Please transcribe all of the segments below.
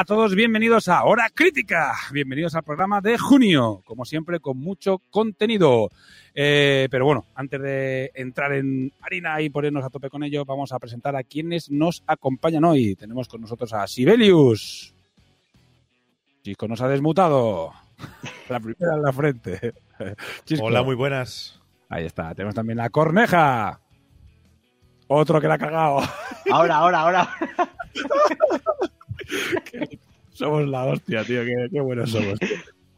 A todos, bienvenidos a Hora Crítica. Bienvenidos al programa de junio, como siempre con mucho contenido. Eh, pero bueno, antes de entrar en harina y ponernos a tope con ello, vamos a presentar a quienes nos acompañan hoy. Tenemos con nosotros a Sibelius. Chico nos ha desmutado. La primera en la frente. Chisco. Hola, muy buenas. Ahí está. Tenemos también a Corneja. Otro que la ha cagado. Ahora, ahora, ahora. somos la hostia, tío. Qué, qué buenos somos.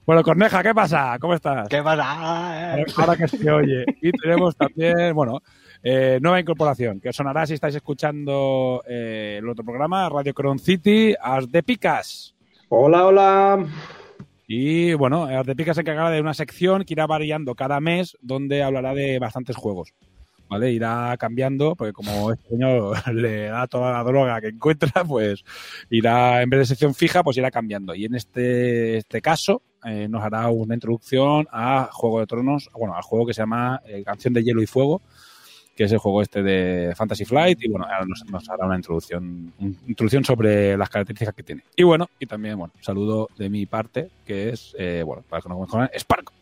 Bueno, Corneja, ¿qué pasa? ¿Cómo estás? ¿Qué pasa? Ahora- Ahora que se oye. Y tenemos también, bueno, eh, nueva incorporación, que os sonará si estáis escuchando eh, el otro programa, Radio Cron City, As de Picas. Hola, hola. Y bueno, As de Picas se encargará de una sección que irá variando cada mes, donde hablará de bastantes juegos. ¿Vale? Irá cambiando, porque como este señor le da toda la droga que encuentra, pues irá, en vez de sección fija, pues irá cambiando. Y en este, este caso, eh, nos hará una introducción a Juego de Tronos, bueno, al juego que se llama eh, Canción de Hielo y Fuego, que es el juego este de Fantasy Flight, y bueno, ahora nos, nos hará una introducción, una introducción sobre las características que tiene. Y bueno, y también, bueno, saludo de mi parte, que es, eh, bueno, para que no conozcan, Spark.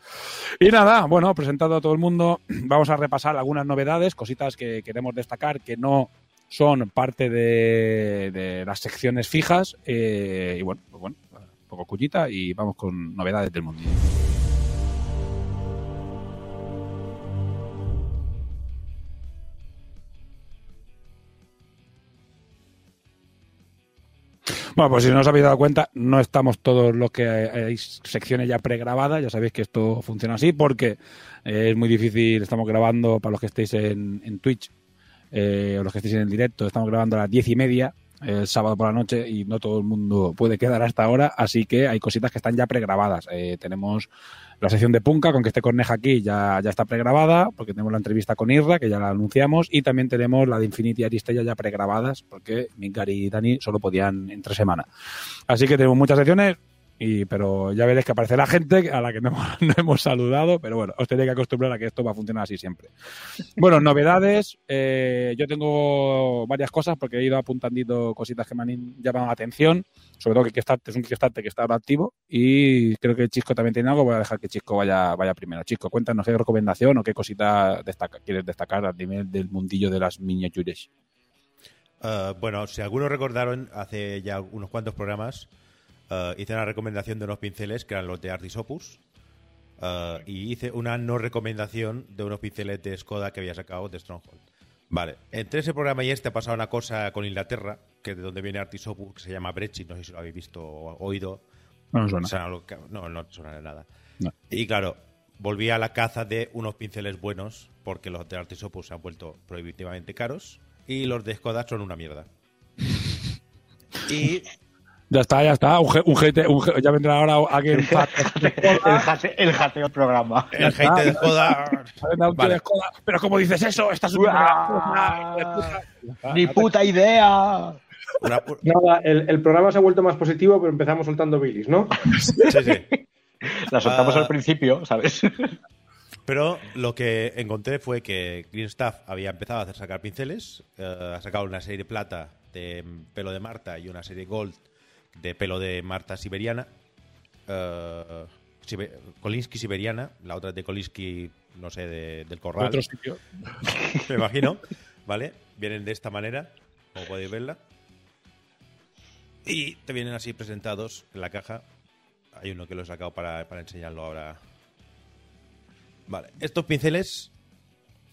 Y nada, bueno, presentado a todo el mundo, vamos a repasar algunas novedades, cositas que queremos destacar que no son parte de, de las secciones fijas. eh, y bueno, pues bueno, un poco cullita y vamos con novedades del mundo. Bueno, pues si no os habéis dado cuenta, no estamos todos los que hay secciones ya pregrabadas. Ya sabéis que esto funciona así porque eh, es muy difícil. Estamos grabando para los que estéis en, en Twitch eh, o los que estéis en el directo. Estamos grabando a las diez y media el sábado por la noche y no todo el mundo puede quedar hasta ahora. Así que hay cositas que están ya pregrabadas. Eh, tenemos la sección de Punka, con que esté Corneja aquí, ya, ya está pregrabada, porque tenemos la entrevista con Irra, que ya la anunciamos, y también tenemos la de Infinity Aristella ya pregrabadas, porque Minkar y Dani solo podían entre semana. Así que tenemos muchas secciones, y, pero ya veréis que aparece la gente a la que no no hemos saludado, pero bueno, os tenéis que acostumbrar a que esto va a funcionar así siempre. Bueno, novedades, eh, yo tengo varias cosas porque he ido apuntando cositas que me han llamado la atención, sobre todo que es un Kickstarter que está ahora activo y creo que Chisco también tiene algo, voy a dejar que Chisco vaya, vaya primero. Chisco, cuéntanos qué recomendación o qué cosita destaca, quieres destacar a nivel del mundillo de las miniatures. Uh, bueno, si algunos recordaron, hace ya unos cuantos programas uh, hice una recomendación de unos pinceles que eran los de Artis Opus. Uh, y hice una no recomendación de unos pinceles de Skoda que había sacado de Stronghold. Vale, entre ese programa y este ha pasado una cosa con Inglaterra, que es de donde viene Artis Opus, que se llama Brexit, no sé si lo habéis visto o oído. No me suena. O sea, no, no suena de nada. No. Y claro, volví a la caza de unos pinceles buenos, porque los de Artis Opus se han vuelto prohibitivamente caros, y los de Skoda son una mierda. y Ya está, ya está. Un, G- un un G- ya vendrá ahora alguien. El, jate, el jateo programa. el hate de Skoda... Vale. Pero como dices eso, estás Uah, Ni puta idea. Nada, el, el programa se ha vuelto más positivo, pero empezamos soltando bilis, ¿no? sí, sí. La soltamos Ah. al principio, ¿sabes? Pero lo que encontré fue que Green Staff había empezado a hacer sacar pinceles, eh, ha sacado una serie plata de pelo de Marta y una serie Gold de pelo de Marta siberiana, Sibe- Kolinsky siberiana, la otra es de Kolinsky, no sé, de- del corral, Otro sitio. me imagino, ¿vale? Vienen de esta manera, como podéis verla. Y te vienen así presentados en la caja. Hay uno que lo he sacado para, para enseñarlo ahora. Vale, estos pinceles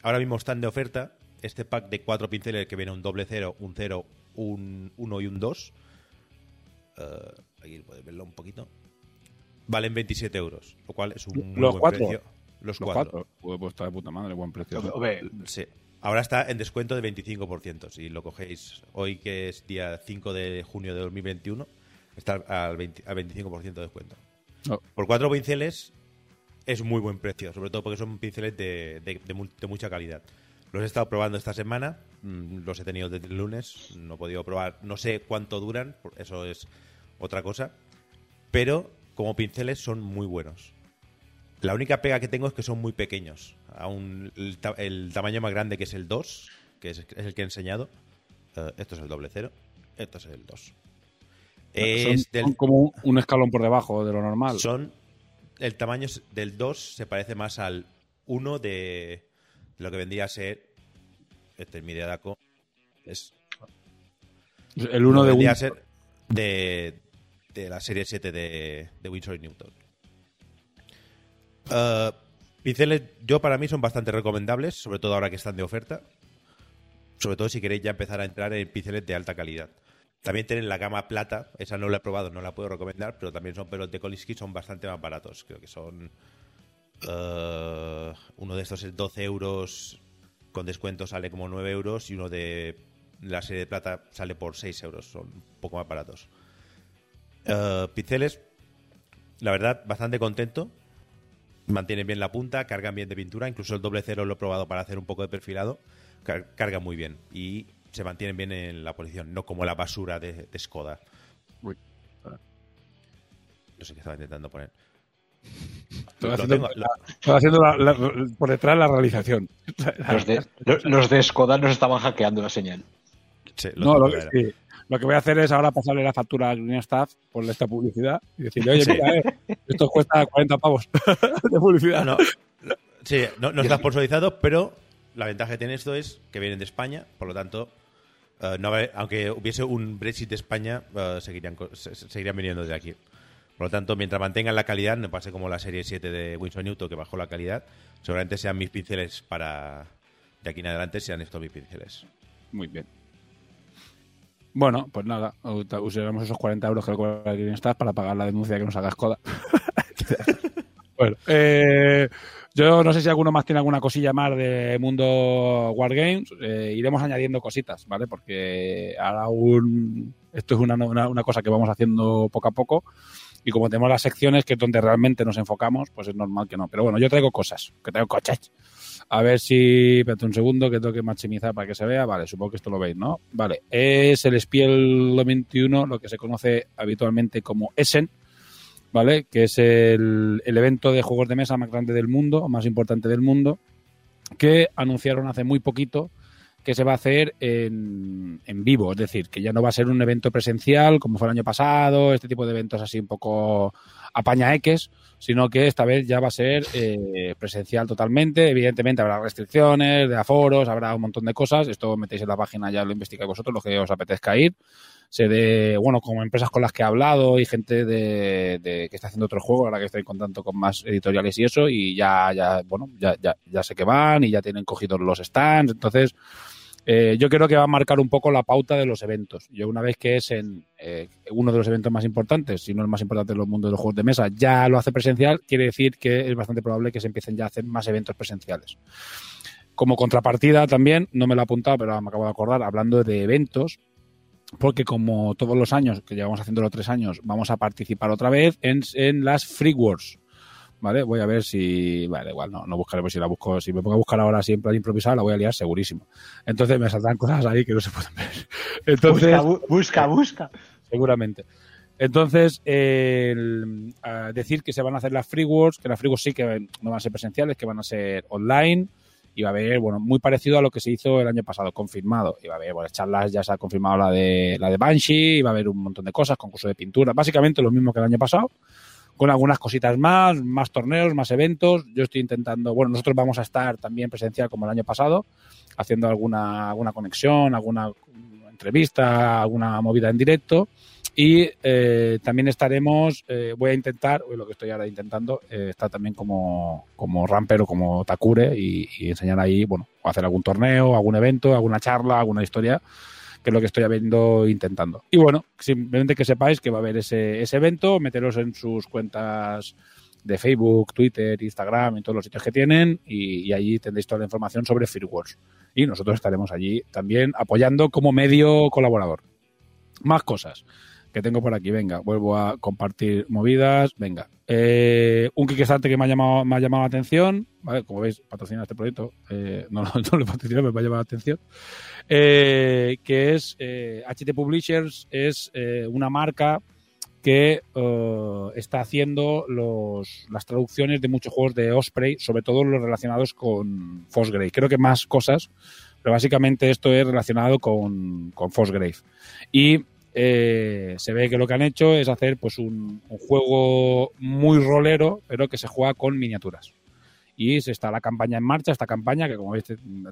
ahora mismo están de oferta este pack de cuatro pinceles que viene un doble cero, un cero, un 1 y un 2. Eh, aquí podéis verlo un poquito. Valen 27 euros, lo cual es un muy ¿Los buen cuatro? precio. Los, Los cuatro. cuatro. Pues, está de puta madre, buen precio. Sí. Ahora está en descuento de 25%. Si lo cogéis hoy, que es día 5 de junio de 2021, está al, 20 al 25% de descuento. Por cuatro pinceles es muy buen precio, sobre todo porque son pinceles de, de- de mu- de mucha calidad. Los he estado probando esta semana, mm, los he tenido desde el lunes, no he podido probar, no sé cuánto duran, eso es otra cosa, pero como pinceles son muy buenos. La única pega que tengo es que son muy pequeños. Aún el, ta- el tamaño más grande que es el 2, que es, es el que he enseñado, eh, esto es el doble cero, esto es el 2. Son, Es del- son como un escalón por debajo de lo normal. son el tamaño del 2 se parece más al 1 de, lo que vendría a ser este es mi dedaco es el uno lo que de vendría a ser de, de la serie 7 de, de Winsor y Newton Eh, pinceles yo para mí son bastante recomendables sobre todo ahora que están de oferta sobre todo si queréis ya empezar a entrar en pinceles de alta calidad también tienen la gama plata, esa no la he probado, no la puedo recomendar, pero también son pelos de Kolinsky, son bastante más baratos. Creo que son. eh, uno de estos es 12 euros, con descuento sale como 9 euros, y uno de la serie de plata sale por 6 euros, son un poco más baratos. Eh, pinceles, la verdad, bastante contento. Mantienen bien la punta, cargan bien de pintura, incluso el doble cero lo he probado para hacer un poco de perfilado, car- cargan muy bien y se mantienen bien en la posición, no como la basura de, de Skoda. Uy. No sé qué estaba intentando poner. Estoy haciendo, tengo- lo- estoy haciendo la- la- por detrás la realización. los de, los- los de Skoda nos estaban hackeando la señal. sí, lo No, lo que, sí. Lo que voy a hacer es ahora pasarle la factura a Green Staff por esta publicidad y decirle, oye, Sí. mira, eh, esto cuesta 40 pavos de publicidad. No, no, sí, no, no está sponsorizado, pero la ventaja que tiene esto es que vienen de España, por lo tanto, eh, no aunque hubiese un Brexit de España, eh, seguirían, seguirían viniendo de aquí. Por lo tanto, mientras mantengan la calidad, no pase como la serie 7 de Winsor Newton, que bajó la calidad, seguramente sean mis pinceles para. De aquí en adelante sean estos mis pinceles. Muy bien. Bueno, pues nada, usaremos esos 40 euros que le cobra Green Staff para pagar la denuncia que nos haga Skoda. bueno, eh, yo no sé si alguno más tiene alguna cosilla más de mundo Wargames. Eh, iremos añadiendo cositas, ¿vale? Porque ahora un, esto es una, una, una cosa que vamos haciendo poco a poco. Y como tenemos las secciones que es donde realmente nos enfocamos, pues es normal que no. Pero bueno, yo traigo cosas, que traigo coches. A ver si. Espérate un segundo que tengo que maximizar para que se vea. Vale, supongo que esto lo veis, ¿no? Vale. Es el Spiel 21, lo que se conoce habitualmente como Essen, ¿vale? Que es el, el evento de juegos de mesa más grande del mundo, más importante del mundo, que anunciaron hace muy poquito que se va a hacer en, en vivo, es decir, que ya no va a ser un evento presencial como fue el año pasado, este tipo de eventos así un poco apañaeques, sino que esta vez ya va a ser eh, presencial totalmente. Evidentemente habrá restricciones de aforos, habrá un montón de cosas. Esto metéis en la página, ya lo investigáis vosotros, los que os apetezca ir. Se de, bueno, como empresas con las que he hablado y gente de, de que está haciendo otros juegos, ahora que estoy en contacto con más editoriales y eso, y ya, ya, bueno, ya, ya, ya sé que van y ya tienen cogidos los stands. Entonces, eh, yo creo que va a marcar un poco la pauta de los eventos. Yo una vez que es en eh, uno de los eventos más importantes, si no el más importante en los mundos de los juegos de mesa, ya lo hace presencial, quiere decir que es bastante probable que se empiecen ya a hacer más eventos presenciales. Como contrapartida también, no me lo he apuntado, pero me acabo de acordar, hablando de eventos, porque como todos los años, que llevamos haciéndolo tres años, vamos a participar otra vez en, en las Free Wars. ¿Vale? Voy a ver si. Vale, igual no, no buscaré, pues si la busco, si me pongo a buscar ahora plan improvisado, la voy a liar segurísimo. Entonces me saltan cosas ahí que no se pueden ver. Entonces, busca, bu- busca, busca. seguramente. Entonces, eh, el, a decir que se van a hacer las free wars, que las free wars sí que no van a ser presenciales, que van a ser online. Y va a haber, bueno, muy parecido a lo que se hizo el año pasado, confirmado. Y va a haber, bueno, charlas, ya se ha confirmado la de, la de Banshee, y va a haber un montón de cosas, concurso de pintura, básicamente lo mismo que el año pasado, con algunas cositas más, más torneos, más eventos. Yo estoy intentando, bueno, nosotros vamos a estar también presencial como el año pasado, haciendo alguna, alguna conexión, alguna entrevista, alguna movida en directo. Y eh, también estaremos, eh, voy a intentar, lo que estoy ahora intentando, eh, está también como, como Ramper o como Takure y, y enseñar ahí, bueno, hacer algún torneo, algún evento, alguna charla, alguna historia, que es lo que estoy habiendo intentando. Y bueno, simplemente que sepáis que va a haber ese, ese evento, meteros en sus cuentas de Facebook, Twitter, Instagram, en todos los sitios que tienen y, allí tendréis toda la información sobre Firewars. Y nosotros estaremos allí también apoyando como medio colaborador. Más cosas que tengo por aquí. Venga, vuelvo a compartir movidas. Venga. Eh, un Kickstarter que me ha llamado, me ha llamado la atención. ¿vale? Como veis, patrocina este proyecto. Eh, no, no, no lo patrocina, pero me ha llamado la atención. Eh, que es eh, HT Publishers, es eh, una marca que uh, está haciendo los, las traducciones de muchos juegos de Osprey, sobre todo los relacionados con Fosgrave. Creo que más cosas, pero básicamente esto es relacionado con, con Fosgrave. Y eh, se ve que lo que han hecho es hacer pues un, un, juego muy rolero, pero que se juega con miniaturas. Y está la campaña en marcha, esta campaña que como veis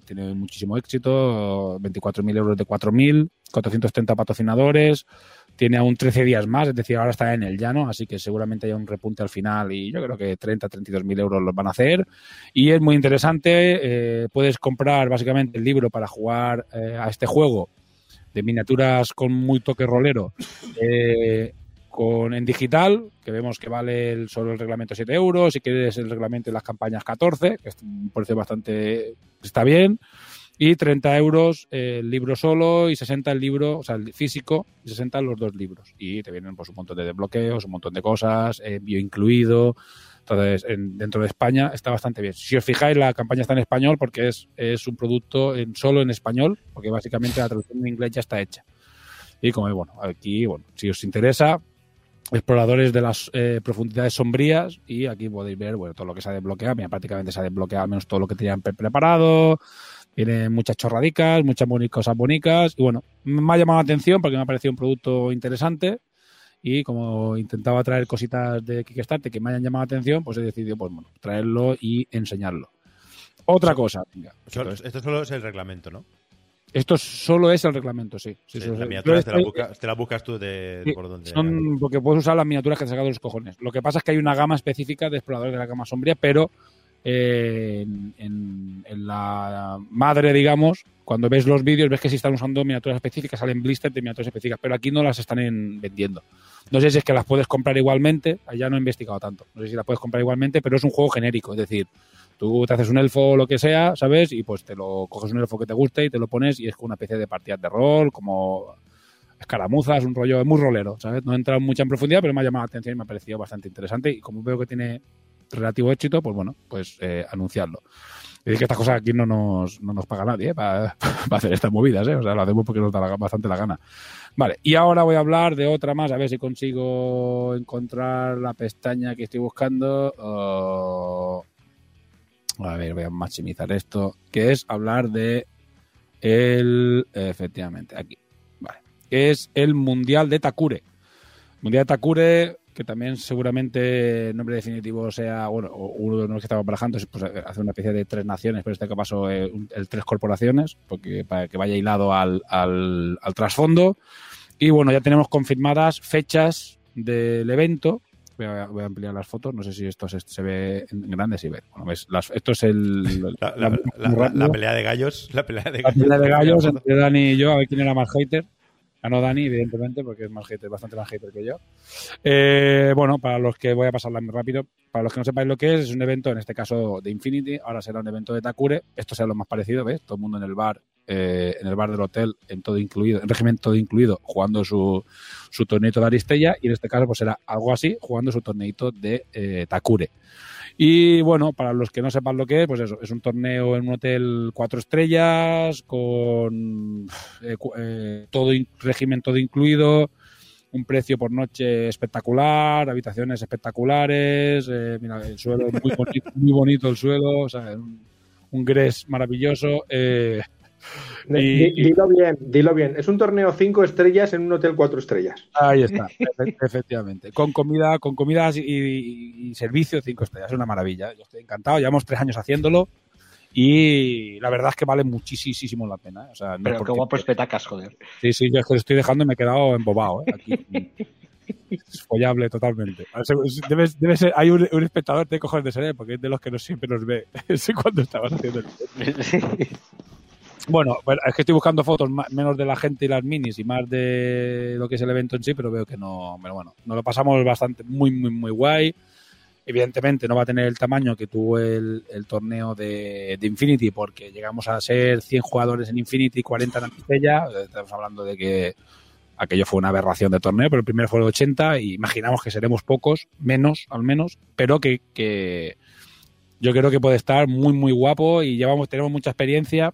tiene muchísimo éxito, 24.000 euros de 4.000, 430 patrocinadores, tiene aún 13 días más, es decir, ahora está en el llano, así que seguramente haya un repunte al final y yo creo que 30, 32.000 euros los van a hacer. Y es muy interesante, eh, puedes comprar básicamente el libro para jugar eh, a este juego de miniaturas con muy toque rolero eh, con, en digital, que vemos que vale el, solo el reglamento 7 euros, si quieres el reglamento de las campañas 14, que es un precio bastante, está bien, y 30 euros el libro solo y 60 el libro, o sea, el físico, y 60 los dos libros. Y te vienen pues un montón de desbloqueos, un montón de cosas, envío incluido, entonces, en, dentro de España está bastante bien. Si os fijáis, la campaña está en español porque es, es un producto en, solo en español, porque básicamente la traducción en inglés ya está hecha. Y como bueno, aquí, bueno, si os interesa, exploradores de las eh, profundidades sombrías y aquí podéis ver bueno, todo lo que se ha desbloqueado. Mira, prácticamente se ha desbloqueado al menos todo lo que tenían preparado. Tiene muchas chorradicas, muchas cosas bonitas. Y bueno, me ha llamado la atención porque me ha parecido un producto interesante y como intentaba traer cositas de Kickstarter que me hayan llamado la atención, pues he decidido pues, bueno, traerlo y enseñarlo. Otra cosa. Venga, esto, es, esto solo es el reglamento, ¿no? Esto solo es el reglamento, sí. sí, sí las miniaturas te, la busca, te, la buscas tú de, sí, por donde. Son porque puedes usar las miniaturas que te sacado de los cojones. Lo que pasa es que hay una gama específica de exploradores de la gama sombría, pero eh, en, en, en, la madre, digamos, cuando ves los vídeos, ves que sí están usando miniaturas específicas, salen blisters de miniaturas específicas, pero aquí no las están en, vendiendo. No sé si es que las puedes comprar igualmente, allá no he investigado tanto. No sé si las puedes comprar igualmente, pero es un juego genérico, es decir, tú te haces un elfo o lo que sea, ¿sabes? Y pues te lo coges un elfo que te guste y te lo pones y es como una especie de partida de rol, como escaramuzas, un rollo muy rolero, ¿sabes? No he entrado mucha en profundidad, pero me ha llamado la atención y me ha parecido bastante interesante y como veo que tiene relativo éxito, pues bueno, pues eh, anunciarlo. Y es que estas cosas aquí no nos, no nos paga nadie ¿eh? para, para, hacer estas movidas, ¿eh? O sea, lo hacemos porque nos da la, bastante la gana. Vale, y ahora voy a hablar de otra más, a ver si consigo encontrar la pestaña que estoy buscando. Uh, a ver, voy a maximizar esto, que es hablar de el, efectivamente, aquí, vale, es el Mundial de Takure. Mundial de Takure, que también seguramente el nombre definitivo sea, bueno, uno de los que estamos barajando es pues, hacer una especie de tres naciones, pero este caso eh, el tres corporaciones, porque para que vaya hilado al, al trasfondo. Y bueno, ya tenemos confirmadas fechas del evento. Voy a, voy a, ampliar las fotos, no sé si esto se, se ve en grande, si ve. Bueno, ves, las, esto es el... La, la, la, la, pelea de gallos. La pelea de gallos, pelea de gallos entre Dani y yo, a ver quién era más hater. Ganó Dani, evidentemente, porque es más hater, bastante más hater que yo. Eh, bueno, para los que voy a pasarla muy rápido, para los que no sepáis lo que es, es un evento, en este caso de Infinity, ahora será un evento de Takure. Esto será lo más parecido, ¿ves? Todo el mundo en el bar, eh, en el bar del hotel, en todo incluido, en régimen todo incluido, jugando su, su torneito de Aristella, y en este caso, pues será algo así, jugando su torneito de eh, Takure. Y bueno, para los que no sepan lo que es, pues eso, es un torneo en un hotel cuatro estrellas, con eh, eh, todo régimen todo incluido, un precio por noche espectacular, habitaciones espectaculares, mira, el suelo muy bonito, muy bonito el suelo, o sea, un, un gres maravilloso. Eh, y, dilo bien, dilo bien. Es un torneo cinco estrellas en un hotel cuatro estrellas. Ahí está, efectivamente. Con comida, con comidas y, y, y, servicio cinco estrellas. Es una maravilla. Yo estoy encantado. Llevamos tres años haciéndolo Y la verdad es que vale muchísimo la pena. ¿eh? O sea, no Pero qué porque- guapo es Petacas, joder. Sí, sí, yo estoy dejando y me he quedado embobado. ¿eh? Aquí. Es follable totalmente. Debe, debe ser, hay un, un espectador de cojones de ser, porque es de los que no siempre nos ve. Sé cuando estabas haciendo el Bueno, es que estoy buscando fotos menos de la gente y las minis y más de lo que es el evento en sí, pero veo que no. Pero bueno, nos lo pasamos bastante, muy, muy, muy guay. Evidentemente no va a tener el tamaño que tuvo el, torneo de, Infinity, porque llegamos a ser 100 jugadores en Infinity y 40 en Antistella. Estamos hablando de que aquello fue una aberración de torneo, pero el primero fue el 80 y imaginamos que seremos pocos, menos al menos, pero que, que yo creo que puede estar muy, muy guapo y llevamos, tenemos mucha experiencia.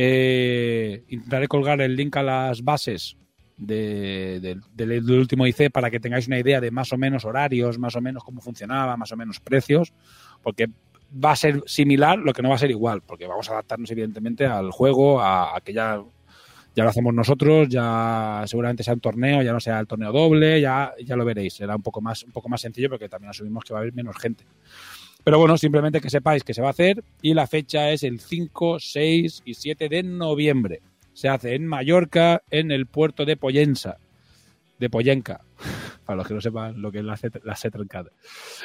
Eh, intentaré colgar el link a las bases de- del- último IC para que tengáis una idea de más o menos horarios, más o menos cómo funcionaba, más o menos precios, porque va a ser similar, lo que no va a ser igual, porque vamos a adaptarnos evidentemente al juego, a, a que ya, ya lo hacemos nosotros, ya seguramente sea un torneo, ya no sea el torneo doble, ya, ya lo veréis, será un poco más, un poco más sencillo porque también asumimos que va a haber menos gente. Pero bueno, simplemente que sepáis que se va a hacer y la fecha es el 5, 6 y 7 de noviembre. Se hace en Mallorca, en el puerto de Pollensa. De Pollenca. Para los que no sepan lo que es la la C trancada.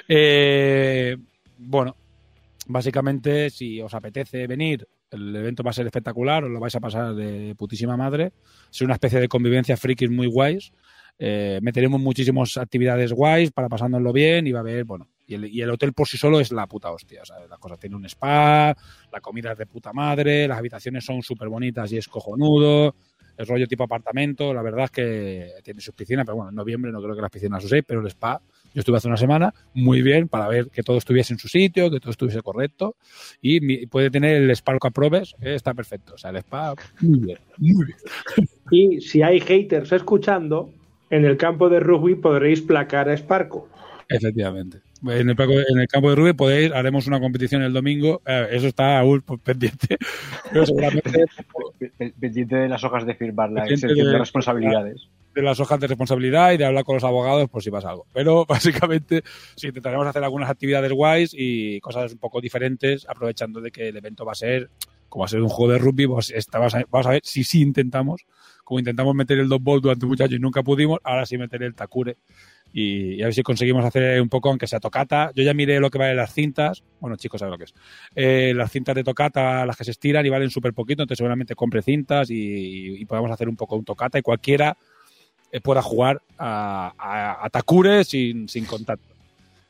Eh, bueno, básicamente, si os apetece venir, el evento va a ser espectacular, os lo vais a pasar de putísima madre. Es una especie de convivencia frikis muy guays. Eh, meteremos muchísimas actividades guays para pasárnoslo bien y va a haber, bueno, y el, y el hotel por sí solo es la puta hostia. O sea, la cosa tiene un spa, la comida es de puta madre, las habitaciones son súper bonitas y es cojonudo, el rollo tipo apartamento, la verdad es que tiene sus piscinas, pero bueno, en noviembre no creo que las piscinas uséis, pero el spa, yo estuve hace una semana muy bien para ver que todo estuviese en su sitio, que todo estuviese correcto y mi- puede tener el spa que aprobes, eh, está perfecto. O sea, el spa, muy bien, muy bien. Y si hay haters escuchando, en el campo de rugby podréis placar a Sparco. Efectivamente. En el, en el campo de Rubí podéis, haremos una competición el domingo. Eh, eso está aún pendiente. Pero seguramente Pe- Pendiente de las hojas de firmar la exención de- de responsabilidades. de las hojas de responsabilidad y de hablar con los abogados por si pasa algo. Pero básicamente sí intentaremos hacer algunas actividades guays y cosas un poco diferentes, aprovechando de que el evento va a ser, como va a ser un juego de rugby, pues esta- vamos, a, vamos a ver si sí intentamos, como intentamos meter el dot ball durante muchos años y nunca pudimos, ahora sí meter el takure. Y, y a ver si conseguimos hacer un poco, aunque sea tocata. Yo ya miré lo que vale las cintas. Bueno, chicos, saben lo que es. Eh, las cintas de tocata, las que se estiran y valen súper poquito, entonces seguramente compre cintas y, y podamos hacer un poco un tocata y cualquiera eh, pueda jugar a, a, a Takure sin, sin contacto.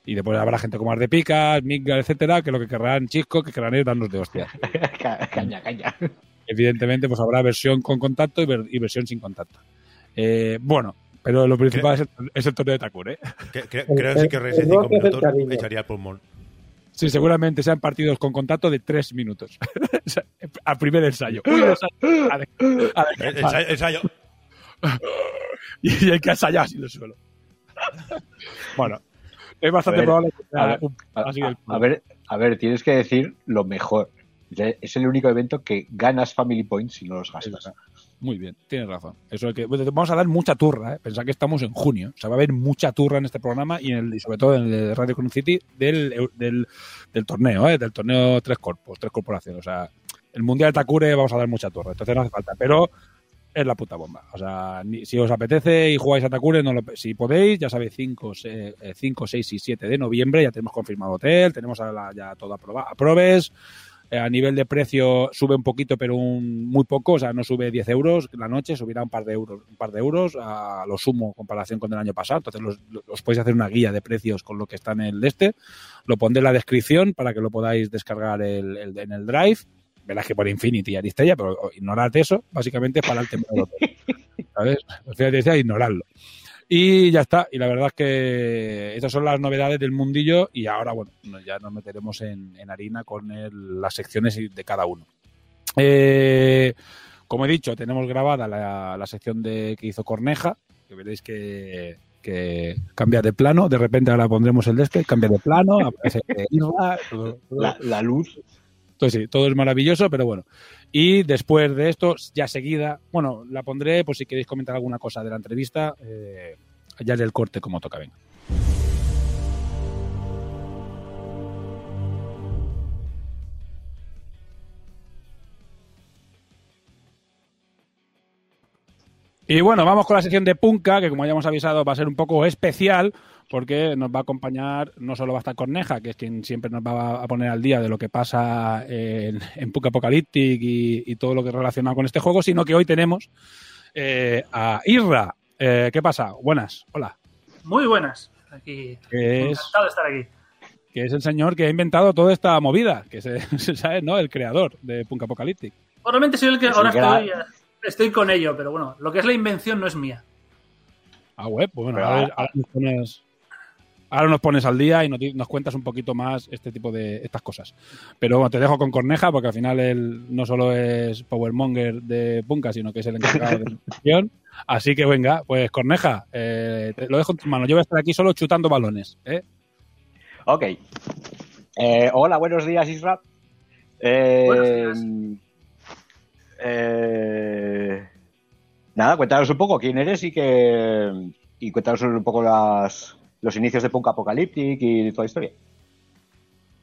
Y después habrá gente como Ardepicas, Midgar, etcétera, que lo que querrán chisco, que querrán es darnos de hostia. Ca- caña, caña. Evidentemente, pues habrá versión con contacto y, ver- y versión sin contacto. Eh, bueno, pero lo principal es el, es el torneo de Takure. ¿eh? Que- creo que sí que el ese rock 5 es el minutos cariño. echaría el pulmón. Sí, seguramente sean partidos con contacto de tres minutos. A primer ensayo. Uy, ensayo. A ver, a ver, El- Ensayo, ensayo. y el que ha ensayado ha sido el suelo. bueno, es bastante A ver, probable que sea a ver, un- A, así el- a- ver, a ver, tienes que decir lo mejor. Es el único evento que ganas Family Points si no los gastas. Muy bien, tienes razón. Eso es que vamos a dar mucha turra, ¿eh? Pensad que estamos en junio. O va a haber mucha turra en este programa y, en el, y sobre todo en el Radio Crown City del, del, torneo, ¿eh? Del torneo tres corpos, tres corporaciones. O sea, el Mundial de Takure vamos a dar mucha turra. Entonces no hace falta. Pero es la puta bomba. O sea, ni- si os apetece y jugáis a Takure, no lo- si podéis, ya sabéis, 5, 6 y 7 de noviembre, ya tenemos confirmado hotel, tenemos ya todo aprobado. Aprobes, eh, a nivel de precio sube un poquito, pero un, muy poco, o sea, no sube 10 euros la noche, subirá un par de euros, un par de euros a lo sumo en comparación con el año pasado. Entonces, los, los- os podéis hacer una guía de precios con lo que está en el este. Lo pondré en la descripción para que lo podáis descargar el- el- en el Drive. Verás que por Infinity y Aristella, pero ignorad eso, básicamente es para el tema del hotel. ¿Sabes? Al final decía ignorarlo. Y ya está. Y la verdad es que estas son las novedades del mundillo. Y ahora, bueno, no- ya nos meteremos en, en harina con el- las secciones de cada uno. Eh, como he dicho, tenemos grabada la, la sección de que hizo Corneja, que veréis que, que cambia de plano. De repente ahora pondremos el de este, cambia de plano, aparece Irra, todo- todo- La, la luz. Sí, todo es maravilloso, pero bueno. Y después de esto, ya seguida, bueno, la pondré por si queréis comentar alguna cosa de la entrevista, eh, ya del corte como toca, venga. Y bueno, vamos con la sección de Punka, que como ya hemos avisado va a ser un poco especial, porque nos va a acompañar, no solo va a estar Corneja, que es quien siempre nos va a poner al día de lo que pasa en, en Apocalyptic y, y, todo lo que es relacionado con este juego, sino que hoy tenemos eh, a Irra. Eh, ¿Qué pasa? Buenas, hola. Muy buenas. Aquí. Es, Encantado de estar aquí. que es el señor que ha inventado toda esta movida, que se, se sabe, ¿no? El creador de Punk Apocalyptic. Probablemente soy el que Sí, ahora estoy, eh, estoy con ello, pero bueno, lo que es la invención no es mía. Ah, web, pues bueno, Pero ahora, a- ahora nos pones, ahora nos pones al día y nos, cuentas un poquito más este tipo de estas cosas. Pero bueno, te dejo con Corneja porque al final él no solo es Powermonger de Punka, sino que es el encargado de la. Así que venga, pues Corneja, eh, te lo dejo en tus manos. Yo voy a estar aquí solo chutando balones. ¿eh? Ok. Eh, hola, buenos días, Isra. Eh, Buenos días. eh, nada, cuéntanos un poco quién eres y que y cuéntanos un poco las, los inicios de Punk Apocalyptic y toda la historia.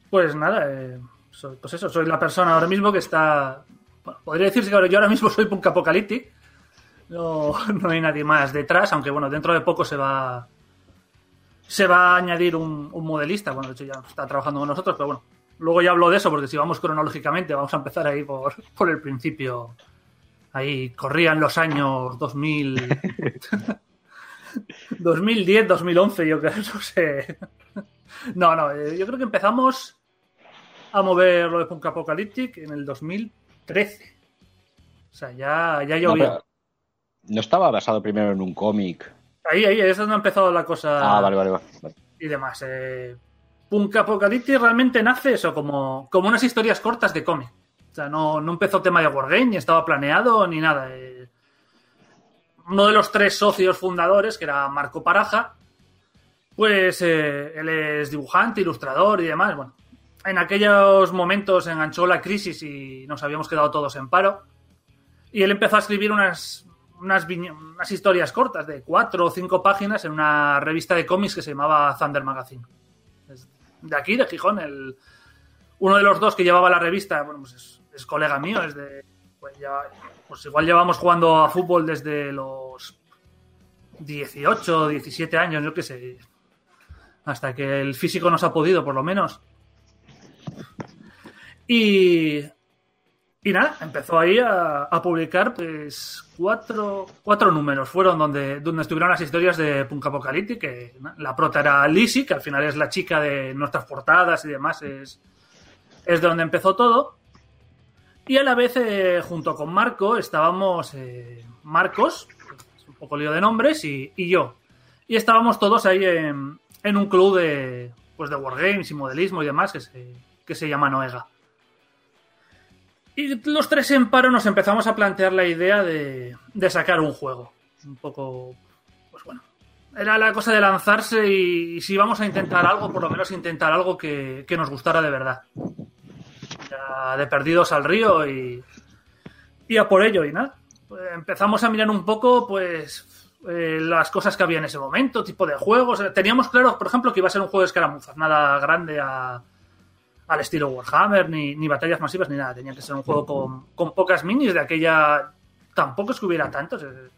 Pues nada, eh, soy, pues eso, soy la persona ahora mismo que está. bueno, podría decirse que ahora- yo ahora mismo soy Punk Apocalyptic. No, no hay nadie más detrás, aunque bueno, dentro de poco se va. Se va a añadir un, un modelista, bueno, de hecho ya está trabajando con nosotros, pero bueno, luego ya hablo de eso, porque si vamos cronológicamente, vamos a empezar ahí por, por el principio. Ahí corrían los años 2000. 2010, 2011, yo creo, no sé. No, no, eh, yo creo que empezamos a mover lo de Punk Apocalyptic en el 2013. O sea, ya, ya No, llovió. pero no estaba basado primero en un cómic. Ahí, ahí, es donde ha empezado la cosa Ah, vale, vale, vale. Vale. y demás. Eh, Punk Apocalyptic realmente nace eso, como, como unas historias cortas de cómic. O sea, no, no empezó tema de Wargame, ni estaba planeado, ni nada. Eh, uno de los tres socios fundadores, que era Marco Paraja, pues eh, él es dibujante, ilustrador y demás. Bueno, en aquellos momentos enganchó la crisis y nos habíamos quedado todos en paro. Y él empezó a escribir unas, unas, unas historias cortas de cuatro o cinco páginas en una revista de cómics que se llamaba Thunder Magazine. De aquí, de Gijón, el, uno de los dos que llevaba la revista, bueno, pues es, es colega mío, es de. Pues, ya- pues igual llevamos jugando a fútbol desde los 18, 17 años, yo qué sé. Hasta que el físico nos ha podido, por lo menos. Y. Y nada, empezó ahí a, publicar pues cuatro, cuatro números. Fueron donde, donde estuvieron las historias de Punk Apocalyptic, que la prota era Lizzie, que al final es la chica de nuestras portadas y demás, es, es de donde empezó todo. Y a la vez, eh, junto con Marco, estábamos eh, Marcos, es un poco lío de nombres, y, yo. Y estábamos todos ahí en, en un club de, pues de Wargames y modelismo y demás que se, que se llama Noega. Y los tres en paro nos empezamos a plantear la idea de, de sacar un juego. Un poco, pues bueno, era la cosa de lanzarse y, y si vamos a intentar algo, por lo menos intentar algo que, que nos gustara de verdad. De perdidos al río y, y a por ello y nada. Pues empezamos a mirar un poco, pues, eh, las cosas que había en ese momento, tipo de juegos. Eh, Teníamos claro, por ejemplo, que iba a ser un juego de escaramuzas, nada grande a, al estilo Warhammer, ni, ni batallas masivas, ni nada. Tenía que ser un juego con, con pocas minis de aquella. Tampoco es que hubiera tantos. eh,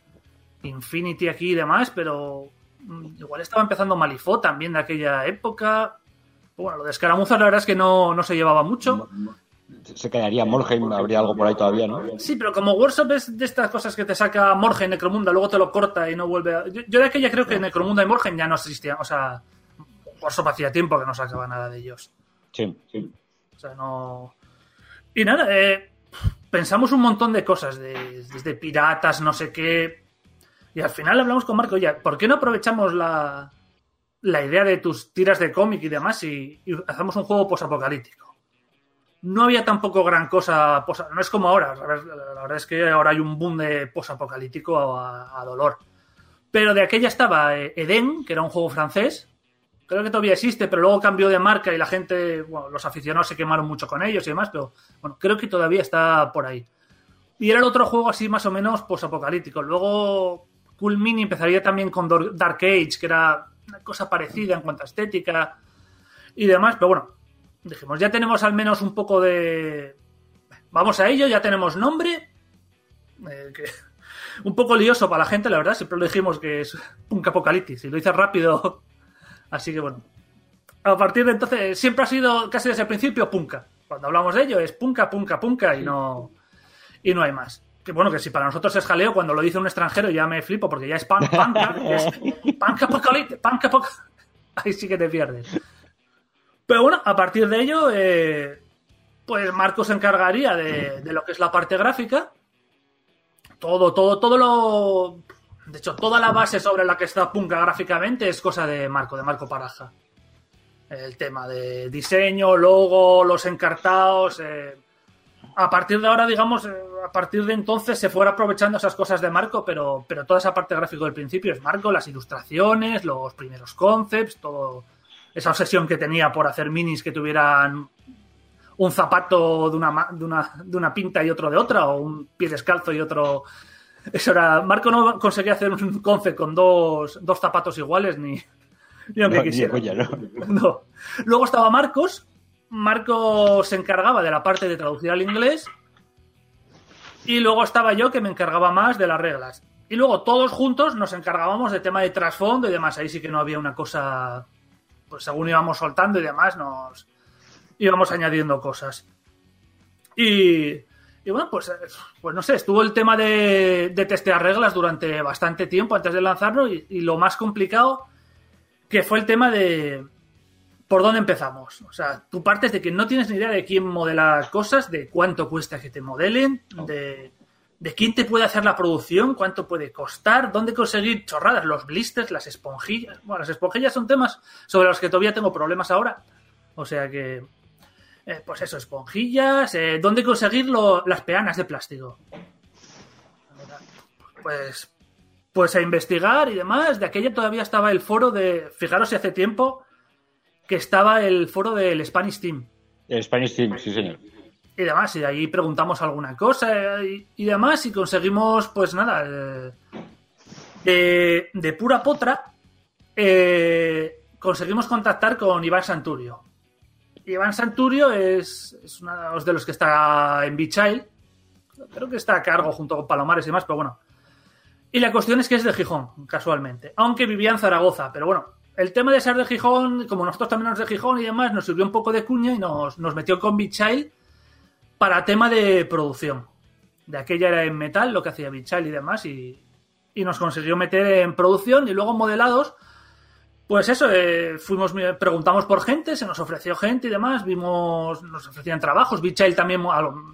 Infinity aquí y demás, pero mm, igual estaba empezando Malifaux también de aquella época. Bueno, lo de escaramuzas la verdad es que no, no se llevaba mucho. Se quedaría Molheim, habría algo por ahí todavía, ¿no? Sí, pero como Workshop es de estas cosas que te saca Morgen, Necromunda, luego te lo corta y no vuelve a... Yo, yo de aquella creo que Necromunda y Morgen ya no existían. O sea, Workshop hacía tiempo que no sacaba nada de ellos. Sí, sí. O sea, no. Y nada, eh, pensamos un montón de cosas, de- desde piratas, no sé qué. Y al final hablamos con Marco, oye, ¿por qué no aprovechamos la, la idea de tus tiras de cómic y demás y, hacemos un juego posapocalíptico? No había tampoco gran cosa, no es como ahora, la verdad, es que ahora hay un boom de posapocalíptico a, a dolor. Pero de aquella estaba eh, Eden, que era un juego francés, creo que todavía existe, pero luego cambió de marca y la gente, bueno, los aficionados se quemaron mucho con ellos y demás, pero bueno, creo que todavía está por ahí. Y era el otro juego así más o menos posapocalíptico. Luego Cool Mini empezaría también con Dark Age, que era una cosa parecida en cuanto a estética y demás, pero bueno, dijimos, ya tenemos al menos un poco de... Vamos a ello, ya tenemos nombre, eh, que un poco lioso para la gente, la verdad. Siempre lo dijimos que es punk apocalipsis y lo hice rápido. Así que bueno. A partir de entonces, siempre ha sido casi desde el principio punka. Cuando hablamos de ello es punka, punka, punka y no, y no hay más. Que bueno, que si para nosotros es jaleo, cuando lo dice un extranjero ya me flipo porque ya es pan, apocalipsis, punk apoc- Ahí sí que te pierdes. Pero bueno, a partir de ello, eh, pues Marco se encargaría de, de lo que es la parte gráfica. Todo, todo, todo lo. De hecho, toda la base sobre la que está Punka gráficamente es cosa de Marco, de Marco Paraja. El tema de diseño, logo, los encartados. eh, a partir de ahora, digamos, eh, a partir de entonces se fuera aprovechando esas cosas de Marco, pero, pero toda esa parte gráfica del principio es Marco, las ilustraciones, los primeros concepts, todo esa obsesión que tenía por hacer minis que tuvieran un zapato de una, de una, de una pinta y otro de otra, o un pie descalzo y otro. Eso era. Marco no conseguía hacer un concept con dos, dos zapatos iguales ni, ni aunque No, ni de quisiera. No. Luego estaba Marcos. Marcos se encargaba de la parte de traducir al inglés. Y luego estaba yo que me encargaba más de las reglas. Y luego todos juntos nos encargábamos de tema de trasfondo y demás. Ahí sí que no había una cosa. Pues según íbamos soltando y demás, nos íbamos añadiendo cosas. Y, y bueno, pues, eh, pues no sé, estuvo el tema de, de testear reglas durante bastante tiempo antes de lanzarlo. Y, y lo más complicado que fue el tema de por dónde empezamos. O sea, tú partes de que no tienes ni idea de quién modela cosas, de cuánto cuesta que te modelen, de, de quién te puede hacer la producción, cuánto puede costar, dónde conseguir chorradas, los blisters, las esponjillas. Bueno, las esponjillas son temas sobre los que todavía tengo problemas ahora. O sea que, eh, pues eso, esponjillas, eh, dónde conseguir lo- las peanas de plástico. Pues pues a investigar y demás. De aquella todavía estaba el foro de. Fijaros si hace tiempo que estaba el foro del Spanish Team El Spanish Team, sí, señor. y demás. Y de ahí preguntamos alguna cosa y, y demás. Y conseguimos, pues nada, eh, de, de pura potra, eh, conseguimos contactar con Iván Santurio. Iván Santurio es, es uno de los que está en Bichail. Creo que está a cargo junto con Palomares y demás, pero bueno. Y la cuestión es que es de Gijón, casualmente. Aunque vivía en Zaragoza, pero bueno. El tema de ser de Gijón, como nosotros también somos de Gijón y demás, nos sirvió un poco de cuña y nos, nos metió con Bichail para tema de producción. De aquella era en metal, lo que hacía Bichail y demás, y, y nos consiguió meter en producción y luego modelados. Pues eso, eh, fuimos, preguntamos por gente, se nos ofreció gente y demás, vimos, nos ofrecían trabajos. Bichail también,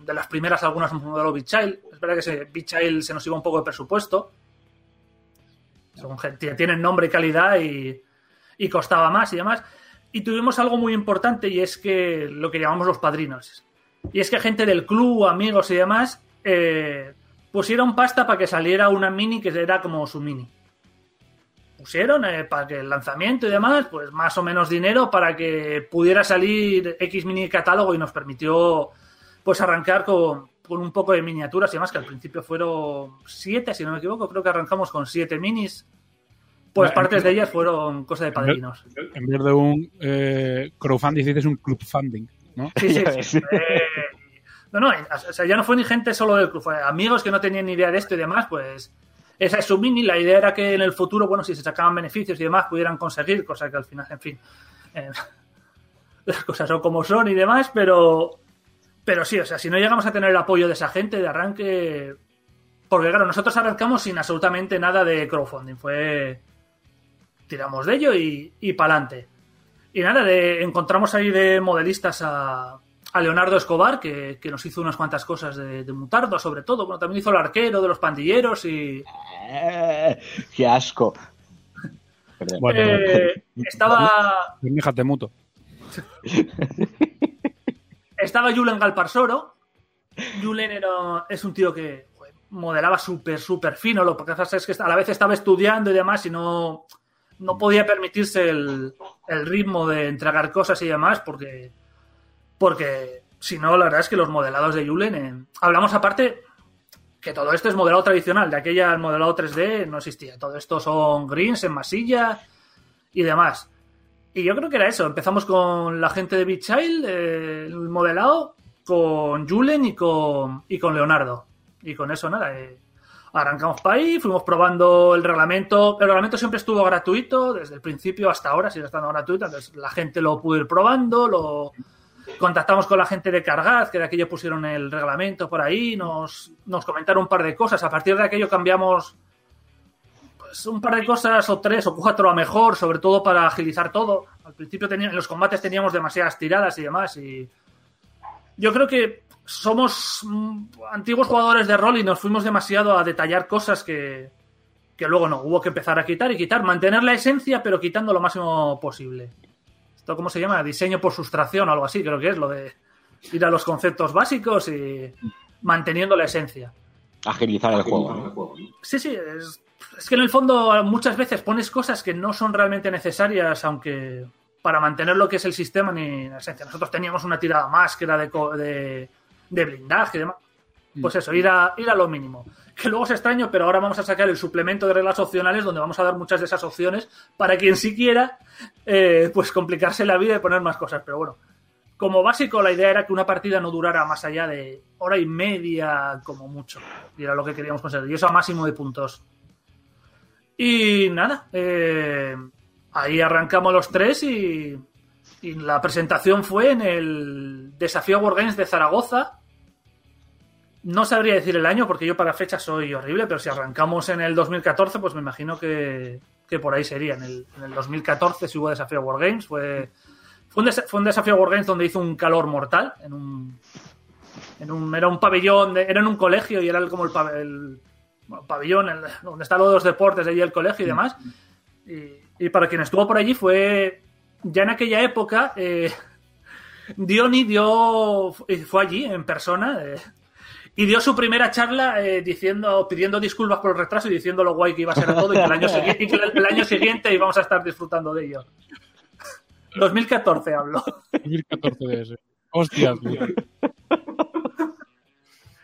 de las primeras algunas modeló Bichail. Es verdad que se, se nos iba un poco de presupuesto. Son tienen nombre y calidad y, y costaba más y demás. Y tuvimos algo muy importante y es que lo que llamamos los padrinos. Y es que gente del club, amigos y demás, eh, pusieron pasta para que saliera una mini que era como su mini. Pusieron eh, para que el lanzamiento y demás, pues más o menos dinero para que pudiera salir X mini catálogo y nos permitió pues arrancar con, con un poco de miniaturas y demás, que al principio fueron siete, si no me equivoco, creo que arrancamos con siete minis. Pues partes de ellas fueron cosa de padrinos. En vez de un eh, crowdfunding, dices un clubfunding, ¿no? Sí, sí, sí. Eh, no, no, o sea, ya no fue ni gente solo del club, fue amigos que no tenían ni idea de esto y demás, pues esa es su mini. La idea era que en el futuro, bueno, si se sacaban beneficios y demás, pudieran conseguir, cosa que al final, en fin, eh, las cosas son como son y demás, pero, pero sí, o sea, si no llegamos a tener el apoyo de esa gente de arranque, porque claro, nosotros arrancamos sin absolutamente nada de crowdfunding, fue tiramos de ello y, y para adelante. Y nada, de- encontramos ahí de modelistas a, a Leonardo Escobar, que, que nos hizo unas cuantas cosas de, de Mutardo, sobre todo. Bueno, también hizo el arquero de los pandilleros y. Eh, ¡Qué asco! Bueno, eh, estaba. déjate muto. Estaba Julen Galparsoro. Julen era, es un tío que modelaba súper, súper fino. Lo que pasa es que a la vez estaba estudiando y demás y no, no podía permitirse el, el ritmo de entregar cosas y demás porque, porque si no, la verdad es que los modelados de Julen... eh, hablamos aparte que todo esto es modelado tradicional. De aquella el modelado 3D no existía. Todo esto son greens en masilla y demás. Y yo creo que era eso. Empezamos con la gente de Beat Child, eh, el modelado, con Julen y con, y con Leonardo. Y con eso nada. eh, Arrancamos para ahí, fuimos probando el reglamento. El reglamento siempre estuvo gratuito, desde el principio hasta ahora sigue estando gratuito. Entonces la gente lo pudo ir probando, lo contactamos con la gente de Cargaz, que de aquello pusieron el reglamento por ahí, nos, nos comentaron un par de cosas. A partir de aquello cambiamos pues, un par de cosas o tres o cuatro a mejor, sobre todo para agilizar todo. Al principio tenía, en los combates teníamos demasiadas tiradas y demás y yo creo que somos mm, antiguos jugadores de rol y nos fuimos demasiado a detallar cosas que, que luego no, hubo que empezar a quitar y quitar, mantener la esencia pero quitando lo máximo posible. ¿Esto cómo se llama? Diseño por sustracción o algo así, creo que es lo de ir a los conceptos básicos y manteniendo la esencia. Agilizar el juego. ¿no? Sí, sí, es, es que en el fondo muchas veces pones cosas que no son realmente necesarias, aunque para mantener lo que es el sistema ni la esencia. Nosotros teníamos una tirada más que era de, co- de, de blindaje y demás. Pues eso, ir a, ir a lo mínimo. Que luego es extraño, pero ahora vamos a sacar el suplemento de reglas opcionales donde vamos a dar muchas de esas opciones para quien sí quiera eh, pues complicarse la vida y poner más cosas. Pero bueno, como básico la idea era que una partida no durara más allá de hora y media como mucho. Y era lo que queríamos conseguir. Y eso a máximo de puntos. Y nada, eh, ahí arrancamos los tres y, y la presentación fue en el Desafío Wargames de Zaragoza. No sabría decir el año porque yo para fecha soy horrible, pero si arrancamos en el 2014, pues me imagino que, que por ahí sería. En el, en el 2014 si hubo Desafío Wargames. Fue, fue, un desa- fue un Desafío Wargames donde hizo un calor mortal. En un, en un, era un pabellón, de- era en un colegio y era como el, pa- el- bueno, pabellón el- donde están los deportes, de allí el colegio y demás. Y, y para quien estuvo por allí fue, ya en aquella época, eh, Diony dio, fue allí en persona eh, y dio su primera charla eh, diciendo, pidiendo disculpas por el retraso y diciendo lo guay que iba a ser todo y que el año, y que el año siguiente íbamos a estar disfrutando de ello. 2014 hablo. 2014 de ese. Hostias, tío.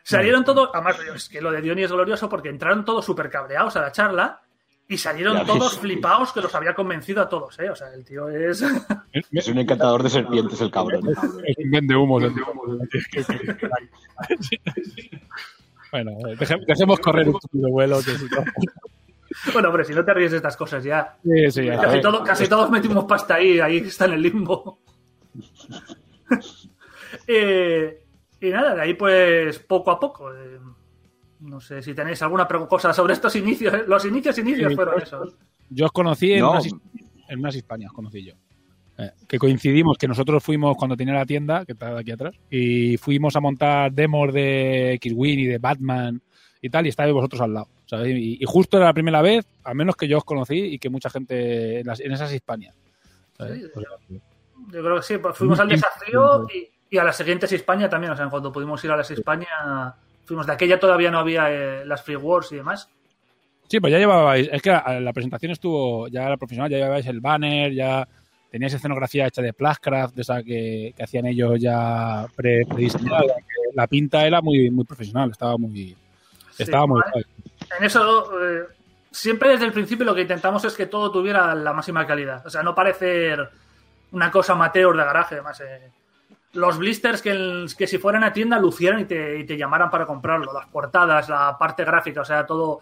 Salieron todos, además es que lo de Diony es glorioso porque entraron todos súper cabreados a la charla y salieron Ya todos ves. flipados que los había convencido a todos, ¿eh? O sea, el tío es... Es un encantador de serpientes el cabrón. Es un vende humos. Bueno, eh, deje- dejemos correr un poquito de vuelo. Que si no- Bueno, hombre, si no te ríes de estas cosas ya. Sí, sí, ya. Casi, todo- casi todos metimos pasta ahí, ahí está en el limbo. Eh, y nada, de ahí pues poco a poco. eh, no sé si tenéis alguna cosa sobre estos inicios. ¿eh? Los inicios, inicios Sí, fueron esos. Yo os conocí en, No. unas, en unas Hispanias, conocí yo. Eh, que coincidimos, que nosotros fuimos cuando tenía la tienda, que está aquí atrás, y fuimos a montar demos de X-Wing y de Batman y tal, y estabais vosotros al lado. Y, y justo era la primera vez, al menos que yo os conocí y que mucha gente en, las- en esas Hispanias. Sí, Pues, Yo creo que sí, pues fuimos al desafío y, y a las siguientes España también. O sea, cuando pudimos ir a las España, fuimos de aquella todavía no había eh, las Free Wars y demás. Sí, pues ya llevabais, es que la, la presentación estuvo, ya era profesional, ya llevabais el banner, ya teníais escenografía hecha de Plascraft, de esa que, que hacían ellos ya pre, prediseñada, la pinta era muy, muy profesional, estaba muy, estaba Sí, muy. En eso, eh, siempre desde el principio lo que intentamos es que todo tuviera la máxima calidad. O sea, no parecer una cosa amateur de garaje. Además, eh, los blisters que, que si fueran a tienda lucieran y te, y te llamaran para comprarlo. Las portadas, la parte gráfica, o sea, todo.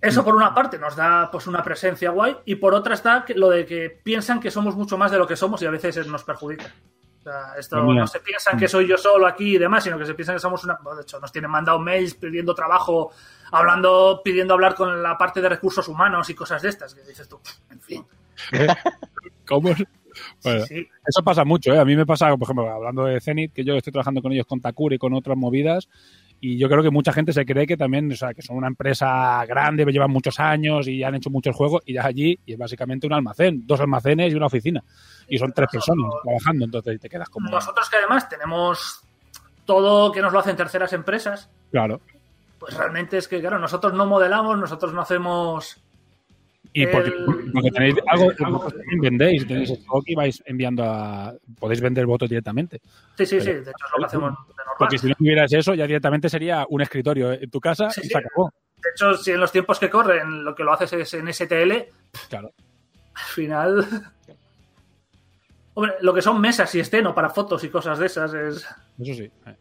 Eso por una parte nos da pues una presencia guay y por otra está lo de que piensan que somos mucho más de lo que somos y a veces nos perjudica. O sea, esto mira. no se piensan que soy yo solo aquí y demás, sino que se piensan que somos una. bueno, de hecho, nos tienen mandado mails pidiendo trabajo, hablando, pidiendo hablar con la parte de recursos humanos y cosas de estas. Que dices tú, en fin. ¿Cómo es? Bueno, Sí, Eso pasa mucho, ¿eh? A mí me pasa, por ejemplo, hablando de Zenith, que yo estoy trabajando con ellos con Takuri y con otras movidas, y yo creo que mucha gente se cree que también, o sea, que son una empresa grande, llevan muchos años y han hecho muchos juegos, y ya allí y es básicamente un almacén, dos almacenes y una oficina. Y son tres personas trabajando, entonces te quedas como... Nosotros que además tenemos todo que nos lo hacen terceras empresas, Claro. pues realmente es que, claro, nosotros no modelamos, nosotros no hacemos. Y porque, El- porque tenéis algo, algo vendéis, tenéis stock y vais enviando a... Podéis vender votos directamente. Sí, sí, sí, de hecho es lo que hacemos de normal. Porque si no tuvieras eso, ya directamente sería un escritorio en tu casa Sí, y sí. se acabó. De hecho, si en los tiempos que corren lo que lo haces es en STL, Claro. al final. Hombre, lo que son mesas y esteno para fotos y cosas de esas es. Eso sí. eh.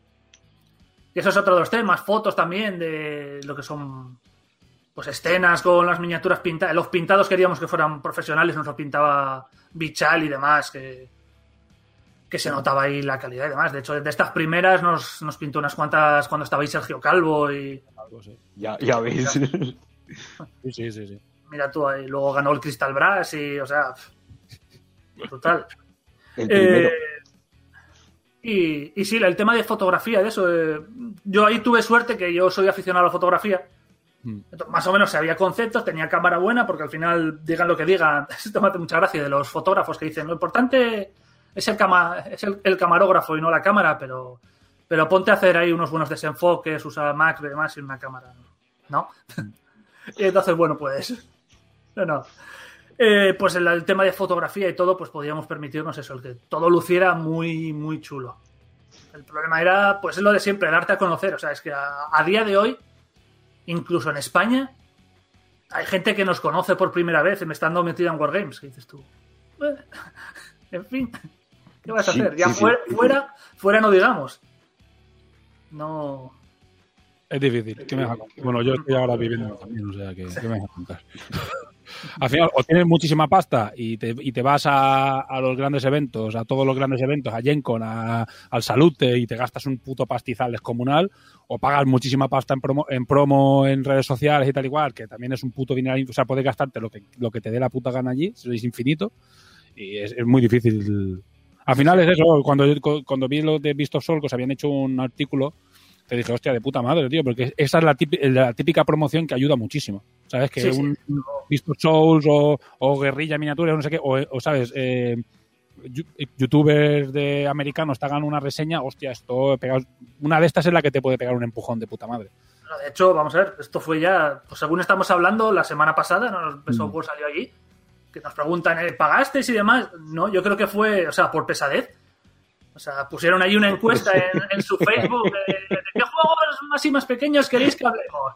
Que eso es otro de los temas, fotos también de lo que son pues escenas con las miniaturas pintadas. Los pintados queríamos que fueran profesionales, nos lo pintaba Bichal y demás, que, que se notaba ahí la calidad y demás. De hecho, de estas primeras nos, nos pintó unas cuantas cuando estaba ahí Sergio Calvo y sí. Ya, ya veis. Sí, sí, sí, sí. mira tú ahí. Luego ganó el Crystal Brass y, o sea, brutal. El primero. Eh, y, y sí, el tema de fotografía, de eso. eh, yo ahí tuve suerte que yo soy aficionado a la fotografía. Mm. Más o menos sabía conceptos, tenía cámara buena, porque al final, digan lo que digan, esto me mucha gracia de los fotógrafos que dicen, lo importante es el, cama, es el, el camarógrafo y no la cámara, pero, pero ponte a hacer ahí unos buenos desenfoques, usa macro y demás y una cámara, ¿no? y entonces, bueno, pues, no. Eh, pues el, tema de fotografía y todo, pues podíamos permitirnos eso, el que todo luciera muy, muy chulo. El problema era, pues es lo de siempre, darte a conocer. O sea, es que a día de hoy, incluso en España, hay gente que nos conoce por primera vez y me estando metida en Wargames. Que dices tú, "Eh, en fin, ¿qué vas a Sí, hacer? Ya sí, sí. fuera, fuera, fuera no digamos. No. Es difícil. ¿Qué me vas a contar? Bueno, yo estoy ahora viviendo también, o sea, que, ¿qué me vas a contar? Al final, o tienes muchísima pasta y te, y te vas a, a los grandes eventos, a todos los grandes eventos, a Gencon, a, al Salute y te gastas un puto pastizal descomunal, o pagas muchísima pasta en promo, en promo en redes sociales y tal igual, que también es un puto dinero, o sea, puedes gastarte lo que, lo que te dé la puta gana allí, es infinito, y es, muy difícil. Al final es eso, cuando, cuando vi lo de Beast of Soul, que os habían hecho un artículo, te dije, hostia, de puta madre, tío, porque esa es la, típi- la típica promoción que ayuda muchísimo. ¿Sabes? Que Sí, sí. un of Souls o, o Guerrilla Miniatura, no sé qué, o, o, ¿sabes? Eh, youtubers de americanos te hagan una reseña, hostia, esto pega- una de estas es la que te puede pegar un empujón de puta madre. De hecho, vamos a ver, esto fue ya, pues según estamos hablando, la semana pasada, ¿no? El Mm. software salió allí, que nos preguntan, ¿eh, ¿pagasteis y demás? No, yo creo que fue, o sea, por pesadez. O sea, pusieron ahí una encuesta en, en su Facebook juegos más y más pequeños queréis que hablemos.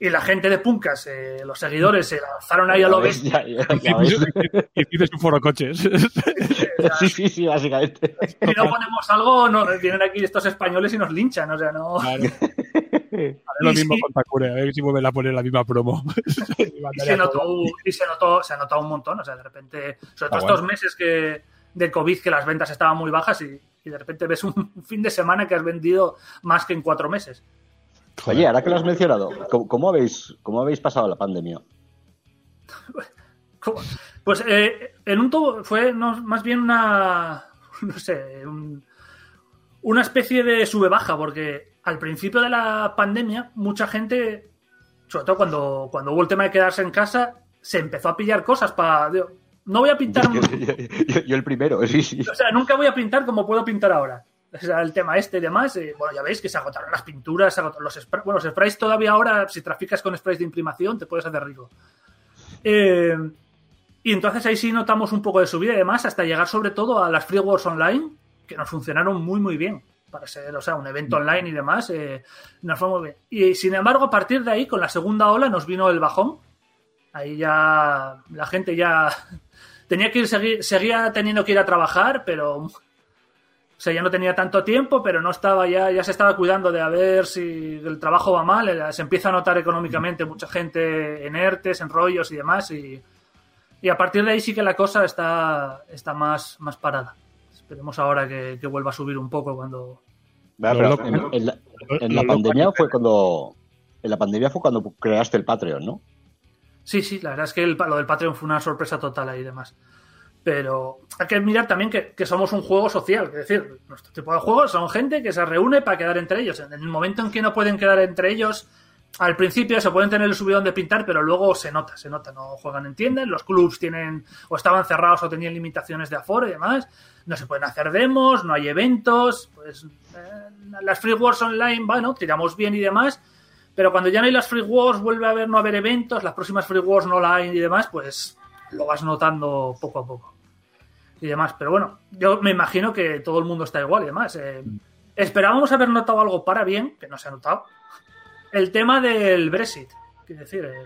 Y la gente de Puncas, eh, los seguidores, se lanzaron ahí a lo bestia. dices un foro coches. Sí, sí, sí, básicamente. Si no ponemos algo, no, vienen aquí estos españoles y nos linchan, o sea, no... Claro. Lo Y mismo sí. con Takure, a ver si vuelven a poner la misma promo. Y se notó, todo. y se notó, se ha notado un montón, o sea, de repente, sobre todo Ah, estos bueno. meses que de COVID que las ventas estaban muy bajas y, y de repente ves un fin de semana que has vendido más que en cuatro meses. Oye, ahora que lo has mencionado, ¿cómo, cómo habéis, cómo habéis pasado la pandemia? Pues eh, en un tubo fue no, más bien una, no sé, un- una especie de sube-baja, porque al principio de la pandemia mucha gente, sobre todo cuando, cuando hubo el tema de quedarse en casa, se empezó a pillar cosas para... No voy a pintar... Yo, yo- yo- yo el primero, sí, sí. O sea, nunca voy a pintar como puedo pintar ahora. O sea, el tema este y demás, eh, bueno, ya veis que se agotaron las pinturas, se agotaron los sprays. Bueno, los sprays todavía ahora, si traficas con sprays de imprimación, te puedes hacer rico. Eh, y entonces ahí sí notamos un poco de subida y demás, hasta llegar sobre todo a las Free Wars Online, que nos funcionaron muy, muy bien. Para ser, o sea, un evento online y demás, eh, nos fue muy bien. Y sin embargo, a partir de ahí, con la segunda ola, nos vino el bajón. Ahí ya la gente ya tenía que ir, seguir, seguía teniendo que ir a trabajar, pero o sea, ya no tenía tanto tiempo, pero no estaba ya, ya se estaba cuidando de a ver si el trabajo va mal, se empieza a notar económicamente mucha gente en ERTES, en rollos y demás, y, y a partir de ahí sí que la cosa está, está más, más parada. Esperemos ahora que, que vuelva a subir un poco cuando... Vaya, Lo pero loco- en, en la, en lo la loco pandemia es que- fue cuando en la pandemia fue cuando creaste el Patreon, ¿no? Sí, sí, la verdad es que el- lo del Patreon fue una sorpresa total ahí y demás. Pero hay que mirar también que, somos un juego social, es decir, nuestro tipo de juegos son gente que se reúne para quedar entre ellos. En el momento en que no pueden quedar entre ellos, al principio se pueden tener el subidón de pintar, pero luego se nota, se nota, no juegan en tiendas, los clubs tienen o estaban cerrados o tenían limitaciones de aforo y demás, no se pueden hacer demos, no hay eventos, pues eh, las free wars online, bueno, tiramos bien y demás, pero cuando ya no hay las free wars, vuelve a haber no haber eventos, las próximas free wars no la hay y demás, pues lo vas notando poco a poco y demás. Pero bueno, yo me imagino que todo el mundo está igual y demás. Eh, esperábamos haber notado algo para bien, que no se ha notado. El tema del Brexit. Quiero decir, eh,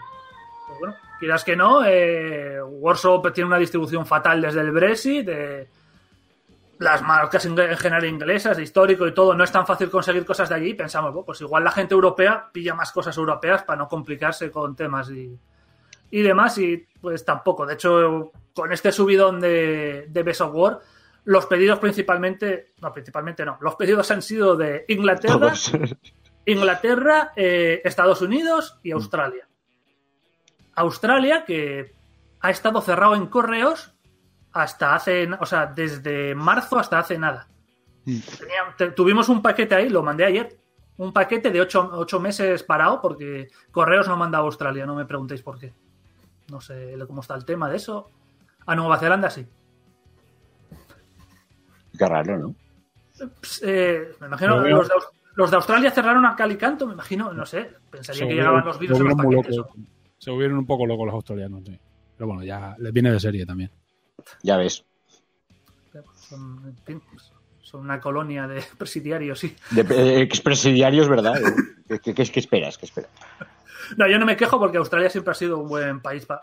pues bueno, quieras que no, eh, Warsaw tiene una distribución fatal desde el Brexit. eh, las marcas en general inglesas, de histórico y todo, no es tan fácil conseguir cosas de allí. Pensamos, pues igual la gente europea pilla más cosas europeas para no complicarse con temas y, y demás. Y pues tampoco. De hecho, con este subidón de, de Best of War, los pedidos principalmente, no, principalmente no, los pedidos han sido de Inglaterra, Todos. Inglaterra, eh, Estados Unidos y Australia. Australia, que ha estado cerrado en correos hasta hace, o sea, desde marzo hasta hace nada. Tenía- te- tuvimos un paquete ahí, lo mandé ayer. Un paquete de ocho, ocho meses parado porque correos no mandaba a Australia, no me preguntéis por qué. No sé cómo está el tema de eso. A Nueva Zelanda sí. Qué raro, ¿no? Pues, eh, me imagino veo. los de, Aus- los de Australia cerraron a cal y canto, me imagino, no sé. Pensaría Se que volvieron- llegaban los virus en los paquetes. Se volvieron un poco locos los australianos, sí. Pero bueno, ya les viene de serie también. Ya ves. Son, en fin, son una colonia de presidiarios, sí. De eh, expresidiarios, ¿verdad? ¿Qué, qué, qué- esperas? ¿Qué esperas? No, yo no me quejo porque Australia siempre ha sido un buen país para.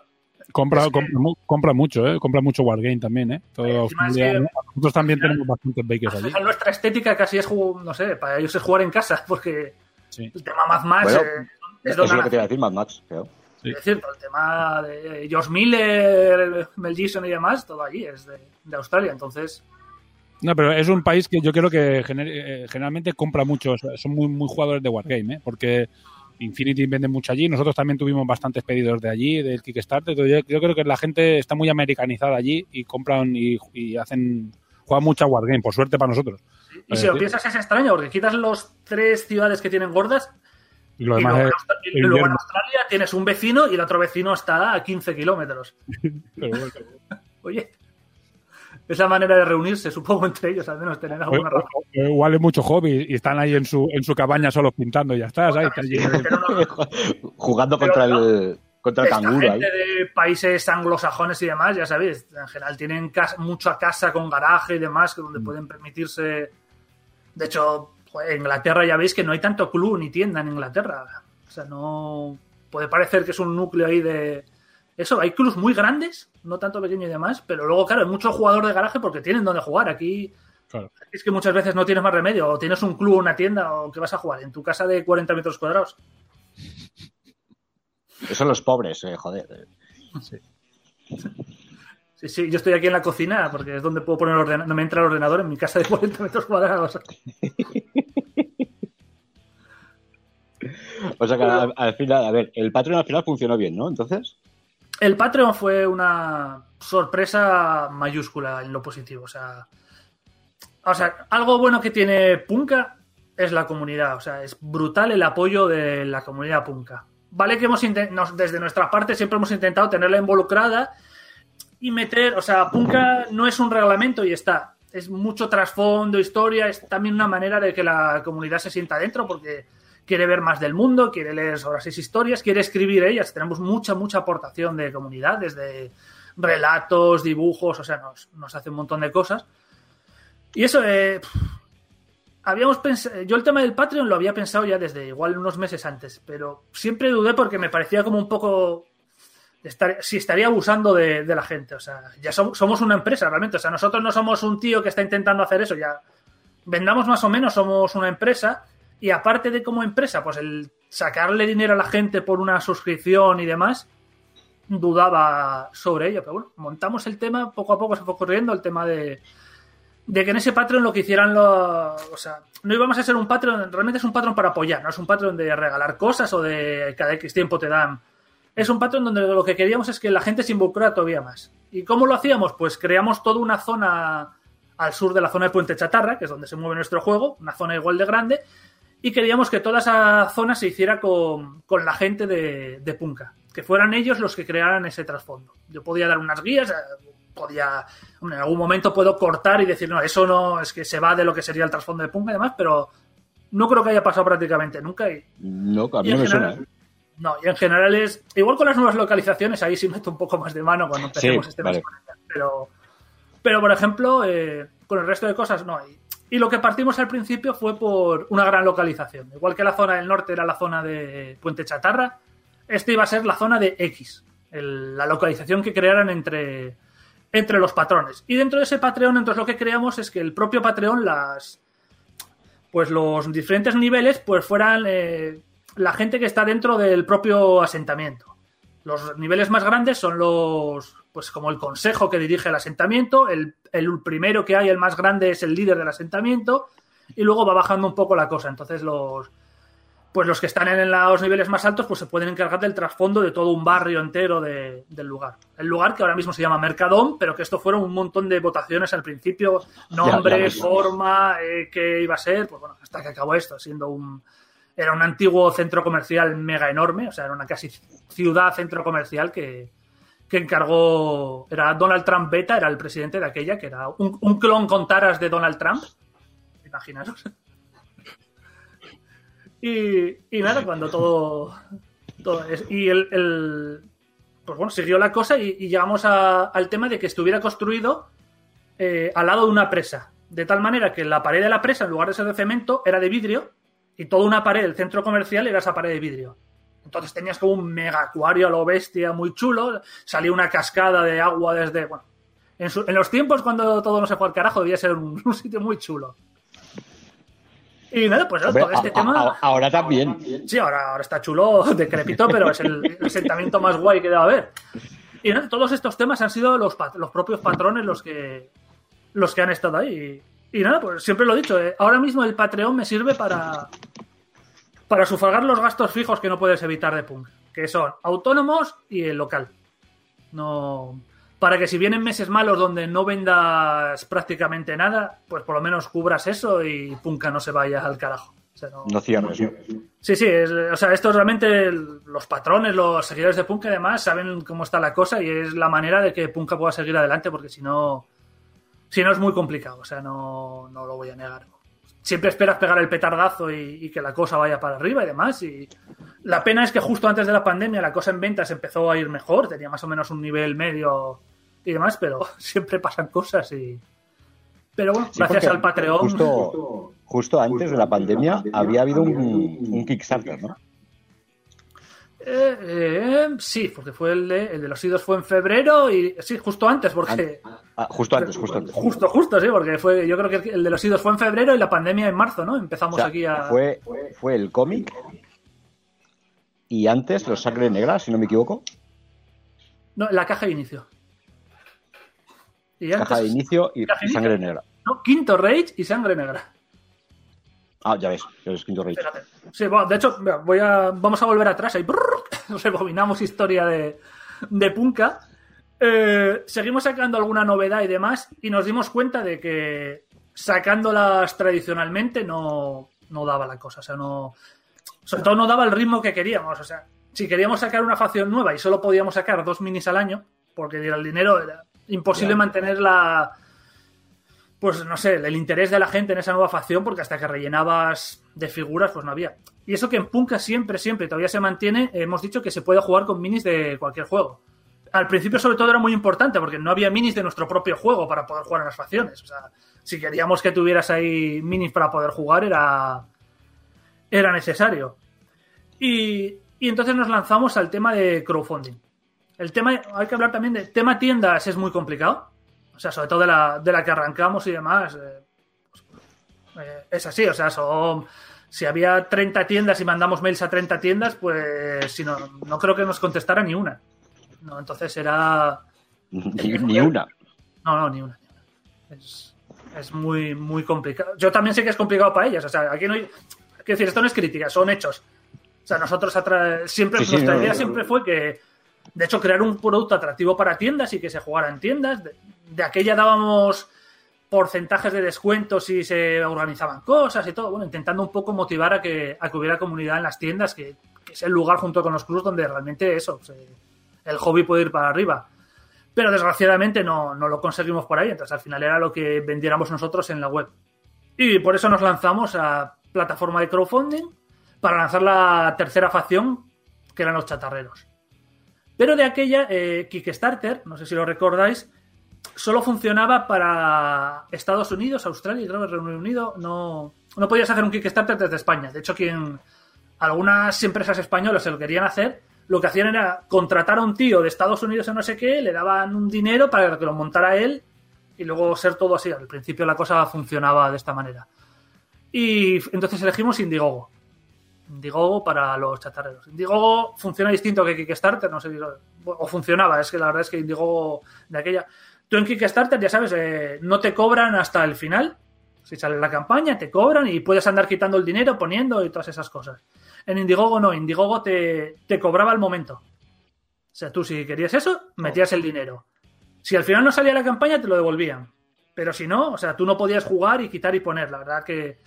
Compra, Es que- compra, mu- compra mucho, ¿eh? Compra mucho Wargame también, ¿eh? Todo Eh, encima Australia- es que- Nosotros también tenemos bastantes bakers allí. Nuestra estética casi es, jugar- no sé, para ellos es jugar en casa, porque Sí. el tema Mad Max Bueno, eh, es lo que te iba a decir Mad Max, creo. Sí. Es cierto, el tema de George Miller, Mel Gibson y demás, todo allí es de, de Australia. Entonces, No, pero es un país que yo creo que gener- eh, generalmente compra muchos, son muy, muy jugadores de Wargame, ¿eh? Porque Infinity vende mucho allí, nosotros también tuvimos bastantes pedidos de allí, del Kickstarter, yo, yo creo que la gente está muy americanizada allí y compran y, y hacen, juegan mucho a Wargame, por suerte para nosotros. y si lo Eh, piensas es extraño, porque quitas los tres ciudades que tienen gordas Y lo y demás luego, en es y luego en. Australia tienes un vecino y el otro vecino está a 15 kilómetros. Oye, esa manera de reunirse, supongo, entre ellos, al menos tener alguna razón. Igual es mucho hobby y están ahí en su, en su cabaña solos pintando y ya está, ¿sabes? No- Jugando Pero contra no. el contra el Esta canguro ahí. gente de países anglosajones y demás, ya sabéis, en general tienen cas- mucha casa con garaje y demás, que donde Mm. pueden permitirse. De hecho, joder, en Inglaterra ya veis que no hay tanto club ni tienda en Inglaterra. O sea, no. Puede parecer que es un núcleo ahí de. Eso, hay clubs muy grandes, no tanto pequeños y demás, pero luego, claro, hay mucho jugador de garaje porque tienen donde jugar. Aquí Claro. es que muchas veces no tienes más remedio, o tienes un club, una tienda, o que vas a jugar en tu casa de 40 metros cuadrados. Son los pobres, eh, joder. Sí, sí, yo estoy aquí en la cocina porque es donde puedo poner el ordenador. No me entra el ordenador en mi casa de 40 metros cuadrados. O sea que al, al final, a ver, el Patreon al final funcionó bien, ¿no? Entonces, El Patreon fue una sorpresa mayúscula en lo positivo. O sea, o sea, algo bueno que tiene Punka es la comunidad. O sea, es brutal el apoyo de la comunidad Punka. Vale que hemos nos- desde nuestra parte siempre hemos intentado tenerla involucrada y meter, o sea, Punka no es un reglamento y está. Es mucho trasfondo, historia, es también una manera de que la comunidad se sienta dentro porque quiere ver más del mundo, quiere leer sobre esas historias, quiere escribir ellas. Tenemos mucha, mucha aportación de comunidad, desde relatos, dibujos, o sea, nos, hace un montón de cosas. Y eso, eh, habíamos pensado, yo el tema del Patreon lo había pensado ya desde igual unos meses antes, pero siempre dudé porque me parecía como un poco si estaría abusando de, la gente. O sea, ya som- somos una empresa realmente. O sea, nosotros no somos un tío que está intentando hacer eso. Ya vendamos más o menos, somos una empresa. Y aparte de como empresa, pues el sacarle dinero a la gente por una suscripción y demás, dudaba sobre ello. Pero bueno, montamos el tema, poco a poco se fue ocurriendo el tema de, de que en ese Patreon lo que hicieran los... O sea, no íbamos a ser un Patreon, realmente es un Patreon para apoyar, no es un Patreon de regalar cosas o de cada X tiempo te dan. Es un Patreon donde lo que queríamos es que la gente se involucrara todavía más. ¿Y cómo lo hacíamos? Pues creamos toda una zona al sur de la zona de Puente Chatarra, que es donde se mueve nuestro juego, una zona igual de grande, y queríamos que toda esa zona se hiciera con, con la gente de, de Punka, que fueran ellos los que crearan ese trasfondo. Yo podía dar unas guías, eh, podía, en algún momento puedo cortar y decir, no, eso no, es que se va de lo que sería el trasfondo de Punka y demás, pero no creo que haya pasado prácticamente nunca. Y, no, a mí no en me suena. general- ¿eh? no, y en general es. Igual con las nuevas localizaciones, ahí sí meto un poco más de mano cuando empecemos Sí, este vale. mes. Pero, pero, por ejemplo, eh, con el resto de cosas no. Y, y lo que partimos al principio fue por una gran localización. Igual que la zona del norte era la zona de Puente Chatarra, este iba a ser la zona de X. la localización que crearan entre, entre los patrones. Y dentro de ese Patreon, entonces lo que creamos es que el propio Patreon, las pues los diferentes niveles, pues fueran eh, la gente que está dentro del propio asentamiento. Los niveles más grandes son los, pues como el consejo que dirige el asentamiento, el, el primero que hay, el más grande, es el líder del asentamiento, y luego va bajando un poco la cosa. Entonces los, pues los que están en los niveles más altos pues se pueden encargar del trasfondo de todo un barrio entero de- del lugar. El lugar que ahora mismo se llama Mercadón, pero que esto fueron un montón de votaciones al principio, nombre, ya forma, eh, qué iba a ser, pues bueno, hasta que acabó esto, siendo un... Era un antiguo centro comercial mega enorme, o sea, era una casi ciudad centro comercial que, que encargó, era Donald Trump Beta, era el presidente de aquella, que era un, un clon con taras de Donald Trump, imaginaros. Y, y nada, cuando todo. todo es- y el, Pues bueno, siguió la cosa y, llegamos al tema de que estuviera construido eh, al lado de una presa. De tal manera que la pared de la presa, en lugar de ser de cemento, era de vidrio y toda una pared del centro comercial era esa pared de vidrio. Entonces tenías como un mega acuario a lo bestia, muy chulo. Salía una cascada de agua desde. Bueno, en, su- en los tiempos cuando todo no se fue al carajo, debía ser un, un sitio muy chulo. Y nada, pues Hombre, todo este a- tema. a- ahora también. Sí, ahora, ahora está chulo, decrépito, pero es el asentamiento más guay que debe haber. Y nada, todos estos temas han sido los, los propios patrones los que, los que han estado ahí. Y, y nada, pues siempre lo he dicho, eh, ahora mismo el Patreon me sirve para, para sufragar los gastos fijos que no puedes evitar de Punk, que son autónomos y el local. No, para que si vienen meses malos donde no vendas prácticamente nada, pues por lo menos cubras eso y Punka no se vaya al carajo. O sea, no- No cierres. ¿no? Sí, sí, es- o sea, esto realmente el- los patrones, los seguidores de Punk y demás saben cómo está la cosa y es la manera de que Punka pueda seguir adelante porque si no, si no es muy complicado, o sea, no, no lo voy a negar. Siempre esperas pegar el petardazo y, y que la cosa vaya para arriba y demás y la pena es que justo antes de la pandemia la cosa en ventas empezó a ir mejor, tenía más o menos un nivel medio y demás, pero siempre pasan cosas y... Pero bueno, Sí, gracias al Patreon... Justo, justo antes de la pandemia había habido un, un Kickstarter, ¿no? Eh, eh, sí, porque fue el de, el de los idos fue en febrero y sí, justo antes, porque Ah, justo antes, justo antes. justo, justo, sí, porque fue, yo creo que el de los idos fue en febrero y la pandemia en marzo, ¿no? O Empezamos sea, aquí a fue, fue el cómic y antes los Sangre Negra, si no me equivoco. no, la caja de inicio. Y antes, Caja de inicio y inicio. Sangre Negra. no, Quinto Rage y Sangre Negra. Ah, ya ves, es Quinto Rey. Sí, bueno, de hecho, voy a, vamos a volver atrás ahí. brrr, rebobinamos historia de, de Punka. Eh, seguimos sacando alguna novedad y demás, y nos dimos cuenta de que sacándolas tradicionalmente no, no daba la cosa. O sea, no. Sobre todo no daba el ritmo que queríamos. O sea, si queríamos sacar una facción nueva y solo podíamos sacar dos minis al año, porque el dinero era imposible Ya. mantener la, pues no sé, el interés de la gente en esa nueva facción, porque hasta que rellenabas de figuras, pues no había. Y eso que en Punka siempre, siempre todavía se mantiene, hemos dicho que se puede jugar con minis de cualquier juego. Al principio, sobre todo, era muy importante, porque no había minis de nuestro propio juego para poder jugar en las facciones. O sea, si queríamos que tuvieras ahí minis para poder jugar, era, era necesario. Y, y entonces nos lanzamos al tema de crowdfunding. El tema, hay que hablar también de tema tiendas, es muy complicado. O sea, sobre todo de la, de la que arrancamos y demás. eh, pues, eh, es así, o sea, son. Si había 30 tiendas y mandamos mails a 30 tiendas, pues si no, no creo que nos contestara ni una. No, entonces era. Ni, ni una. No, no, ni una. Es, es muy, muy complicado. Yo también sé que es complicado para ellas. O sea, aquí no hay. Quiero decir, esto no es crítica, son hechos. O sea, nosotros atra- siempre, Sí, sí, nuestra no, idea no, siempre fue que, de hecho, crear un producto atractivo para tiendas y que se jugara en tiendas. De, aquella dábamos porcentajes de descuento si se organizaban cosas y todo. Bueno, intentando un poco motivar a que, a que hubiera comunidad en las tiendas, que, es el lugar junto con los clubs donde realmente eso, el hobby puede ir para arriba. Pero desgraciadamente no, no lo conseguimos por ahí. Entonces al final era lo que vendiéramos nosotros en la web. Y por eso nos lanzamos a plataforma de crowdfunding para lanzar la tercera facción, que eran los chatarreros. Pero de aquella, eh, Kickstarter, no sé si lo recordáis, solo funcionaba para Estados Unidos, Australia y creo que Reino Unido. No, no podías hacer un Kickstarter desde España. De hecho, quien algunas empresas españolas se lo querían hacer, lo que hacían era contratar a un tío de Estados Unidos o no sé qué, le daban un dinero para que lo montara él y luego ser todo así. Al principio la cosa funcionaba de esta manera. Y entonces elegimos Indiegogo. Indiegogo para los chatarreros. Indiegogo funciona distinto que Kickstarter, no sé o funcionaba, es que la verdad es que Indiegogo de aquella. Tú en Kickstarter, ya sabes, eh, no te cobran hasta el final. Si sale la campaña, te cobran y puedes andar quitando el dinero, poniendo y todas esas cosas. En Indiegogo no, Indiegogo te, te cobraba al momento. O sea, tú si querías eso, metías el dinero. Si al final no salía la campaña, te lo devolvían. Pero si no, o sea, tú no podías jugar y quitar y poner. La verdad que.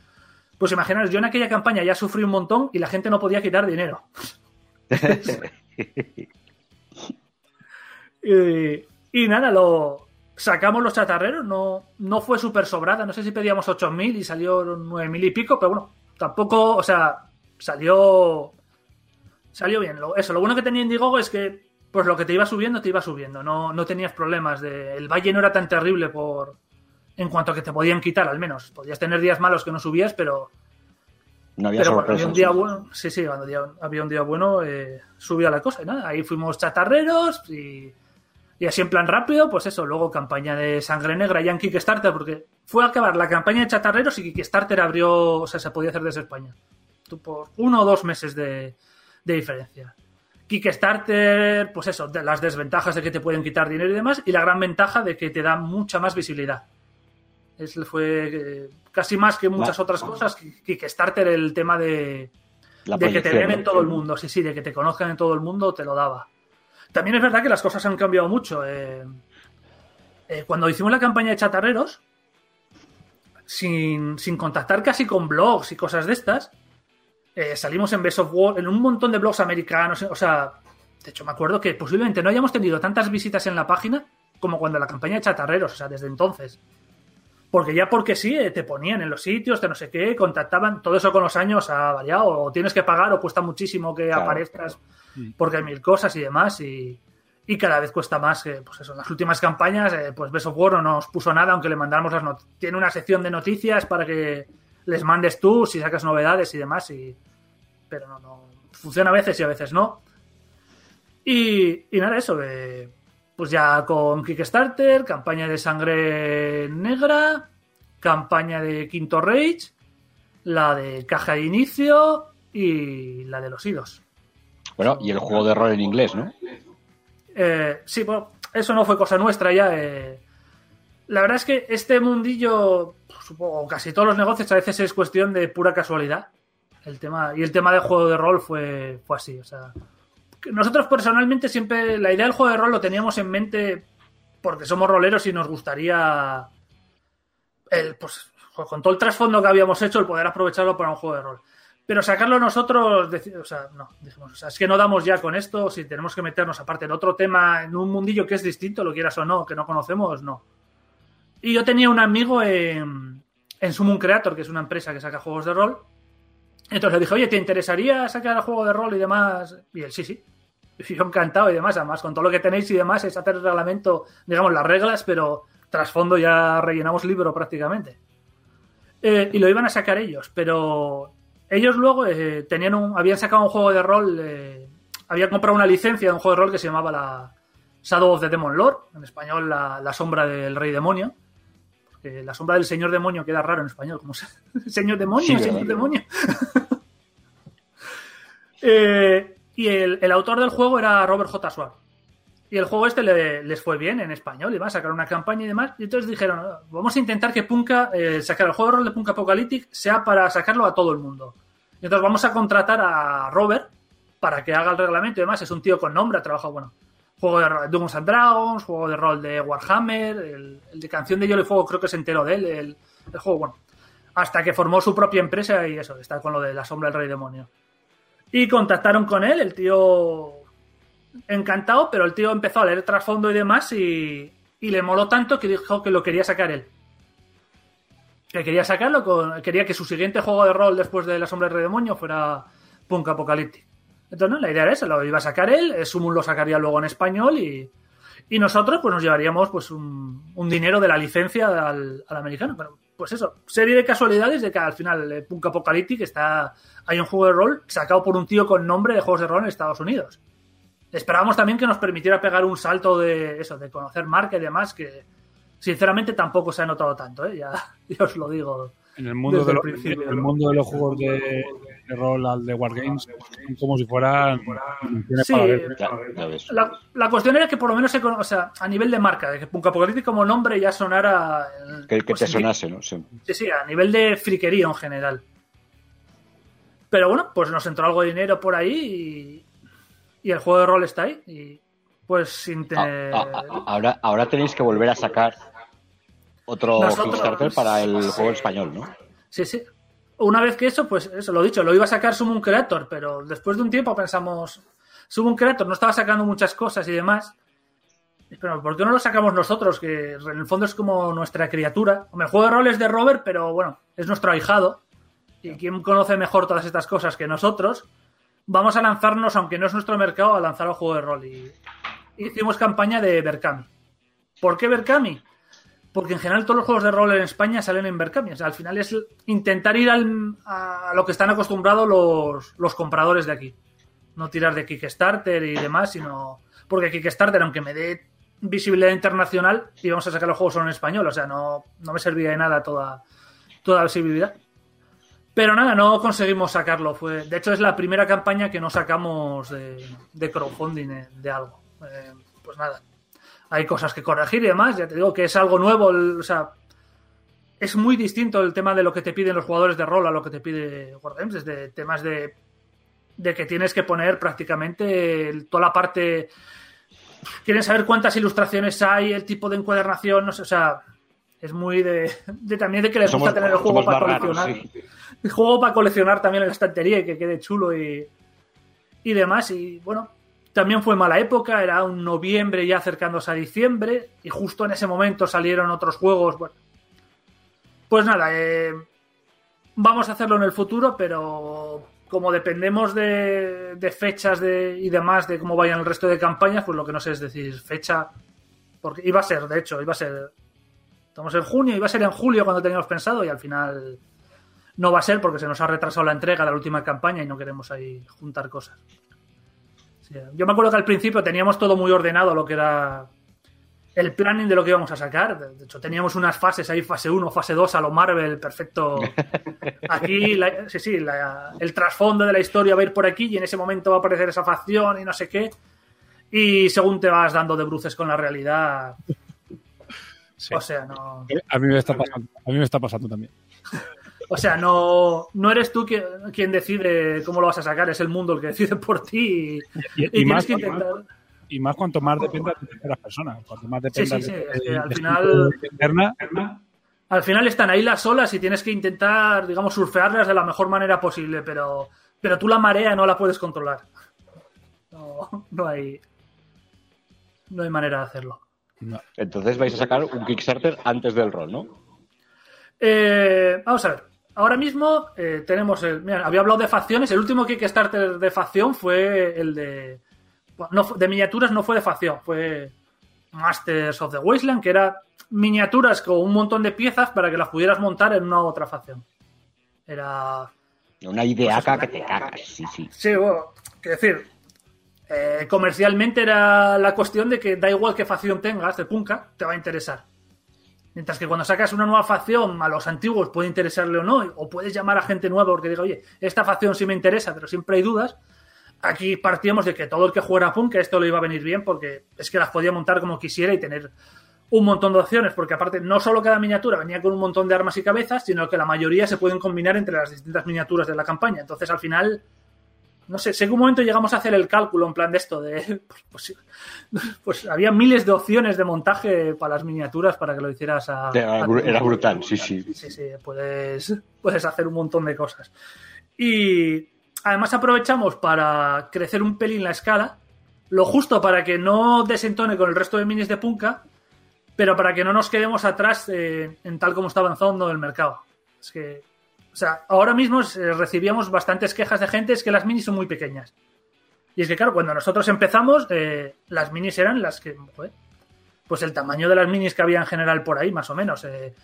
Pues imaginaos, yo en aquella campaña ya sufrí un montón y la gente no podía quitar dinero. y, y nada, lo sacamos los chatarreros, no, no fue súper sobrada, no sé si pedíamos 8.000 y salió 9.000 y pico, pero bueno, tampoco, o sea, salió salió bien. Lo- eso, lo bueno que tenía Indiegogo es que pues lo que te iba subiendo, te iba subiendo, no, no tenías problemas. De, el valle no era tan terrible por en cuanto a que te podían quitar, al menos. Podías tener días malos que no subías, pero No había pero cuando había un día bueno, sí, sí, cuando había un día bueno, eh, subía la cosa y nada. Ahí fuimos chatarreros y, y así en plan rápido, pues eso, luego campaña de sangre negra ya en Kickstarter, porque fue a acabar la campaña de chatarreros y Kickstarter abrió, o sea, se podía hacer desde España. Tú por uno o dos meses de, de diferencia. Kickstarter, pues eso, de las desventajas de que te pueden quitar dinero y demás, y la gran ventaja de que te da mucha más visibilidad. Es, fue eh, casi más que muchas otras cosas. Kickstarter, el tema de, La de que te vean en todo el mundo, sí, sí, de que te conozcan en todo el mundo, te lo daba. También es verdad que las cosas han cambiado mucho. eh. Eh, cuando hicimos la campaña de chatarreros, sin, sin contactar casi con blogs y cosas de estas, eh, salimos en Best of War, en un montón de blogs americanos, o sea, de hecho me acuerdo que posiblemente no hayamos tenido tantas visitas en la página como cuando la campaña de chatarreros, o sea, desde entonces. Porque ya porque sí, te ponían en los sitios, te no sé qué, contactaban, todo eso con los años ha variado, o tienes que pagar o cuesta muchísimo que Claro. aparezcas porque hay mil cosas y demás, y, y cada vez cuesta más, que, pues eso, en las últimas campañas, eh, pues Best of War no nos puso nada, aunque le mandáramos las noticias. Tiene una sección de noticias para que les mandes tú si sacas novedades y demás, y, pero no, no, funciona a veces y a veces no. Y, y nada, eso, eh, pues ya con Kickstarter, campaña de sangre negra, campaña de Quinto Rage, la de caja de inicio y la de los idos. Bueno, y el juego de rol en inglés, ¿no? Eh, sí, bueno, eso no fue cosa nuestra ya. eh. La verdad es que este mundillo, pues, supongo, casi todos los negocios a veces es cuestión de pura casualidad. El tema, y el tema del juego de rol fue, fue así. O sea, nosotros personalmente siempre la idea del juego de rol lo teníamos en mente porque somos roleros y nos gustaría el, pues, con todo el trasfondo que habíamos hecho, el poder aprovecharlo para un juego de rol. Pero sacarlo nosotros, o sea, no, dijimos, o sea, es que no damos ya con esto, si tenemos que meternos aparte en otro tema, en un mundillo que es distinto, lo quieras o no, que no conocemos, no. Y yo tenía un amigo en, en Summon Creator, que es una empresa que saca juegos de rol. Entonces le dije, oye, ¿te interesaría sacar el juego de rol y demás? Y él, sí, sí. Y yo encantado y demás, además, con todo lo que tenéis y demás, es hacer el reglamento, digamos, las reglas, pero trasfondo ya rellenamos libro prácticamente. Eh, y lo iban a sacar ellos, pero ellos luego eh, tenían un, habían sacado un juego de rol, eh, habían comprado una licencia de un juego de rol que se llamaba la Shadow of the Demon Lord, en español la, la sombra del rey demonio. Porque la sombra del señor demonio queda raro en español, como se- señor demonio, Sí, señor demonio. Eh, y el, el autor del juego era Robert J. Swart. Y el juego este le- les fue bien en español, y va a sacar una campaña y demás. Y entonces dijeron, vamos a intentar que Punka, eh, sacar el juego de rol de Punk Apocalyptic sea para sacarlo a todo el mundo. Y entonces vamos a contratar a Robert para que haga el reglamento y demás. Es un tío con nombre, ha trabajado, bueno, juego de Dungeons and Dragons, juego de rol de Warhammer, el, de Canción de Hielo y Fuego creo que se enteró de él, el juego, bueno. Hasta que formó su propia empresa y eso, está con lo de la sombra del rey demonio. Y contactaron con él, el tío encantado, pero el tío empezó a leer trasfondo y demás y, y le moló tanto que dijo que lo quería sacar él. Que quería sacarlo, con, quería que su siguiente juego de rol después de La Sombra del Rey Demonio fuera Punk Apocalyptic. Entonces, la idea era esa, lo iba a sacar él, eh, Sumun lo sacaría luego en español y, y nosotros pues nos llevaríamos pues un, un dinero de la licencia al, al americano. Pero pues eso, serie de casualidades de que al final eh, Punk Apocalyptic está, hay un juego de rol sacado por un tío con nombre de juegos de rol en Estados Unidos. Esperábamos también que nos permitiera pegar un salto de eso, de conocer marca y demás, que sinceramente tampoco se ha notado tanto, ¿eh? ya, ya os lo digo. En el mundo, Desde de los, principio, en el mundo de los juegos de, de rol al de Wargames, como si fueran Sí. La, la cuestión era que por lo menos o sea, a nivel de marca, de que Punk Apocalyptic como nombre ya sonara. Que, que pues, te sonase, ¿no? Sí. Sí, sí, a nivel de friquería en general. Pero bueno, pues nos entró algo de dinero por ahí y, el juego de rol está ahí. Y pues sin tener. ah, ah, ahora, ahora tenéis que volver a sacar otro Nosotros- Kickstarter para el sí. juego español, ¿no? Sí, sí. Una vez que eso, pues eso, lo dicho, lo iba a sacar Summon Creator, pero después de un tiempo pensamos, Summon Creator no estaba sacando muchas cosas y demás. Pero ¿por qué no lo sacamos nosotros? Que en el fondo es como nuestra criatura. Hombre, El juego de rol es de Robert, pero bueno, es nuestro ahijado. Y quien conoce mejor todas estas cosas que nosotros, vamos a lanzarnos, aunque no es nuestro mercado, a lanzar el juego de rol. Y hicimos campaña de Berkami. ¿Por qué Berkami? Porque en general todos los juegos de rol en España salen en Berkami. O sea, al final es intentar ir al- a lo que están acostumbrados los, los compradores de aquí. No tirar de Kickstarter y demás, sino. Porque Kickstarter, aunque me dé visibilidad internacional, íbamos a sacar los juegos solo en español. O sea, no, no me servía de nada toda, toda visibilidad. Pero nada, no conseguimos sacarlo. Fue, de hecho, es la primera campaña que no sacamos de, de crowdfunding eh, de algo. Eh, pues nada, hay cosas que corregir y demás. Ya te digo que es algo nuevo. el- o sea, es muy distinto el tema de lo que te piden los jugadores de rol a lo que te pide Wargames. Desde temas de, de que tienes que poner prácticamente toda la parte. Quieren saber cuántas ilustraciones hay, el tipo de encuadernación, no sé, o sea, es muy de, de también de que les Somos, gusta tener el juego para raros, coleccionar sí. juego para coleccionar también en la estantería y que quede chulo y, y demás. Y bueno, también fue mala época, era un noviembre ya acercándose a diciembre y justo en ese momento salieron otros juegos. Bueno, pues nada, eh, vamos a hacerlo en el futuro, pero como dependemos de, de fechas de, y demás, de cómo vayan el resto de campañas, pues lo que no sé es decir fecha, porque iba a ser, de hecho, iba a ser... Estamos en junio, iba a ser en julio cuando teníamos pensado y al final no va a ser porque se nos ha retrasado la entrega de la última campaña y no queremos ahí juntar cosas. Sí, yo me acuerdo que al principio teníamos todo muy ordenado lo que era el planning de lo que íbamos a sacar. De hecho, teníamos unas fases ahí, fase 1, fase 2 a lo Marvel, perfecto. Aquí, la- sí, sí, la- el trasfondo de la historia va a ir por aquí y en ese momento va a aparecer esa facción y no sé qué. Y según te vas dando de bruces con la realidad, Sí. o sea, no... A mí me está pasando, a mí me está pasando también. O sea, no, no eres tú quien, quien decide cómo lo vas a sacar, es el mundo el que decide por ti y, Y, y y tienes más, que intentar. y más cuanto más dependa de terceras personas. Cuanto más Sí, dependa sí, sí, de, es que de- al de final- interna, Al final están ahí las olas y tienes que intentar, digamos, surfearlas de la mejor manera posible, pero, pero tú la marea no la puedes controlar. No, no hay. No hay manera de hacerlo. no. Entonces vais a sacar un Kickstarter antes del rol, ¿no? Eh, vamos a ver. Ahora mismo eh, tenemos el. Mira, había hablado de facciones. El último Kickstarter de facción fue el de. No, de miniaturas no fue de facción, fue Masters of the Wasteland, que era miniaturas con un montón de piezas para que las pudieras montar en una u otra facción. Era. Una ideaca que te cagas, sí, sí. Sí, bueno, quiero decir, eh, comercialmente era la cuestión de que da igual qué facción tengas de Punka, te va a interesar. Mientras que cuando sacas una nueva facción, a los antiguos puede interesarle o no, o puedes llamar a gente nueva porque diga, oye, esta facción sí me interesa, pero siempre hay dudas. Aquí partíamos de que todo el que jugara a Punka esto le iba a venir bien porque es que las podía montar como quisiera y tener un montón de opciones, porque aparte no solo cada miniatura venía con un montón de armas y cabezas, sino que la mayoría se pueden combinar entre las distintas miniaturas de la campaña. Entonces al final no sé, sé que un momento llegamos a hacer el cálculo en plan de esto, de pues, pues, pues había miles de opciones de montaje para las miniaturas para que lo hicieras a... Era, a- bru- era brutal, sí, sí. Sí, sí, puedes, puedes hacer un montón de cosas. Y además aprovechamos para crecer un pelín la escala, lo justo para que no desentone con el resto de minis de Punka, pero para que no nos quedemos atrás eh, en tal como está avanzando el mercado. Es que, o sea, ahora mismo eh, recibíamos bastantes quejas de gente, es que las minis son muy pequeñas. Y es que, claro, cuando nosotros empezamos, eh, las minis eran las que, joder, pues el tamaño de las minis que había en general por ahí, más o menos. eh,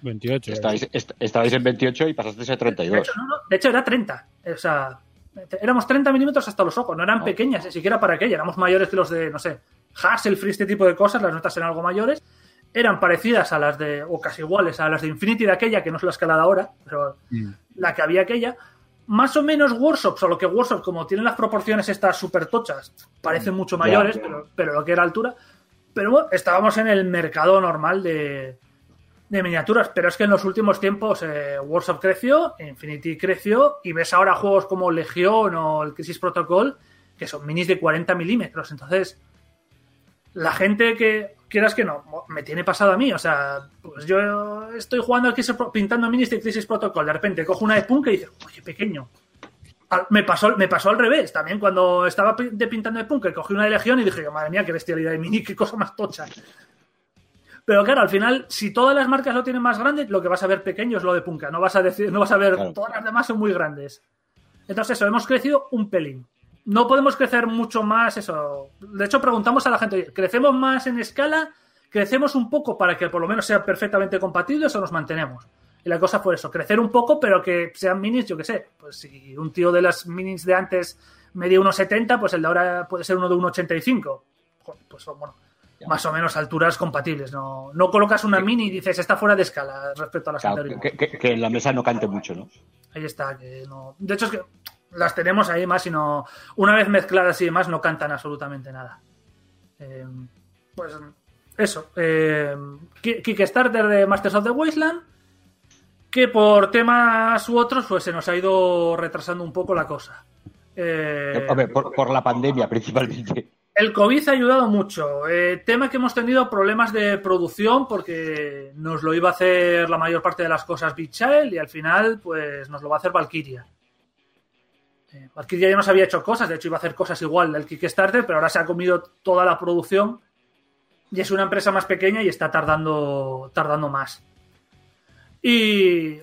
28. Estabais, est- estabais en 28 y pasasteis a de 32. hecho, no, no, de hecho, era 30. O sea, Éramos 30 milímetros hasta los ojos, no eran pequeñas, ni siquiera para aquella, éramos mayores que los de, no sé, Hasselfree, este tipo de cosas, las notas eran algo mayores. Eran parecidas a las de, o casi iguales a las de Infinity de aquella, que no es la escala de ahora, pero la que había aquella. Más o menos Workshop, solo que Workshop, como tienen las proporciones estas súper tochas, parecen mucho mayores, Pero, pero lo que era altura. Pero bueno, estábamos en el mercado normal de, de miniaturas, pero es que en los últimos tiempos eh, Workshop creció, Infinity creció, y ves ahora juegos como Legion o el Crisis Protocol, que son minis de 40 milímetros. Entonces, la gente que quieras que no, me tiene pasado a mí. O sea, pues yo estoy jugando aquí pintando minis de Crisis Protocol. De repente cojo una de Punk y dice, oye, pequeño. Me pasó, me pasó al revés. También cuando estaba de pintando de Punk, cogí una de Legión y dije, madre mía, qué bestialidad de mini, qué cosa más tocha. Pero claro, al final, si todas las marcas lo tienen más grande, lo que vas a ver pequeño es lo de Punka. No vas a decir, no vas a ver, todas las demás son muy grandes. Entonces, eso, hemos crecido un pelín no podemos crecer mucho más eso. De hecho, preguntamos a la gente, ¿crecemos más en escala? ¿Crecemos un poco para que por lo menos sean perfectamente compatibles o nos mantenemos? Y la cosa fue eso, crecer un poco, pero que sean minis, yo qué sé. Pues si un tío de las minis de antes medía unos 70, pues el de ahora puede ser uno de 1,85. Pues bueno, más o menos alturas compatibles. No, no colocas una mini y dices, está fuera de escala respecto a las anteriores. Que, que, en la mesa no cante mucho, ¿no? Ahí está, que no. De hecho, es que las tenemos ahí más, sino una vez mezcladas y demás no cantan absolutamente nada. Eh, pues eso. Eh, Kickstarter de Masters of the Wasteland, que por temas u otros pues se nos ha ido retrasando un poco la cosa. Eh, por, la pandemia principalmente. El COVID ha ayudado mucho. tema que hemos tenido problemas de producción porque nos lo iba a hacer la mayor parte de las cosas Big Child y al final pues nos lo va a hacer Valkyria. Eh, Valkyria ya nos había hecho cosas, de hecho iba a hacer cosas igual del Kickstarter, pero ahora se ha comido toda la producción y es una empresa más pequeña y está tardando, tardando más. Y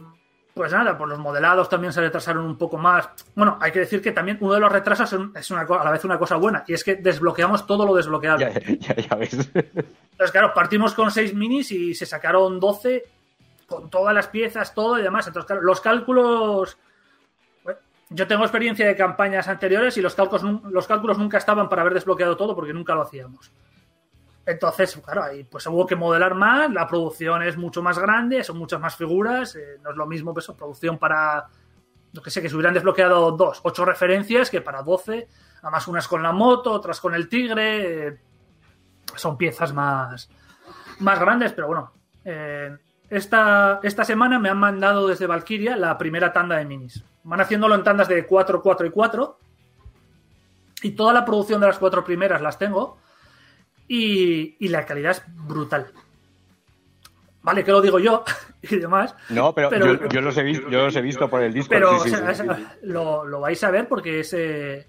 pues nada, pues los modelados también se retrasaron un poco más. Bueno, hay que decir que también uno de los retrasos es una, a la vez una cosa buena, y es que desbloqueamos todo lo desbloqueable. Ya, ya, ya ves. Entonces, claro, partimos con 6 minis y se sacaron 12 con todas las piezas, todo y demás. Entonces, claro, los cálculos yo tengo experiencia de campañas anteriores y los cálculos, los cálculos nunca estaban para haber desbloqueado todo porque nunca lo hacíamos. Entonces, claro, ahí pues hubo que modelar más, la producción es mucho más grande, son muchas más figuras, eh, no es lo mismo pues, producción para, lo que sé, que se hubieran desbloqueado dos, ocho referencias que para doce, además unas con la moto, otras con el tigre, eh, son piezas más, más grandes, pero bueno, eh, esta, esta semana me han mandado desde Valkyria la primera tanda de minis. Van haciéndolo en tandas de 4, 4 y 4. Y toda la producción de las cuatro primeras las tengo. Y, la calidad es brutal. Vale, que lo digo yo y demás. No, pero, yo, los he visto, yo los he visto por el disco. Pero lo, vais a ver porque es eh,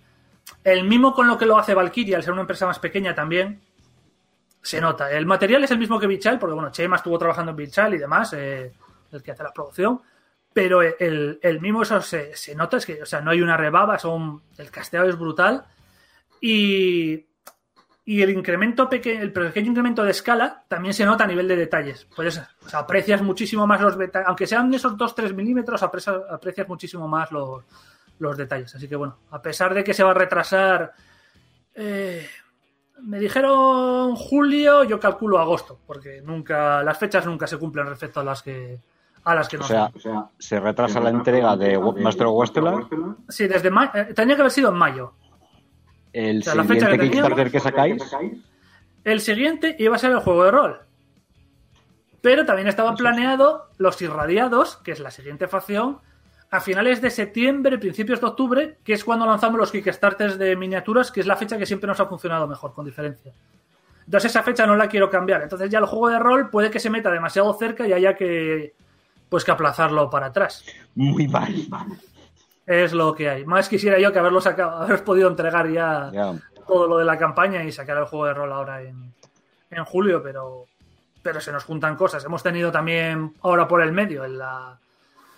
el mismo con lo que lo hace Valkyria, al ser una empresa más pequeña también, se nota. El material es el mismo que Bichal, porque bueno, Chema estuvo trabajando en Bichal y demás, eh, el que hace la producción. Pero el, mismo eso se, nota, es que, o sea, no hay una rebaba, son, el casteado es brutal. Y, y el incremento pequeño, el pequeño incremento de escala también se nota a nivel de detalles. Pues aprecias muchísimo más los detalles, aunque sean esos 2-3 milímetros, aprecias, aprecias, muchísimo más los, los, detalles. Así que bueno, a pesar de que se va a retrasar, eh, me dijeron julio, yo calculo agosto, porque nunca, las fechas nunca se cumplen respecto a las que a las que no o sea, se retrasa la entrega de Master of Westerland. Sí, desde mayo. Eh, tenía que haber sido en mayo. El siguiente Kickstarter que sacáis. El siguiente iba a ser el juego de rol. Pero también estaban planeados los irradiados, que es la siguiente facción, a finales de septiembre, principios de octubre, que es cuando lanzamos los Kickstarters de miniaturas, que es la fecha que siempre nos ha funcionado mejor, con diferencia. Entonces esa fecha no la quiero cambiar. Entonces ya el juego de rol puede que se meta demasiado cerca y haya que pues que aplazarlo para atrás. Muy mal. Es lo que hay. Más quisiera yo que haberlo sacado, haber podido entregar ya todo lo de la campaña y sacar el juego de rol ahora en, en julio, pero, pero se nos juntan cosas. Hemos tenido también ahora por el medio en la,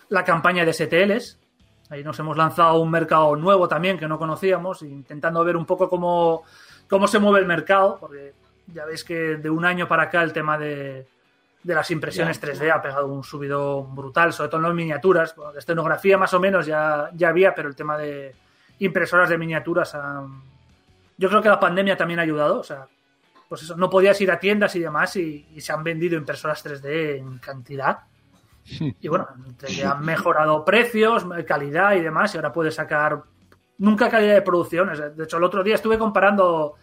la campaña de STLs. Ahí nos hemos lanzado un mercado nuevo también que no conocíamos, intentando ver un poco cómo, cómo se mueve el mercado, porque ya veis que de un año para acá el tema de, de las impresiones 3D ha pegado un subido brutal, sobre todo en las miniaturas. de escenografía más o menos ya, ya había, pero el tema de, impresoras de miniaturas han... Yo creo que la pandemia también ha ayudado, o sea, pues eso, no podías ir a tiendas y demás y, y se han vendido impresoras 3D en cantidad. Y bueno, te han mejorado precios, calidad y demás, y ahora puedes sacar nunca calidad de producción. De hecho, el otro día estuve comparando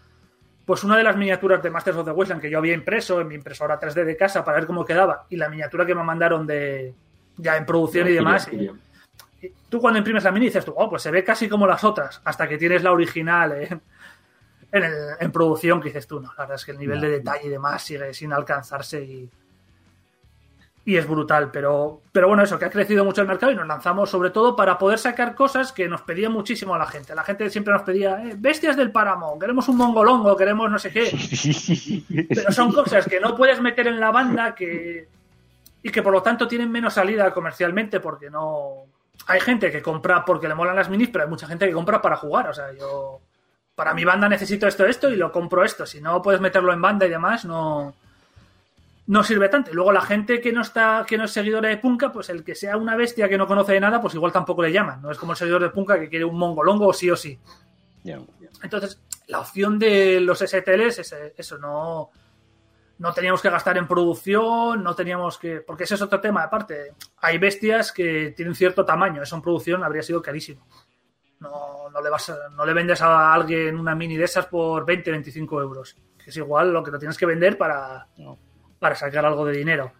pues una de las miniaturas de Masters of the Wasteland que yo había impreso en mi impresora 3D de casa para ver cómo quedaba y la miniatura que me mandaron de ya en producción y demás. Y, y tú cuando imprimes la mini dices tú, oh, pues se ve casi como las otras, hasta que tienes la original en, en, el- en producción que dices tú, no, la verdad es que el nivel de detalle y demás sigue sin alcanzarse y, y es brutal, pero, pero bueno, eso, que ha crecido mucho el mercado y nos lanzamos sobre todo para poder sacar cosas que nos pedía muchísimo la gente. La gente siempre nos pedía, eh, bestias del páramo, queremos un mongolongo, queremos no sé qué. Pero son cosas que no puedes meter en la banda que y que por lo tanto tienen menos salida comercialmente porque no hay gente que compra porque le molan las minis, pero hay mucha gente que compra para jugar, o sea, yo para mi banda necesito esto esto y lo compro esto, si no puedes meterlo en banda y demás, no no sirve tanto. Luego la gente que no está que no es seguidora de Punka, pues el que sea una bestia que no conoce de nada, pues igual tampoco le llaman, no es como el seguidor de Punka que quiere un mongolongo sí o sí. Entonces, la opción de los STLs es eso, no, no teníamos que gastar en producción, no teníamos que. Porque ese es otro tema, aparte. Hay bestias que tienen cierto tamaño, eso en producción habría sido carísimo. No, no, le, vas a- no le vendes a alguien una mini de esas por 20, 25 euros. Que es igual lo que lo tienes que vender para, para sacar algo de dinero.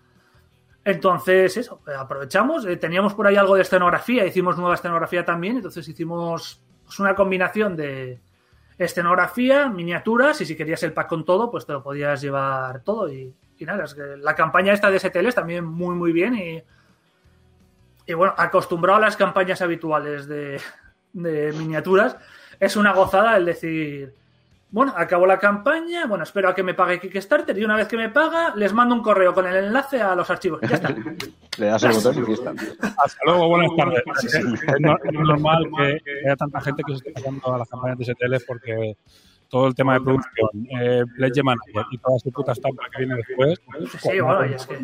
Entonces, eso, eh, aprovechamos. eh, teníamos por ahí algo de escenografía, hicimos nueva escenografía también, entonces hicimos pues, una combinación de escenografía, miniaturas, y si querías el pack con todo, pues te lo podías llevar todo. Y, y nada, es que la campaña esta de STL es también muy, muy bien. Y, y bueno, acostumbrado a las campañas habituales de, de miniaturas, es una gozada el decir. Bueno, acabo la campaña, bueno, espero a que me pague Kickstarter y una vez que me paga, les mando un correo con el enlace a los archivos. Ya está. Le das el botón y fiesta. Hasta luego, buenas tardes. Es, no- es normal que haya tanta gente que se esté pasando a las campañas de STL porque todo el tema de producción, eh, Pledge Manager y toda su puta estampa que viene después. Sí, bueno, y es que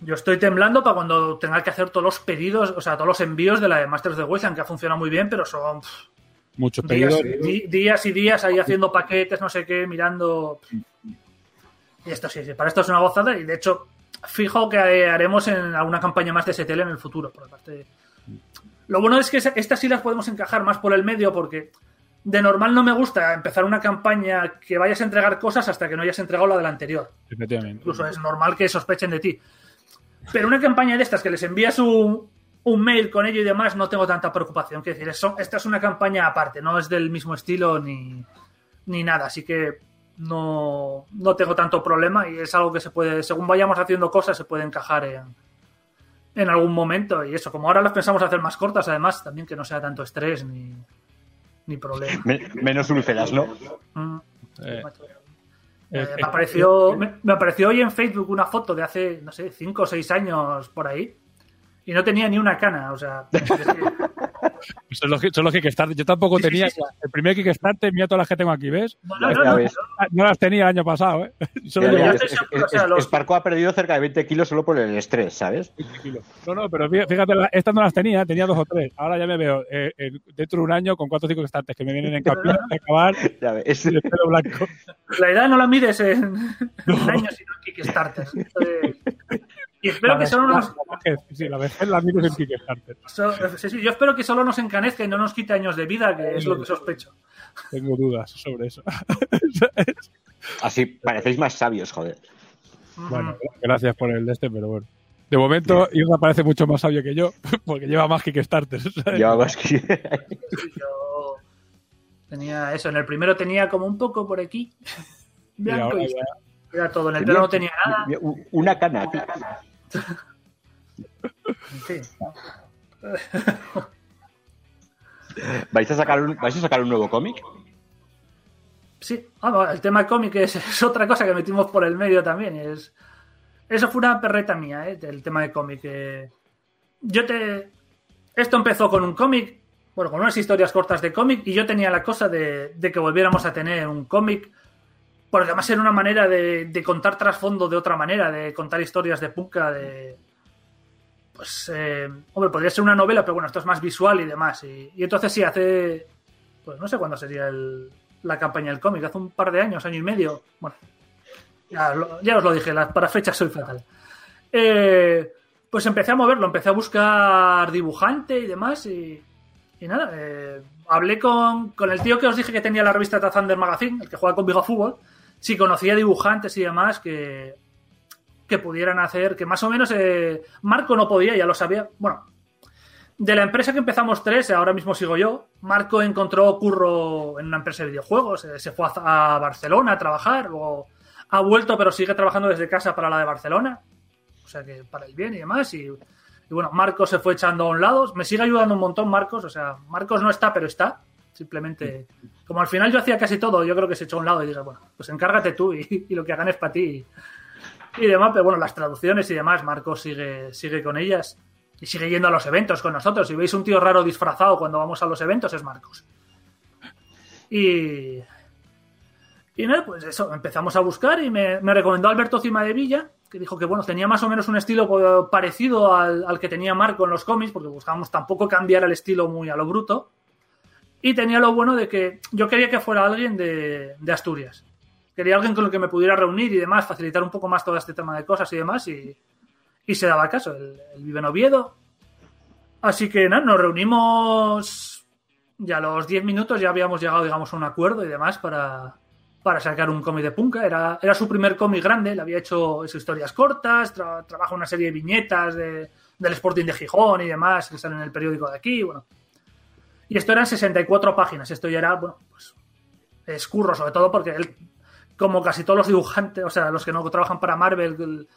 yo estoy temblando para cuando tenga que hacer todos los pedidos, o sea, todos los envíos de la de Masters de Wasteland, que ha funcionado muy bien, pero son pff, Muchos días, pedidos. di- días y días ahí haciendo paquetes, no sé qué, mirando. Y esto sí, sí, para esto es una gozada y de hecho, fijo que haremos en alguna campaña más de STL en el futuro, por parte. Lo bueno es que estas sí las podemos encajar más por el medio porque de normal no me gusta empezar una campaña que vayas a entregar cosas hasta que no hayas entregado la de la anterior. Efectivamente. Incluso es normal que sospechen de ti. Pero una campaña de estas que les envías un, un mail con ello y demás, no tengo tanta preocupación. Quiero decir, eso, esta es una campaña aparte, no es del mismo estilo ni, ni nada. Así que no, no tengo tanto problema y es algo que se puede, según vayamos haciendo cosas, se puede encajar en, en algún momento. Y eso, como ahora las pensamos hacer más cortas, además, también que no sea tanto estrés ni, ni problema. Me- menos úlceras, ¿no? Mm. Eh, Eh, eh, me, apareció, me, me apareció hoy en Facebook una foto de hace, no sé, 5 o 6 años por ahí. Y no tenía ni una cana, o sea. es que- son, los, son los Kickstarter. Yo tampoco tenía. El primer Kickstarter, mira todas las que tengo aquí, ¿ves? no, no, no, no, ves. No las tenía el año pasado, ¿eh? Solo Ya, ya, es- seguro, es- o sea, es- los- Sparko ha perdido cerca de 20 kilos solo por el estrés, ¿sabes? 20 kilos. No, no, pero fí- fíjate, estas no las tenía, tenía dos o tres. Ahora ya me veo eh, eh, dentro de un año con cuatro o cinco Kickstarters que me vienen en campeón a acabar Ya ves. el pelo blanco. La edad no la mides en, en años, sino en Kickstarter. Entonces, y espero La que solo nos. sí, la vejez la miro en Kickstarter. so- sí, sí, yo espero que solo nos encanezca y no nos quite años de vida, que es lo que sospecho. Tengo dudas sobre eso. Así parecéis más sabios, joder. Bueno, gracias por el de este, pero bueno. De momento, Irra parece mucho más sabio que yo, porque lleva más. Yo hago así. Sí, yo tenía eso. En el primero tenía como un poco por aquí. Y Blanco ahora y ya- era todo. En el pelo no tenía nada. Una cana. tío. En fin. ¿Vais a sacar un, ¿vais a sacar un nuevo cómic? Sí, vamos, el tema cómic es, otra cosa que metimos por el medio también. Es, eso fue una perreta mía, ¿eh? el tema de cómic. eh. Yo te. Esto empezó con un cómic, bueno, con unas historias cortas de cómic, y yo tenía la cosa de que volviéramos a tener un cómic, porque además era una manera de, contar trasfondo de otra manera, de contar historias de punka, de. Pues, eh, hombre, podría ser una novela, pero bueno, esto es más visual y demás. Y, entonces sí, hace pues no sé cuándo sería el, la campaña del cómic, hace un par de años, año y medio. Bueno, ya, ya os lo dije, las- para fechas soy fatal. Eh, pues empecé a moverlo, empecé a buscar dibujante y demás y, y nada, eh, hablé con, con el tío que os dije que tenía la revista The Thunder Magazine, el que juega conmigo a fútbol, si conocía dibujantes y demás que, que pudieran hacer, que más o menos eh, Marco no podía, ya lo sabía. Bueno, de la empresa que empezamos tres, ahora mismo sigo yo, Marco encontró curro en una empresa de videojuegos, eh, se fue a, Barcelona a trabajar, luego ha vuelto pero sigue trabajando desde casa para la de Barcelona, o sea que para el bien y demás, y, y bueno, Marcos se fue echando a un lado, me sigue ayudando un montón Marcos, o sea, Marcos no está pero está, simplemente, como al final yo hacía casi todo, yo creo que se echó a un lado y dije, bueno, pues encárgate tú y, y lo que hagan es para ti y demás, pero bueno, las traducciones y demás, Marcos sigue, sigue con ellas y sigue yendo a los eventos con nosotros. Si veis un tío raro disfrazado cuando vamos a los eventos, es Marcos. Y. Y nada, pues eso, empezamos a buscar y me, me recomendó Alberto Cima de Villa, que dijo que bueno, tenía más o menos un estilo parecido al, al que tenía Marco en los cómics, porque buscábamos tampoco cambiar el estilo muy a lo bruto. Y tenía lo bueno de que yo quería que fuera alguien de, de Asturias. Quería alguien con el que me pudiera reunir y demás, facilitar un poco más todo este tema de cosas y demás. Y, y se daba caso. Él, él vive en Oviedo. Así que nada, nos reunimos. Ya a los 10 minutos ya habíamos llegado, digamos, a un acuerdo y demás para, para sacar un cómic de Punka. Era, era su primer cómic grande, le había hecho esas historias cortas, tra- trabaja una serie de viñetas de- del Sporting de Gijón y demás que salen en el periódico de aquí. Bueno. Y esto eran 64 páginas. Esto ya era, bueno, pues escurro, sobre todo porque él, como casi todos los dibujantes, o sea, los que no trabajan para Marvel, él,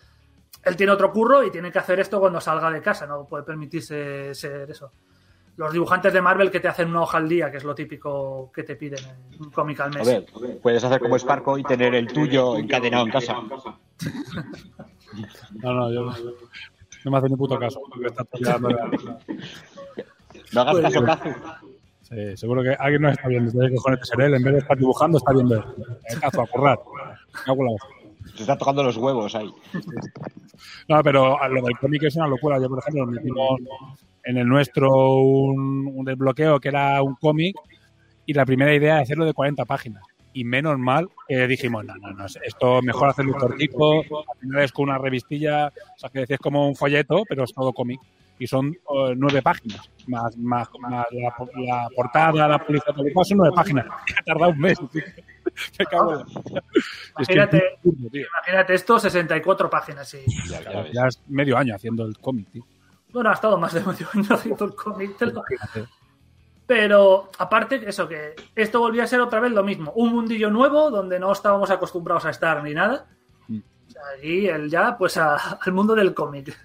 él tiene otro curro y tiene que hacer esto cuando salga de casa, no puede permitirse ser eso. Los dibujantes de Marvel que te hacen una hoja al día, que es lo típico que te piden en un cómic al A mes. ver, puedes hacer como Sparco y tener el tuyo encadenado en casa. No, no, yo no, no me hace ni puto caso. No hagas Pues, caso, Cazu. Sí, seguro que alguien no está viendo. ¿Qué cojones que ser él? En vez de estar dibujando, está viendo esto. Eh, cazo, a currar. Se está tocando los huevos ahí. No, pero lo del cómic es una locura. Yo, por ejemplo, metimos en el nuestro un, un desbloqueo que era un cómic y la primera idea era hacerlo de 40 páginas. Y menos mal que dijimos, no, no, no, esto mejor hacerlo cortito, al final es con una revistilla, o sea, que decís como un folleto, pero es todo cómic. Y son eh, nueve páginas, más, más, más la, la portada, la publicidad, todo lo demás, son nueve páginas. Y ha tardado un mes. tío. Me cago en la- Es que Imagínate, es imagínate esto, 64 páginas, sí. Ya, es medio año haciendo el cómic, tío. Bueno, ha estado más de medio año haciendo el cómic. te lo- Fíjate. Pero aparte, eso que esto volvía a ser otra vez lo mismo. Un mundillo nuevo donde no estábamos acostumbrados a estar ni nada. Mm. O sea, y él ya, pues a- al mundo del cómic.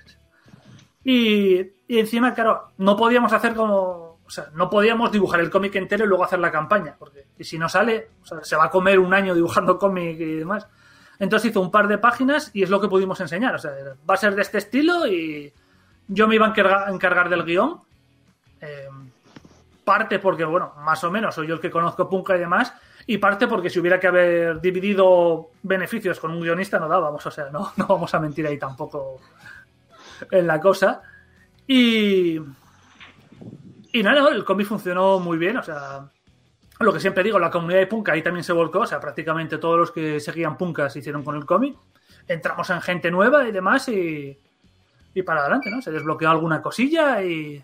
Y, encima, claro, no podíamos hacer como. O sea, no podíamos dibujar el cómic entero y luego hacer la campaña. Porque y si no sale, o sea, se va a comer un año dibujando cómic y demás. Entonces hizo un par de páginas y es lo que pudimos enseñar. O sea, va a ser de este estilo y yo me iba a encargar, a encargar del guion. Eh, parte porque, bueno, más o menos soy yo el que conozco Punka y demás, y parte porque si hubiera que haber dividido beneficios con un guionista no dábamos, o sea, no, no vamos a mentir ahí tampoco en la cosa. Y. Y nada, el cómic funcionó muy bien, o sea. Lo que siempre digo, la comunidad de Punka ahí también se volcó, o sea, prácticamente todos los que seguían Punka se hicieron con el cómic. Entramos en gente nueva y demás, y. Y para adelante, ¿no? Se desbloqueó alguna cosilla y.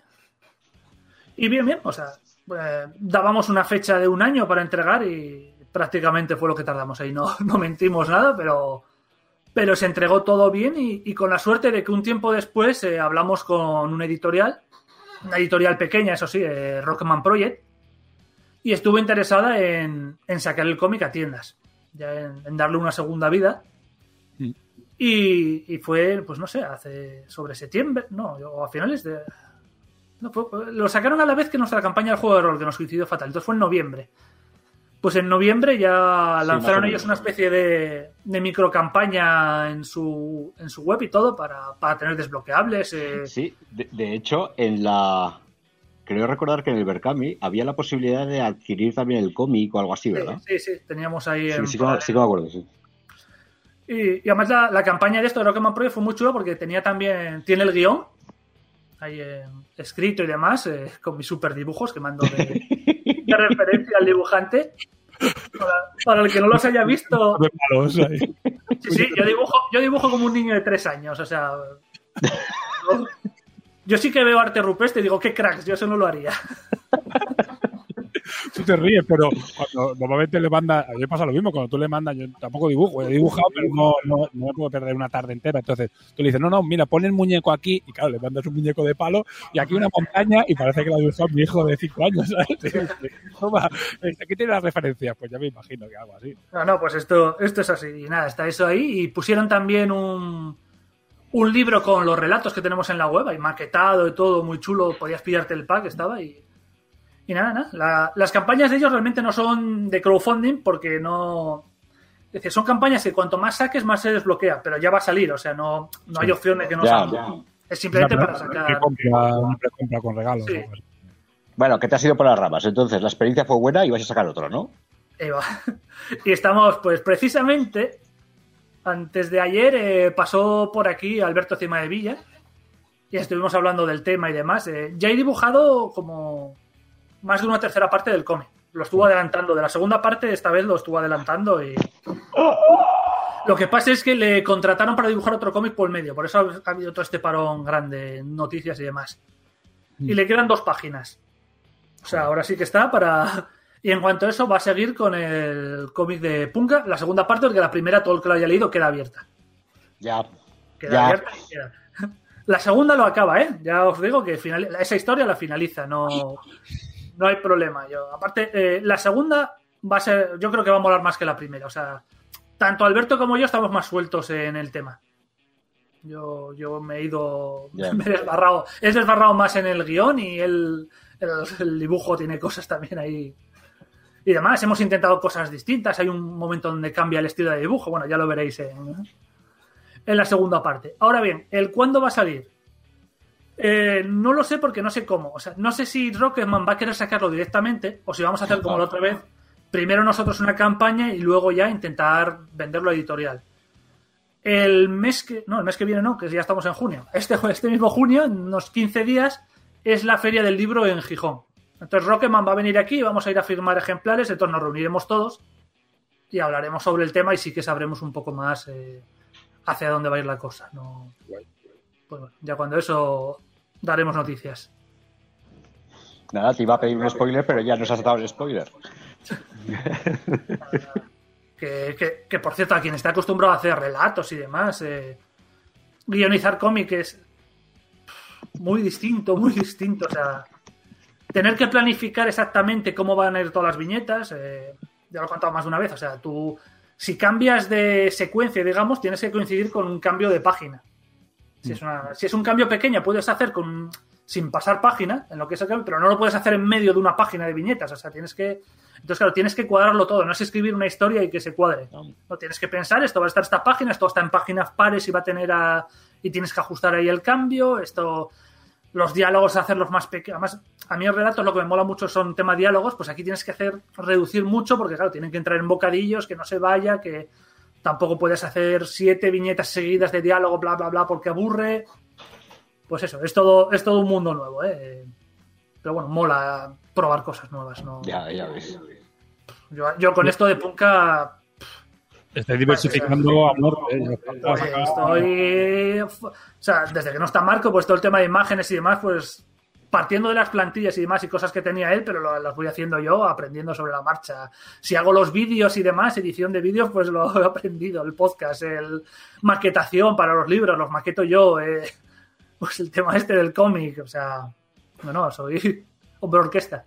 Y bien, bien, o sea, eh, dábamos una fecha de un año para entregar y prácticamente fue lo que tardamos ahí. No, no mentimos nada, pero, pero se entregó todo bien y, y con la suerte de que un tiempo después eh, hablamos con una editorial, una editorial pequeña, eso sí, eh, Rockman Project, y estuvo interesada en, en sacar el cómic a tiendas, ya en, en darle una segunda vida. Mm. Y, y fue, pues no sé, hace sobre septiembre, no, o a finales de, no, fue- lo sacaron a la vez que nuestra campaña del juego de rol, que nos coincidió fatal. Entonces fue en noviembre. Pues en noviembre ya Sí, lanzaron ellos una especie de, de microcampaña en su, en su web y todo para, para tener desbloqueables. eh, Sí, de, de hecho, en la. Creo recordar que en el Berkami había la posibilidad de adquirir también el cómic o algo así, ¿verdad? Sí, sí, teníamos ahí. Sí, en sí, que, sí que me acuerdo, sí. Y, y además la, la campaña de esto de Rockman Project fue muy chula porque tenía también, tiene el guion ahí eh, escrito y demás, eh, con mis super dibujos que mando de, pequeña referencia al dibujante. Para, para el que no los haya visto. Sí, sí, yo dibujo, yo dibujo como un niño de tres años, o sea. Yo, yo sí que veo arte rupestre y digo, qué cracks, yo eso no lo haría. Tú te ríes, pero cuando normalmente le manda, a mí me pasa lo mismo, cuando tú le mandas, yo tampoco dibujo, he dibujado, pero no, no, no me puedo perder una tarde entera. Entonces tú le dices, no, no, mira, pon el muñeco aquí, y claro, le mandas un muñeco de palo, y aquí una montaña, y parece que lo ha dibujado mi hijo de cinco años, ¿sabes? Toma, aquí tiene las referencias, pues ya me imagino que algo así. No, no, pues esto, esto es así. Y nada, está eso ahí. Y pusieron también un, un libro con los relatos que tenemos en la web, ahí maquetado y todo, muy chulo. Podías pillarte el pack, estaba y. Y nada, nada. La- las campañas de ellos realmente no son de crowdfunding porque no. Es decir, son campañas que cuanto más saques, más se desbloquea, pero ya va a salir, o sea, no, no hay opción de que no Ya, salga. ya. Es simplemente Una para sacar. una precompra con regalos. Sí. Bueno, que te has ido por las ramas. Entonces, la experiencia fue buena y vais a sacar otro, ¿no? Y estamos, pues precisamente, antes de ayer eh, pasó por aquí Alberto Cima de Villa y estuvimos hablando del tema y demás. Eh, ya he dibujado como más de una tercera parte del cómic. Lo estuvo adelantando. De la segunda parte, esta vez lo estuvo adelantando y... Lo que pasa es que le contrataron para dibujar otro cómic por el medio, por eso ha ha habido todo este parón grande en noticias y demás. Y le quedan dos páginas. O sea, ahora sí que está para. Y en cuanto a eso, va a seguir con el cómic de Punka, la segunda parte, porque la primera, todo el que lo haya leído, queda abierta. Ya. Queda Ya. abierta y queda. La segunda lo acaba, ¿eh? Ya os digo que final- esa historia la finaliza, no, no hay problema. Yo, aparte, eh, la segunda va a ser, yo creo que va a molar más que la primera. O sea, tanto Alberto como yo estamos más sueltos en el tema. Yo, yo me he ido, me he desbarrado, he desbarrado más en el guion y el, el, el dibujo tiene cosas también ahí. Y demás, hemos intentado cosas distintas. Hay un momento donde cambia el estilo de dibujo. Bueno, ya lo veréis en, en la segunda parte. Ahora bien, ¿el cuándo va a salir? Eh, no lo sé porque no sé cómo. O sea, no sé si Rocketman va a querer sacarlo directamente o si vamos a hacer como la otra vez. Primero nosotros una campaña y luego ya intentar venderlo a editorial. El mes que. No, el mes que viene no, que ya estamos en junio. Este, este mismo junio, en unos 15 días, es la feria del libro en Gijón. Entonces Rocketman va a venir aquí, vamos a ir a firmar ejemplares, entonces nos reuniremos todos y hablaremos sobre el tema y sí que sabremos un poco más eh, hacia dónde va a ir la cosa. No, pues bueno, ya cuando eso daremos noticias. Nada, te iba a pedir un spoiler, pero ya nos has dado el spoiler. Que, que- que, por cierto, a quien está acostumbrado a hacer relatos y demás, eh, guionizar cómic es muy distinto, muy distinto. O sea, tener que planificar exactamente cómo van a ir todas las viñetas, eh, ya lo he contado más de una vez. O sea, tú, si cambias de secuencia, digamos, tienes que coincidir con un cambio de página. Si es, una- si es un cambio pequeño, puedes hacer con sin pasar página en lo que es el cambio, pero no lo puedes hacer en medio de una página de viñetas. O sea, tienes que. Entonces, claro, tienes que cuadrarlo todo. No es escribir una historia y que se cuadre. No tienes que pensar, esto va a estar esta página, esto está en páginas pares y va a tener a. y tienes que ajustar ahí el cambio. Esto. Los diálogos, hacerlos más pequeños. Además, a mí el relato lo que me mola mucho son tema diálogos, pues aquí tienes que hacer, reducir mucho, porque claro, tienen que entrar en bocadillos, que no se vaya, que tampoco puedes hacer siete viñetas seguidas de diálogo, bla, bla, bla, porque aburre. Pues eso, es todo, es todo un mundo nuevo, ¿eh? Pero bueno, mola probar cosas nuevas, ¿no? Ya, ya ves. Yo, yo con esto de Punka Estoy diversificando a muerte. ¿eh? Estoy. O sea, desde que no está Marco, pues todo el tema de imágenes y demás, pues partiendo de las plantillas y demás y cosas que tenía él, pero lo- las voy haciendo yo, aprendiendo sobre la marcha. Si hago los vídeos y demás, edición de vídeos, pues lo he aprendido, el podcast, el maquetación para los libros, los maqueto yo, eh, pues el tema este del cómic, o sea, no, no, soy hombre orquesta.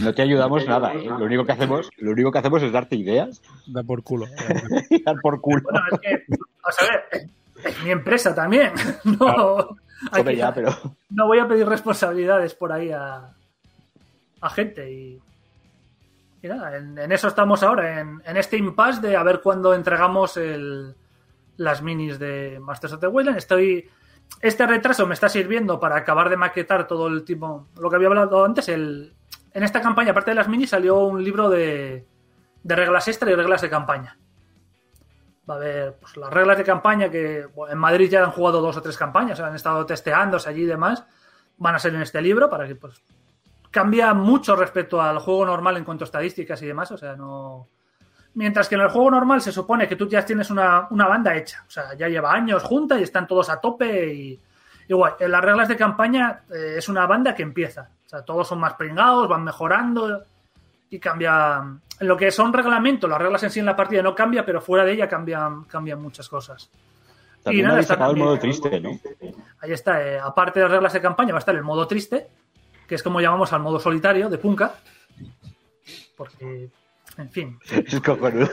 No te ayudamos nada, ¿eh? Lo único que hacemos, lo único que hacemos es darte ideas Da por culo. dar por culo. Bueno, es que, vamos a ver, es- mi empresa también, no, Joder, que- ya, pero no voy a pedir responsabilidades por ahí a, a gente y, y nada, en, en eso estamos ahora, en, en este impasse de a ver cuándo entregamos el, las minis de Masters of the Wayland. Estoy, este retraso me está sirviendo para acabar de maquetar todo el tipo, lo que había hablado antes, el, en esta campaña, aparte de las minis, salió un libro de, de reglas extra y reglas de campaña. Va a haber pues, las reglas de campaña que en Madrid ya han jugado dos o tres campañas, han estado testeándose allí y demás. Van a ser en este libro para que pues cambia mucho respecto al juego normal en cuanto a estadísticas y demás. O sea, no. Mientras que en el juego normal se supone que tú ya tienes una, una banda hecha. O sea, ya lleva años junta y están todos a tope. Y igual, en las reglas de campaña eh, es una banda que empieza. O sea, todos son más pringados, van mejorando y cambia. En lo que son reglamentos, las reglas en sí en la partida no cambia, pero fuera de ella cambian, cambian muchas cosas. También nada, está el modo triste, ¿no? Ahí está, eh, aparte de las reglas de campaña, va a estar el modo triste, que es como llamamos al modo solitario de Punka. Porque, en fin, Es cojonudo.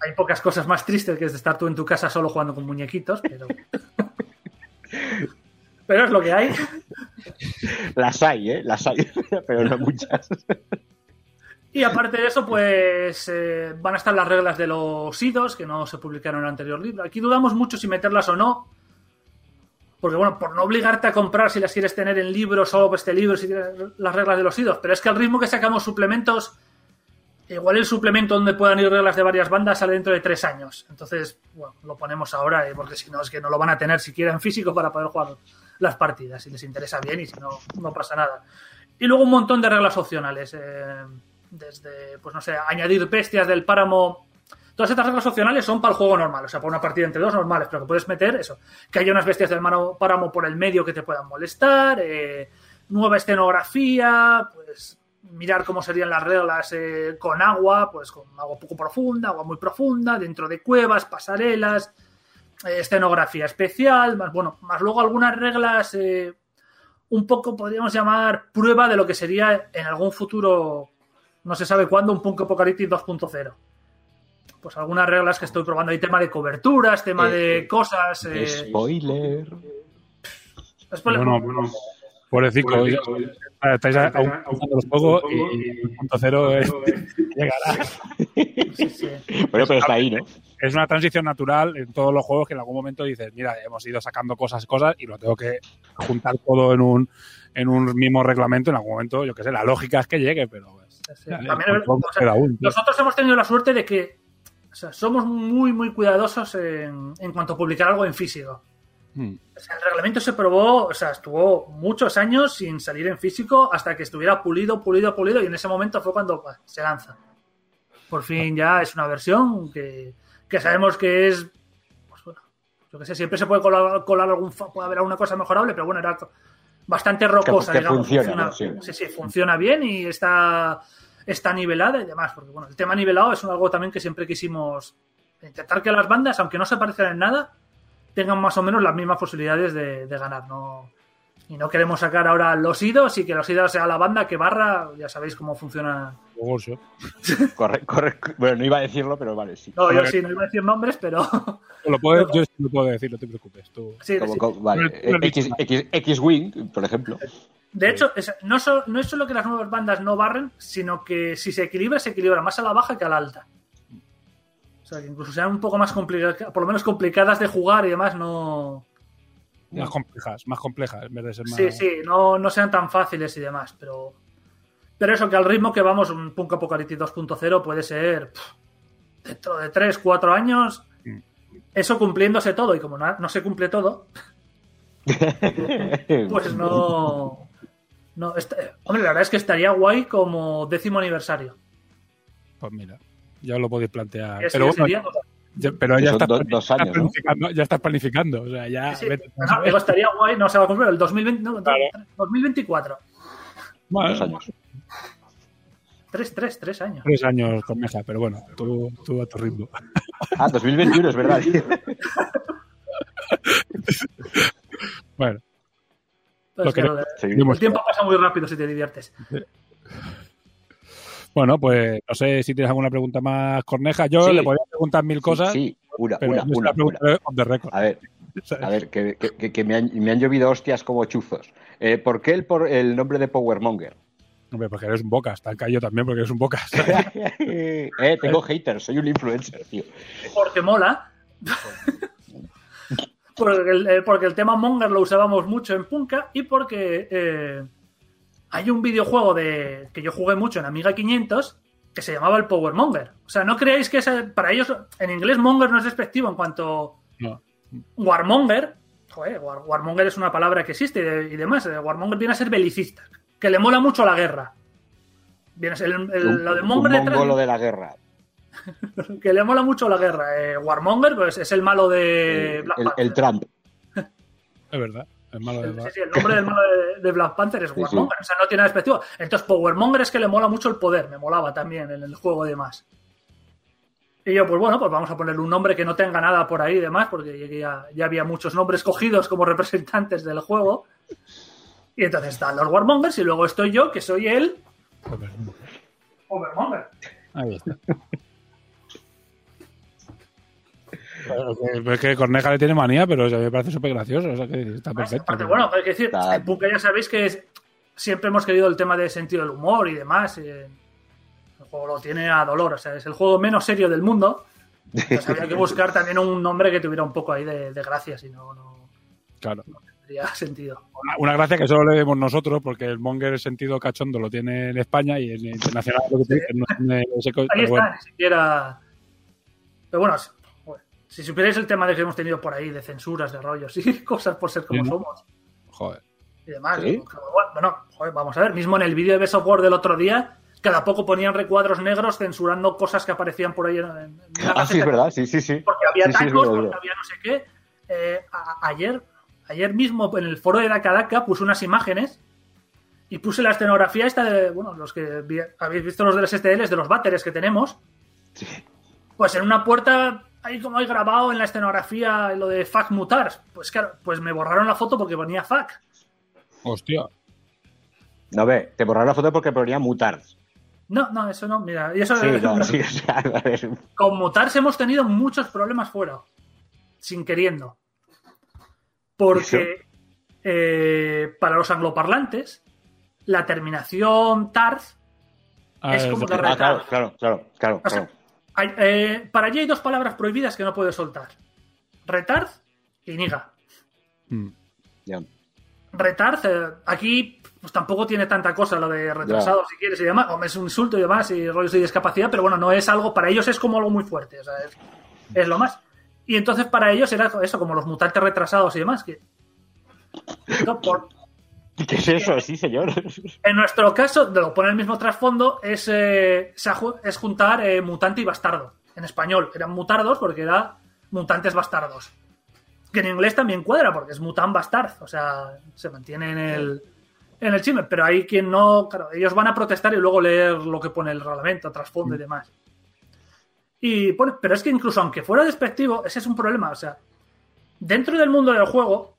hay pocas cosas más tristes que es de estar tú en tu casa solo jugando con muñequitos, pero. pero es lo que hay. Las hay, ¿eh? Las hay, pero no muchas. Y aparte de eso, pues eh, van a estar las reglas de los IDOS, que no se publicaron en el anterior libro. Aquí dudamos mucho si meterlas o no. Porque, bueno, por no obligarte a comprar si las quieres tener en libro, solo este libro, si tienes las reglas de los IDOS. Pero es que al ritmo que sacamos suplementos, igual el suplemento donde puedan ir reglas de varias bandas sale dentro de tres años. Entonces, bueno, lo ponemos ahora, eh, porque si no, es que no lo van a tener siquiera en físico para poder jugar las partidas. Si les interesa bien y si no, no pasa nada. Y luego un montón de reglas opcionales. eh, desde, pues no sé, añadir bestias del páramo. Todas estas reglas opcionales son para el juego normal, o sea, para una partida entre dos normales, pero que puedes meter eso, que haya unas bestias del páramo por el medio que te puedan molestar, eh, nueva escenografía, pues mirar cómo serían las reglas eh, con agua, pues con agua poco profunda, agua muy profunda, dentro de cuevas, pasarelas, eh, escenografía especial, más bueno, más luego algunas reglas eh, un poco podríamos llamar prueba de lo que sería en algún futuro, no se sabe cuándo, un Punk Apocalyptic 2.0. Pues algunas reglas que estoy probando ahí, tema de coberturas, tema Eh, de eh, cosas. eh, Spoiler. spoiler- Bueno, bueno, pobrecito, estáis aún jugando los juegos y el punto cero es- llegará. sí, sí. Bueno, pero está ahí, ¿no? Es una transición natural en todos los juegos que en algún momento dices, mira, hemos ido sacando cosas, cosas y lo tengo que juntar todo en un en un mismo reglamento. En algún momento, yo qué sé, la lógica es que llegue, pero pues, Sí, También o sea, aún. Nosotros hemos tenido la suerte de que o sea, somos muy, muy cuidadosos en, en cuanto a publicar algo en físico. Mm. O sea, el reglamento se probó, o sea, estuvo muchos años sin salir en físico hasta que estuviera pulido, pulido, pulido y en ese momento fue cuando bah, se lanza. Por fin ya es una versión que, que sabemos que es, pues bueno, yo que sé, siempre se puede colar, colar algún, puede haber alguna cosa mejorable, pero bueno, era bastante rocosa, que digamos. funciona. Sí. sí, sí, funciona bien y está, está nivelada y demás, porque bueno, el tema nivelado es algo también que siempre quisimos intentar que las bandas, aunque no se parezcan en nada, tengan más o menos las mismas posibilidades de, de ganar. ¿no? Y no queremos sacar ahora los idos y que los idos sea la banda que barra, ya sabéis cómo funciona. Corre, corre. Bueno, no iba a decirlo, pero vale, sí. No, yo sí, no iba a decir nombres, pero Lo puedo, yo sí lo puedo decir, no te preocupes. Tú. sí, Como- sí. como- vale. X, X-Wing, por ejemplo. De hecho, es- no, so- no es solo que las nuevas bandas no barren, sino que si se equilibra, se equilibra más a la baja que a la alta. O sea, que incluso sean un poco más complicadas, por lo menos complicadas de jugar y demás, no. Más complejas, más complejas, en vez de ser más. Sí, sí, no, no sean tan fáciles y demás, pero. Pero eso, que al ritmo que vamos, un Punk Apocalyptic 2.0 puede ser. pff, dentro de 3, 4 años. Mm. Eso cumpliéndose todo, y como no, no se cumple todo, pues no. no hombre, la verdad es que estaría guay como décimo aniversario. Pues mira, ya lo podéis plantear. Pero bueno, sería- pero ya estás, dos años, ya estás planificando. O sea, ya. sí, vete- no, digo, estaría guay, no se va a cumplir el 2020, no, Claro. 2024. Bueno, Dos años. 3, 3, 3 años. Tres años con Meja, pero bueno, tú, tú a tu ritmo. Ah, 2021, es verdad. Bueno, Pero Lo es que que- lo de- Seguimos. el tiempo pasa muy rápido si te diviertes. Bueno, pues no sé si tienes alguna pregunta más, Corneja. Yo Sí. le podría preguntar mil cosas, Sí, una, pero una, una, la preguntaré on the record. una. A ver, a ver, que, que- me, han, me han llovido hostias como chuzos. Eh, ¿Por qué el, por, el nombre de Powermonger? Hombre, porque eres un bocas. Te han caído también porque eres un bocas. eh, tengo haters, soy un influencer, tío. Porque mola. porque, el, eh, porque el tema Monger lo usábamos mucho en Punka y porque eh, hay un videojuego de que yo jugué mucho en Amiga 500 que se llamaba el Power Monger. O sea, no creáis que ese- para ellos en inglés Monger no es despectivo en cuanto No. Warmonger. Joder, War- Warmonger es una palabra que existe y, de- y demás. eh, Warmonger viene a ser belicista, que le mola mucho la guerra. Bien, es el, el- Un- lo de un Monger detrás- mongolo de la guerra. que le mola mucho la guerra. Eh, Warmonger pues, es el malo de El, Black el- Panther. el Trump. Es verdad. Malo de Sí, sí, el nombre del malo de, de Black Panther es Sí, Warmonger, o sea, no tiene nada despectivo. Entonces, Powermonger es que le mola mucho el poder, me molaba también en el juego y demás. Y yo, pues bueno, pues vamos a ponerle un nombre que no tenga nada por ahí y demás, porque ya, ya había muchos nombres cogidos como representantes del juego. Y entonces están los Warmongers y luego estoy yo, que soy el Powermonger. Ahí está. Es que Corneja le tiene manía, pero o sea, me parece súper gracioso. O sea, que está perfecto. Aparte, bueno, hay que decir, Está- en Punka ya sabéis que es- siempre hemos querido el tema de sentido del humor y demás. y el juego lo tiene a dolor, o sea, es el juego menos serio del mundo. Entonces había que buscar también un nombre que tuviera un poco ahí de, de gracia, si no, no Claro. tendría sentido. Una, una gracia que solo le vemos nosotros, porque el Monger sentido cachondo lo tiene en España y en internacional lo que no tiene ese co- Ahí está, bueno. ni siquiera. Pero bueno, si, supierais el tema de que hemos tenido por ahí, de censuras, de rollos y cosas por ser como Sí, somos. Joder. y demás. ¿Sí? Bueno, joder, vamos a ver, mismo en el vídeo de Best of War del otro día, cada poco ponían recuadros negros censurando cosas que aparecían por ahí en, en- Ah, sí, es verdad, sí, sí, sí. Porque había Sí, sí, tacos, verdad, porque había no sé qué. Eh, a- ayer, ayer mismo en el foro de Dakadaka puse unas imágenes y puse la escenografía esta de, bueno, los que vi- habéis visto los de los STLs, de los váteres que tenemos. Pues en una puerta, ahí como hay grabado en la escenografía lo de fuck mutars. Pues claro, pues me borraron la foto porque ponía fuck. Hostia. No ve, te borraron la foto porque ponía mutards. No, no, eso no, mira, y eso Sí, no, sí, o sea, a ver. con mutars hemos tenido muchos problemas fuera, sin queriendo. Porque eh, para los angloparlantes, la terminación TARS, Ah, Es como es- la Ah, claro, claro, claro, claro. O sea, claro. Hay- eh, para allí hay dos palabras prohibidas que no puedes soltar. Retard y niga. Mm. Retard, eh, aquí pues tampoco tiene tanta cosa lo de retrasado, si quieres, y demás. Hombre, es un insulto y demás, y rollos de discapacidad, pero bueno, no es algo, para ellos es como algo muy fuerte, o sea, es, es lo más. Y entonces para ellos era eso, como los mutantes retrasados y demás, que... No, por- ¿Qué es eso? Sí, señor. en nuestro caso, lo pone el mismo trasfondo, es, eh, es juntar eh, mutante y bastardo. En español eran mutardos porque era mutantes bastardos. Que en inglés también cuadra porque es mutant bastard. O sea, se mantiene en el, en el chisme. Pero hay quien no. Claro, ellos van a protestar y luego leer lo que pone el reglamento, trasfondo y demás. Y pone- pero es que incluso aunque fuera despectivo, ese es un problema. O sea, dentro del mundo del juego,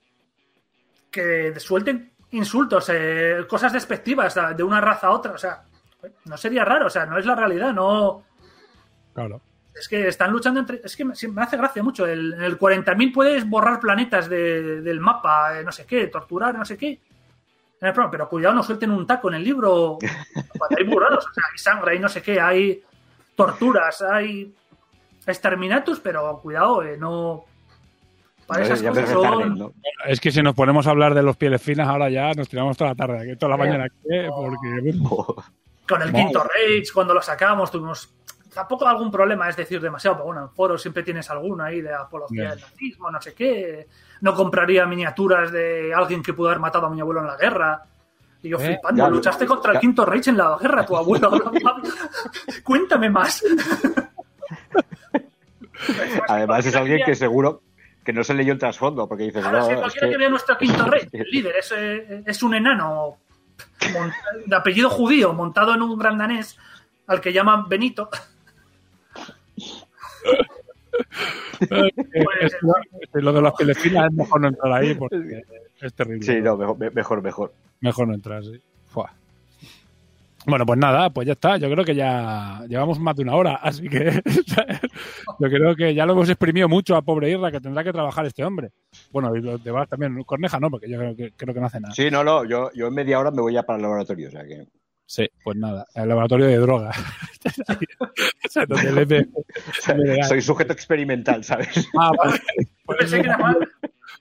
que suelten insultos, eh, cosas despectivas de una raza a otra, o sea, no sería raro, o sea, no es la realidad, no. Claro. Es que están luchando entre. Es que me, hace gracia mucho. El- en el 40.000 puedes borrar planetas de- del mapa, eh, no sé qué, torturar, no sé qué. Pero cuidado, no suelten un taco en el libro. Cuando hay burrados, o sea, hay sangre, hay no sé qué, hay torturas, hay exterminatus, pero cuidado, eh, no. Para esas cosas son. ¿no? Es que si nos ponemos a hablar de los pieles finas, ahora ya nos tiramos toda la tarde, aquí, toda la mañana, ¿eh? porque Con el quinto Rage, cuando lo sacamos, tuvimos tampoco algún problema, es decir, demasiado, pero bueno, en foros siempre tienes alguna ahí de apología del nazismo, no sé qué. No compraría miniaturas de alguien que pudo haber matado a mi abuelo en la guerra. Y yo ¿Eh? flipando, Ya, luchaste contra el quinto Reich en la guerra, tu abuelo. Cuéntame más. Además es alguien que seguro que no se leyó el trasfondo, porque dices, Claro, no, cualquiera que... que- vea nuestro quinto rey, el líder, es, eh, es un enano de apellido judío, montado en un gran danés, al que llaman Benito. Pues, es, es- lo de las pieles finas es mejor no entrar ahí porque es terrible. Sí, no, mejor, me- mejor, mejor. Mejor no entrar, sí. Bueno, pues nada, pues ya está. Yo creo que ya llevamos más de una hora, así que yo creo que ya lo hemos exprimido mucho a pobre Irra, que tendrá que trabajar este hombre. Bueno, y los demás también. Corneja no, porque yo creo que, creo que no hace nada. Sí, no, no, yo, yo en media hora me voy ya para el laboratorio, o sea que... Sí, pues nada, el laboratorio de droga. O sea, donde le ve- Legal. Soy sujeto experimental, ¿sabes? Ah, vale. Por Pensé que era más-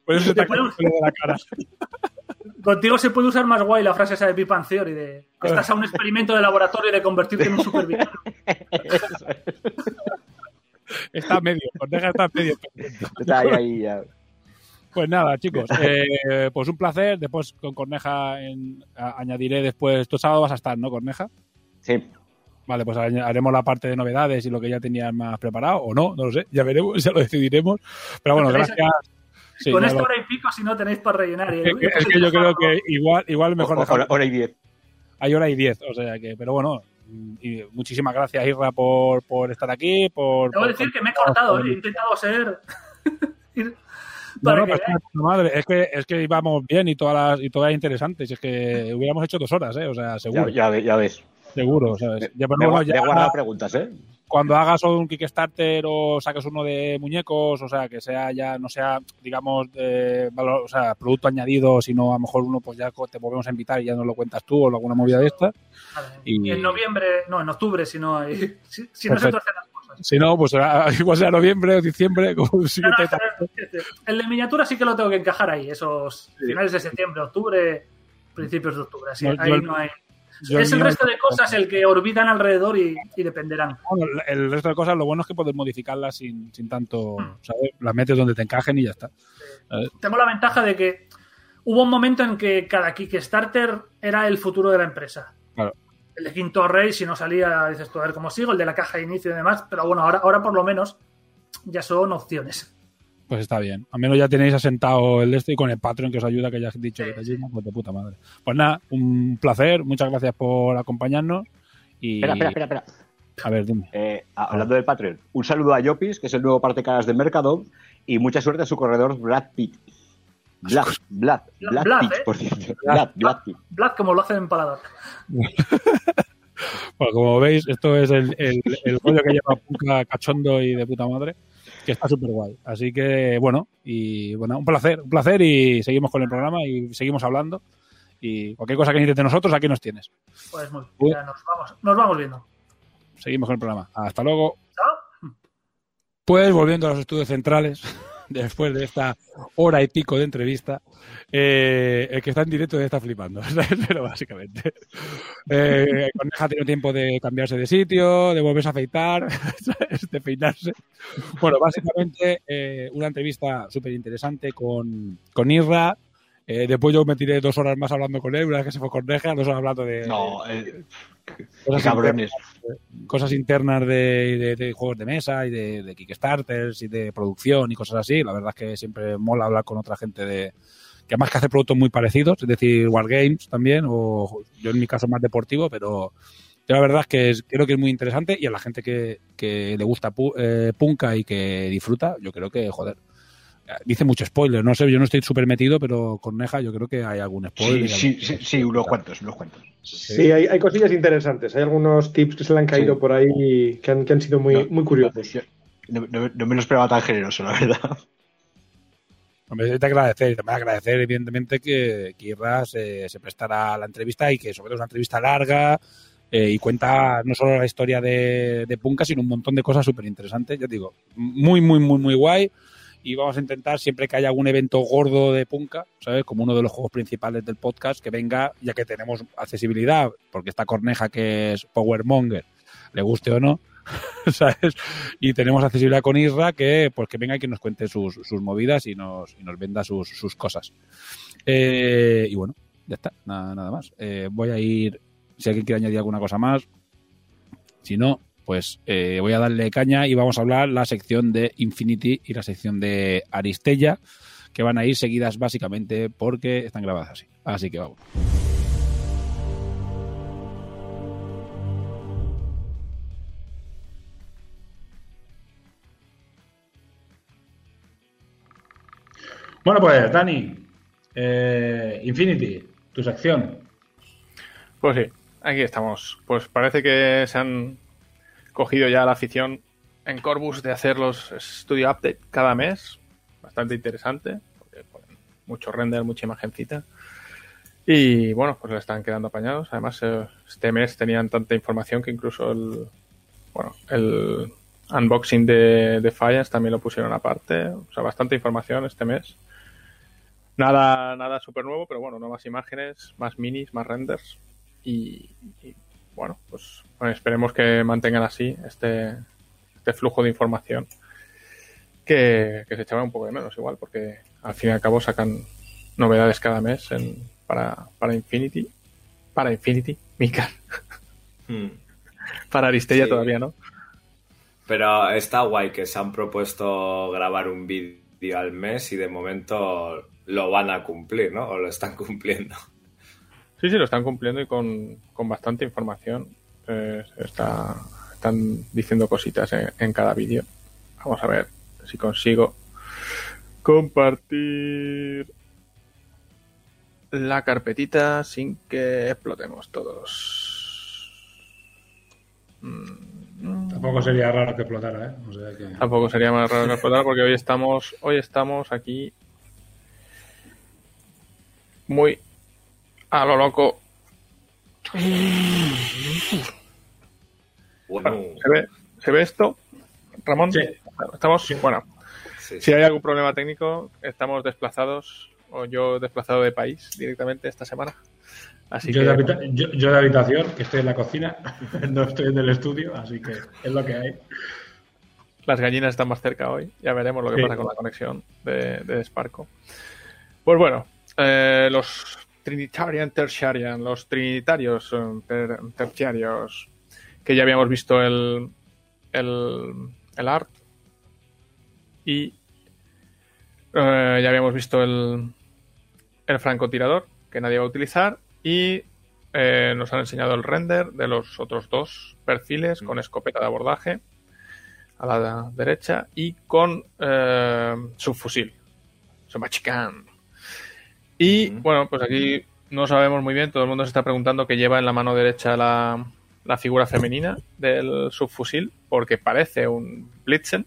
por eso te de la cara. Contigo se puede usar más guay la frase esa de Bang Theory de estás a un experimento de laboratorio de convertirte en un supervillano. Está medio, Corneja está a medio. Está ahí, ahí ya. Pues nada, chicos, eh, pues un placer. Después con Corneja en- a- añadiré después. Tu sábado vas a estar, ¿no, Corneja? Sí. Vale, pues haremos la parte de novedades y lo que ya tenías más preparado, o no, no lo sé, ya veremos, ya lo decidiremos. Pero bueno, gracias. Sí, Con ya esta lo- hora y pico, si no tenéis para rellenar. y- es, que- es que yo creo que igual, igual mejor Hora, dejar. hora y diez. Hay hora y diez, o sea que, pero bueno, y muchísimas gracias, Irra, por, por estar aquí. Por, Debo por- decir que me he cortado, ¿eh? he intentado ser. No, no, que pues, madre, es que, es que íbamos bien y todas las, y todas interesantes. Es que hubiéramos hecho dos horas, ¿eh? O sea, Ya, seguro, ya, ve- ya ves. Seguro, ¿sabes? Ya, pero Me, bueno, gua- ya me guarda preguntas, ¿eh? cuando hagas un Kickstarter o saques uno de muñecos, o sea, que sea ya, no sea, digamos, de valor, o sea, producto añadido, sino a lo mejor uno, pues ya te volvemos a invitar y ya no lo cuentas tú o alguna movida de esta. Vale. y- En noviembre, no, en octubre, si no hay. Si, si no se tuercen las cosas. Si no, pues será- igual sea noviembre o diciembre, como si No, no, te- el de miniatura sí que lo tengo que encajar ahí, esos finales de septiembre, octubre, principios de octubre. Así, No, ahí yo- no hay. Yo es el mío- resto de cosas el que orbitan alrededor y, y dependerán. Bueno, el resto de cosas, lo bueno es que puedes modificarlas sin, sin tanto, Hmm. ¿sabes? Las metes donde te encajen y ya está. Tengo la ventaja de que hubo un momento en que cada Kickstarter era el futuro de la empresa. Claro. El de Quinto Rey, si no salía, dices tú, a ver cómo sigo, el de la caja de inicio y demás, pero bueno, ahora, ahora por lo menos ya son opciones. Pues está bien. Al menos ya tenéis asentado el de este y con el Patreon que os ayuda, que ya has dicho que te ayuda, pues de puta madre. Pues nada, un placer. Muchas gracias por acompañarnos. Y... Espera, espera, espera, espera. A ver, dime. Eh, hablando del Patreon, un saludo a Yopis, que es el nuevo parte caras de Mercado, y mucha suerte a su corredor Brad Pitt. Vlad, Vlad, Vlad, Vlad, Pitt, ¿eh? por cierto. Vlad, Vlad Pitt. Vlad, como lo hacen en Paladar. Bueno, como veis, esto es el, el, el rollo que lleva Punka cachondo y de puta madre, que está súper guay. Así que, bueno, y bueno, un placer, un placer y seguimos con el programa y seguimos hablando. Y cualquier cosa que necesites de nosotros, aquí nos tienes. Pues muy bien, ya nos vamos, nos vamos viendo. Seguimos con el programa. Hasta luego. Chao. Pues volviendo a los estudios centrales, después de esta hora y pico de entrevista, eh, el que está en directo ya está flipando, ¿sabes? pero básicamente. Eh, Coneja tiene tiempo de cambiarse de sitio, de volverse a afeitar, ¿sabes? de peinarse. Bueno, básicamente eh, una entrevista súper interesante con, con Irra. Eh, después yo me tiré dos horas más hablando con él, una vez que se fue Corneja, dos horas hablando de No, eh, cosas cabrones. cosas internas de, de- de juegos de mesa y de, de Kickstarters y de producción y cosas así. La verdad es que siempre mola hablar con otra gente de que además que hace productos muy parecidos, es decir, Wargames también, o yo en mi caso más deportivo, pero yo la verdad es que es- creo que es muy interesante y a la gente que, que le gusta pu- eh, Punka y que disfruta, yo creo que, joder, dice mucho spoiler, no sé, yo no estoy súper metido, pero con Neja yo creo que hay algún spoiler. Sí, sí, sí, sí, unos cuantos, unos cuantos. Sí, hay, hay cosillas interesantes. Hay algunos tips que se le han caído Sí. por ahí que han, que han sido muy, No, muy curiosos. No, no- no me lo esperaba tan generoso, la verdad. Hombre, que agradecer, y también agradecer, evidentemente, que, que Irra se, se prestara a la entrevista y que, sobre todo, es una entrevista larga eh, y cuenta no solo la historia de, de Punka, sino un montón de cosas súper interesantes. Ya te digo, muy, muy, muy, muy guay. Y vamos a intentar, siempre que haya algún evento gordo de Punka, ¿sabes? Como uno de los juegos principales del podcast, que venga, ya que tenemos accesibilidad, porque esta corneja que es Powermonger, le guste o no, ¿sabes? Y tenemos accesibilidad con Isra, que pues que venga y que nos cuente sus, sus movidas y nos, y nos venda sus, sus cosas. Eh, y bueno, ya está, nada, nada más. Eh, voy a ir, si alguien quiere añadir alguna cosa más, si no, pues eh, voy a darle caña y vamos a hablar la sección de Infinity y la sección de Aristella, que van a ir seguidas básicamente porque están grabadas así. Así que vamos. Bueno, pues Dani, eh, Infinity, tu sección. Pues sí, aquí estamos. Pues parece que se han cogido ya la afición en Corbus de hacer los Studio Update cada mes. Bastante interesante, porque mucho render, mucha imagencita. Y bueno, pues le están quedando apañados. Además, eh, este mes tenían tanta información que incluso el, bueno, el unboxing de, de Defiance también lo pusieron aparte. O sea, bastante información este mes. Nada, nada súper nuevo, pero bueno, nuevas imágenes, más minis, más renders. Y, bueno, pues bueno, esperemos que mantengan así este, este flujo de información. que, que se echaba un poco de menos igual, porque al fin y al cabo sacan novedades cada mes en, para, para Infinity. Para Infinity, Mika. Hmm. Para Aristella Sí. todavía, ¿no? Pero está guay que se han propuesto grabar un vídeo al mes y de momento lo van a cumplir, ¿no? O lo están cumpliendo. Sí, sí, lo están cumpliendo y con, con bastante información. Eh, está, están diciendo cositas en, en cada vídeo. Vamos a ver si consigo compartir la carpetita sin que explotemos todos. Mm, Tampoco sería raro que explotara, ¿eh? O sea que... Tampoco sería más raro que explotara porque hoy estamos, hoy estamos aquí muy a lo loco. Bueno, ¿Se ve, ¿se ve esto? Ramón, Sí. estamos, bueno, sí, sí. si hay algún problema técnico, estamos desplazados o yo desplazado de país directamente esta semana. Así yo, que de habita- yo- yo de habitación, que estoy en la cocina, no estoy en el estudio, así que es lo que hay. las gallinas están más cerca hoy. Ya veremos lo que Sí. pasa con la conexión de, de Sparco. Pues bueno, eh, los Trinitarian Tertiarian, los Trinitarios eh, ter- Terciarios, que ya habíamos visto el, el, el art. Y eh, ya habíamos visto el, el francotirador que nadie va a utilizar y eh, nos han enseñado el render de los otros dos perfiles con escopeta de abordaje a la derecha y con eh, subfusil, submachicán. Y bueno, pues aquí no sabemos muy bien, todo el mundo se está preguntando qué lleva en la mano derecha la, la figura femenina del subfusil, porque parece un Blitzen,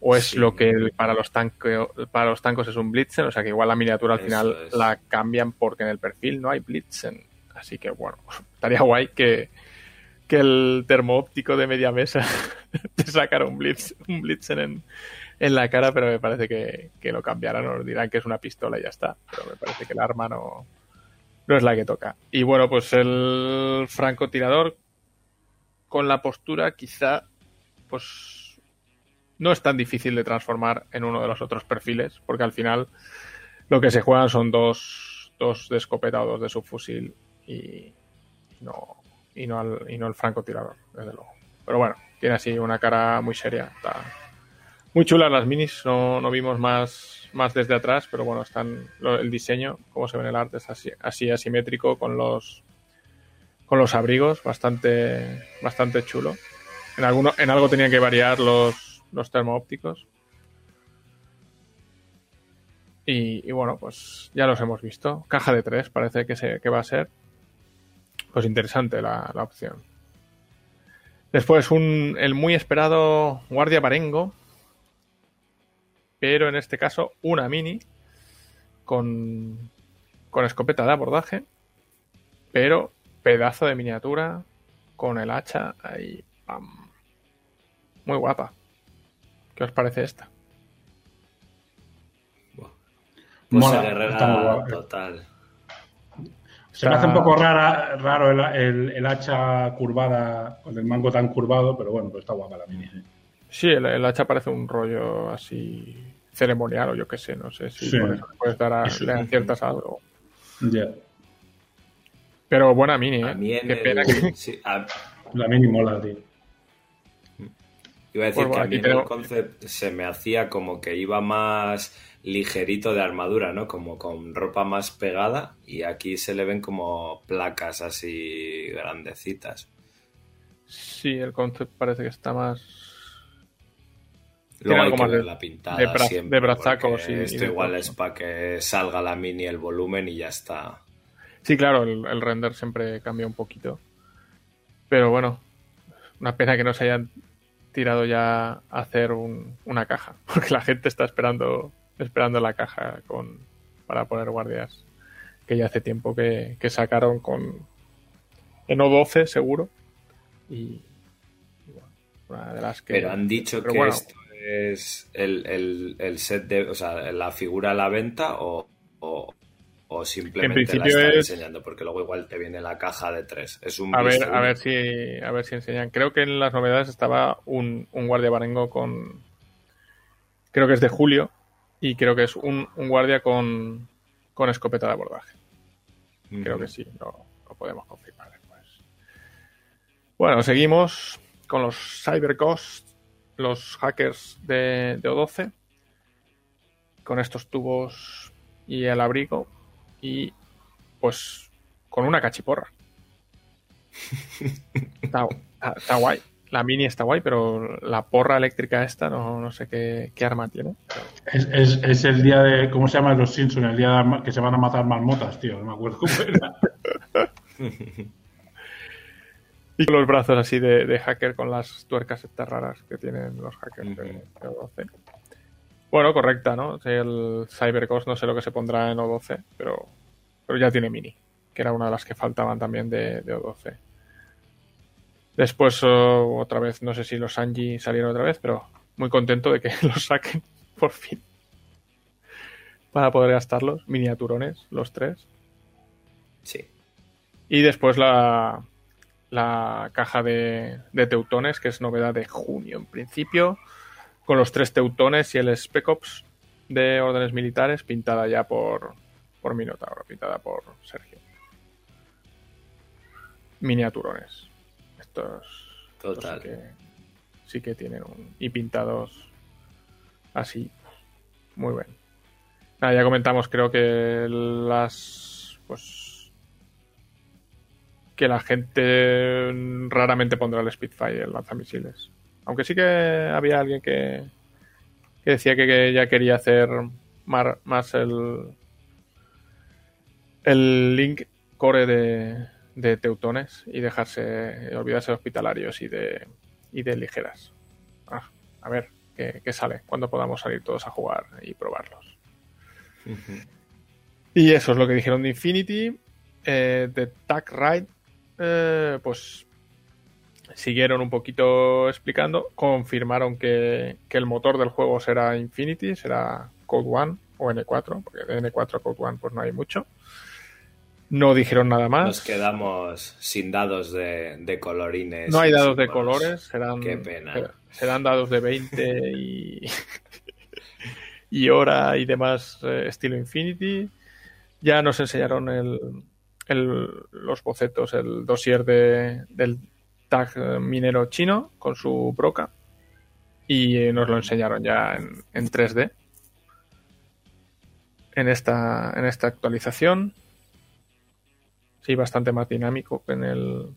o es Sí. lo que para los, tanque, para los tancos es un Blitzen, o sea que igual la miniatura al Eso final es. la cambian porque en el perfil no hay Blitzen. Así que bueno, estaría guay que, que el termo óptico de media mesa te sacara un, blitz, un Blitzen en, en la cara, pero me parece que, que lo cambiarán, nos dirán que es una pistola y ya está. Pero me parece que el arma no, no es la que toca. Y bueno, pues el francotirador con la postura quizá pues no es tan difícil de transformar en uno de los otros perfiles, porque al final lo que se juegan son dos, dos de escopeta o dos de subfusil y, y no y no, al- y no el francotirador, desde luego. Pero bueno, tiene así una cara muy seria. Está muy chulas las minis, no, no vimos más, más desde atrás, pero bueno, están el diseño, como se ve en el arte, es así, así asimétrico con los con los abrigos, bastante bastante chulo. En alguno, en algo tenían que variar los, los termoópticos. Y, y bueno, pues ya los hemos visto. Caja de tres parece que, se, que va a ser. Pues interesante la, la opción. Después un, el muy esperado Guardia Barengo. Pero en este caso una mini. Con, con escopeta de abordaje. Pero pedazo de miniatura. Con el hacha ahí. pam. Muy guapa. ¿Qué os parece esta? Pose Mola, guerrera está muy guapa. total. Se me hace un poco rara, raro el, el- el hacha curvada, con el mango tan curvado, pero bueno, pues está guapa la mini. sí. Sí, el, el hacha parece un rollo así ceremonial o yo qué sé, no sé si Sí. por eso le puedes dar a, Sí. le aciertas algo. Ya, Pero buena mini, A ¿eh? mí en Qué el- pena que... sí, a- la mini mola, tío. Iba a decir que a aquí mí tengo- el concept se me hacía como que iba más ligerito de armadura, ¿no? Como con ropa más pegada y aquí se le ven como placas así grandecitas. Sí, el concept parece que está más... Luego hay que más ver de- la pintada de bra- siempre, de brazacos porque y- y esto igual es para que salga la mini el volumen y ya está. Sí, claro, el, el render siempre cambia un poquito. Pero bueno, una pena que no se hayan tirado ya a hacer un- una caja, porque la gente está esperando esperando la caja con para poner guardias que ya hace tiempo que, que sacaron con en O12 seguro y, y bueno, una de las que Pero han dicho que bueno, esto es el, el- el set de, o sea, la figura a la venta o, o, o simplemente En la están es- enseñando, porque luego igual te viene la caja de tres. Es un A ver, a ver si a ver si enseñan. Creo que en las novedades estaba un, un guardia barengo con creo que es de julio y creo que es un, un guardia con, con escopeta de abordaje. Creo que sí, lo, lo podemos confirmar después. Bueno, seguimos con los Cyber Ghost, los hackers de, de O12, con estos tubos y el abrigo y pues con una cachiporra. Está, está- está guay. La mini está guay, pero la porra eléctrica esta no, no sé qué, qué arma tiene. Es, es, es el día de. ¿Cómo se llama los Simpsons? El día de que se van a matar marmotas, tío. No me acuerdo cómo era. Y con los brazos así de, de hacker con las tuercas estas raras que tienen los hackers de, de O12. Bueno, correcta, ¿no? El CyberGhost no sé lo que se pondrá en O12, pero, pero ya tiene mini, que era una de las que faltaban también de, de O12. Después, oh, otra vez, no sé si los Angie salieron otra vez, pero muy contento de que los saquen por fin. Para poder gastarlos. Miniaturones, los tres. Sí. Y después la, la caja de, de teutones, que es novedad de junio en principio, con los tres teutones y el Spec Ops de órdenes militares, pintada ya por, por Minotauro, pintada por Sergio. Miniaturones. Estos, estos Total. sí, que, sí que tienen un... Y pintados así. Muy bien. Nada, ya comentamos, creo que las... Pues que la gente raramente pondrá el Spitfire, el lanzamisiles. Aunque sí que había alguien que, que decía que, que ya quería hacer mar- más el, el link core de, de teutones y dejarse, olvidarse de hospitalarios y de, y de ligeras. Ah, a ver qué, qué sale, cuando podamos salir todos a jugar y probarlos. Y eso es lo que dijeron de Infinity. Eh, de Tag Ride, eh, pues siguieron un poquito explicando. Confirmaron que, que el motor del juego será Infinity, será Code One o N4, porque de N4 a Code One pues no hay mucho. No dijeron nada más. Nos quedamos sin dados de, de colorines. No hay dados de colores, serán, Qué pena. ser- serán dados de 20 y, y hora y demás eh, estilo Infinity. Ya nos enseñaron el, el- los bocetos, el dossier de, del tag minero chino con su broca y eh, nos lo enseñaron ya en, en 3D en esta, en esta actualización. Sí, bastante más dinámico que en el,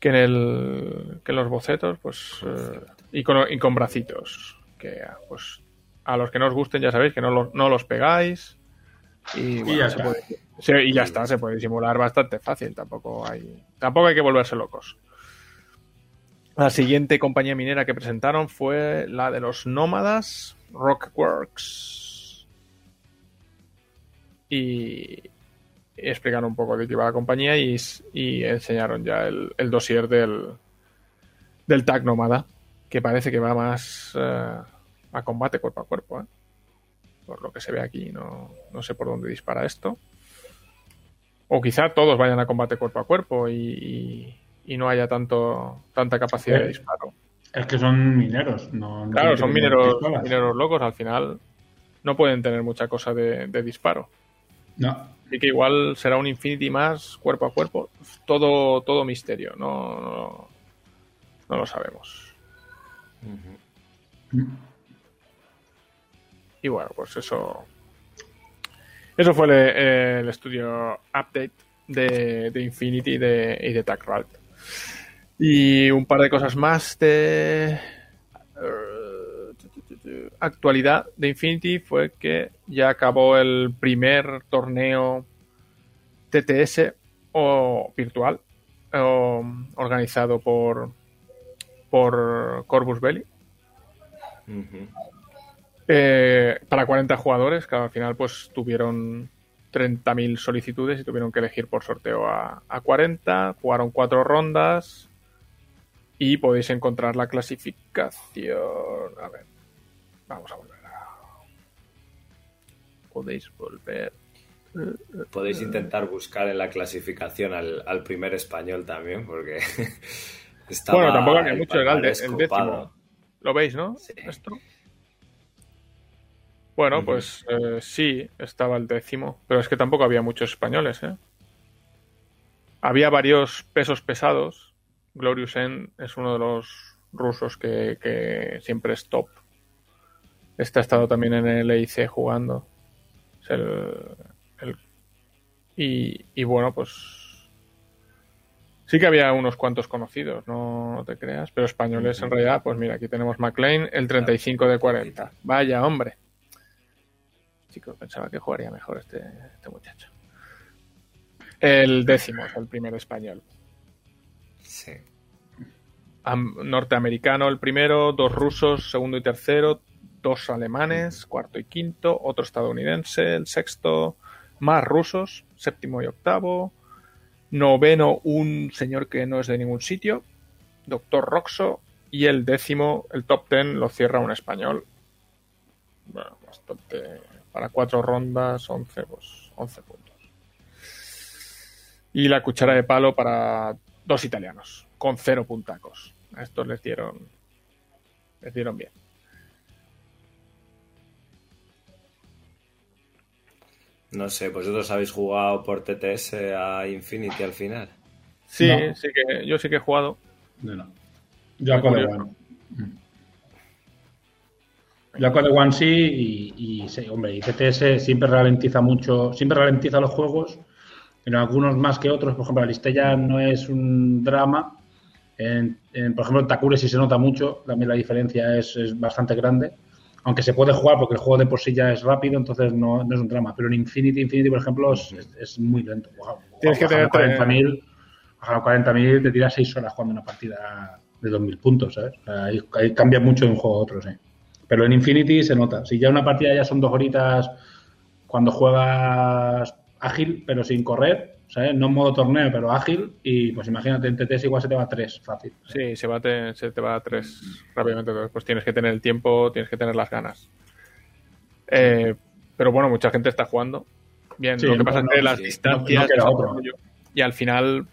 que en el que en los bocetos pues eh, y, con, y con bracitos que ah, pues a los que no os gusten ya sabéis que no los, no los pegáis y, bueno, ya se está. puede- se- y ya está se puede disimular bastante fácil tampoco hay tampoco hay que volverse locos la siguiente compañía minera que presentaron fue la de los nómadas Rockworks y explicaron un poco de qué iba la compañía y, y enseñaron ya el, el dossier del, del tag nómada, que parece que va más eh, a combate cuerpo a cuerpo. ¿eh? Por lo que se ve aquí, no, no sé por dónde dispara esto. O quizá todos vayan a combate cuerpo a cuerpo y, y- y no haya tanto tanta capacidad de Eh, disparo. Es que son mineros. No, no Claro, son mineros, mineros locos, al final no pueden tener mucha cosa de, de disparo. No. Así que igual será un Infinity más cuerpo a cuerpo. Todo, todo misterio. No, no, no lo sabemos. Y bueno, pues eso. Eso fue el, estudio update de, de Infinity y de, y de. Y un par de cosas más de eh, actualidad de Infinity fue que ya acabó el primer torneo TTS o virtual o, organizado por por Corvus Belli. Eh, para 40 jugadores que al final pues tuvieron 30.000 solicitudes y tuvieron que elegir por sorteo a, a 40 jugaron cuatro rondas y podéis encontrar la clasificación a ver vamos a volver a podéis volver Podéis intentar buscar en la clasificación al, al primer español también, porque estaba Bueno, tampoco había mucho, era el décimo. ¿Lo veis, no? Esto. Bueno, pues eh, sí, estaba el décimo, pero es que tampoco había muchos españoles, ¿eh? Había varios pesos pesados. Glorious N es uno de los rusos que, que siempre es top. Este ha estado también en el EIC jugando. Es el, el- y, y bueno, pues sí que había unos cuantos conocidos, no, no te creas, pero españoles en realidad, pues mira, aquí tenemos McLean, el 35 de 40. Vaya, hombre. Chicos, pensaba que jugaría mejor este, este muchacho. El décimo es el primer español. Sí. Am- norteamericano el primero, dos rusos, segundo y tercero, dos alemanes, cuarto y quinto, otro estadounidense, el sexto, más rusos, séptimo y octavo, noveno un señor que no es de ningún sitio, doctor Roxo, y el décimo, el top ten, lo cierra un español. Bueno, bastante. Para cuatro rondas, 11, pues 11 puntos. Y la cuchara de palo para dos italianos, con cero puntacos. A estos les dieron. Les dieron bien. No sé, ¿vosotros habéis jugado por TTS a Infinity al final? Sí, No. sí que, yo sí que he jugado. No, no. Yo a. Yo Code One sí y, y hombre, y TTS siempre ralentiza mucho, siempre ralentiza los juegos, en algunos más que otros. Por ejemplo, la Listella no es un drama. En, en, por ejemplo, en Takure sí se nota mucho, también la diferencia es, es bastante grande. Aunque se puede jugar porque el juego de por sí ya es rápido, entonces no, no es un drama. Pero en Infinity, Infinity, por ejemplo, es, es- es muy lento. Wow, Tienes que tener a 40.000 bajar a 40.000 te tiras 6 horas jugando una partida de 2.000 puntos, ¿sabes? Ahí, ahí cambia mucho de un juego a otro, sí. Pero en Infinity se nota. Si ya una partida ya son dos horitas cuando juegas ágil, pero sin correr, ¿sabes? No en modo torneo, pero ágil. Y pues imagínate, en TTS igual se te va a 3, fácil. Sí, se, va te, se te va a tres rápidamente. Pues tienes que tener el tiempo, tienes que tener las ganas. Eh, pero bueno, mucha gente está jugando. Bien, Sí, lo que pasa no, es que las sí. distancias. No-. Y al final,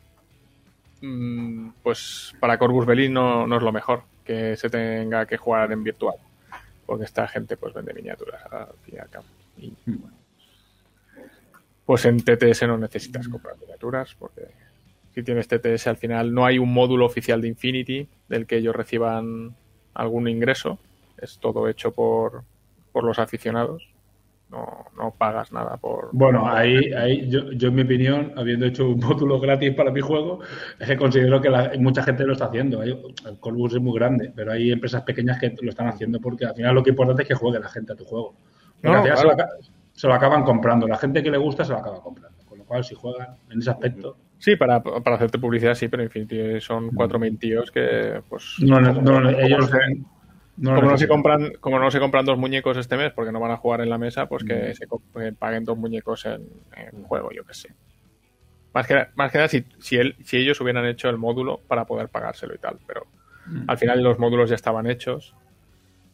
mm, pues para Corvus Belli no, no es lo mejor que se tenga que jugar en virtual. Porque esta gente pues vende miniaturas al fin y al cabo. Y, bueno, pues en TTS no necesitas comprar miniaturas porque si tienes TTS al final no hay un módulo oficial de Infinity del que ellos reciban algún ingreso. Es todo hecho por, por los aficionados. No, no pagas nada por... Bueno, ahí, ahí yo, yo, en mi opinión, habiendo hecho un módulo gratis para mi juego, es que considero que la- mucha gente lo está haciendo. Hay- el Colbus es muy grande, pero hay empresas pequeñas que lo están haciendo porque al final lo que importante es que juegue la gente a tu juego. No, claro. se, lo, aca- se lo acaban comprando. La gente que le gusta se lo acaba comprando. Con lo cual, si juegan en ese aspecto, Sí, para, para hacerte publicidad sí, pero Infinity son 4.000 tíos que pues... no, no, no, ellos no como no se compran como no se compran dos muñecos este mes porque no van a jugar en la mesa pues que se co- que paguen dos muñecos en, en juego yo que sé. Más que más que nada si, si, él, si ellos hubieran hecho el módulo para poder pagárselo y tal pero al final los módulos ya estaban hechos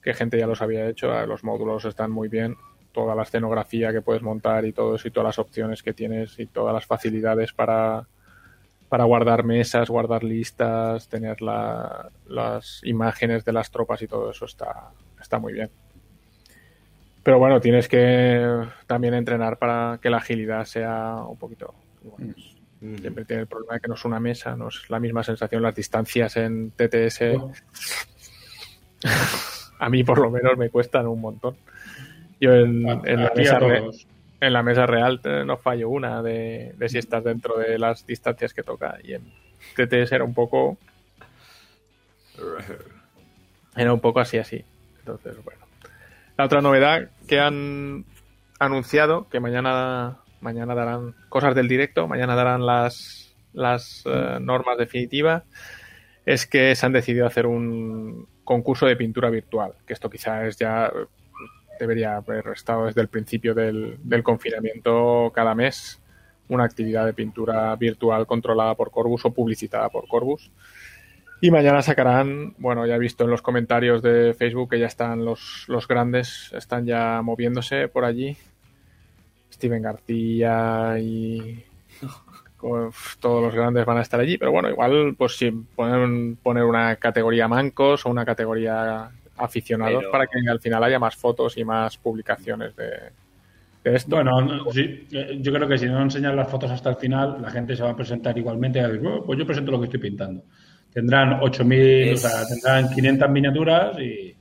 que gente ya los había hecho eh, los módulos están muy bien toda la escenografía que puedes montar y todo eso y todas las opciones que tienes y todas las facilidades para para guardar mesas, guardar listas, tener la- las imágenes de las tropas y todo eso está, está muy bien. Pero bueno, tienes que también entrenar para que la agilidad sea un poquito. bueno, pues, Siempre tiene el problema de que no es una mesa, no es la misma sensación. Las distancias en TTS, a mí por lo menos me cuestan un montón. Yo en, A- en la mesa todos. En la mesa real no fallo una de, si estás dentro de las distancias que toca. Y en TTS era un poco. Era un poco así, así. Entonces, bueno. La otra novedad que han anunciado, que mañana, mañana darán cosas del directo, mañana darán las, las eh, normas definitivas, es que se han decidido hacer un concurso de pintura virtual, que esto quizás es ya debería haber estado desde el principio del, del confinamiento cada mes una actividad de pintura virtual controlada por Corbus o publicitada por Corbus. Y mañana sacarán, bueno, ya he visto en los comentarios de Facebook que ya están los, los grandes, están ya moviéndose por allí. Steven García y uf, todos los grandes van a estar allí, pero bueno, igual pues si ponen poner una categoría mancos o una categoría aficionados Pero- para que al final haya más fotos y más publicaciones de, de esto. Bueno, no, sí, eh, yo creo que si no enseñan las fotos hasta el final, la gente se va a presentar igualmente. y va a decir, "Oh, pues yo presento lo que estoy pintando. Tendrán 8.000, Es- o sea, tendrán 500 miniaturas y.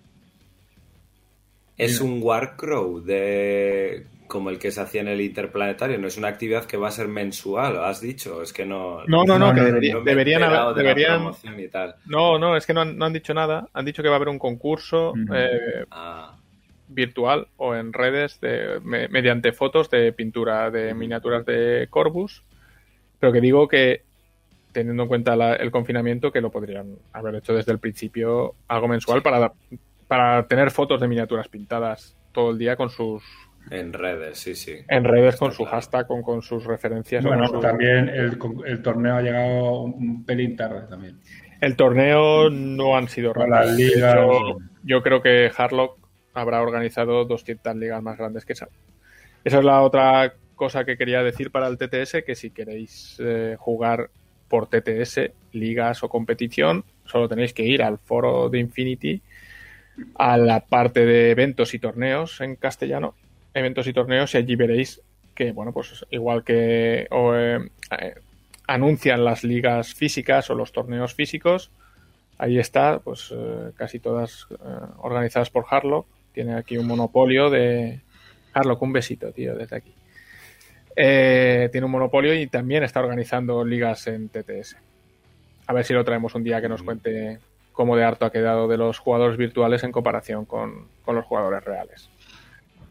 Es un Warcrow de como el que se hacía en el Interplanetario. No es una actividad que va a ser mensual, has dicho. Es que no. No, no, no, No, que no, debería- no me he deberían haber- de la deberían, promoción y tal. no, no, es que no han, no han dicho nada. Han dicho que va a haber un concurso eh, Ah, virtual o en redes de, me- mediante fotos de pintura de miniaturas de Corbus, pero que digo que teniendo en cuenta la- el confinamiento que lo podrían haber hecho desde el principio algo mensual para, para tener fotos de miniaturas pintadas todo el día con sus en redes, sí, sí. en redes con su hashtag con, con sus referencias Bueno, su- también el, el torneo ha llegado un, pelín tarde también. El torneo no han sido raras. sí. yo creo que Harlock habrá organizado 200 ligas más grandes que esa. Esa es la otra cosa que quería decir para el TTS, que si queréis eh, jugar por TTS, ligas o competición, solo tenéis que ir al foro de Infinity, a la parte de eventos y torneos en castellano, eventos y torneos, y allí veréis que, bueno, pues igual que o, eh, eh, anuncian las ligas físicas o los torneos físicos, ahí está, pues eh, casi todas eh, organizadas por Harlock. Tiene aquí un monopolio de... Harlock, un besito, tío, desde aquí. Eh, tiene un monopolio y también está organizando ligas en TTS. A ver si lo traemos un día que nos cuente cómo de harto ha quedado de los jugadores virtuales en comparación con, con los jugadores reales.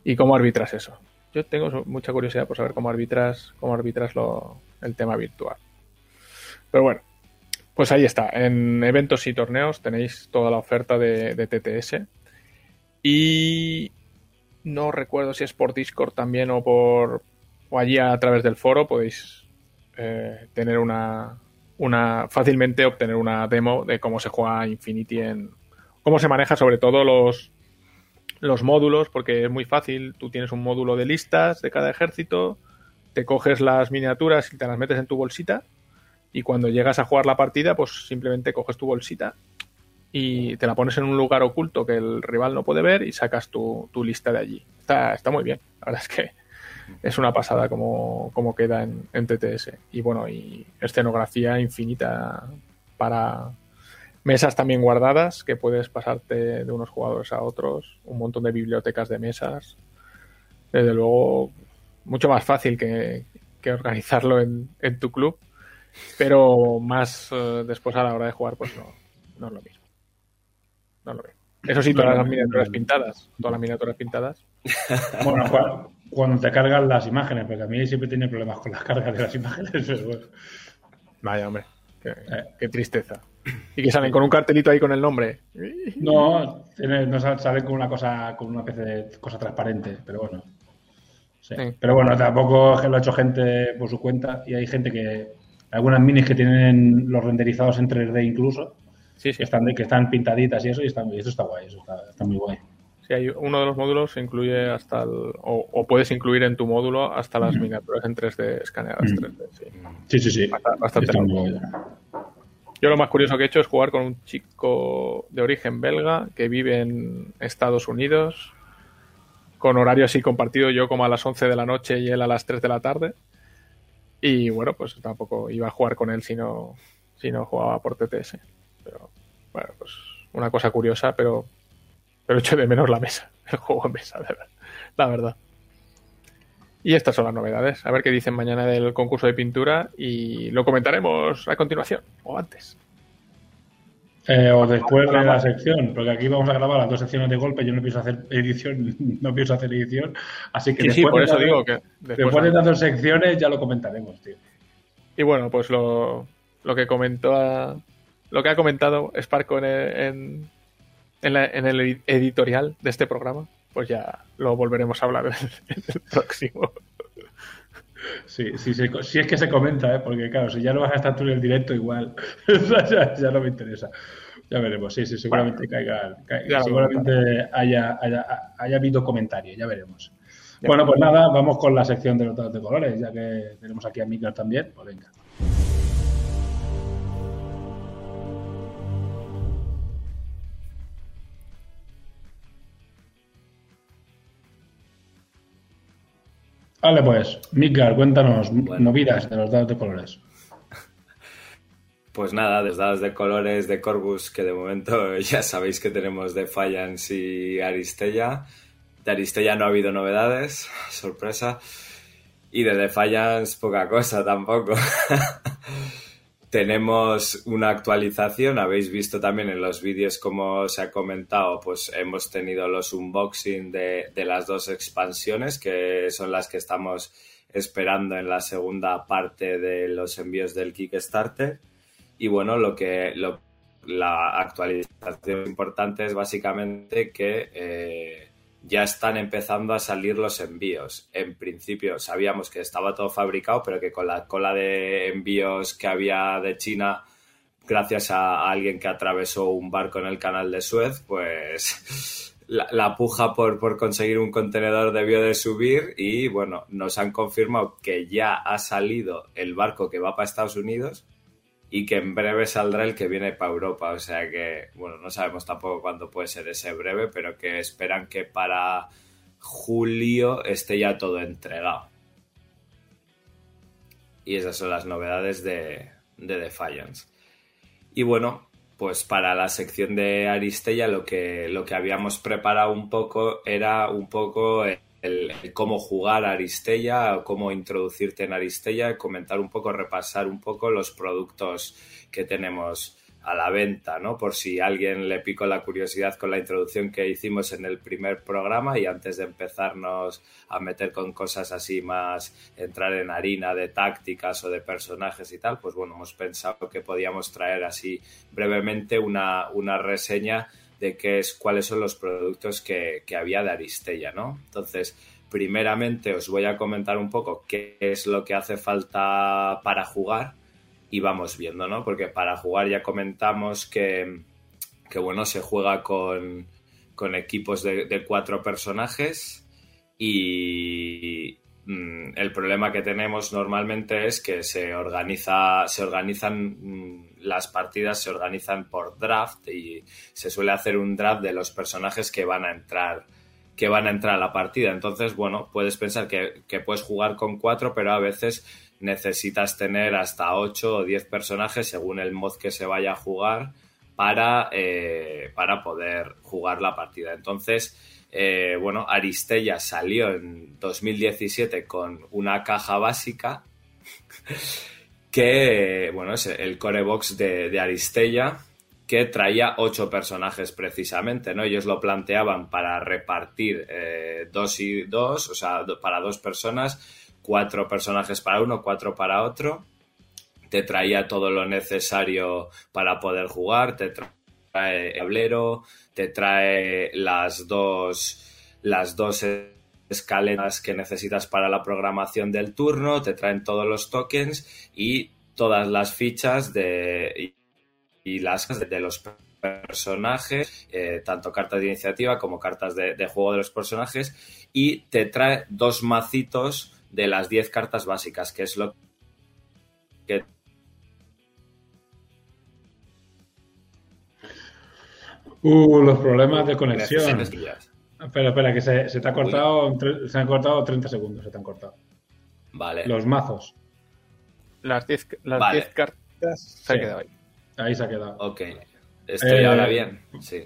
¿Y cómo arbitras eso? Yo tengo mucha curiosidad por saber cómo arbitras, cómo arbitras lo, el tema virtual. Pero bueno, pues ahí está. En eventos y torneos tenéis toda la oferta de, de TTS. Y no recuerdo si es por Discord también o por o allí a través del foro podéis eh, tener una, una fácilmente obtener una demo de cómo se juega Infinity en cómo se maneja sobre todo los los módulos porque es muy fácil tú tienes un módulo de listas de cada ejército te coges las miniaturas y te las metes en tu bolsita y cuando llegas a jugar la partida pues simplemente coges tu bolsita y te la pones en un lugar oculto que el rival no puede ver y sacas tu, tu lista de allí está, está muy bien la verdad es que es una pasada como, como queda en, en TTS. Y bueno, y escenografía infinita para mesas también guardadas, que puedes pasarte de unos jugadores a otros, un montón de bibliotecas de mesas. Desde luego, mucho más fácil que, que organizarlo en, en tu club, pero más eh, después a la hora de jugar, pues no, no es lo mismo. No es lo mismo. Eso sí, todas las miniaturas pintadas, todas las miniaturas pintadas. Bueno, cua- cuando te cargan las imágenes, porque a mí siempre tiene problemas con las cargas de las imágenes. pero bueno. Vaya, hombre. Qué, qué tristeza. Y que salen con un cartelito ahí con el nombre. No, no sal- salen con una cosa, con una especie de cosa transparente, pero bueno. Sí. Sí. Pero bueno, tampoco lo ha hecho gente por su cuenta y hay gente que, algunas minis que tienen los renderizados en 3D incluso, Sí, que sí. están, que están pintaditas y eso, y, están, y eso está guay, eso está, está muy guay. Sí, hay uno de los módulos incluye hasta el, o, o puedes incluir en tu módulo hasta las miniaturas en 3D escaneadas Mm. 3D. Sí. Sí, sí, sí. Basta- Bastante Está loco. muy guay. Yo lo más curioso que he hecho es jugar con un chico de origen belga que vive en Estados Unidos, con horario así compartido, yo como a las 11 de la noche y él a las 3 de la tarde. Y bueno, pues tampoco iba a jugar con él si no, si no jugaba por TTS. Pero bueno, pues una cosa curiosa, pero, pero echo de menos la mesa, el juego en mesa, la verdad. Y estas son las novedades. A ver qué dicen mañana del concurso de pintura y lo comentaremos a continuación o antes. Eh, o después de la sección, porque aquí vamos a grabar las dos secciones de golpe. Yo no pienso hacer edición, no pienso hacer edición. Así que Sí, sí, después, por de eso las- digo que después después de las dos secciones ya lo comentaremos, tío. Y bueno, pues lo, lo que comentó a- lo que ha comentado Sparco en el, en, en la- en el edi- editorial de este programa, pues ya lo volveremos a hablar en el, próximo. Sí, sí, sí, si es que se comenta, ¿eh? porque claro, si ya no vas a estar tú en el directo, igual ya, ya no me interesa. Ya veremos, sí, sí, seguramente caiga, caiga- seguramente haya, haya, haya habido comentarios, ya veremos. Bueno, pues nada, vamos con la sección de los datos de colores, ya que tenemos aquí a Mika también, pues venga. Vale, pues, Midgar, cuéntanos movidas de los dados de colores. Pues nada, los dados de colores de Corvus, que de momento ya sabéis que tenemos de Fallance y Aristella. De Aristella no ha habido novedades, sorpresa. Y de Defiance poca cosa tampoco. Tenemos una actualización, habéis visto también en los vídeos como se ha comentado, pues hemos tenido los unboxing de, de, las dos expansiones, que son las que estamos esperando en la segunda parte de los envíos del Kickstarter. Y bueno, lo que lo, la actualización importante es básicamente que eh, ya están empezando a salir los envíos. En principio sabíamos que estaba todo fabricado, pero que con la cola de envíos que había de China, gracias a alguien que atravesó un barco en el canal de Suez, pues la, puja por, por, conseguir un contenedor debió de subir y bueno, nos han confirmado que ya ha salido el barco que va para Estados Unidos y que en breve saldrá el que viene para Europa. O sea que, bueno, no sabemos tampoco cuándo puede ser ese breve, pero que esperan que para julio esté ya todo entregado. Y esas son las novedades de, de Defiance. Y bueno, pues para la sección de Aristella lo que, lo que habíamos preparado un poco era un poco el, cómo jugar a Aristella, cómo introducirte en Aristella, comentar un poco, repasar un poco los productos que tenemos a la venta, ¿no? Por si alguien le picó la curiosidad con la introducción que hicimos en el primer programa y antes de empezarnos a meter con cosas así más, entrar en harina de tácticas o de personajes y tal, pues bueno, hemos pensado que podíamos traer así brevemente una, una reseña de qué es, cuáles son los productos que, había de Aristella, ¿no? Entonces, primeramente os voy a comentar un poco qué es lo que hace falta para jugar y vamos viendo, ¿no? Porque para jugar ya comentamos que, que bueno, se juega con, con equipos de, cuatro personajes y mm, el problema que tenemos normalmente es que se organiza, se organizan mm, las partidas se organizan por draft y se suele hacer un draft de los personajes que van a entrar que van a entrar a la partida. Entonces, bueno, puedes pensar que, puedes jugar con cuatro, pero a veces necesitas tener hasta ocho o diez personajes según el mod que se vaya a jugar para, eh, para poder jugar la partida. Entonces, eh, bueno, Aristella salió en 2017 con una caja básica que, bueno, es el core box de, Aristella, que traía ocho personajes precisamente, ¿no? Ellos lo planteaban para repartir eh, dos y dos, o sea, para dos personas, cuatro personajes para uno, cuatro para otro. Te traía todo lo necesario para poder jugar, te trae tablero, te trae las dos, las dos escaleras que necesitas para la programación del turno, te traen todos los tokens y todas las fichas de, y, las de los personajes, eh, tanto cartas de iniciativa como cartas de, juego de los personajes, y te trae dos macitos de las 10 cartas básicas, que es lo que Uh, los problemas de conexión. Espera, espera, que se, te ha cortado, se han cortado 30 segundos, se te han cortado. Vale. Los mazos. Las 10 las cartas se han quedado ahí. Ahí se ha quedado. Ok. Estoy ahora eh, bien, sí.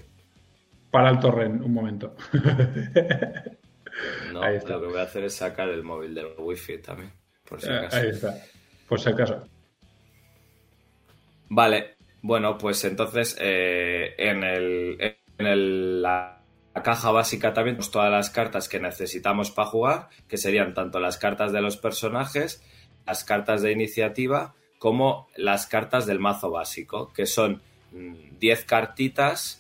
Para el torrent, un momento. no, ahí está. lo que voy a hacer es sacar el móvil del wifi también, por si eh, acaso. Ahí está, por si acaso. Vale, bueno, pues entonces eh, en el, en el, la la caja básica también tenemos todas las cartas que necesitamos para jugar, que serían tanto las cartas de los personajes, las cartas de iniciativa, como las cartas del mazo básico, que son 10 mm, cartitas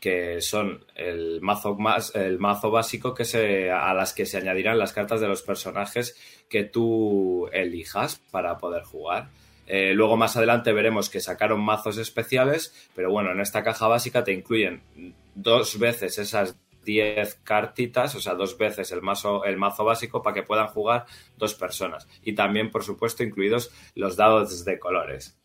que son el mazo más el mazo básico que se a las que se añadirán las cartas de los personajes que tú elijas para poder jugar. Eh, luego más adelante veremos que sacaron mazos especiales, pero bueno, en esta caja básica te incluyen dos veces esas 10 cartitas, o sea, dos veces el mazo, el mazo básico para que puedan jugar dos personas. Y también, por supuesto, incluidos los dados de colores.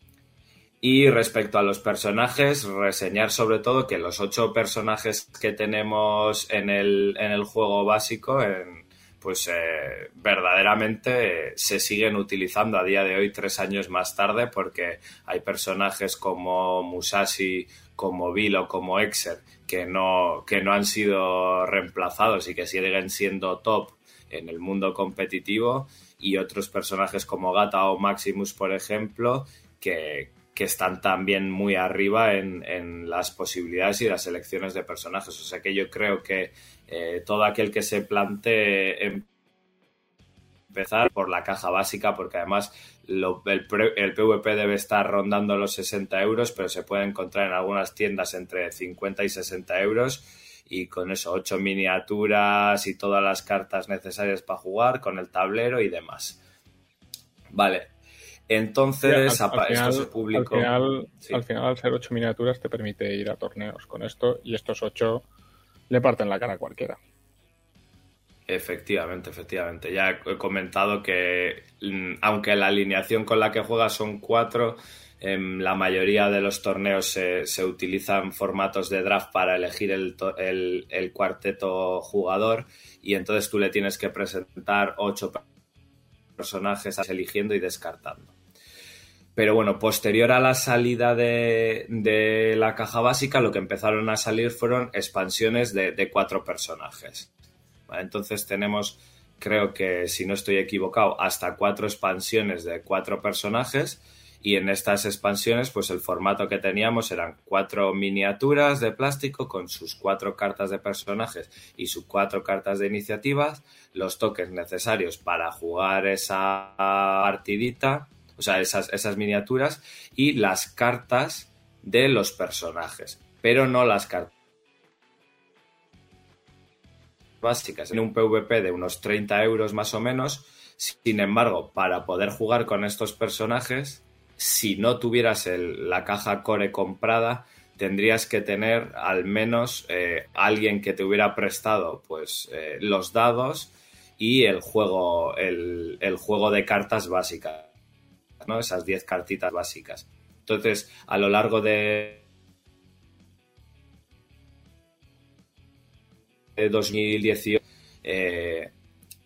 Y respecto a los personajes, reseñar sobre todo que los ocho personajes que tenemos en el, en el juego básico, en, pues eh, verdaderamente se siguen utilizando a día de hoy, tres años más tarde, porque hay personajes como Musashi, como Bill o como Exer que no, que no han sido reemplazados y que siguen siendo top en el mundo competitivo y otros personajes como Gata o Maximus, por ejemplo, que, que están también muy arriba en, en, las posibilidades y las elecciones de personajes. O sea que yo creo que eh, todo aquel que se plantee empezar por la caja básica, porque además lo, el, el, PvP debe estar rondando los 60 euros, pero se puede encontrar en algunas tiendas entre 50 y 60 euros. Y con eso, ocho miniaturas y todas las cartas necesarias para jugar, con el tablero y demás. Vale, entonces, sí, al, al esto final, se publicó. Al final, sí. al final, al ser ocho miniaturas, te permite ir a torneos con esto y estos ocho le parten la cara a cualquiera. Efectivamente, efectivamente. Ya he comentado que, mm, aunque la alineación con la que juegas son cuatro, en la mayoría de los torneos se, utilizan formatos de draft para elegir el, el, cuarteto jugador y entonces tú le tienes que presentar ocho personajes eligiendo y descartando. Pero bueno, posterior a la salida de, de, la caja básica, lo que empezaron a salir fueron expansiones de cuatro personajes. Entonces tenemos, creo que si no estoy equivocado, hasta cuatro expansiones de cuatro personajes. Y en estas expansiones, pues el formato que teníamos eran cuatro miniaturas de plástico con sus cuatro cartas de personajes y sus cuatro cartas de iniciativas, los toques necesarios para jugar esa partidita o sea, esas, esas miniaturas y las cartas de los personajes, pero no las cartas básicas. En un PvP de unos 30 euros más o menos, sin embargo, para poder jugar con estos personajes, si no tuvieras la caja core comprada, tendrías que tener al menos eh, alguien que te hubiera prestado pues eh, los dados y el juego, el juego de cartas básicas. ¿no? Esas 10 cartitas básicas. Entonces, a lo largo de 2018 eh,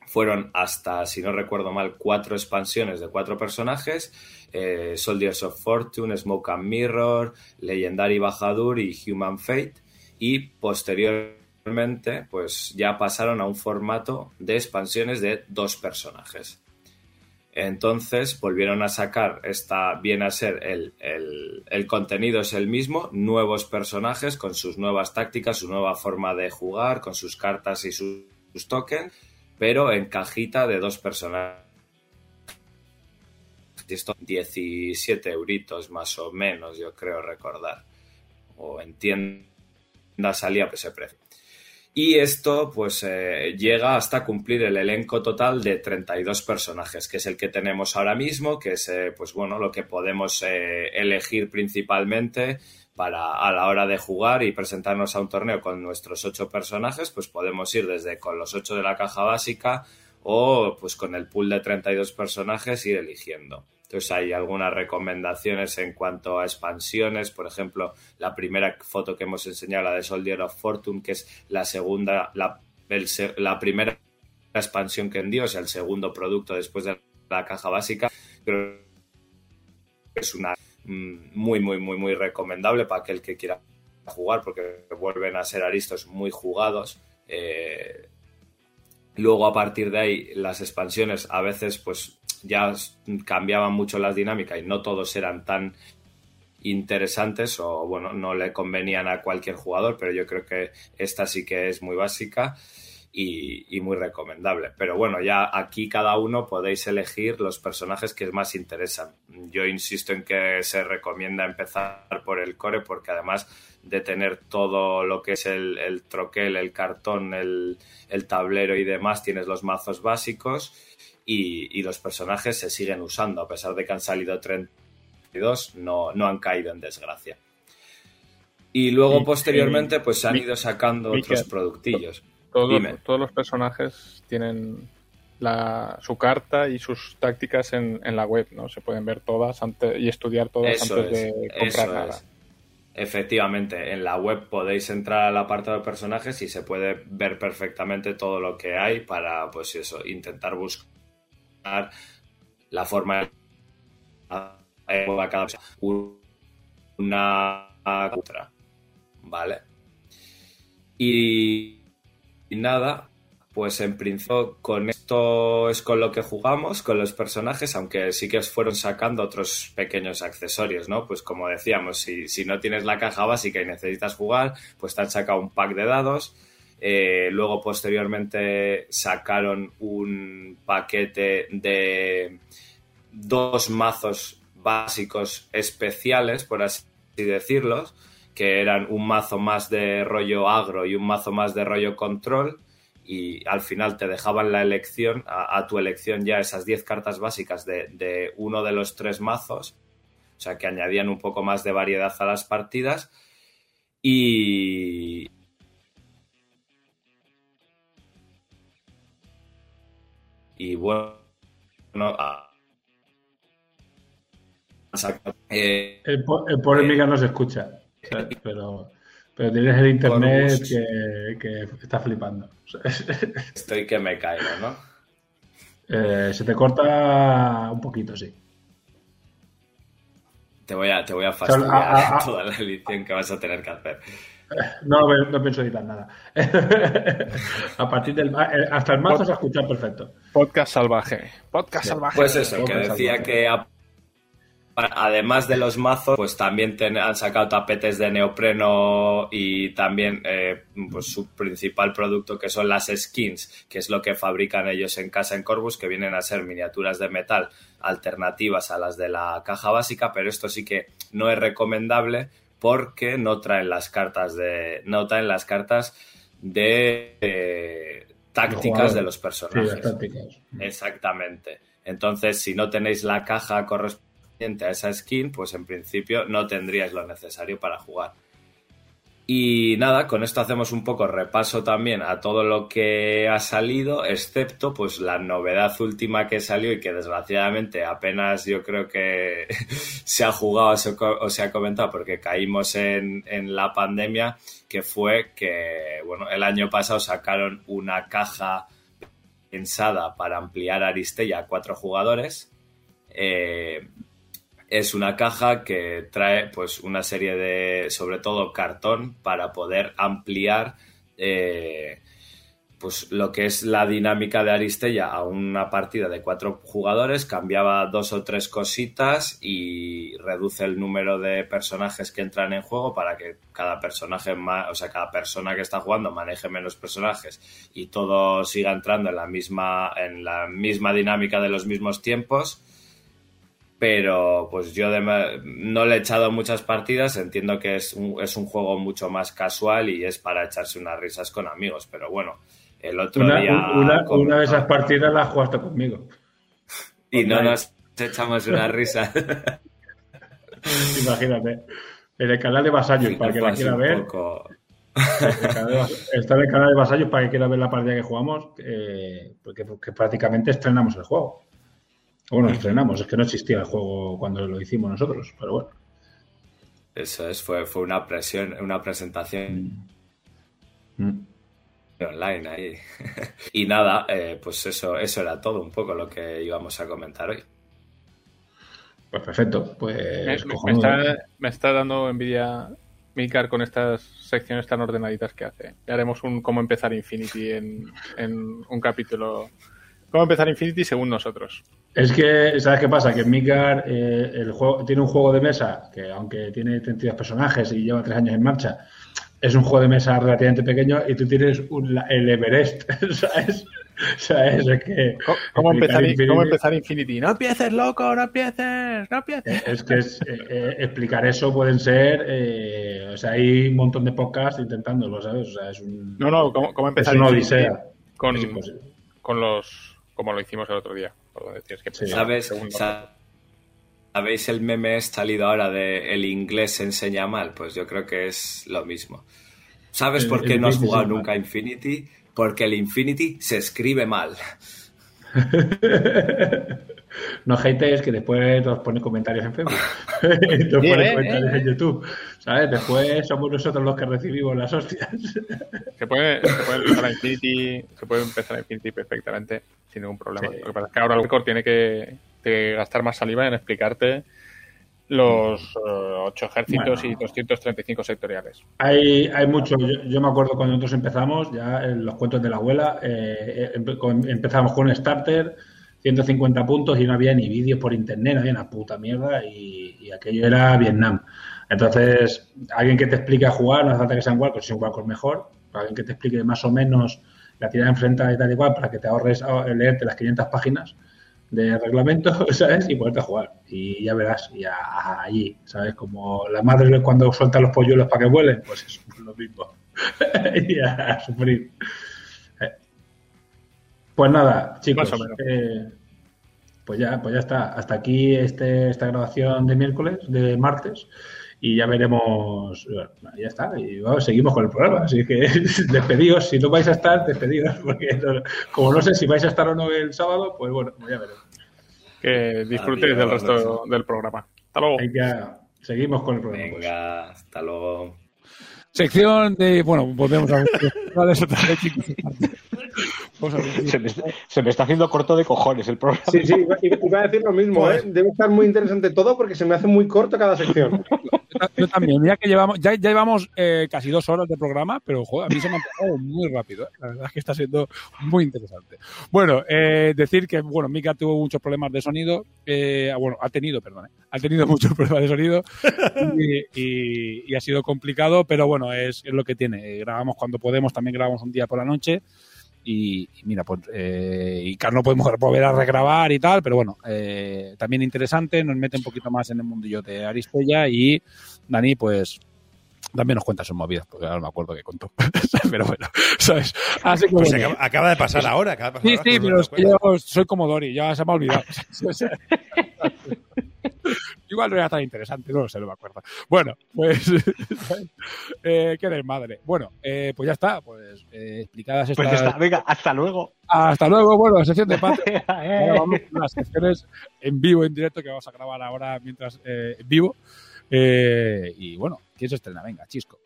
fueron hasta, si no recuerdo mal, cuatro expansiones de cuatro personajes. Eh, Soldiers of Fortune, Smoke and Mirror, Legendary Bajadur y Human Fate. Y posteriormente, pues ya pasaron a un formato de expansiones de dos personajes. Entonces volvieron a sacar, esta viene a ser el, el, el, contenido es el mismo, nuevos personajes con sus nuevas tácticas, su nueva forma de jugar, con sus cartas y sus, tokens, pero en cajita de dos personajes. Esto 17 euritos más o menos, yo creo recordar. O en tienda salía ese precio. Y esto pues eh, llega hasta cumplir el elenco total de 32 personajes, que es el que tenemos ahora mismo, que es eh, pues bueno, lo que podemos eh, elegir principalmente para a la hora de jugar y presentarnos a un torneo con nuestros ocho personajes, pues podemos ir desde con los ocho de la caja básica o pues con el pool de 32 personajes ir eligiendo. Entonces hay algunas recomendaciones en cuanto a expansiones, por ejemplo, la primera foto que hemos enseñado, la de Soldier of Fortune, que es la segunda, la, primera expansión que envió, o sea, el segundo producto después de la caja básica, pero es una muy, muy, muy, muy recomendable para aquel que quiera jugar, porque vuelven a ser aristos muy jugados. Eh, luego, a partir de ahí, las expansiones a veces, pues ya cambiaban mucho las dinámicas y no todos eran tan interesantes o bueno, no le convenían a cualquier jugador, pero yo creo que esta sí que es muy básica y, y, muy recomendable. Pero bueno, ya aquí cada uno podéis elegir los personajes que más interesan. Yo insisto en que se recomienda empezar por el core porque además de tener todo lo que es el, el troquel, el cartón, el, el tablero y demás, tienes los mazos básicos y, y, los personajes se siguen usando, a pesar de que han salido 32, no, no han caído en desgracia. Y luego, posteriormente, pues se han ido sacando otros productillos. Todo, todos los personajes tienen la, su carta y sus tácticas en, en, la web, ¿no? Se pueden ver todas antes, y estudiar todas eso antes es, de comprar nada. Es. efectivamente, en la web podéis entrar al apartado de personajes y se puede ver perfectamente todo lo que hay para, pues eso, intentar buscar la forma de cada una otra. ¿Vale? Y, nada, pues en principio con esto es con lo que jugamos, con los personajes, aunque sí que os fueron sacando otros pequeños accesorios, ¿no? Pues como decíamos, si, si no tienes la caja básica y necesitas jugar, pues te han sacado un pack de dados. Eh, luego posteriormente sacaron un paquete de dos mazos básicos especiales, por así decirlos, que eran un mazo más de rollo agro y un mazo más de rollo control y al final te dejaban la elección, a, tu elección ya esas 10 cartas básicas de, uno de los tres mazos, o sea que añadían un poco más de variedad a las partidas y... Y bueno, eh, el, pobre Miga no se escucha, pero... Pero tienes el internet que, está flipando. Estoy que me caigo, ¿no? Eh, se te corta un poquito, sí. Te voy a, te voy a fastidiar toda la edición que vas a tener que hacer. No, no pienso editar nada. a partir del eh, hasta el mazo se escucha perfecto. Podcast salvaje. Podcast salvaje. Pues eso, que decía que además de los mazos, pues también han sacado tapetes de neopreno y también eh, pues su principal producto que son las skins, que es lo que fabrican ellos en casa en Corbus, que vienen a ser miniaturas de metal alternativas a las de la caja básica, pero esto sí que no es recomendable porque no traen las cartas de no traen las cartas de eh, tácticas de los personajes. Exactamente. Entonces, si no tenéis la caja correspondiente a esa skin, pues en principio no tendríais lo necesario para jugar. Y nada, con esto hacemos un poco repaso también a todo lo que ha salido, excepto pues la novedad última que salió y que desgraciadamente apenas yo creo que se ha jugado o se ha comentado porque caímos en, en la pandemia, que fue que, bueno, el año pasado sacaron una caja pensada para ampliar Aristella a cuatro jugadores. Eh, es una caja que trae pues una serie de, sobre todo cartón, para poder ampliar eh, pues lo que es la dinámica de Aristella a una partida de cuatro jugadores, cambiaba dos o tres cositas y reduce el número de personajes que entran en juego para que cada personaje, o sea, cada persona que está jugando maneje menos personajes y todo siga entrando en la misma, en la misma dinámica de los mismos tiempos pero pues yo no le he echado muchas partidas, entiendo que es un, es un juego mucho más casual y es para echarse unas risas con amigos, pero bueno, el otro día... Una, de esas partidas la jugaste conmigo. Y no nos echamos una risa. Imagínate. En el canal de Vasallos, para que la quiera ver. Está en el canal de Vasallos para que quiera ver la partida que jugamos, eh, porque, porque prácticamente estrenamos el juego. Bueno, estrenamos, es que no existía el juego cuando lo hicimos nosotros, pero bueno. Eso es, fue, fue una presión, una presentación mm. Mm. online ahí. y nada, eh, pues eso, eso era todo un poco lo que íbamos a comentar hoy. Pues perfecto, pues me, está, dando envidia Mikar con estas secciones tan ordenaditas que hace. Ya haremos un cómo empezar Infinity en, en un capítulo. Cómo empezar Infinity según nosotros. Es que, ¿sabes qué pasa? Que Midgar eh, el juego, tiene un juego de mesa que, aunque tiene 32 personajes y lleva tres años en marcha, es un juego de mesa relativamente pequeño y tú tienes el Everest, ¿sabes? ¿Sabes? Es que ¿Cómo, empezar, Infinity? No empieces, loco, no empieces, no empieces. Es que es, eh, eh, explicar eso pueden ser. Eh, o sea, hay un montón de podcasts intentándolo, ¿sabes? O sea, es un. No, no, ¿cómo, empezar? Es una odisea. Con, con los. Como lo hicimos el otro día. ¿Sabes? ¿Sabéis el meme salido ahora de el inglés se enseña mal? Pues yo creo que es lo mismo. ¿Sabes por qué no has jugado nunca Infinity? Porque el Infinity se escribe mal. No hatees que después nos pone comentarios en Facebook. nos pone eh, comentarios eh. en YouTube. ¿Sabes? Después somos nosotros los que recibimos las hostias. Se puede, se puede empezar a Infinity, se puede empezar a Infinity perfectamente, sin ningún problema. Sí. Lo que pasa es que ahora el Record tiene que, que gastar más saliva en explicarte los eh, ocho ejércitos Bueno. y 235 sectoriales. Hay, hay mucho. Yo, yo me acuerdo cuando nosotros empezamos, ya en los cuentos de la abuela, eh, con- empezamos con un starter, 150 puntos y no había ni vídeos por internet, no había una puta mierda y, y aquello era Vietnam. Entonces, alguien que te explique a jugar, no hace falta que sean Warcraft, si un Warcraft mejor, alguien que te explique más o menos la tirada enfrentada y tal y cual, para que te ahorres a- leerte las 500 páginas de reglamento, ¿sabes? Y poderte jugar. Y ya verás, y a- a- allí, ¿sabes? Como la madre cuando suelta los polluelos para que vuelen, pues es lo mismo. y a sufrir. Eh. Pues nada, chicos, eh, pues ya, pues ya está. Hasta aquí este, esta grabación de miércoles, de martes. Y ya veremos. bueno, ya está. Y bueno, seguimos con el programa. Así que despedidos. Si no vais a estar, despedidos. Porque no- como no sé si vais a estar o no el sábado, pues bueno, pues ya veremos. Que disfrutéis del resto del programa. Hasta luego. Ya seguimos con el programa. pues. Venga, hasta luego. Sección de. Bueno, volvemos a Se me, está, se me está haciendo corto de cojones el programa. Sí, sí, iba, iba a decir lo mismo, ¿eh? Debe estar muy interesante todo porque se me hace muy corto cada sección. Yo también, mira que llevamos, ya, ya llevamos eh, casi dos horas de programa, pero joder, a mí se me ha pasado muy rápido. ¿eh? La verdad es que está siendo muy interesante. Bueno, eh, decir que, bueno, Mika tuvo muchos problemas de sonido, eh, bueno, ha tenido, perdón, ¿eh? ha tenido muchos problemas de sonido y, y- y ha sido complicado, pero bueno, es, es lo que tiene. Grabamos cuando podemos, también grabamos un día por la noche. Y, y mira, pues, eh, y claro, no podemos volver a regrabar y tal, pero bueno, eh, también interesante, nos mete un poquito más en el mundillo de Aristella y Dani, pues, también nos cuenta sus movidas, porque ahora no me acuerdo qué contó. pero bueno, ¿sabes? Así que Pues bueno. acaba, acaba de pasar ahora. Acaba de pasar Sí, ahora, sí, pero es que yo soy como Dori, ya se me ha olvidado. Igual no era tan interesante, no lo sé, no me acuerdo. Bueno, pues. eh, qué desmadre. Bueno, eh, pues ya está. Pues eh, explicadas estas. Pues está, venga, hasta luego. Hasta luego. Bueno, la sección de Patreon. Ahora vamos con las secciones en vivo, en directo, que vamos a grabar ahora mientras eh, en vivo. Eh, y bueno, ¿quién se estrena? Venga, Chisco.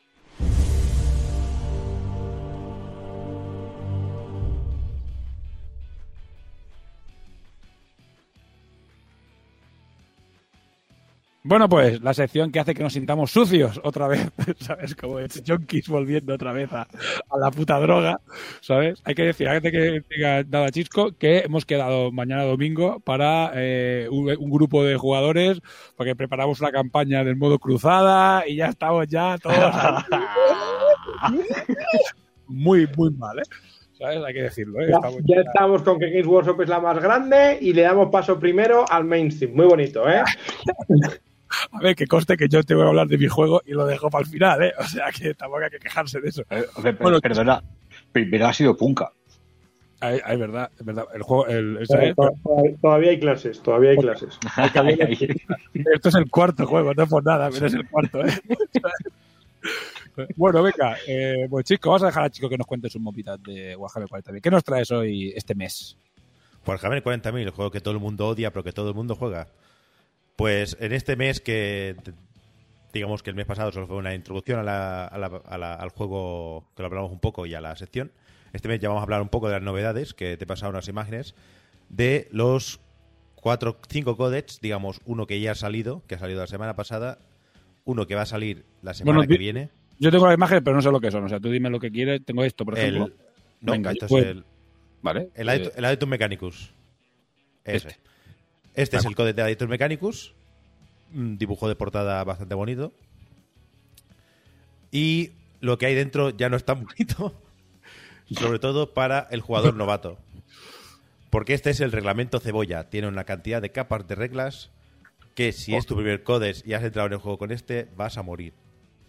Bueno, pues la sección que hace que nos sintamos sucios otra vez, ¿sabes? Como es junkies volviendo otra vez a, a la puta droga, ¿sabes? Hay que decir, antes que diga nada chisco, que hemos quedado mañana domingo para eh, un, un grupo de jugadores, porque preparamos una campaña del modo cruzada y ya estamos ya todos muy, muy mal, ¿eh? ¿Sabes? Hay que decirlo, ¿eh? Ya, Estamos ya estamos con que Games Workshop es la más grande y le damos paso primero al mainstream. Muy bonito, ¿eh? A ver, que conste que yo te voy a hablar de mi juego y lo dejo para el final, ¿eh? O sea que tampoco hay que quejarse de eso. Eh, Bueno, perdona, primero ha sido Punka. Es es verdad, es verdad. El juego, el, el- Todavía, todavía hay clases, todavía hay clases. Ay, ay. Esto es el cuarto juego, no es por nada, pero es el cuarto, ¿eh? bueno, venga, eh, pues chico, vamos a dejar a Chico que nos cuente sus movidas de Warhammer 40.000. ¿Qué nos traes hoy este mes? Warhammer 40.000, el juego que todo el mundo odia, pero que todo el mundo juega. Pues en este mes que, digamos que el mes pasado solo fue una introducción a la- a la- a la- al juego, que lo hablamos un poco y a la sección, este mes ya vamos a hablar un poco de las novedades, que te he pasado unas imágenes, de los cuatro, cinco codecs, digamos, uno que ya ha salido, que ha salido la semana pasada, uno que va a salir la semana Bueno, que viene. Yo tengo la imagen, pero no sé lo que son. O sea, tú dime lo que quieres. Tengo esto, por ejemplo. El, no, Venga, esto pues- es el, Vale. El, eh, el Mechanicus. Ese. Este. Este es Vale. el código de Aditum Mechanicus. Un dibujo de portada bastante bonito. Y lo que hay dentro ya no es tan bonito. Sobre todo para el jugador novato. Porque este es el reglamento cebolla. Tiene una cantidad de capas de reglas que si es tu primer codes y has entrado en el juego con este, vas a morir.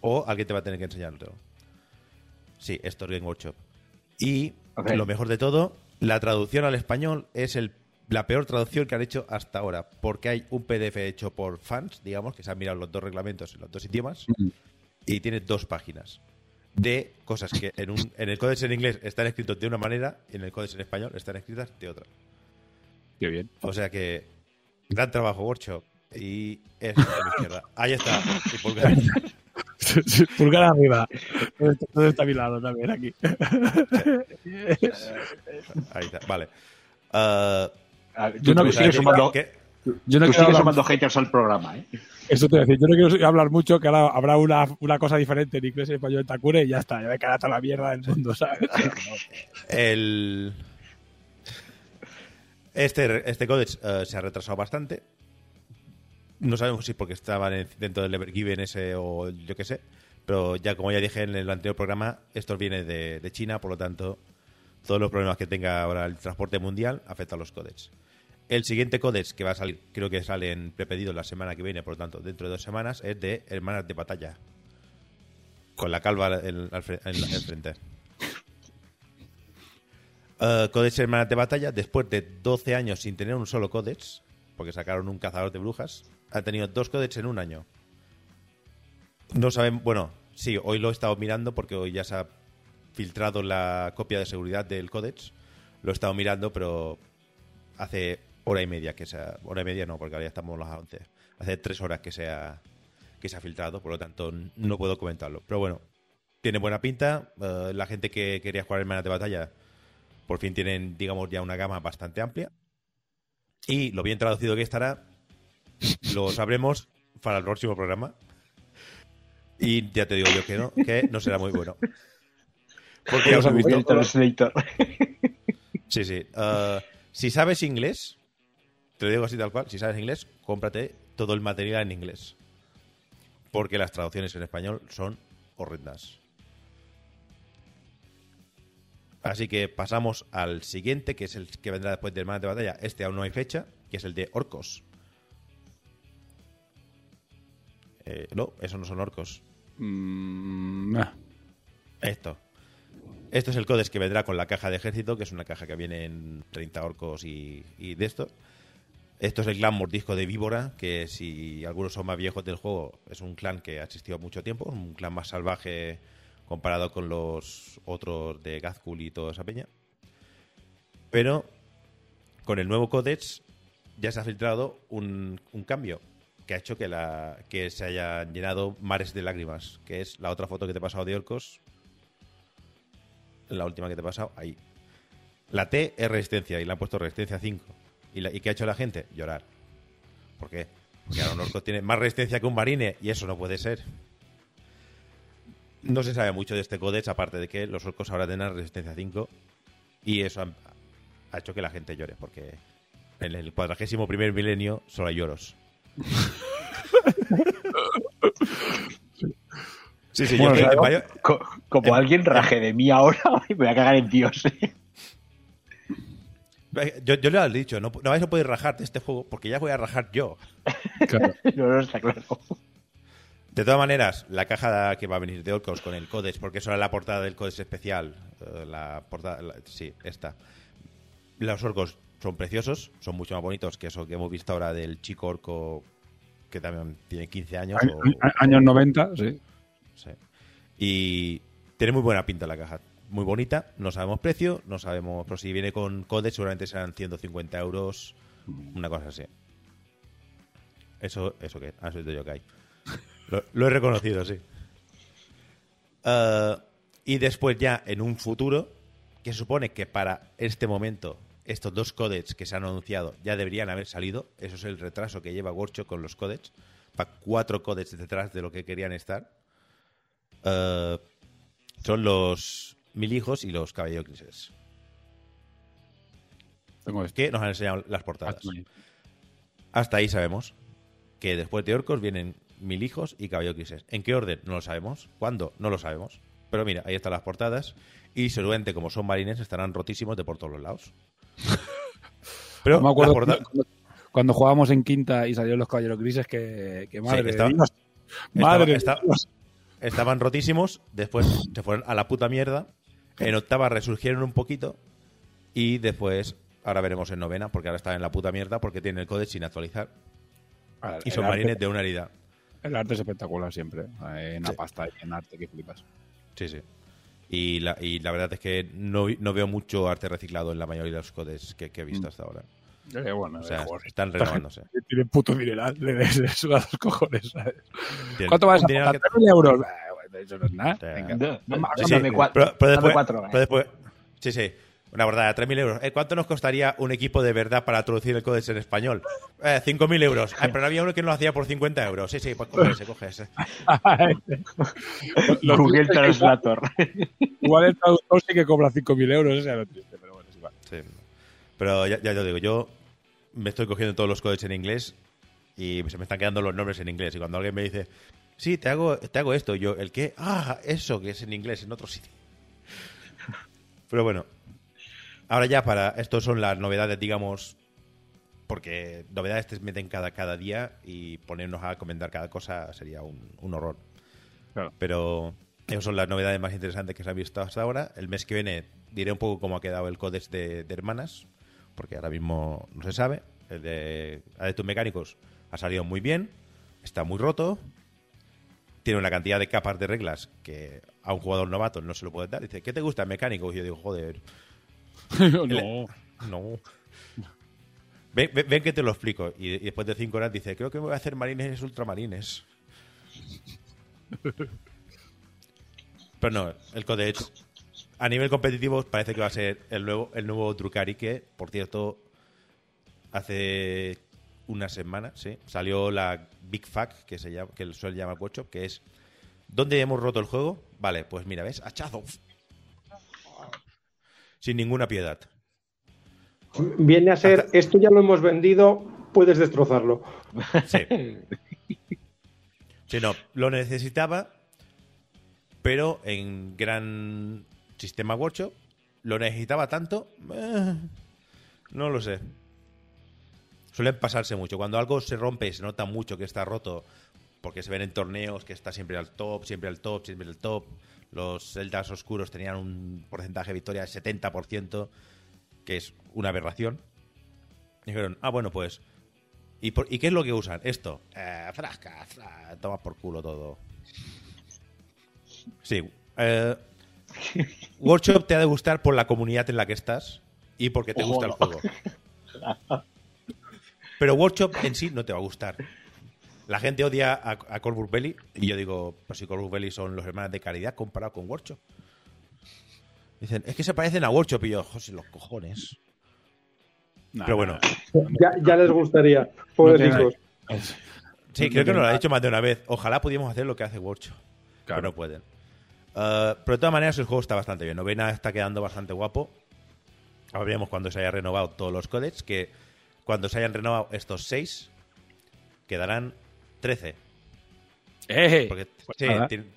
O alguien te va a tener que enseñártelo. Sí, esto es Game Workshop. Y lo mejor de todo, la traducción al español es el, la peor traducción que han hecho hasta ahora. Porque hay un PDF hecho por fans, digamos, que se han mirado los dos reglamentos en los dos idiomas. Y tiene dos páginas de cosas que en, un, en el códice en inglés están escritos de una manera y en el códice en español están escritas de otra. Qué bien. O sea que Gran trabajo, Workshop. Y es a mi izquierda. Ahí está. Y pulgar. Pulgar arriba. Todo está- a mi lado también aquí. Ahí está. Vale. Ah, Yo no- tú sigues sumando, que- Yo no tú sigues sumando haters al programa, ¿eh? eso te voy a decir, yo no quiero hablar mucho, que ahora habrá una, una cosa diferente en inglés y español en Takure y ya está, ya me toda la mierda del mundo, ¿sabes? El... Este, este Codex eh, se ha retrasado bastante. No sabemos si porque estaban en- dentro del Evergiven ese o yo qué sé. Pero ya como ya dije en el anterior programa, esto viene de, de China, por lo tanto, todos los problemas que tenga ahora el transporte mundial afectan a los Codex. El siguiente Codex que va a salir, creo que sale en prepedido la semana que viene, por lo tanto, dentro de dos semanas, es de Hermanas de Batalla. Con la calva en, en frente. Codex Hermanas de Batalla, después de 12 años sin tener un solo Codex, porque sacaron un cazador de brujas, han tenido dos Codex en un año. No saben, bueno, sí, hoy lo he estado mirando porque hoy ya se ha filtrado la copia de seguridad del Codex. Lo he estado mirando, pero hace hora y media que se ha, hora y media no, porque ahora ya estamos a las 11. Hace tres horas que se ha, que se ha filtrado, por lo tanto no puedo comentarlo. Pero bueno, tiene buena pinta. eh, la gente que quería jugar Hermanas de Batalla por fin tienen, digamos, ya una gama bastante amplia. Y lo bien traducido que estará, lo sabremos para el próximo programa. Y ya te digo yo que no, que no será muy bueno. Porque ya os he visto. Google Translator. Sí, sí. Uh, si sabes inglés, te lo digo así tal cual, si sabes inglés, cómprate todo el material en inglés. Porque las traducciones en español son horrendas. Así que pasamos al siguiente, que es el que vendrá después de Hermanas de Batalla. Este aún no hay fecha, que es el de Orcos. Eh, no, esos no son orcos. Mm, nah. Esto. Esto es el Codex que vendrá con la caja de ejército, que es una caja que viene en 30 orcos y, y de esto. Esto es el clan mordisco de Víbora, que si algunos son más viejos del juego, es un clan que ha existido mucho tiempo, un clan más salvaje comparado con los otros de Gazkul y toda esa peña. Pero con el nuevo Codex ya se ha filtrado un, un cambio que ha hecho que, la, que se hayan llenado mares de lágrimas, que es la otra foto que te he pasado de orcos, la última que te he pasado, ahí. La T es resistencia y le han puesto resistencia 5. ¿Y, la- ¿Y qué ha hecho la gente? Llorar. ¿Por qué? Porque ahora un orco tiene más resistencia que un marine y eso no puede ser. No se sabe mucho de este codex, aparte de que los orcos ahora tienen resistencia 5 y eso ha, ha hecho que la gente llore, porque en el cuadragésimo primer milenio solo hay lloros. Sí, sí, Bueno, yo o sea, vaya- Co- Como alguien raje de mí ahora, me voy a cagar en Dios. ¿eh? yo, yo le he dicho, no, no vais a poder rajar de este juego porque ya voy a rajar yo. Claro. No, no está claro. De todas maneras, la caja que va a venir de Orcos con el Codex, porque eso era la portada del Codex especial. eh, La portada, la- sí, esta. Los orcos son preciosos, son mucho más bonitos que eso que hemos visto ahora del chico orco que también tiene 15 años. Año- o- a- Años 90, sí. Y tiene muy buena pinta la caja. Muy bonita, no sabemos precio, no sabemos, pero si viene con Codex seguramente serán 150 euros, una cosa así. Eso, eso que, ah, soy de Yokai. Lo, lo he reconocido, sí. Eh, y después ya en un futuro, que se supone que para este momento estos dos codecs que se han anunciado ya deberían haber salido, eso es el retraso que lleva Workshop con los codecs, para cuatro codecs detrás de lo que querían estar, Eh, son los mil hijos y los caballeros grises, Tengo esto. que nos han enseñado las portadas. Aquí. Hasta ahí sabemos que después de orcos vienen mil hijos y caballo grises. ¿En qué orden? No lo sabemos. ¿Cuándo? No lo sabemos. Pero mira, ahí están las portadas. Y seguramente, como son marines, estarán rotísimos de por todos los lados. Pero me acuerdo cuando, cuando jugábamos en quinta y salieron los caballeros grises que, que madre de estaba- Dios. estaba- Madre de estaba- Dios. Estaban rotísimos. Después se fueron a la puta mierda. En octava resurgieron un poquito. Y después, ahora veremos en novena, porque ahora están en la puta mierda porque tienen el códex sin actualizar. Y son marines de una herida. el arte es espectacular siempre. eh, En la Sí. pasta y en arte que flipas. Sí, sí. Y la, y la verdad es que no, no veo mucho arte reciclado en la mayoría de los codes que, que he visto Mm. hasta ahora. Eh, bueno, O sea, están renovándose. Tiene puto dineral, le des eso a los cojones. ¿sabes? Tienen ¿Cuánto vas a pagar? que- 3.000 euros. Eh, bueno, eso no es nada. No, no, pero, después, eh. sí, sí. Una verdad, 3.000 euros. Eh, ¿Cuánto nos costaría un equipo de verdad para traducir el códex en español? Eh, 5.000 euros. Ah, pero había uno que nos lo hacía por 50 euros. Sí, sí, pues coge ese, coge ese. Lo Google triste es que igual- Translator. Igual el traductor sí que cobra 5.000 euros, ese es lo triste, pero bueno, es igual. Sí. Pero ya, ya te digo, yo me estoy cogiendo todos los códex en inglés y se me están quedando los nombres en inglés. Y cuando alguien me dice, sí, te hago, te hago esto, yo, ¿el qué? Ah, eso que es en inglés, en otro sitio. Pero bueno, ahora ya para, estos son las novedades, digamos, porque novedades te meten cada, cada día y ponernos a comentar cada cosa sería un, un horror. Claro. Pero esas son las novedades más interesantes que se han visto hasta ahora. El mes que viene diré un poco cómo ha quedado el códex de, de hermanas, porque ahora mismo no se sabe. El de Mecánicos ha salido muy bien, está muy roto, tiene una cantidad de capas de reglas que a un jugador novato no se lo puede dar. Dice, ¿qué te gusta, mecánico? Y yo digo, joder, no. no. Ven, ven- ven que te lo explico. Y, y después de cinco horas dice, creo que me voy a hacer marines ultramarines. Pero no, el Codex a nivel competitivo parece que va a ser el nuevo, el nuevo Drukari que, por cierto, hace una semana, sí, salió la Big Fact, que se llama, que suele llamar Workshop, que es ¿Dónde hemos roto el juego? Vale, pues mira, ¿ves? Hachazo. Sin ninguna piedad. Viene a ser, esto ya lo hemos vendido, puedes destrozarlo. Sí. Sí, no, lo necesitaba, pero en gran sistema workshop lo necesitaba tanto, eh, no lo sé. Suelen pasarse mucho. Cuando algo se rompe se nota mucho que está roto, porque se ven en torneos que está siempre al top, siempre al top, siempre al top. Los celdas oscuros tenían un porcentaje de victoria del 70%, que es una aberración. Dijeron, ah, bueno, pues ¿Y, por- ¿Y qué es lo que usan? Esto. Eh, frasca, fra- toma por culo todo. Sí. eh, Workshop te ha de gustar por la comunidad en la que estás y porque te gusta el juego. Pero Workshop en sí no te va a gustar. La gente odia a, a Corvus Belli y yo digo, pues si Corvus Belli son los hermanos de caridad comparado con Workshop. Dicen, es que se parecen a Workshop y yo, joder, los cojones. Nah, Pero bueno, Ya, ya les gustaría, pobres tiene hijos. Sí, No creo que nos lo ha dicho más de una vez. Ojalá pudiéramos hacer lo que hace Workshop. Pero no pueden. Eh, pero de todas maneras, el juego está bastante bien. Novena está quedando bastante guapo. Ahora veremos cuando se haya renovado todos los códex. Que cuando se hayan renovado estos seis, quedarán 13. ¡Eh! Porque Pues sí, nada. tienen-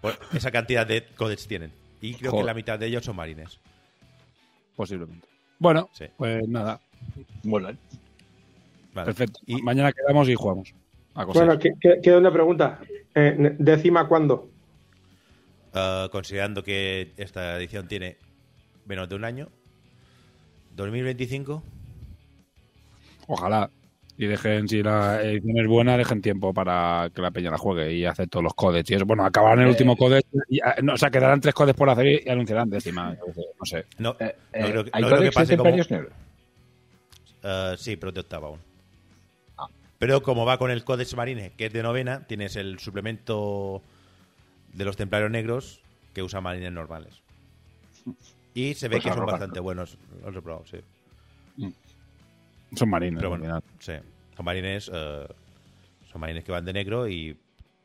pues esa cantidad de códex tienen. Y creo que la mitad de ellos son marines. Posiblemente. Bueno, Sí. pues nada. Bueno, Vale. Perfecto. Y- Mañana quedamos y jugamos. A. Bueno, que- que- queda una pregunta. Eh, décima, ¿cuándo? Uh, considerando que esta edición tiene menos de un año, 2025, Ojalá. Y dejen, si la edición es buena, dejen tiempo para que la peña la juegue y hacer todos los codes. Y eso, bueno, acabarán el Eh. último code. Y, ah, no, o sea, quedarán tres codes por hacer y anunciarán décima. No sé. no, eh, no eh, creo que, ¿Hay no creo que códex pase como. Uh, sí, pero de octava aún. Ah. Pero como va con el Codex Marine, que es de novena, tienes el suplemento de los Templarios Negros que usa marines normales. Y se ve Pues que son bastante buenos. Los he probado, sí. Son marines. Pero al bueno, final. sí. Son marines, eh, son marines que van de negro y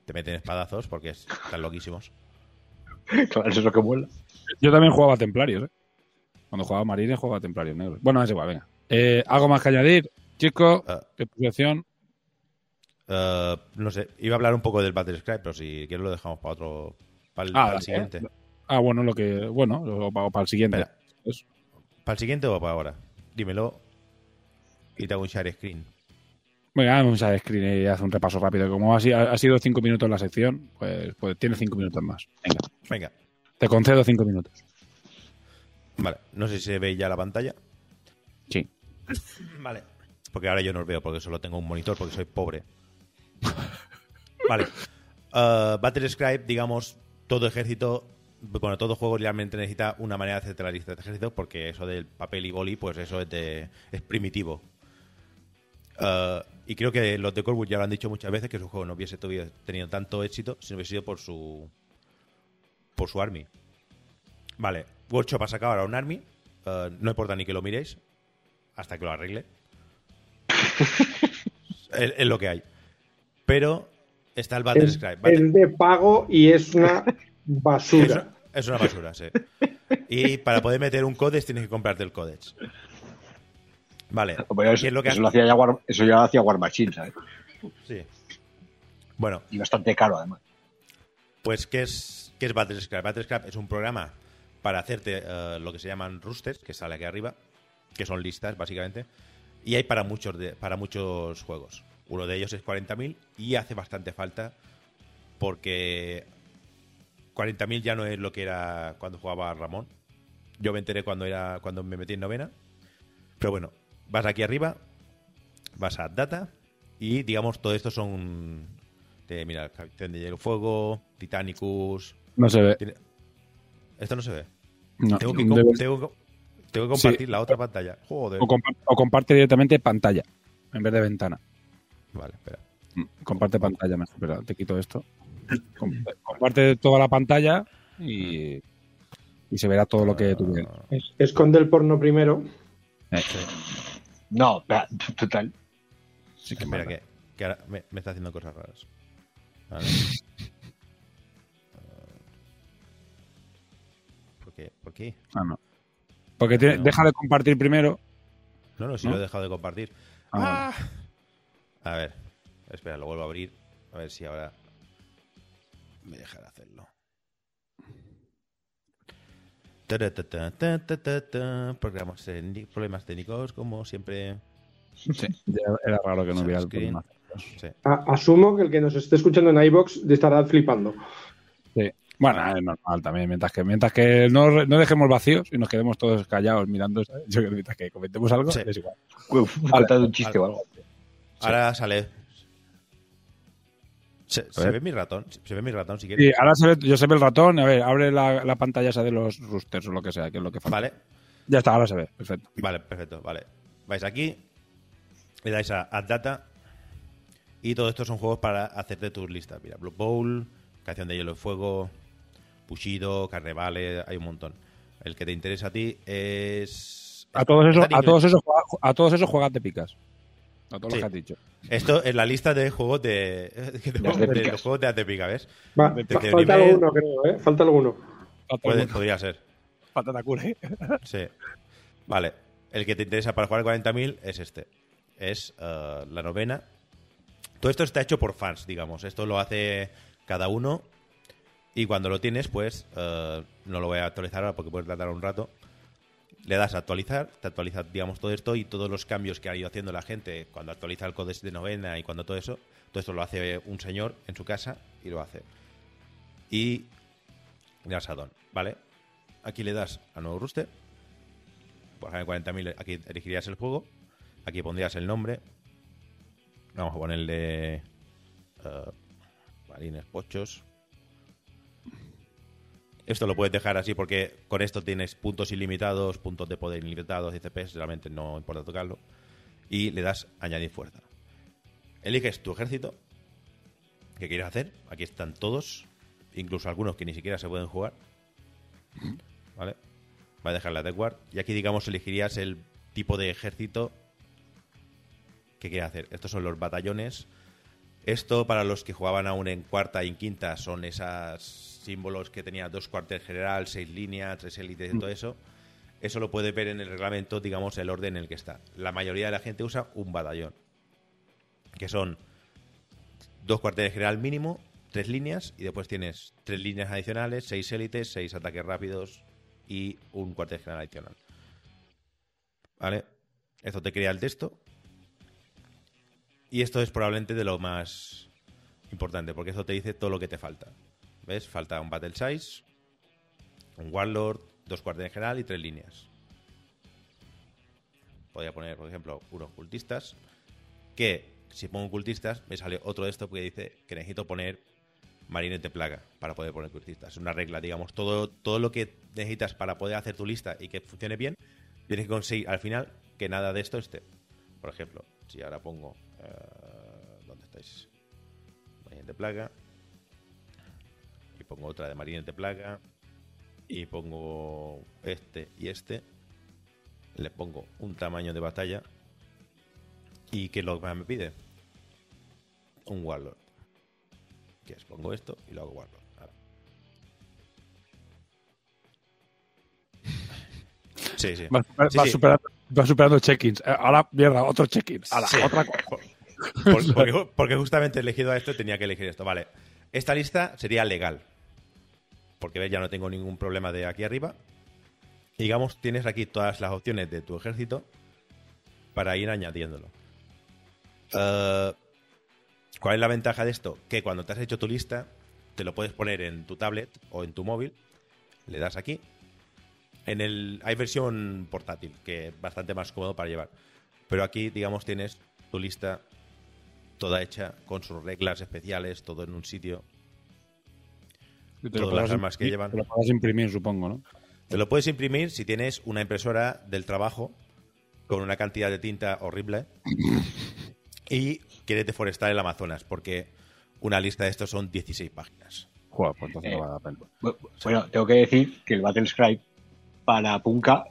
te meten espadazos porque es- están loquísimos. Claro, eso es lo que vuela. Yo también jugaba a Templarios, ¿eh? Cuando jugaba Marines, jugaba a Templarios Negros. Bueno, es igual, venga. Eh, ¿Algo más que añadir? Chico, Ah. ¿qué posición? Eh, no sé, iba a hablar un poco del Battle Scribe, pero si quieres lo dejamos para otro. Para el, Ah, para el siguiente. eh. Ah, bueno, lo que. Bueno, lo pago para el siguiente. Eso. ¿Para el siguiente o para ahora? Dímelo. Y te hago un share screen. Venga, vamos a screen y haz un repaso rápido. Como ha, ha sido cinco minutos la sección, pues, pues tienes cinco minutos más. Venga, Venga, te concedo cinco minutos. vale. No sé si se ve ya la pantalla. Sí. Vale. Porque ahora yo no os veo porque solo tengo un monitor porque soy pobre. Vale. Eh, Battle Scribe, digamos, todo ejército, bueno, todo juego realmente necesita una manera de hacerte la lista de ejércitos porque eso del papel y boli, pues eso es, de, es primitivo. Uh, y creo que los de Corwood ya lo han dicho muchas veces que su juego no hubiese tenido tanto éxito si no hubiese sido por su por su army. Vale, Workshop ha sacado ahora un army. Uh, no importa ni que lo miréis hasta que lo arregle. es, es lo que hay. Pero está el Battle Es, Scribe. es de pago y es una basura. Es una basura, sí. Y para poder meter un codex tienes que comprarte el codex. Vale. Bueno, ¿Qué eso, es lo que eso ha- lo hacía ya War, eso ya lo hacía War Machine, ¿sabes? Sí. Bueno, Y bastante caro, además. pues ¿qué es, qué es Battlescrap? Battlescrap es un programa para hacerte eh, lo que se llaman roosters, que sale aquí arriba, que son listas, básicamente. Y hay para muchos, de- para muchos juegos. Uno de ellos es 40.000 y hace bastante falta porque 40.000 ya no es lo que era cuando jugaba Ramón. Yo me enteré cuando, era, cuando me metí en novena. Pero bueno, vas aquí arriba, vas a Data y digamos todo esto son... de, mira, Capitán de Hielo Fuego, Titanicus... No se ve. tiene- Esto no se ve. No. Tengo, que, tengo que- tengo que compartir Sí. la otra pantalla. Joder. o, o comparte directamente pantalla en vez de ventana. Vale, espera. Mm, Comparte pantalla mejor. Espera, te quito esto. Com- Comparte toda la pantalla y, y se verá todo lo que tú quieras. Es- esconde el porno primero. No, espera, total. sí que Espera, que, que ahora me, me está haciendo cosas raras. Vale. ¿Por qué? ¿Por qué? Ah, no. Porque tiene- No. deja de compartir primero. No, no, si ¿No? lo he dejado de compartir. Ah, Ah. A ver, espera, lo vuelvo a abrir. A ver si ahora me dejará hacerlo. Programas problemas técnicos, como siempre. Sí, era raro que no hubiera el Screen. problema. Sí. Asumo que el que nos esté escuchando en iBox estará flipando. Sí. Bueno, es normal también. Mientras que, mientras que no, no dejemos vacíos y nos quedemos todos callados mirando, ¿sabes? yo creo que mientras que comentemos algo, Sí. es igual. Uf, contad un chiste o algo. Ahora sale. ¿Se, ve mi ratón? ¿Se ve mi ratón si Sí, quieres? ahora se ve, yo se ve el ratón. A ver, abre la, la pantalla esa de los roosters o lo que sea, que es lo que falta. Vale, Ya está, ahora se ve. Perfecto. vale, perfecto. Vale. Vais aquí, le dais a Add Data y todo esto son juegos para hacerte tus listas. Mira, Blue Bowl, Canción de Hielo y Fuego, Pushido, Carnevale, hay un montón. El que te interesa a ti es... A todos esos, a todos esos, a todos esos juegas de picas. A todos Sí. los que has dicho. Esto es la lista de juegos de, de, los juegos de Atepica, ¿ves? Va, De- fa- de falta nivel. alguno, creo, ¿eh? Falta alguno. Puede- podría ser. Falta Takure. Sí. Vale. El que te interesa para jugar 40.000 es este. Es eh, la novena. Todo esto está hecho por fans, digamos. Esto lo hace cada uno. Y cuando lo tienes, pues eh, no lo voy a actualizar ahora porque puedes tardar un rato. Le das a actualizar, te actualiza, digamos, todo esto y todos los cambios que ha ido haciendo la gente cuando actualiza el códex de novena y cuando todo eso, todo esto lo hace un señor en su casa y lo hace. Y le das a Don, ¿vale? Aquí le das a nuevo rooster. Por ejemplo, 40.000 aquí elegirías el juego. Aquí pondrías el nombre. Vamos a ponerle eh, Marines Pochos. Esto lo puedes dejar así porque con esto tienes puntos ilimitados, puntos de poder ilimitados, ICPs, realmente no importa tocarlo. Y le das añadir fuerza. Eliges tu ejército que quieres hacer. Aquí están todos, incluso algunos que ni siquiera se pueden jugar. ¿Vale? Va a dejar la Guard. Y aquí, digamos, elegirías el tipo de ejército que quieres hacer. Estos son los batallones. Esto, para los que jugaban aún en cuarta y en quinta, son esos símbolos que tenía dos cuartel general, seis líneas, tres élites y todo eso. Eso lo puedes ver en el reglamento, digamos, el orden en el que está. La mayoría de la gente usa un batallón, que son dos cuarteles general mínimo, tres líneas, y después tienes tres líneas adicionales, seis élites, seis ataques rápidos y un cuartel general adicional. ¿Vale? Esto te crea el texto. Y esto es probablemente de lo más importante, porque esto te dice todo lo que te falta. ¿Ves? Falta un Battle Size, un Warlord, dos cuarteles general y tres líneas. Podría poner, por ejemplo, unos cultistas, que si pongo cultistas me sale otro de esto porque dice que necesito poner marines de plaga para poder poner cultistas. Es una regla, digamos, todo, todo lo que necesitas para poder hacer tu lista y que funcione bien, tienes que conseguir al final que nada de esto esté. Por ejemplo, si ahora pongo. eh, ¿Dónde estáis? Marines de plaga. Pongo otra de marines de plaga. Y pongo este y este. Le pongo un tamaño de batalla. ¿Y qué es lo que me pide? Un Warlord. Que es, pongo esto y lo hago Warlord. Sí, sí. Va, va- Sí, va superando, va superando check-ins. Eh, Ahora, mierda, otro check-in. Ahora, Sí. otra cosa. Por- porque, porque justamente he elegido a esto y tenía que elegir esto. Vale. Esta lista sería legal. Porque ves, ya no tengo ningún problema de aquí arriba. Digamos, tienes aquí todas las opciones de tu ejército para ir añadiéndolo. Eh, ¿Cuál es la ventaja de esto? Que cuando te has hecho tu lista, te lo puedes poner en tu tablet o en tu móvil. Le das aquí. En el, hay versión portátil, que es bastante más cómodo para llevar. Pero aquí, digamos, tienes tu lista toda hecha con sus reglas especiales, todo en un sitio. Y te lo Todas las podrás armas que imprimir- llevan. Te lo podrás imprimir, supongo, ¿no? Te lo puedes imprimir si tienes una impresora del trabajo con una cantidad de tinta horrible y quieres deforestar el Amazonas, porque una lista de estos son 16 páginas. Joder, pues entonces Eh, no vale la pena. Bu- Bueno, tengo que decir que el Battle Scribe para Punka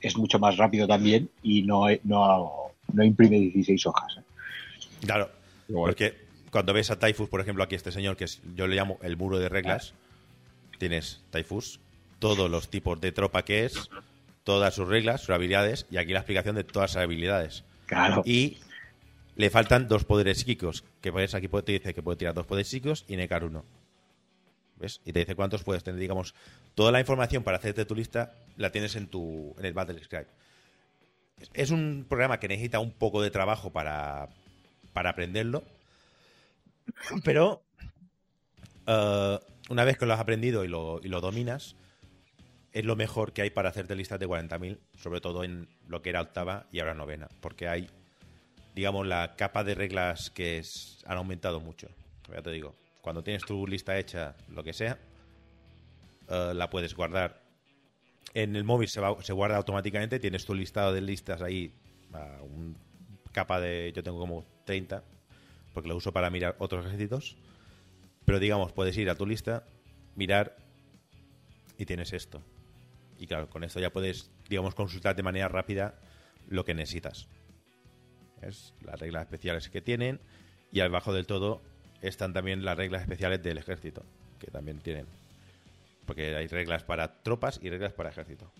es mucho más rápido también y no, no, no imprime 16 hojas. ¿eh? Claro, porque cuando ves a Typhus, por ejemplo, aquí este señor, que es, yo le llamo el muro de reglas, tienes Typhus, todos los tipos de tropa que es, todas sus reglas, sus habilidades, y aquí la explicación de todas sus habilidades. Claro. Y le faltan dos poderes psíquicos, que ves aquí te dice que puede tirar dos poderes psíquicos y Nekar uno. ¿Ves? Y te dice cuántos puedes tener, digamos, toda la información para hacerte tu lista la tienes en tu en el Battle Scribe. Es- Es un programa que necesita un poco de trabajo para, para aprenderlo, pero eh, una vez que lo has aprendido y lo, dominas, es lo mejor que hay para hacerte listas de 40.000, sobre todo en lo que era octava y ahora novena, porque hay, digamos, la capa de reglas que es- han aumentado mucho. Ya te digo, cuando tienes tu lista hecha, lo que sea, eh, la puedes guardar. En el móvil se, va- se guarda automáticamente, tienes tu listado de listas ahí, un capa de, yo tengo como 30, porque lo uso para mirar otros ejércitos, pero digamos, puedes ir a tu lista, mirar y tienes esto. Y claro, con esto ya puedes, digamos, consultar de manera rápida lo que necesitas. Es las reglas especiales que tienen y abajo del todo están también las reglas especiales del ejército, que también tienen. Porque hay reglas para tropas y reglas para ejército.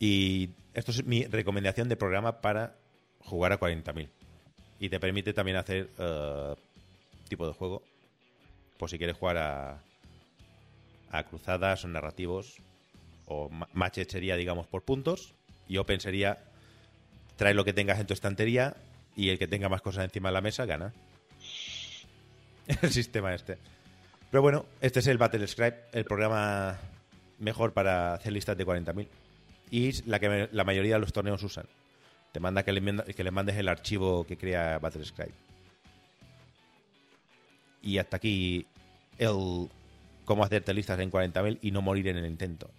Y esto es mi recomendación de programa para jugar a 40.000. Y te permite también hacer eh, tipo de juego. Por si quieres jugar a, a cruzadas o narrativos. O ma- matches sería, digamos, por puntos. Y open sería trae lo que tengas en tu estantería y el que tenga más cosas encima de la mesa gana. El sistema este. Pero bueno, este es el Battle Scribe, el programa mejor para hacer listas de 40.000. Y es la que la mayoría de los torneos usan. Te manda que le, manda- que le mandes el archivo que crea Battle Scribe. Y hasta aquí el cómo hacerte listas en 40.000 y no morir en el intento.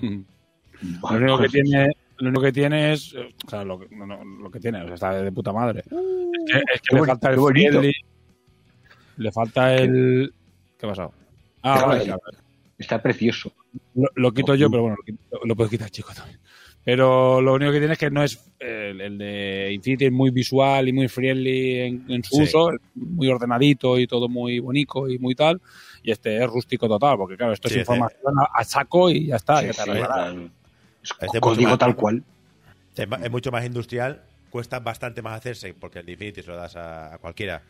Lo único que tiene, lo único que tiene es, o sea, lo, que- no, no, lo que tiene, o sea, está de puta madre. es que, es que le falta el friendly, le falta el, ¿qué ha pasado? Ah, vale. Está precioso. Lo, lo quito yo, pero bueno, lo, lo puedes quitar chico también. Pero lo único que tiene es que no es eh, el, el de Infinity es muy visual y muy friendly en, en su Sí. uso, muy ordenadito y todo muy bonito y muy tal. Y este es rústico total, porque claro, esto Sí, es este- información a, a saco y ya está. Sí, ya eh, es Este código más- tal cual. Es, mucho más industrial, cuesta bastante más hacerse, porque el Infinity se lo das a, a cualquiera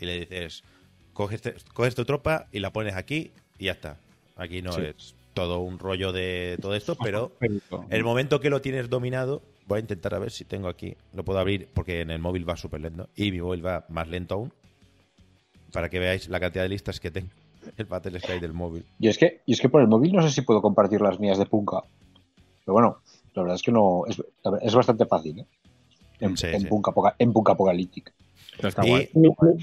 y le dices, coges, te- coges tu tropa y la pones aquí y ya está. Aquí no Sí. es todo un rollo de todo esto, pero el momento que lo tienes dominado, voy a intentar a ver si tengo aquí, lo puedo abrir porque en el móvil va súper lento y mi móvil va más lento aún, para que veáis la cantidad de listas que tengo. El Battle Sky del móvil. Y es que, y es que por el móvil no sé si puedo compartir las mías de Punka. Pero bueno, la verdad es que no. Es, es bastante fácil, ¿eh? En, Sí, en, sí. Punka, en Punka Apocalyptic. Está Y- guay.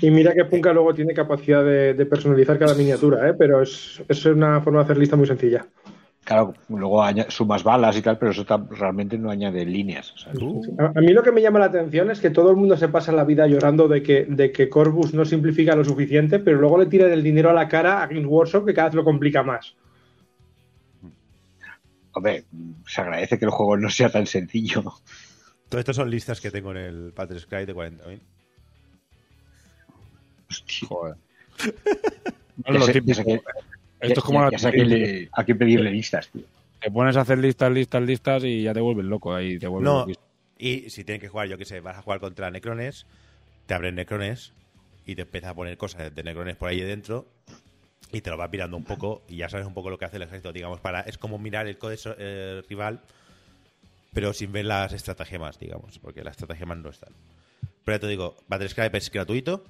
Y, y mira que Punka luego tiene capacidad de, de personalizar cada miniatura, ¿eh? pero es, es una forma de hacer lista muy sencilla. Claro, luego sumas balas y tal, pero eso realmente no añade líneas. ¿sabes? A, a mí lo que me llama la atención es que todo el mundo se pasa la vida llorando de que, de que Corvus no simplifica lo suficiente, pero luego le tiran el dinero a la cara a Games Workshop que cada vez lo complica más. Hombre, se agradece que el juego no sea tan sencillo. Todo esto son listas que tengo en el Battle Sky de 40.000. Joder. No Ya es lo sé- ya típico. sé que- Esto es como ya, la ya sé a quién le- a quién pedirle listas, tío. Te pones a hacer listas, listas, listas y ya te vuelves loco ahí. Te vuelves No, y si tienes que jugar, yo que sé, vas a jugar contra Necrones, te abres Necrones y te empiezas a poner cosas de Necrones por ahí dentro y te lo vas mirando un poco y ya sabes un poco lo que hace el ejército, digamos, para es como mirar el código eh, rival, pero sin ver las estratagemas, digamos, porque las estratagemas no están. Pero ya te digo, Battlescribe es gratuito,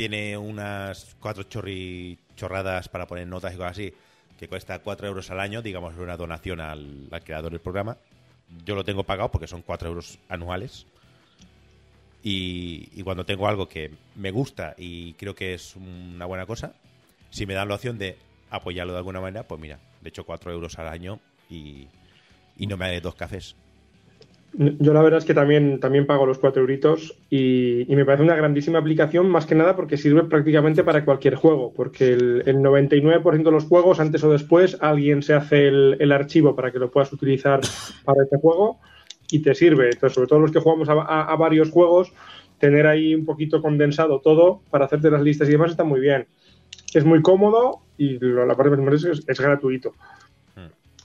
tiene unas cuatro chorri chorradas para poner notas y cosas así, que cuesta 4 euros al año, digamos, una donación al, creador del programa. Yo lo tengo pagado porque son 4 euros anuales. Y, cuando tengo algo que me gusta y creo que es una buena cosa, si me dan la opción de apoyarlo de alguna manera, pues mira, de hecho 4 euros al año y, no me da dos cafés. Yo la verdad es que también, también pago los 4 euritos y, y me parece una grandísima aplicación, más que nada porque sirve prácticamente para cualquier juego, porque el, el 99% de los juegos, antes o después, alguien se hace el, el archivo para que lo puedas utilizar para este juego y te sirve. Entonces, sobre todo los que jugamos a varios juegos, tener ahí un poquito condensado todo para hacerte las listas y demás está muy bien. Es muy cómodo y lo- la parte más es, es gratuito.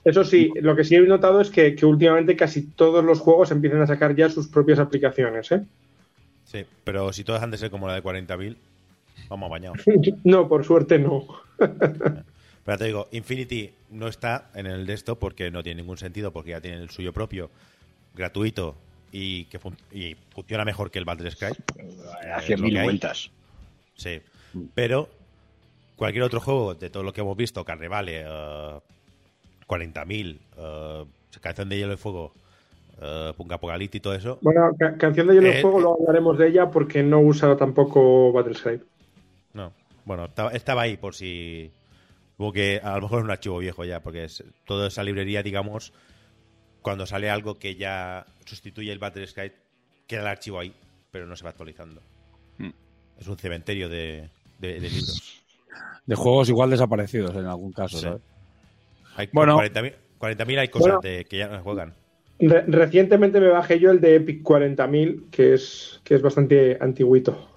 Eso sí, lo que sí he notado es que, que últimamente casi todos los juegos empiezan a sacar ya sus propias aplicaciones, ¿eh? Sí, pero si todas han de ser como la de 40.000, vamos bañados. No, por suerte no. Pero te digo, Infinity no está en el de esto porque no tiene ningún sentido, porque ya tiene el suyo propio, gratuito y que fun- y funciona mejor que el Battle Sky. A Es lo 100.000 que hay. vueltas. Sí. Pero cualquier otro juego de todo lo que hemos visto, Carnevale, eh, 40.000, eh, Canción de Hielo y Fuego, Punk Apocalypse y todo eso. Bueno, ca- Canción de Hielo y Eh, Fuego, luego hablaremos de ella porque no usa tampoco Battlescribe. No. Bueno, estaba, estaba ahí por si. Hubo que a lo mejor es un archivo viejo ya, porque es, toda esa librería, digamos, cuando sale algo que ya sustituye el Battle Sky, queda el archivo ahí, pero no se va actualizando. Mm. Es un cementerio de, de- de libros. De juegos igual desaparecidos en algún caso, Sí. ¿sabes? Hay Bueno. 40.000 40.000 hay cosas Bueno. de- que ya no se juegan. Re- recientemente me bajé yo el de Epic 40.000, que es, que es bastante antiguito.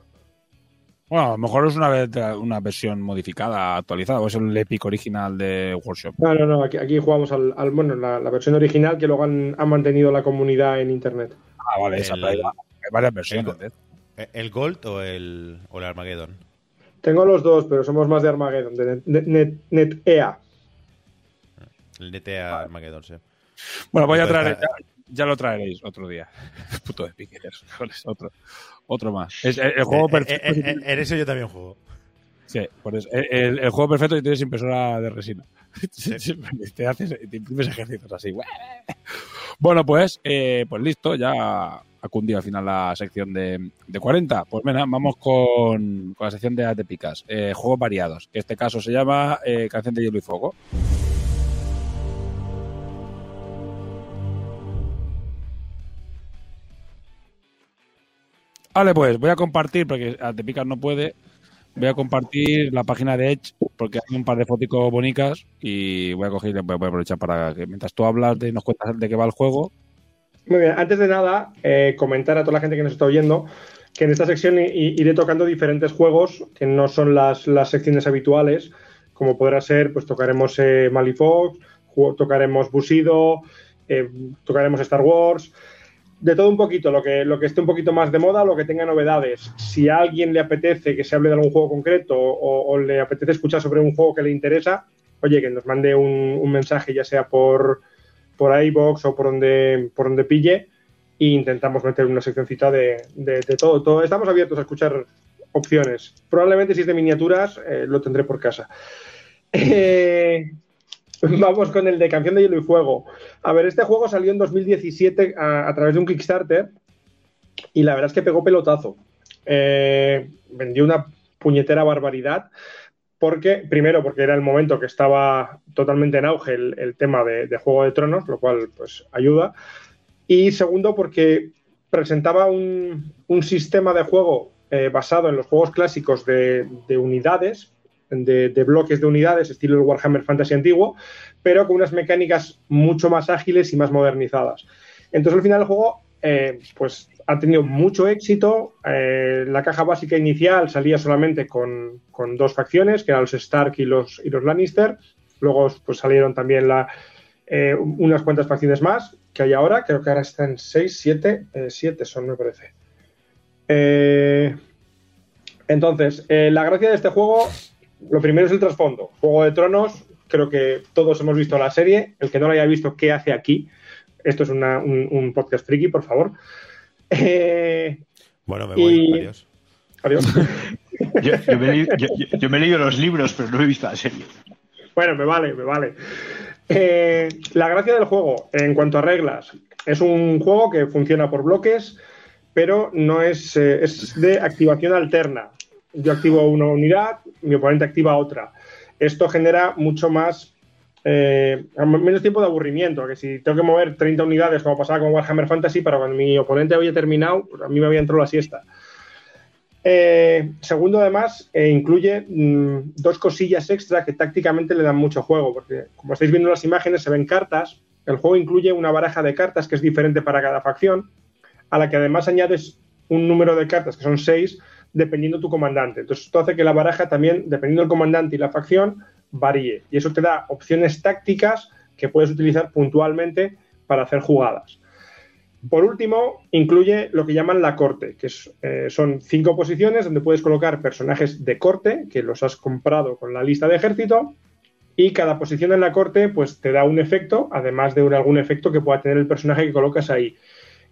Bueno, a lo mejor es una, versión modificada, actualizada, o es el Epic original de Workshop. No, no, no, aquí, aquí jugamos al, al- bueno, la, la versión original que luego han, han mantenido la comunidad en internet. Ah, vale, esa, El- hay, hay varias versiones. el- ¿eh? ¿E- ¿El Gold o el, o el Armageddon? Tengo los dos, pero somos más de Armageddon, de Net, Net- Net- El NTA Armageddon, sí. Bueno, voy a traer, ah, ya, ya lo traeréis otro día. Puto eres, joder, otro, otro más. Es el, el juego eh, perfecto. eh, eh, en eso yo también juego. Sí, por eso. El, juego perfecto y tienes impresora de resina. Sí. te haces, te imprimes ejercicios así. Bueno, pues, eh, pues listo, ya ha cundido al final la sección de, de 40. Pues venga, vamos con, con la sección de Atepicas. Eh, juegos variados. Que este caso se llama eh, Canción de Hielo y Fuego. Vale, pues voy a compartir, porque Atepicas no puede. Voy a compartir la página de Edge porque hay un par de fotos bonitas y voy a coger y voy a aprovechar para que mientras tú hablas de nos cuentas de qué va el juego. Muy bien, antes de nada, eh, comentar a toda la gente que nos está oyendo que en esta sección iré tocando diferentes juegos que no son las, las secciones habituales, como podrá ser, pues tocaremos eh, Malifox, tocaremos Busido, eh, tocaremos Star Wars, de todo un poquito, lo que, lo que esté un poquito más de moda lo que tenga novedades. Si a alguien le apetece que se hable de algún juego concreto o, le apetece escuchar sobre un juego que le interesa, oye, que nos mande un, un mensaje, ya sea por, por iBox o por donde, por donde pille, e intentamos meter una seccioncita de, de, de todo, todo. Estamos abiertos a escuchar opciones. Probablemente si es de miniaturas, eh, lo tendré por casa. Eh, vamos con el de Canción de Hielo y Fuego. A ver, este juego salió en 2017 a, a través de un Kickstarter y la verdad es que pegó pelotazo. Eh, vendió una puñetera barbaridad. porque, primero, porque era el momento que estaba totalmente en auge el, tema de, Juego de Tronos, lo cual pues ayuda. Y segundo, porque presentaba un, sistema de juego eh, basado en los juegos clásicos de, unidades, de, bloques de unidades, estilo el Warhammer Fantasy antiguo, pero con unas mecánicas mucho más ágiles y más modernizadas. Entonces, al final, el juego eh, pues ha tenido mucho éxito. Eh, la caja básica inicial salía solamente con, dos facciones, que eran los Stark y los, y Lannister. Luego pues, salieron también eh, unas cuantas facciones más que hay ahora. Creo que ahora están 6, 7, 7 son, me parece. entonces, la gracia de este juego, lo primero es el trasfondo. Juego de Tronos, creo que todos hemos visto la serie. El que no lo haya visto, ¿qué hace aquí? Esto es un, podcast friki, por favor. Eh, bueno, me voy. Adiós. Adiós. yo, me he leído los libros, pero no he visto la serie. Bueno, me vale, me vale. Eh, la gracia del juego, en cuanto a reglas, es un juego que funciona por bloques, pero no es, eh, es de activación alterna. Yo activo una unidad, mi oponente activa otra. Esto genera mucho más eh, menos tiempo de aburrimiento, que si tengo que mover 30 unidades como pasaba con Warhammer Fantasy, para cuando mi oponente había terminado, a mí me había entrado la siesta. Eh, segundo, además, eh, incluye mm, dos cosillas extra que tácticamente le dan mucho juego, porque como estáis viendo las imágenes, se ven cartas. El juego incluye una baraja de cartas que es diferente para cada facción, a la que además añades un número de cartas que son seis, dependiendo tu comandante. Entonces, esto hace que la baraja también, dependiendo del comandante y la facción, varíe. Y eso te da opciones tácticas que puedes utilizar puntualmente para hacer jugadas. Por último, incluye lo que llaman la corte, que eh, son cinco posiciones donde puedes colocar personajes de corte, que los has comprado con la lista de ejército, y cada posición en la corte pues te da un efecto, además de algún efecto que pueda tener el personaje que colocas ahí.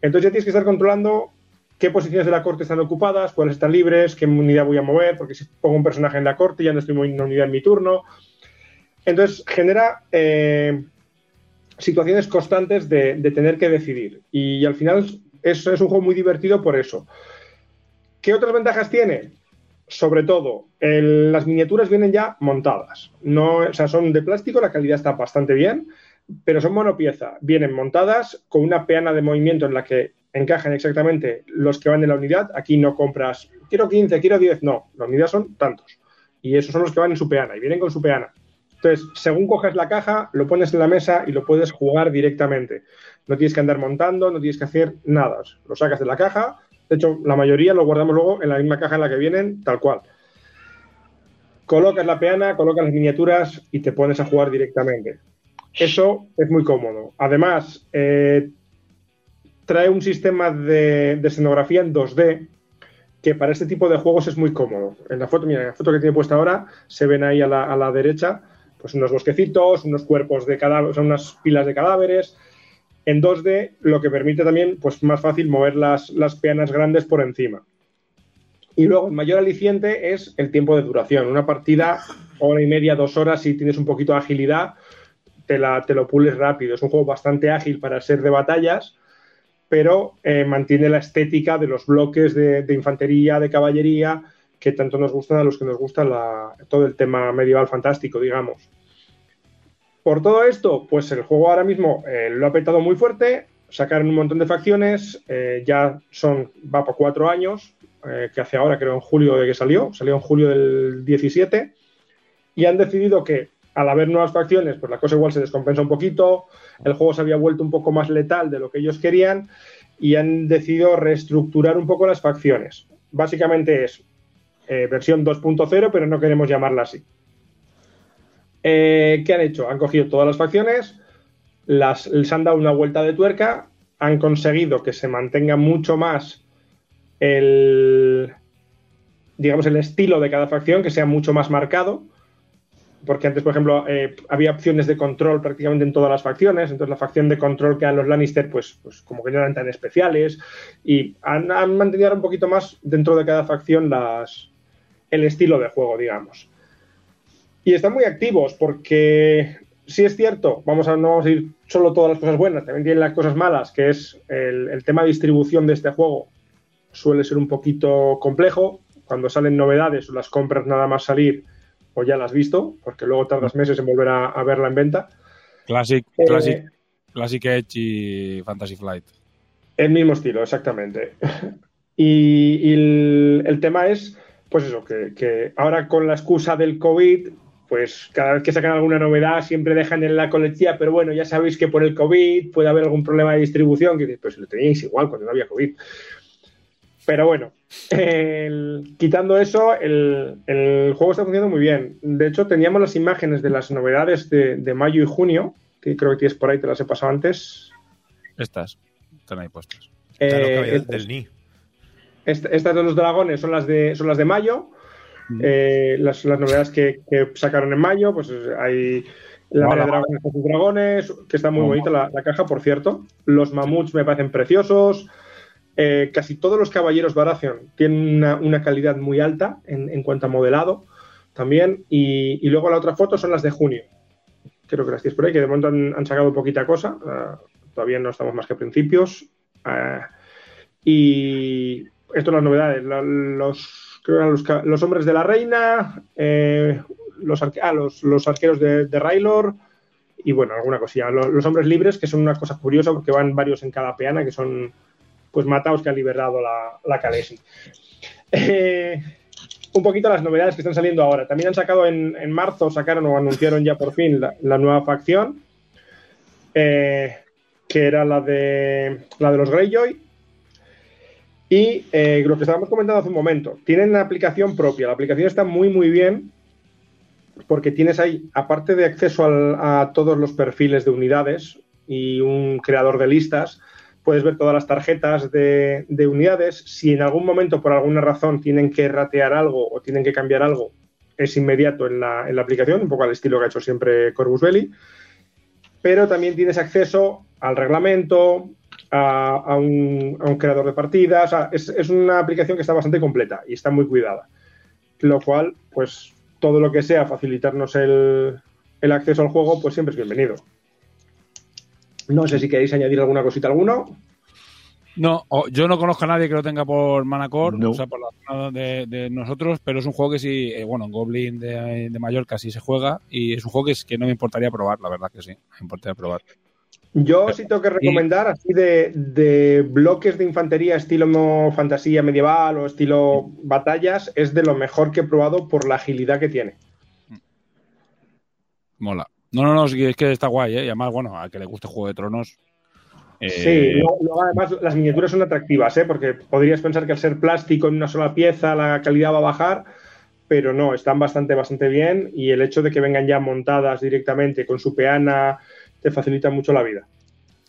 Entonces ya tienes que estar controlando qué posiciones de la corte están ocupadas, cuáles están libres, qué unidad voy a mover, porque si pongo un personaje en la corte ya no estoy moviendo unidad en mi turno. Entonces genera eh, situaciones constantes de, tener que decidir. Y, al final es, es un juego muy divertido por eso. ¿Qué otras ventajas tiene? Sobre todo, las miniaturas vienen ya montadas. No, o sea, son de plástico, la calidad está bastante bien, pero son monopieza. Vienen montadas con una peana de movimiento en la que encajan exactamente los que van en la unidad. Aquí no compras, quiero 15, quiero 10, no, las unidades son tantos. Y esos son los que van en su peana y vienen con su peana. Entonces, según coges la caja, lo pones en la mesa y lo puedes jugar directamente. No tienes que andar montando, no tienes que hacer nada. Lo sacas de la caja. De hecho, la mayoría lo guardamos luego en la misma caja en la que vienen, tal cual. Colocas la peana, colocas las miniaturas y te pones a jugar directamente. Eso es muy cómodo. Además, eh, trae un sistema de, escenografía en 2D que para este tipo de juegos es muy cómodo. En la foto, mira, la foto que tiene puesta ahora, se ven ahí a la, a la derecha pues unos bosquecitos, unos cuerpos de cadáveres, unas pilas de cadáveres. En 2D, lo que permite también, pues más fácil mover las, las peanas grandes por encima. Y luego, el mayor aliciente es el tiempo de duración. Una partida, hora y media, dos horas, si tienes un poquito de agilidad, te, la, te lo pules rápido. Es un juego bastante ágil para ser de batallas, pero eh, mantiene la estética de los bloques de, infantería, de caballería, que tanto nos gustan a los que nos gusta todo el tema medieval fantástico, digamos. Por todo esto, pues el juego ahora mismo eh, lo ha petado muy fuerte, sacaron un montón de facciones, eh, ya son, va por cuatro años, que hace ahora creo en julio de que salió, salió en julio del 17, y han decidido que al haber nuevas facciones, pues la cosa igual se descompensa un poquito, el juego se había vuelto un poco más letal de lo que ellos querían, y han decidido reestructurar un poco las facciones. Básicamente es eh, versión 2.0, pero no queremos llamarla así. Eh, ¿Qué han hecho? Han cogido todas las facciones, les han dado una vuelta de tuerca, han conseguido que se mantenga mucho más el, digamos, el estilo de cada facción, que sea mucho más marcado, porque antes, por ejemplo, eh, había opciones de control prácticamente en todas las facciones, entonces la facción de control que eran los Lannister, pues, pues como que no eran tan especiales, y han, mantenido un poquito más dentro de cada facción las, el estilo de juego, digamos. Y están muy activos porque sí es cierto, vamos a, no vamos a ir solo todas las cosas buenas, también tienen las cosas malas, que es el, tema de distribución de este juego suele ser un poquito complejo. Cuando salen novedades o las compras nada más salir, o ya la has visto, porque luego tardas meses en volver a, a verla en venta. Classic, Eh, Classic, Classic Edge y Fantasy Flight. El mismo estilo, exactamente. Y, y el, el tema es, pues eso, que, que ahora con la excusa del COVID, pues cada vez que sacan alguna novedad siempre dejan en la colectiva, pero bueno, ya sabéis que por el COVID puede haber algún problema de distribución, que pues lo teníais igual cuando no había COVID. Pero bueno, el- quitando eso, el, el juego está funcionando muy bien. De hecho, teníamos las imágenes de las novedades de, de mayo y junio, que creo que tienes por ahí, te las he pasado antes. Estas están ahí puestas. Eh, estas- del Ni. Est- estas de los dragones son las de, son las de mayo. Eh, las, las novedades que, que sacaron en mayo, pues hay la de dragones con sus dragones, que está muy bonita la, la caja, por cierto. Los mamuts me parecen preciosos. Eh, casi todos los caballeros Baratheon tienen una, calidad muy alta en, cuanto a modelado también. Y, luego la otra foto son las de junio. Creo que las tienes por ahí, que de momento han, sacado poquita cosa. Ah, todavía no estamos más que a principios. Ah, y esto las novedades. Los, los, hombres de la reina, eh, ah, los, arqueros de, de Railor y bueno, alguna cosilla. Los hombres libres, que son una cosa curiosa porque van varios en cada peana, que son pues mataos que han liberado la, la. Eh, un poquito las novedades que están saliendo ahora. También han sacado en, en marzo, sacaron o anunciaron ya por fin la, la nueva facción, eh, que era la de, la de los Greyjoy. Y eh, lo que estábamos comentando hace un momento, tienen una aplicación propia. La aplicación está muy, muy bien porque tienes ahí, aparte de acceso a todos los perfiles de unidades y un creador de listas, puedes ver todas las tarjetas de, de unidades. Si en algún momento, por alguna razón, tienen que ratear algo o tienen que cambiar algo, es inmediato en la, aplicación, un poco al estilo que ha hecho siempre Corvus Belli. Pero también tienes acceso al reglamento, a, un, creador de partidas. es una aplicación que está bastante completa y está muy cuidada. Lo cual, pues, todo lo que sea facilitarnos el, el acceso al juego, pues siempre es bienvenido. No sé si queréis añadir alguna cosita alguno. No, yo no conozco a nadie que lo tenga por Manacor, No. o sea, por la zona de, de nosotros, pero es un juego que sí, eh, bueno, en Goblin de, de Mallorca sí se juega y es un juego que, es, que no me importaría probar, la verdad que sí, me importaría probar. Yo sí tengo que recomendar, así de, de bloques de infantería estilo no fantasía medieval o estilo batallas, es de lo mejor que he probado por la agilidad que tiene. Mola. No, no, no, es que está guay, ¿eh? Y además, bueno, a que le guste Juego de Tronos. eh, Sí, luego, luego además las miniaturas son atractivas, ¿eh? porque podrías pensar que al ser plástico en una sola pieza la calidad va a bajar, pero no, están bastante, bastante bien y el hecho de que vengan ya montadas directamente con su peana te facilita mucho la vida.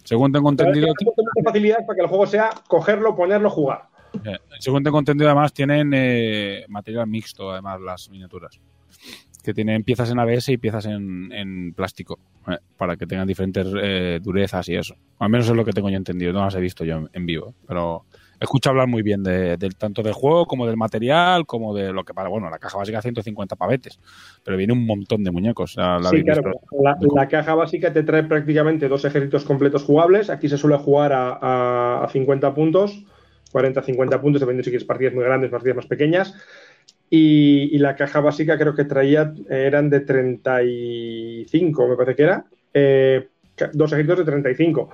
según tengo entendido, muchas facilidades para que el juego sea cogerlo, ponerlo, jugar. eh, según tengo entendido, además tienen eh, material mixto, además, las miniaturas. Que tienen piezas en ABS y piezas en, en plástico, eh, para que tengan diferentes eh, durezas y eso. Al menos es lo que tengo yo entendido, no las he visto yo en, en vivo, pero escucho hablar muy bien de, del tanto del juego como del material, como de lo que para, bueno, la caja básica 150 pavetes, pero viene un montón de muñecos. la Sí, claro. La, la caja básica te trae prácticamente dos ejércitos completos jugables. Aquí se suele jugar a, a- a 50 puntos, 40-50 puntos, dependiendo si quieres partidas muy grandes, partidas más pequeñas. Y, y la caja básica creo que traía, eh, eran de 35, me parece que era. eh, dos ejércitos de 35.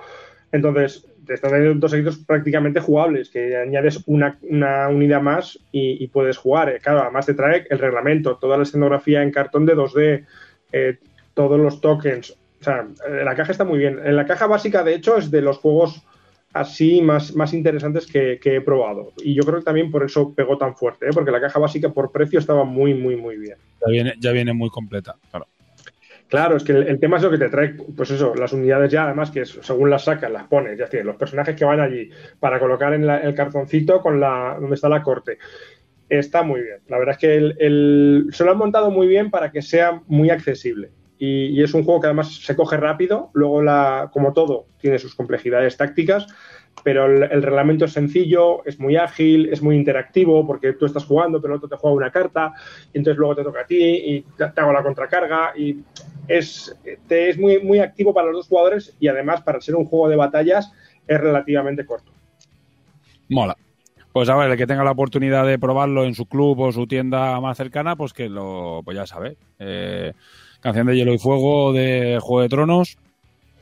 Entonces, te están dando dos ejércitos prácticamente jugables, que añades una, una unidad más y, puedes jugar. Eh, Claro, además te trae el reglamento, toda la escenografía en cartón de 2D, eh, todos los tokens. O sea, la caja está muy bien. En la caja básica, de hecho, es de los juegos así más, más interesantes que, que he probado. Y yo creo que también por eso pegó tan fuerte, ¿eh? porque la caja básica por precio estaba muy, muy, muy bien. Ya viene, ya viene muy completa, claro. Claro, es que el, el tema es lo que te trae, pues eso, las unidades ya, además que es- según las sacas, las pones, ya tienes los personajes que van allí para colocar en la- el cartoncito con la donde está la corte. Está muy bien. La verdad es que el, el- se lo han montado muy bien para que sea muy accesible. Y, es un juego que además se coge rápido. Luego, la, como todo, tiene sus complejidades tácticas, pero el, reglamento es sencillo, es muy ágil, es muy interactivo, porque tú estás jugando, pero el otro te juega una carta, y entonces luego te toca a ti y te, hago la contracarga. Y es, es muy, muy activo para los dos jugadores y además, para ser un juego de batallas, es relativamente corto. Mola. Pues a ver, el que tenga la oportunidad de probarlo en su club o su tienda más cercana, pues que lo, pues ya sabe. Eh, Canción de Hielo y Fuego de Juego de Tronos.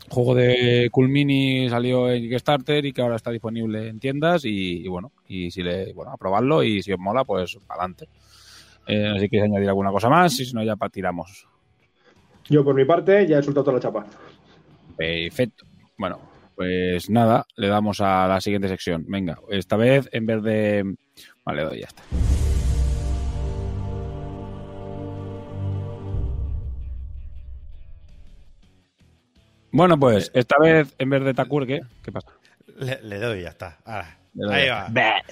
Juego de Cool Mini salió en Kickstarter y que ahora está disponible en tiendas y, y bueno, y si le, bueno, a probarlo y si os mola, pues adelante. Eh, no sé si queréis añadir alguna cosa más y si no ya tiramos. Yo, por mi parte, ya he soltado toda la chapa. Perfecto. Bueno, pues nada, le damos a la siguiente sección. Venga, esta vez en vez de... Vale, doy, ya está. Bueno, pues esta vez en vez de Takur, ¿qué? ¿Qué pasa? Le, le doy y ya está. Ahora. Le doy. Ahí va.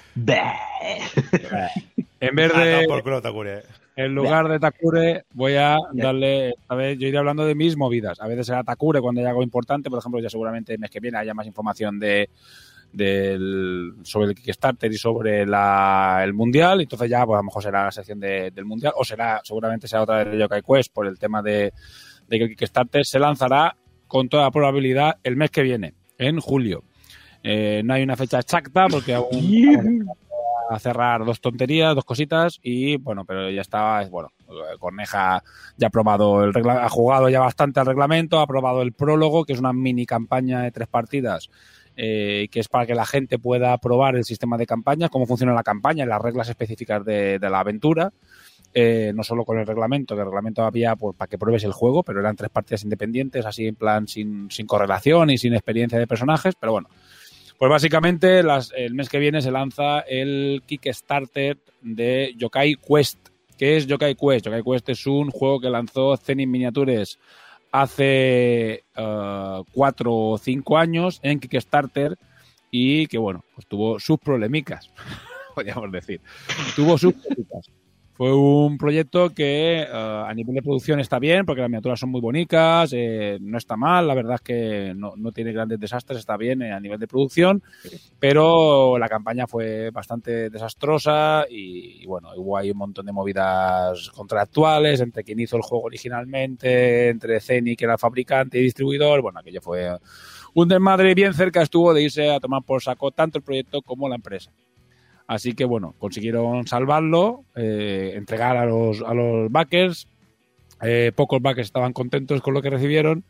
En vez Ah, de... toma por culo, Takure. En lugar de Takure, voy a darle, esta vez yo iré hablando de mis movidas. A veces será Takure cuando haya algo importante, por ejemplo, ya seguramente el mes que viene haya más información de, del, sobre el Kickstarter y sobre la, el Mundial, entonces ya pues a lo mejor será la sección de- del Mundial, o será, seguramente será otra de Yokai Quest por el tema de, de que el Kickstarter se lanzará con toda probabilidad el mes que viene, en julio. Eh, no hay una fecha exacta porque aún a cerrar dos tonterías, dos cositas y bueno, pero ya está, bueno, Corneja ya ha probado el regla, ha jugado ya bastante al reglamento, ha probado el prólogo, que es una mini campaña de tres partidas, eh, que es para que la gente pueda probar el sistema de campañas, cómo funciona la campaña, las reglas específicas de, de la aventura. Eh, no solo con el reglamento, que el reglamento había pues, para que pruebes el juego, pero eran tres partidas independientes, así en plan sin, sin correlación y sin experiencia de personajes, pero bueno, pues básicamente las- el mes que viene se lanza el Kickstarter de Yokai Quest. ¿Qué es Yokai Quest? Yokai Quest es un juego que lanzó Zenith Miniatures hace eh, cuatro o cinco años en Kickstarter y que bueno, pues tuvo sus problemicas, podríamos decir. Tuvo sus problemicas. Fue un proyecto que eh, a nivel de producción está bien, porque las miniaturas son muy bonitas, eh, no está mal, la verdad es que no, no tiene grandes desastres, está bien eh, a nivel de producción, pero la campaña fue bastante desastrosa y, bueno, hubo ahí un montón de movidas contractuales entre quien hizo el juego originalmente, entre Ceni, que era fabricante y distribuidor, bueno, aquello fue un desmadre bien cerca estuvo de irse a tomar por saco tanto el proyecto como la empresa. Así que bueno, consiguieron salvarlo, eh, entregar a los, a los backers. Eh, pocos backers estaban contentos con lo que recibieron.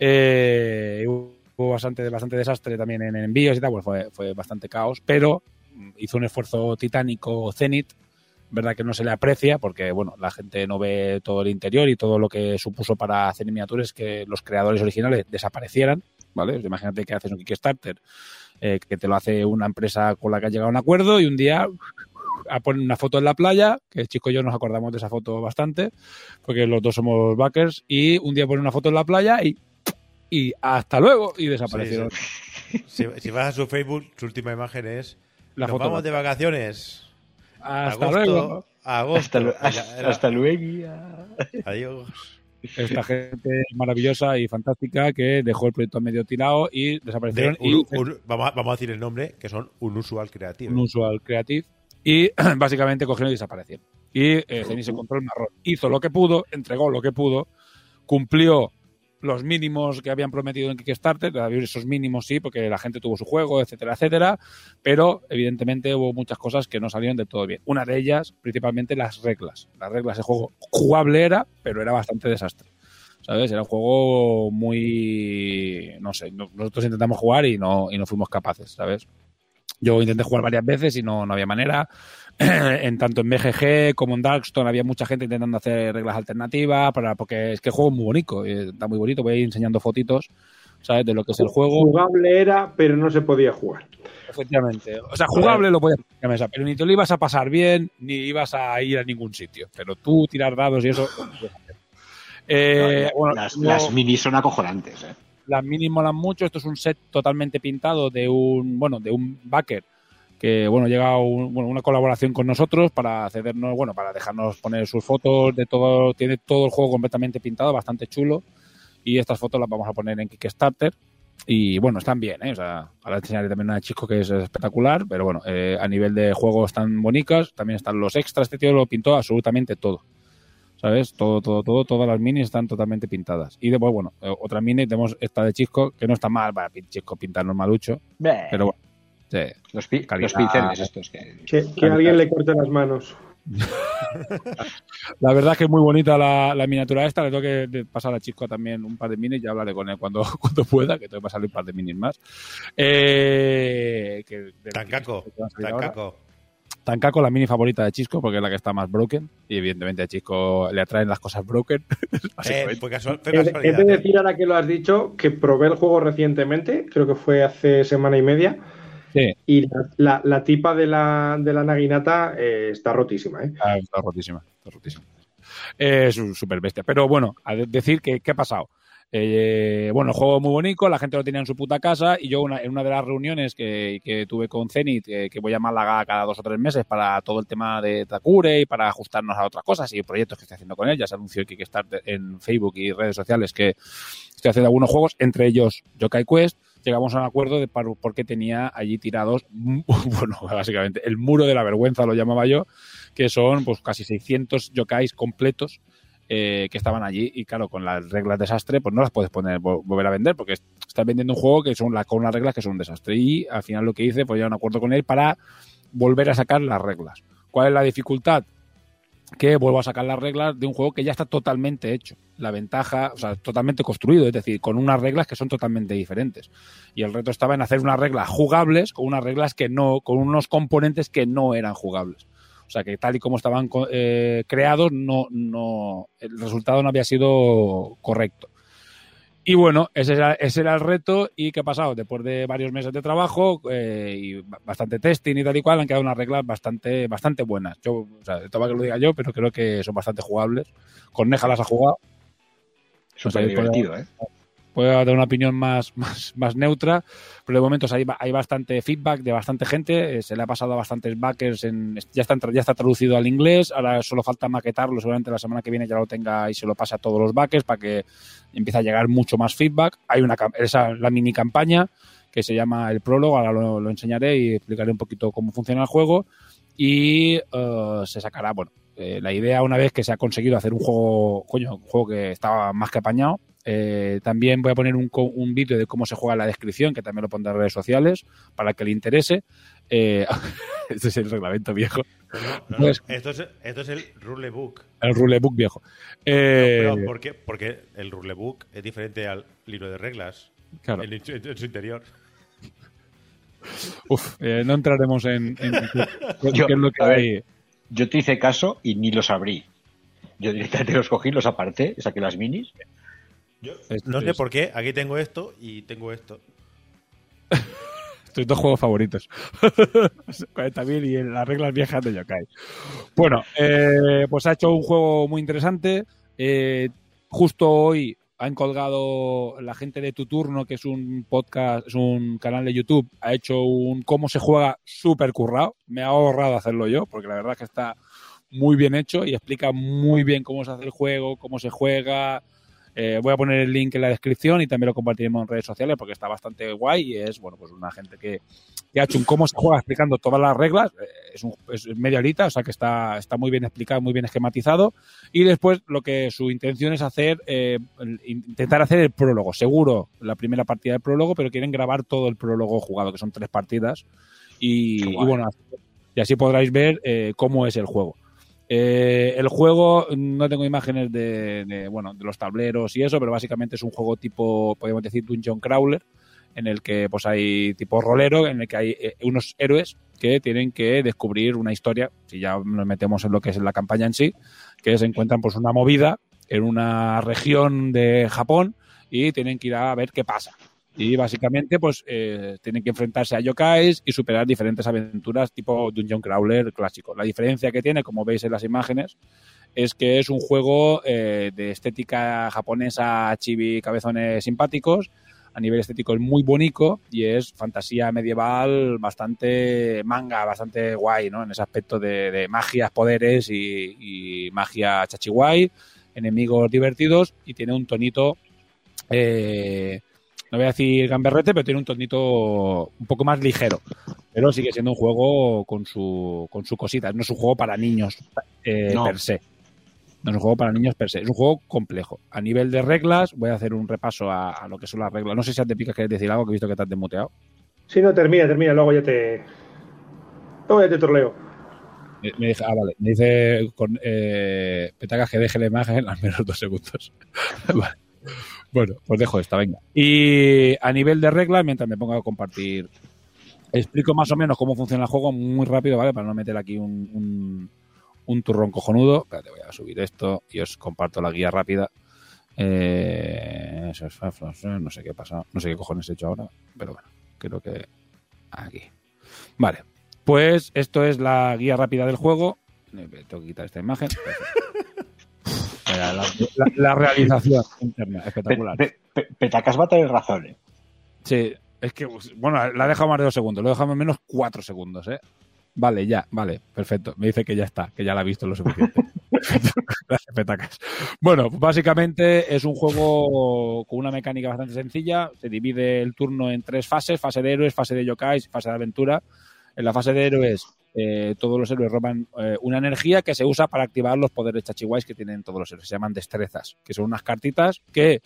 Eh, hubo bastante, bastante desastre también en envíos y tal, pues fue, fue bastante caos, pero hizo un esfuerzo titánico Zenith. Verdad que no se le aprecia porque bueno, la gente no ve todo el interior y todo lo que supuso para hacer miniaturas que los creadores originales desaparecieran, ¿vale? Imagínate que haces un Kickstarter eh, que te lo hace una empresa con la que ha llegado a un acuerdo y un día a poner una foto en la playa, que el chico y yo nos acordamos de esa foto bastante, porque los dos somos backers, y un día pone una foto en la playa y, y hasta luego, y desaparecieron. Sí, Si, si vas a su Facebook, su última imagen es. La Nos foto vamos de vacaciones. Hasta agosto, luego. Agosto. Hasta, era- hasta luego. Adiós. Esta gente maravillosa y fantástica que dejó el proyecto medio tirado y De desaparecieron. un- y un- vamos, a, vamos a decir el nombre, que son Unusual Creative. un usual creative y básicamente cogieron y desaparecieron. Y eh, Zenith se encontró el marrón. Hizo lo que pudo, entregó lo que pudo, cumplió los mínimos que habían prometido en Kickstarter, esos mínimos sí, porque la gente tuvo su juego, etcétera, etcétera, pero evidentemente hubo muchas cosas que no salieron de todo bien. Una de ellas, principalmente las reglas. Las reglas del juego jugable era, pero era bastante desastre. ¿Sabes? Era un juego muy. No sé, no- nosotros intentamos jugar y no, y no fuimos capaces, ¿sabes? Yo intenté jugar varias veces y no, no había manera. en tanto en BGG como en Darkstone había mucha gente intentando hacer reglas alternativas para porque es que el juego es muy bonito, eh, está muy bonito. Voy a ir enseñando fotitos, ¿sabes? De lo que es el juego. Jugable era, pero no se podía jugar. Efectivamente. O sea, jugable lo podías poner en la mesa, pero ni te lo ibas a pasar bien ni ibas a ir a ningún sitio. Pero tú tirar dados y eso. hacer. Eh, bueno, las, no- las minis son acojonantes. ¿eh? Las minis molan mucho. Esto es un set totalmente pintado de un, bueno, de un backer que, bueno, llega a un- una colaboración con nosotros para cedernos, bueno, para dejarnos poner sus fotos de todo, tiene todo el juego completamente pintado, bastante chulo. Y estas fotos las vamos a poner en Kickstarter. Y bueno, están bien, ¿eh? O sea, ahora enseñaré también una chico que es espectacular, pero bueno, eh, a nivel de juego están bonitas, también están los extras, este tío lo pintó absolutamente todo. ¿Sabes? Todo, todo, todo, todas las minis están totalmente pintadas. Y después, bueno, eh, otra mini, tenemos esta de Chisco, que no está mal, para Chisco pintar normalucho, Bé. pero bueno, Sí. Los, pi- Calidad. los pinceles estos que... Que, que alguien le corte las manos. La verdad es que es muy bonita la, la miniatura esta. Le tengo que pasar a Chisco también un par de minis. Ya hablaré con él cuando, cuando pueda, que tengo que pasarle un par de minis más. Eh, que, de van a salir ahora. Tancaco. La mini favorita de Chisco, porque es la que está más broken. Y evidentemente a Chisco le atraen las cosas broken. Eh, casual, He casualidad. de ¿eh? decir ahora que lo has dicho que probé el juego recientemente, creo que fue hace semana y media, Sí, y la, la- la tipa de la, de la naginata eh, está rotísima. ¿eh? Ah, está rotísima, está rotísima. Eh, Es un super bestia. Pero bueno, a de- decir que qué ha pasado. Eh, bueno, juego muy bonito, la gente lo tenía en su puta casa y yo en una de las reuniones que, que tuve con Zenith, eh, que voy a Málaga cada dos o tres meses para todo el tema de Takure y para ajustarnos a otras cosas y proyectos que estoy haciendo con él, ya se anunció el Kickstarter en Facebook y redes sociales que estoy haciendo algunos juegos, entre ellos Yokai Quest, llegamos a un acuerdo de por, por qué tenía allí tirados, bueno, básicamente el muro de la vergüenza lo llamaba yo, que son pues casi 600 yokais completos eh, que estaban allí y claro, con las reglas desastre pues no las puedes poner vo- volver a vender porque est- estás vendiendo un juego que son la, con unas reglas que son un desastre y al final lo que hice fue llegar a un acuerdo con él para volver a sacar las reglas. ¿Cuál es la dificultad? Que vuelvo a sacar las reglas de un juego que ya está totalmente hecho. La ventaja, o sea, totalmente construido, es decir, con unas reglas que son totalmente diferentes. Y el reto estaba en hacer unas reglas jugables con unas reglas que no, con unos componentes que no eran jugables. O sea que tal y como estaban eh, creados, no, no, el resultado no había sido correcto. Y bueno, ese era, ese era el reto. ¿Y qué ha pasado? Después de varios meses de trabajo eh, y ba- bastante testing y tal y cual, han quedado unas reglas bastante, bastante buenas. Yo, o sea, de todo que lo diga yo, pero creo que son bastante jugables. Corneja las ha jugado. Súper divertido, ¿eh? Puedo dar una opinión más, más, más neutra, pero de momento hay, ba- hay bastante feedback de bastante gente, eh, se le ha pasado a bastantes backers, en, ya, está, ya está traducido al inglés, ahora solo falta maquetarlo, seguramente la semana que viene ya lo tenga y se lo pase a todos los backers para que empiece a llegar mucho más feedback. Hay una esa la mini campaña que se llama el prólogo, ahora lo, lo enseñaré y explicaré un poquito cómo funciona el juego y eh, se sacará, bueno, eh, la idea una vez que se ha conseguido hacer un juego, coño, un juego que estaba más que apañado, eh, también voy a poner un, vídeo de cómo se juega en la descripción, que también lo pondré en redes sociales, para que le interese. Eh, este es el reglamento viejo, No, no, no, Pues- esto, es, esto es el rulebook. el rulebook viejo. Eh, Pero, ¿por qué? Porque el rulebook es diferente al libro de reglas claro. en, en- en su interior. Uf, eh, no entraremos en, Yo- qué es lo que a ver. hay. Yo te hice caso y ni los abrí. Yo directamente los cogí, los aparté, saqué las minis. Yo no sé es- por qué, aquí tengo esto y tengo esto. Tus dos juegos favoritos. 40.000 y las reglas viejas de Yokai. Bueno, eh, pues ha hecho un juego muy interesante. Eh, justo hoy han colgado la gente de Tu Turno, que es un podcast, es un canal de YouTube, ha hecho un cómo se juega súper currado. Me ha ahorrado hacerlo yo, porque la verdad es que está muy bien hecho y explica muy bien cómo se hace el juego, cómo se juega. Eh, voy a poner el link en la descripción y también lo compartiremos en redes sociales porque está bastante guay y es bueno pues una gente que, que ha hecho un cómo se juega explicando todas las reglas. Eh, es, un, es media horita, o sea que está, está muy bien explicado, muy bien esquematizado. Y después lo que su intención es hacer, eh, intentar hacer el prólogo. Seguro la primera partida del prólogo, pero quieren grabar todo el prólogo jugado, que son tres partidas. Y, y bueno, y así podréis ver eh, cómo es el juego. Eh, el juego, no tengo imágenes de, de, bueno, de los tableros y eso, pero básicamente es un juego tipo, podemos decir, Dungeon Crawler, en el que pues hay tipo rolero, en el que hay eh, unos héroes que tienen que descubrir una historia, si ya nos metemos en lo que es la campaña en sí, que se encuentran pues una movida en una región de Japón y tienen que ir a ver qué pasa. Y básicamente, pues, eh, tienen que enfrentarse a yokais y superar diferentes aventuras tipo Dungeon Crawler clásico. La diferencia que tiene, como veis en las imágenes, es que es un juego eh, de estética japonesa, chibi, cabezones simpáticos. A nivel estético es muy bonito y es fantasía medieval bastante manga, bastante guay, ¿no? En ese aspecto de, magias, poderes y, y magia chachiguay, enemigos divertidos y tiene un tonito eh, no voy a decir gamberrete, pero tiene un tonito un poco más ligero. Pero sigue siendo un juego con su, con su cosita. No es un juego para niños eh, No. per se. No es un juego para niños per se. Es un juego complejo. A nivel de reglas, voy a hacer un repaso a, a lo que son las reglas. No sé si antes de picas quieres decir algo, que he visto que te has desmuteado. Sí, no, termina, termina, luego ya te. Luego ya te troleo. Me, me dice, ah, vale. Me dice con eh, Petacas que deje la imagen al menos dos segundos. vale. Bueno, pues dejo esta, venga. Y a nivel de reglas, mientras me ponga a compartir, explico más o menos cómo funciona el juego muy rápido, ¿vale? Para no meter aquí un, un, turrón cojonudo. Espérate, voy a subir esto y os comparto la guía rápida. Eh, no sé qué pasa, no sé qué cojones he hecho ahora, pero bueno, creo que aquí. Vale, pues esto es la guía rápida del juego. Tengo que quitar esta imagen. La, la- la realización interna, espectacular. Pe- pe- pe- Petacas va a tener razón, ¿eh? Sí, es que, bueno, la he dejado más de dos segundos, lo he dejado en menos cuatro segundos, ¿eh? Vale, ya, vale, perfecto. Me dice que ya está, que ya la ha visto lo suficiente. Gracias, petacas. Bueno, básicamente es un juego con una mecánica bastante sencilla. Se divide el turno en tres fases: fase de héroes, fase de yokais y fase de aventura. En la fase de héroes, eh, todos los héroes roban eh, una energía que se usa para activar los poderes chachiguais que tienen todos los héroes. Se llaman destrezas, que son unas cartitas que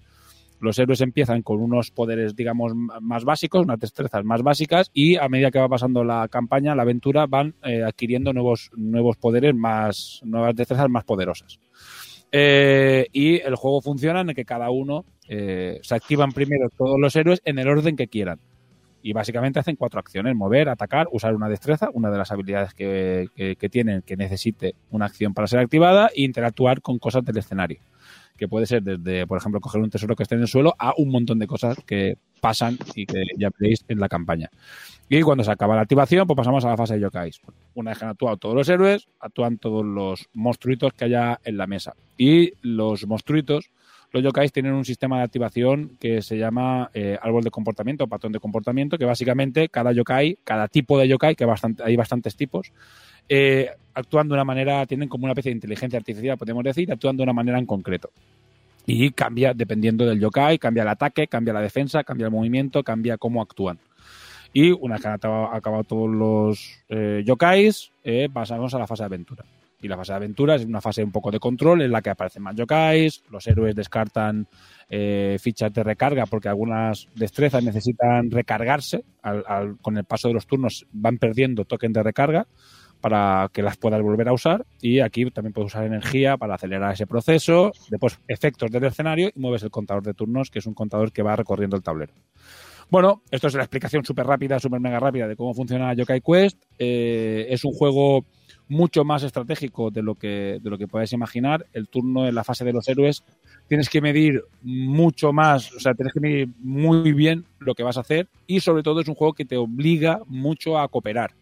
los héroes empiezan con unos poderes, digamos, más básicos, unas destrezas más básicas, y a medida que va pasando la campaña, la aventura, van eh, adquiriendo nuevos, nuevos poderes más, nuevas destrezas más poderosas. Y el juego funciona en el que cada uno se activan primero todos los héroes en el orden que quieran. Y básicamente hacen cuatro acciones: mover, atacar, usar una destreza, una de las habilidades que, que- tienen que necesite una acción para ser activada, e interactuar con cosas del escenario que puede ser desde, por ejemplo, coger un tesoro que esté en el suelo a un montón de cosas que pasan y que ya veréis en la campaña. Y cuando se acaba la activación, pues pasamos a la fase de yokais. Una vez que han actuado todos los héroes, actúan todos los monstruitos que haya en la mesa. Y los monstruitos, los yokais, tienen un sistema de activación que se llama eh, árbol de comportamiento, patrón de comportamiento, que básicamente cada yokai, cada tipo de yokai, que hay bastantes tipos, eh, actúan de una manera, tienen como una especie de inteligencia artificial, podemos decir, actúan de una manera en concreto. Y cambia dependiendo del yokai, cambia el ataque, cambia la defensa, cambia el movimiento, cambia cómo actúan. Y una vez que han acabado, acabado todos los eh, yokais, eh, pasamos a la fase de aventura. Y la fase de aventura es una fase un poco de control en la que aparecen más yokais, los héroes descartan eh, fichas de recarga porque algunas destrezas necesitan recargarse. Al- con el paso de los turnos van perdiendo token de recarga para que las puedas volver a usar. Y aquí también puedes usar energía para acelerar ese proceso. Después, efectos del escenario y mueves el contador de turnos, que es un contador que va recorriendo el tablero. Bueno, esto es la explicación súper rápida, súper mega rápida de cómo funciona Yokai Quest. Eh, es un juego mucho más estratégico de lo que de lo que podáis imaginar. El turno en la fase de los héroes tienes que medir mucho más, o sea, tienes que medir muy bien lo que vas a hacer y sobre todo es un juego que te obliga mucho a cooperar.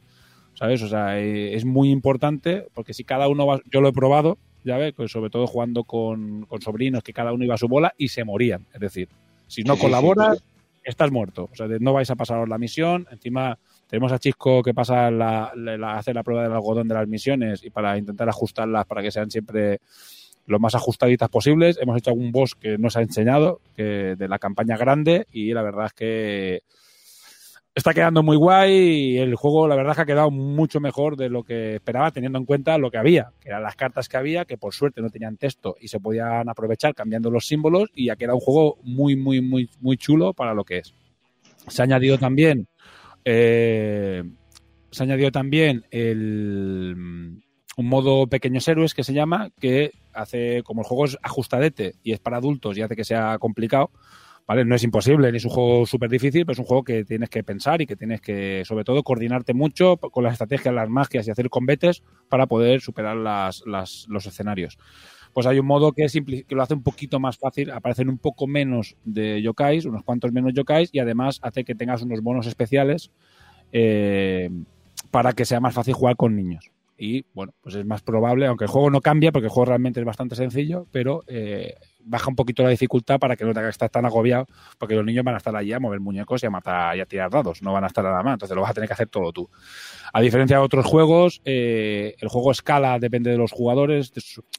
¿Sabes? O sea, eh, es muy importante porque si cada uno va, yo lo he probado, ya ves, pues sobre todo jugando con, con sobrinos que cada uno iba a su bola y se morían. Es decir, si no colaboras, estás muerto. O sea, no vais a pasaros la misión. Encima tenemos a Chisco que pasa la, la- hace la prueba del algodón de las misiones y para intentar ajustarlas para que sean siempre lo más ajustaditas posibles. Hemos hecho algún boss que nos ha enseñado de la campaña grande y la verdad es que está quedando muy guay y el juego la verdad es que ha quedado mucho mejor de lo que esperaba teniendo en cuenta lo que había, que eran las cartas que había, que por suerte no tenían texto y se podían aprovechar cambiando los símbolos y ha quedado un juego muy, muy, muy, muy chulo para lo que es. Se ha añadido también eh, se ha añadido también el, un modo pequeños héroes que se llama, que hace, como el juego es ajustadete y es para adultos y hace que sea complicado, ¿vale? No es imposible, ni es un juego súper difícil, pero es un juego que tienes que pensar y que tienes que, sobre todo, coordinarte mucho con las estrategias, las magias y hacer combates para poder superar las, las- los escenarios. Pues hay un modo que, simpli- que lo hace un poquito más fácil, aparecen un poco menos de yokais, unos cuantos menos yokais, y además hace que tengas unos bonos especiales eh, para que sea más fácil jugar con niños. Y bueno, pues es más probable, aunque el juego no cambia, porque el juego realmente es bastante sencillo, pero eh, baja un poquito la dificultad para que no tengas que estar tan agobiado, porque los niños van a estar allí a mover muñecos y a matar y a tirar dados, no van a estar nada más, entonces lo vas a tener que hacer todo tú. A diferencia de otros juegos, eh, el juego escala depende de los jugadores,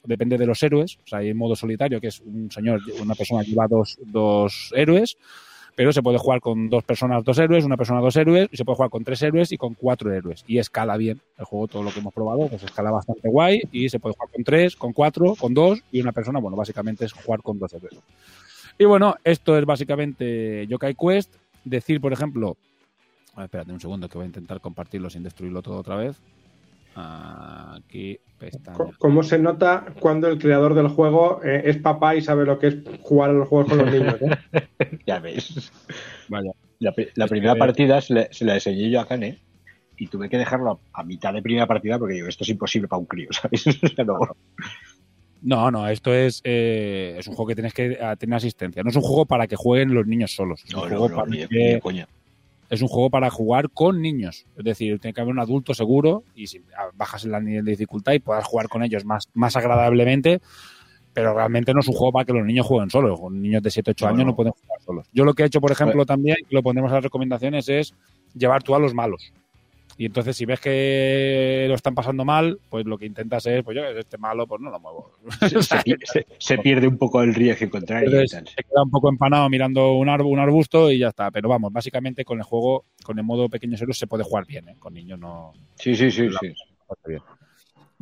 depende de los héroes, o sea, hay modo solitario, que es un señor, una persona que lleva dos, dos héroes, pero se puede jugar con dos personas, dos héroes, una persona, dos héroes, y se puede jugar con tres héroes y con cuatro héroes. Y escala bien. El juego, todo lo que hemos probado, pues escala bastante guay y se puede jugar con tres, con cuatro, con dos y una persona, bueno, básicamente es jugar con dos héroes. Y bueno, esto es básicamente Yokai Quest. Decir, por ejemplo, espérate un segundo que voy a intentar compartirlo sin destruirlo todo otra vez. Aquí, pestaña. Co- ¿Cómo se nota cuando el creador del juego eh, es papá y sabe lo que es jugar a los juegos con los niños? eh? Ya ves. Vaya. La, primera que- partida se la, se la enseñé yo a Kane y tuve que dejarlo a, a mitad de primera partida porque digo, esto es imposible para un crío, ¿sabes? O sea, no. No, no, esto es, eh, es un juego que tienes que tener asistencia. No es un juego para que jueguen los niños solos. Es, No, un, no, juego no, para ni que- ni de coña. Es un juego para jugar con niños. Es decir, tiene que haber un adulto seguro y si bajas el nivel de dificultad y puedas jugar con ellos más, más agradablemente. Pero realmente no es un juego para que los niños jueguen solos. Los niños de 7, 8 No, años no. no pueden jugar solos. Yo lo que he hecho, por ejemplo, también, lo pondremos en las recomendaciones, es llevar tú a los malos. Y entonces, si ves que lo están pasando mal, pues lo que intentas es, pues yo, este malo, pues no lo muevo. Se, se pi- se- se pierde un poco el riesgo contrario. Entonces, se queda un poco empanado mirando un, arbu- un arbusto y ya está. Pero vamos, básicamente con el juego, con el modo pequeños héroes se puede jugar bien, ¿eh? Con niños no. Sí, sí, sí, sí. está bien.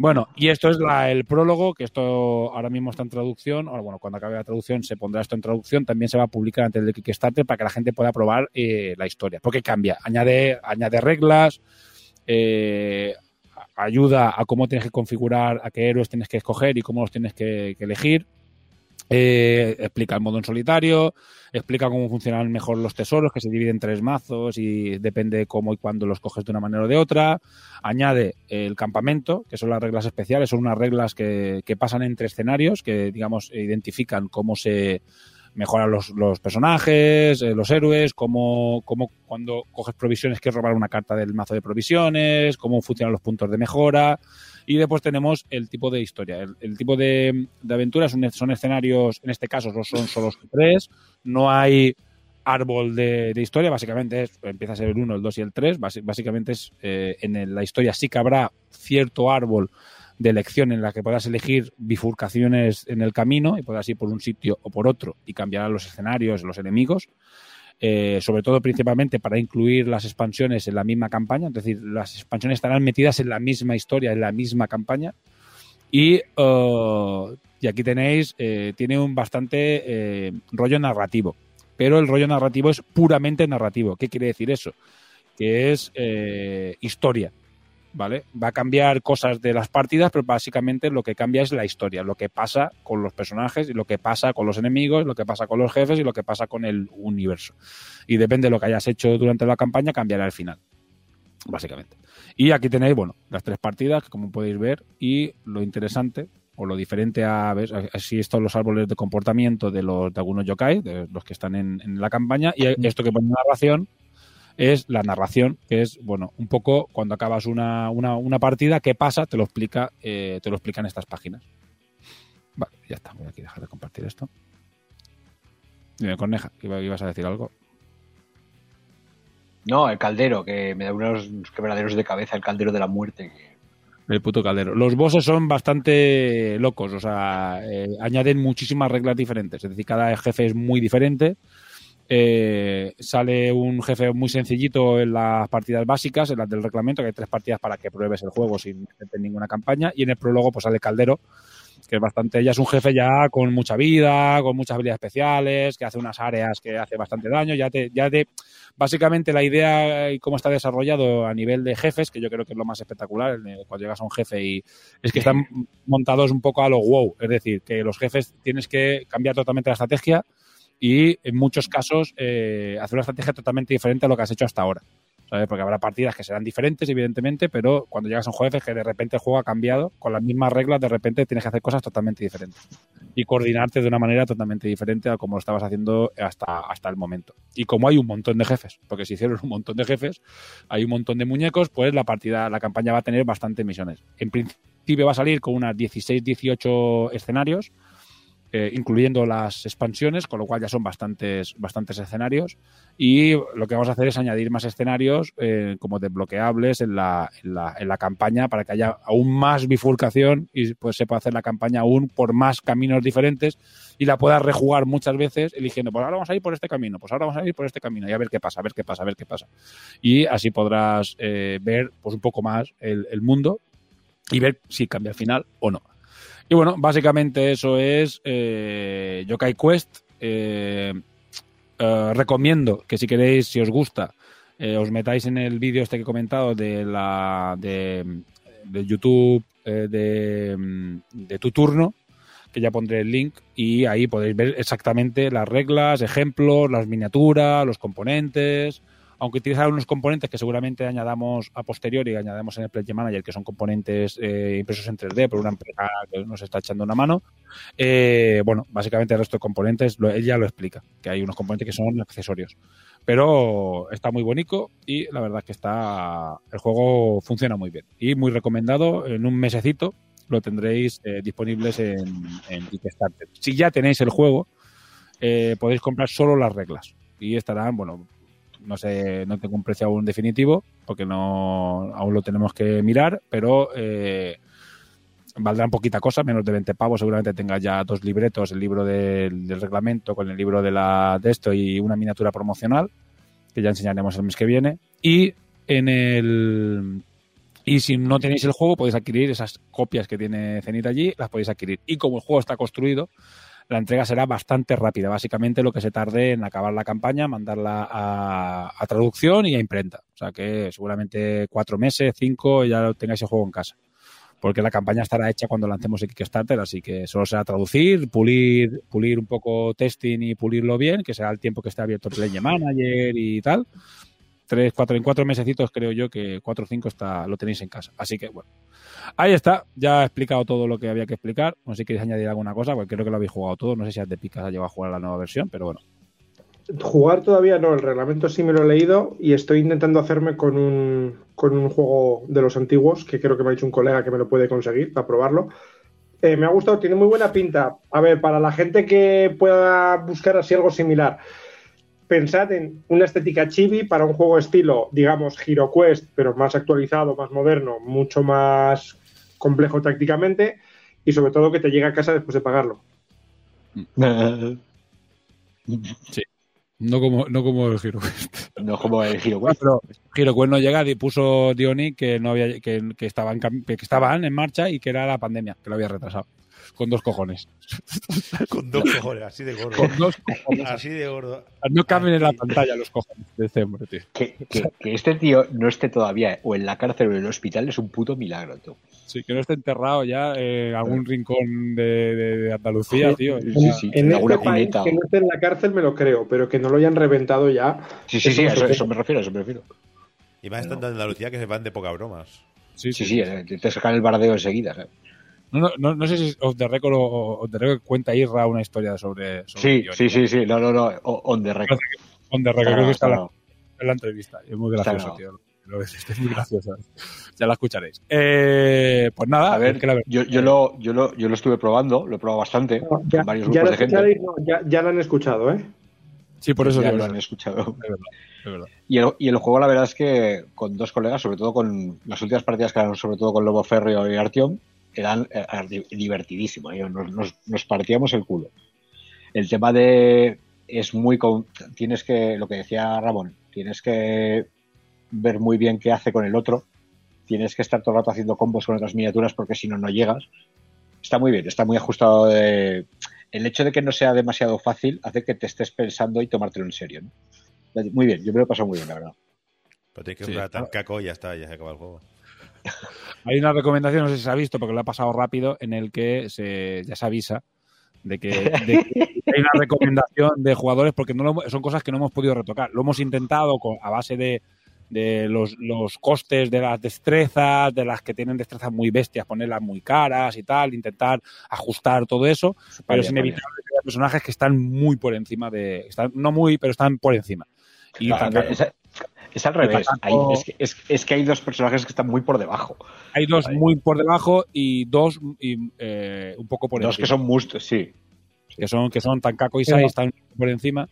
Bueno, y esto es la- el prólogo, que esto ahora mismo está en traducción. Ahora, bueno, cuando acabe la traducción se pondrá esto en traducción. También se va a publicar antes del Kickstarter para que la gente pueda probar eh, la historia. Porque cambia, añade, añade reglas, eh, ayuda a cómo tienes que configurar, a qué héroes tienes que escoger y cómo los tienes que, que elegir. Eh, explica el modo en solitario, explica cómo funcionan mejor los tesoros, que se dividen en tres mazos y depende cómo y cuándo los coges de una manera o de otra. Añade el campamento, que son las reglas especiales, son unas reglas que, que pasan entre escenarios, que digamos identifican cómo se mejoran los, los personajes, eh, los héroes, cómo, cómo cuando coges provisiones quieres robar una carta del mazo de provisiones, cómo funcionan los puntos de mejora. Y después tenemos el tipo de historia. El, tipo de, aventuras son, escenarios, en este caso son solo tres, no hay árbol de, historia, básicamente es, empieza a ser el 1, el 2 y el 3, básicamente es eh, en la historia sí que habrá cierto árbol de elección en la que puedas elegir bifurcaciones en el camino y puedas ir por un sitio o por otro y cambiar los escenarios, los enemigos. Eh, sobre todo principalmente para incluir las expansiones en la misma campaña, es decir, las expansiones estarán metidas en la misma historia, en la misma campaña. Y, eh, y aquí tenéis, eh, tiene un bastante eh, rollo narrativo, pero el rollo narrativo es puramente narrativo. ¿Qué quiere decir eso? Que es eh, historia. ¿Vale? Va a cambiar cosas de las partidas, pero básicamente lo que cambia es la historia, lo que pasa con los personajes y lo que pasa con los enemigos, lo que pasa con los jefes y lo que pasa con el universo. Y depende de lo que hayas hecho durante la campaña, cambiará el final. Básicamente. Y aquí tenéis, bueno, las tres partidas, como podéis ver, y lo interesante o lo diferente a ver así estos los árboles de comportamiento de los de algunos yokai, de los que están en, en la campaña, y esto que pone narración es la narración, que es, bueno, un poco cuando acabas una, una, una partida, qué pasa, te lo explica, eh, te lo explican estas páginas. Vale, ya está, voy aquí a dejar de compartir esto. Dime, Corneja, iba- ibas a decir algo. No, el caldero, que me da unos quebraderos de cabeza, el caldero de la muerte. El puto caldero. Los bosses son bastante locos, o sea, eh, añaden muchísimas reglas diferentes. Es decir, cada jefe es muy diferente. Eh, sale un jefe muy sencillito en las partidas básicas, en las del reglamento, que hay tres partidas para que pruebes el juego sin meterte ninguna campaña. Y en el prólogo, pues sale Caldero, que es bastante, ya es un jefe ya con mucha vida, con muchas habilidades especiales, que hace unas áreas que hace bastante daño. Ya te, ya te, básicamente la idea y cómo está desarrollado a nivel de jefes, que yo creo que es lo más espectacular, cuando llegas a un jefe y es que están montados un poco a lo wow. Es decir, que los jefes tienes que cambiar totalmente la estrategia y en muchos casos eh, hacer una estrategia totalmente diferente a lo que has hecho hasta ahora. ¿sabes? Porque habrá partidas que serán diferentes, evidentemente, pero cuando llegas a un juego es que de repente el juego ha cambiado, con las mismas reglas, de repente tienes que hacer cosas totalmente diferentes y coordinarte de una manera totalmente diferente a como lo estabas haciendo hasta, hasta el momento. Y como hay un montón de jefes, porque se hicieron un montón de jefes, hay un montón de muñecos, pues la partida, la campaña va a tener bastantes misiones. En principio va a salir con unas 16, 18 escenarios, eh, incluyendo las expansiones, con lo cual ya son bastantes, bastantes escenarios. Y lo que vamos a hacer es añadir más escenarios eh, como desbloqueables en la, en, la, campaña para que haya aún más bifurcación y pues se pueda hacer la campaña aún por más caminos diferentes y la puedas rejugar muchas veces eligiendo, pues ahora vamos a ir por este camino, pues ahora vamos a ir por este camino y a ver qué pasa, a ver qué pasa, a ver qué pasa. Y así podrás eh, ver pues un poco más el, el mundo y ver si cambia al final o no. Y bueno, básicamente eso es eh, Yokai Quest. Eh, eh, recomiendo que si queréis, si os gusta, eh, os metáis en el vídeo este que he comentado de la de, YouTube eh, de, de tu turno, que ya pondré el link, y ahí podéis ver exactamente las reglas, ejemplos, las miniaturas, los componentes. Aunque utilizar unos componentes que seguramente añadamos a posteriori añadamos en el Pledge Manager, que son componentes eh, impresos en 3D por una empresa que nos está echando una mano. Eh, bueno, básicamente el resto de componentes, lo, él ya lo explica, que hay unos componentes que son accesorios. Pero está muy bonito y la verdad es que está el juego funciona muy bien. Y muy recomendado, en un mesecito lo tendréis eh, disponibles en, en Kickstarter. Si ya tenéis el juego, podéis comprar solo las reglas. Y estarán, bueno, no sé, no tengo un precio aún definitivo, porque no aún lo tenemos que mirar, pero eh, valdrán poquita cosa, menos de 20 pavos. Seguramente tenga ya dos libretos, el libro del, reglamento con el libro de, la, de esto y una miniatura promocional, que ya enseñaremos el mes que viene. Y en el y si no tenéis el juego, podéis adquirir esas copias que tiene Zenith allí, las podéis adquirir. Y como el juego está construido, la entrega será bastante rápida. Básicamente lo que se tarde en acabar la campaña, mandarla a, traducción y a imprenta. O sea que seguramente cuatro meses, cinco, ya tengáis el juego en casa. Porque la campaña estará hecha cuando lancemos el Kickstarter, así que solo será traducir, pulir, pulir un poco testing y pulirlo bien, que será el tiempo que esté abierto el Manager y tal tres, cuatro, en cuatro mesecitos creo yo que cuatro o cinco está, lo tenéis en casa. Así que bueno, ahí está. Ya he explicado todo lo que había que explicar. No sé si queréis añadir alguna cosa, porque creo que lo habéis jugado todo. No sé si has de picas ha llegado a jugar la nueva versión, pero bueno. Jugar todavía no, el reglamento sí me lo he leído y estoy intentando hacerme con un, con un juego de los antiguos, que creo que me ha dicho un colega que me lo puede conseguir para probarlo. Eh, me ha gustado, tiene muy buena pinta. A ver, para la gente que pueda buscar así algo similar, pensad en una estética chibi para un juego estilo, digamos, HeroQuest, pero más actualizado, más moderno, mucho más complejo tácticamente y sobre todo que te llegue a casa después de pagarlo. Sí. No como, no como el HeroQuest. No como el HeroQuest. Pero HeroQuest no llega y puso Diony que no había que, que, estaban, que estaban en marcha y que era la pandemia, que lo había retrasado. Con dos cojones. Con dos cojones, así de gordo. Con dos cojones. Así de gordo. No caben en la pantalla los cojones de este hombre, tío. Que, que, que este tío no esté todavía o en la cárcel o en el hospital es un puto milagro, tú. Sí, que no esté enterrado ya en algún rincón de, de, de Andalucía, tío. En, Sí, sí, en en este alguna país, cuneta. que no esté en la cárcel me lo creo, pero que no lo hayan reventado ya. Sí, sí, sí, no a eso, me refiero, a eso me refiero. Y más estando en Andalucía que se van de poca bromas. Sí, Sí, sí, eh, te sacan el bardeo enseguida. ¿sabes? No, no, no sé si Off the Record o Off the Record cuenta Irra una historia sobre. sobre Sí, sí, sí, sí, no, no, no, on the record. On the Record, creo que está en la, en la entrevista. Es muy gracioso, tío. Lo ves, es muy gracioso. Ya la escucharéis. Eh, pues nada, A ver, que la- yo, yo, lo, yo, lo, yo lo estuve probando, lo he probado bastante, No, ya, varios ya grupos lo de gente. no, ya, ya lo han escuchado, ¿eh? Sí, por eso ya lo han escuchado. verdad, es verdad. Y el, y el juego, la verdad es que con dos colegas, sobre todo con las últimas partidas que eran sobre todo con Lobo Ferrio y Artyom, eran, eran di- divertidísimo. ¿eh? Nos, nos, nos partíamos el culo. El tema de. Es muy. con- tienes que. Lo que decía Ramón, tienes que ver muy bien qué hace con el otro. Tienes que estar todo el rato haciendo combos con otras miniaturas porque si no, no llegas. Está muy bien, está muy ajustado. De... El hecho de que no sea demasiado fácil hace que te estés pensando y tomártelo en serio. ¿no? Muy bien, yo me lo he pasado muy bien, la verdad. Pero tienes que Sí. tan caco y ya está, ya se acaba el juego. Hay una recomendación, no sé si se ha visto, porque lo ha pasado rápido, en el que se, ya se avisa de que, de que hay una recomendación de jugadores, porque no lo son cosas que no hemos podido retocar. Lo hemos intentado con- a base de, de los, los costes de las destrezas, de las que tienen destrezas muy bestias, ponerlas muy caras y tal, intentar ajustar todo eso, pero es vale. inevitable que haya personajes que están muy por encima de. Están, no muy, pero están por encima. Y Claro, es al revés. Hay- es, que, es, es que hay dos personajes que están muy por debajo. hay dos muy por debajo y dos y, eh, un poco por Dos encima. que son mustos, sí. que son que son Tancaco y Sai están por encima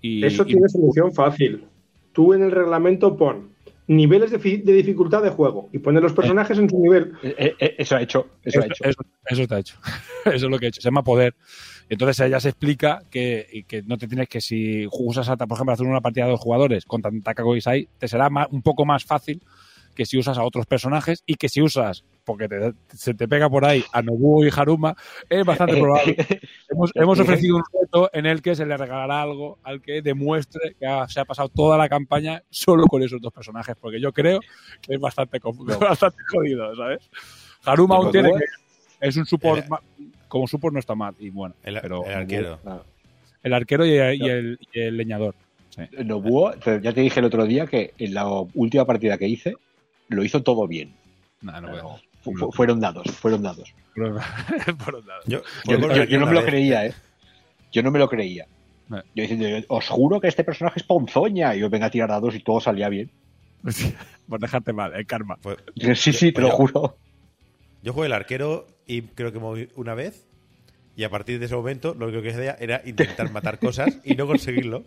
y, Eso y- tiene solución fácil. Tú en el reglamento pon niveles de, fi- de dificultad de juego y pones los personajes en su nivel. Eh, eh, eso ha hecho. Eso, ha eso, hecho. eso- eso está hecho eso es lo que he hecho se llama poder entonces ella se explica que, que no te tienes que si usas a, por ejemplo hacer una partida de dos jugadores contra Takako y Sai te será más- un poco más fácil que si usas a otros personajes y que si usas, porque te- se te pega por ahí a Nobuo y Haruma, es bastante probable. hemos, hemos ofrecido un reto en el que se le regalará algo al que demuestre que ha- se ha pasado toda la campaña solo con esos dos personajes, porque yo creo que es bastante, bastante jodido, ¿sabes? Haruma aún tiene que... Es un support... Ma- como support no está mal, y bueno, El, pero el arquero. el arquero y el, y el- y el leñador. Sí. Nobuo, pero ya te dije el otro día que en la última partida que hice lo hizo todo bien. Nah, no. Fu- fu- fueron dados, fueron dados. Yo, el yo- no me lo creía, ¿eh? Yo no me lo creía. Eh. Yo diciendo, os juro que este personaje es ponzoña. Y yo venga a tirar dados y todo salía bien. Por dejarte mal, el karma. Fue- Sí, sí, te lo juro. Yo jugué el arquero y creo que moví una vez. Y a partir de ese momento, lo único que hacía era intentar matar cosas y no conseguirlo.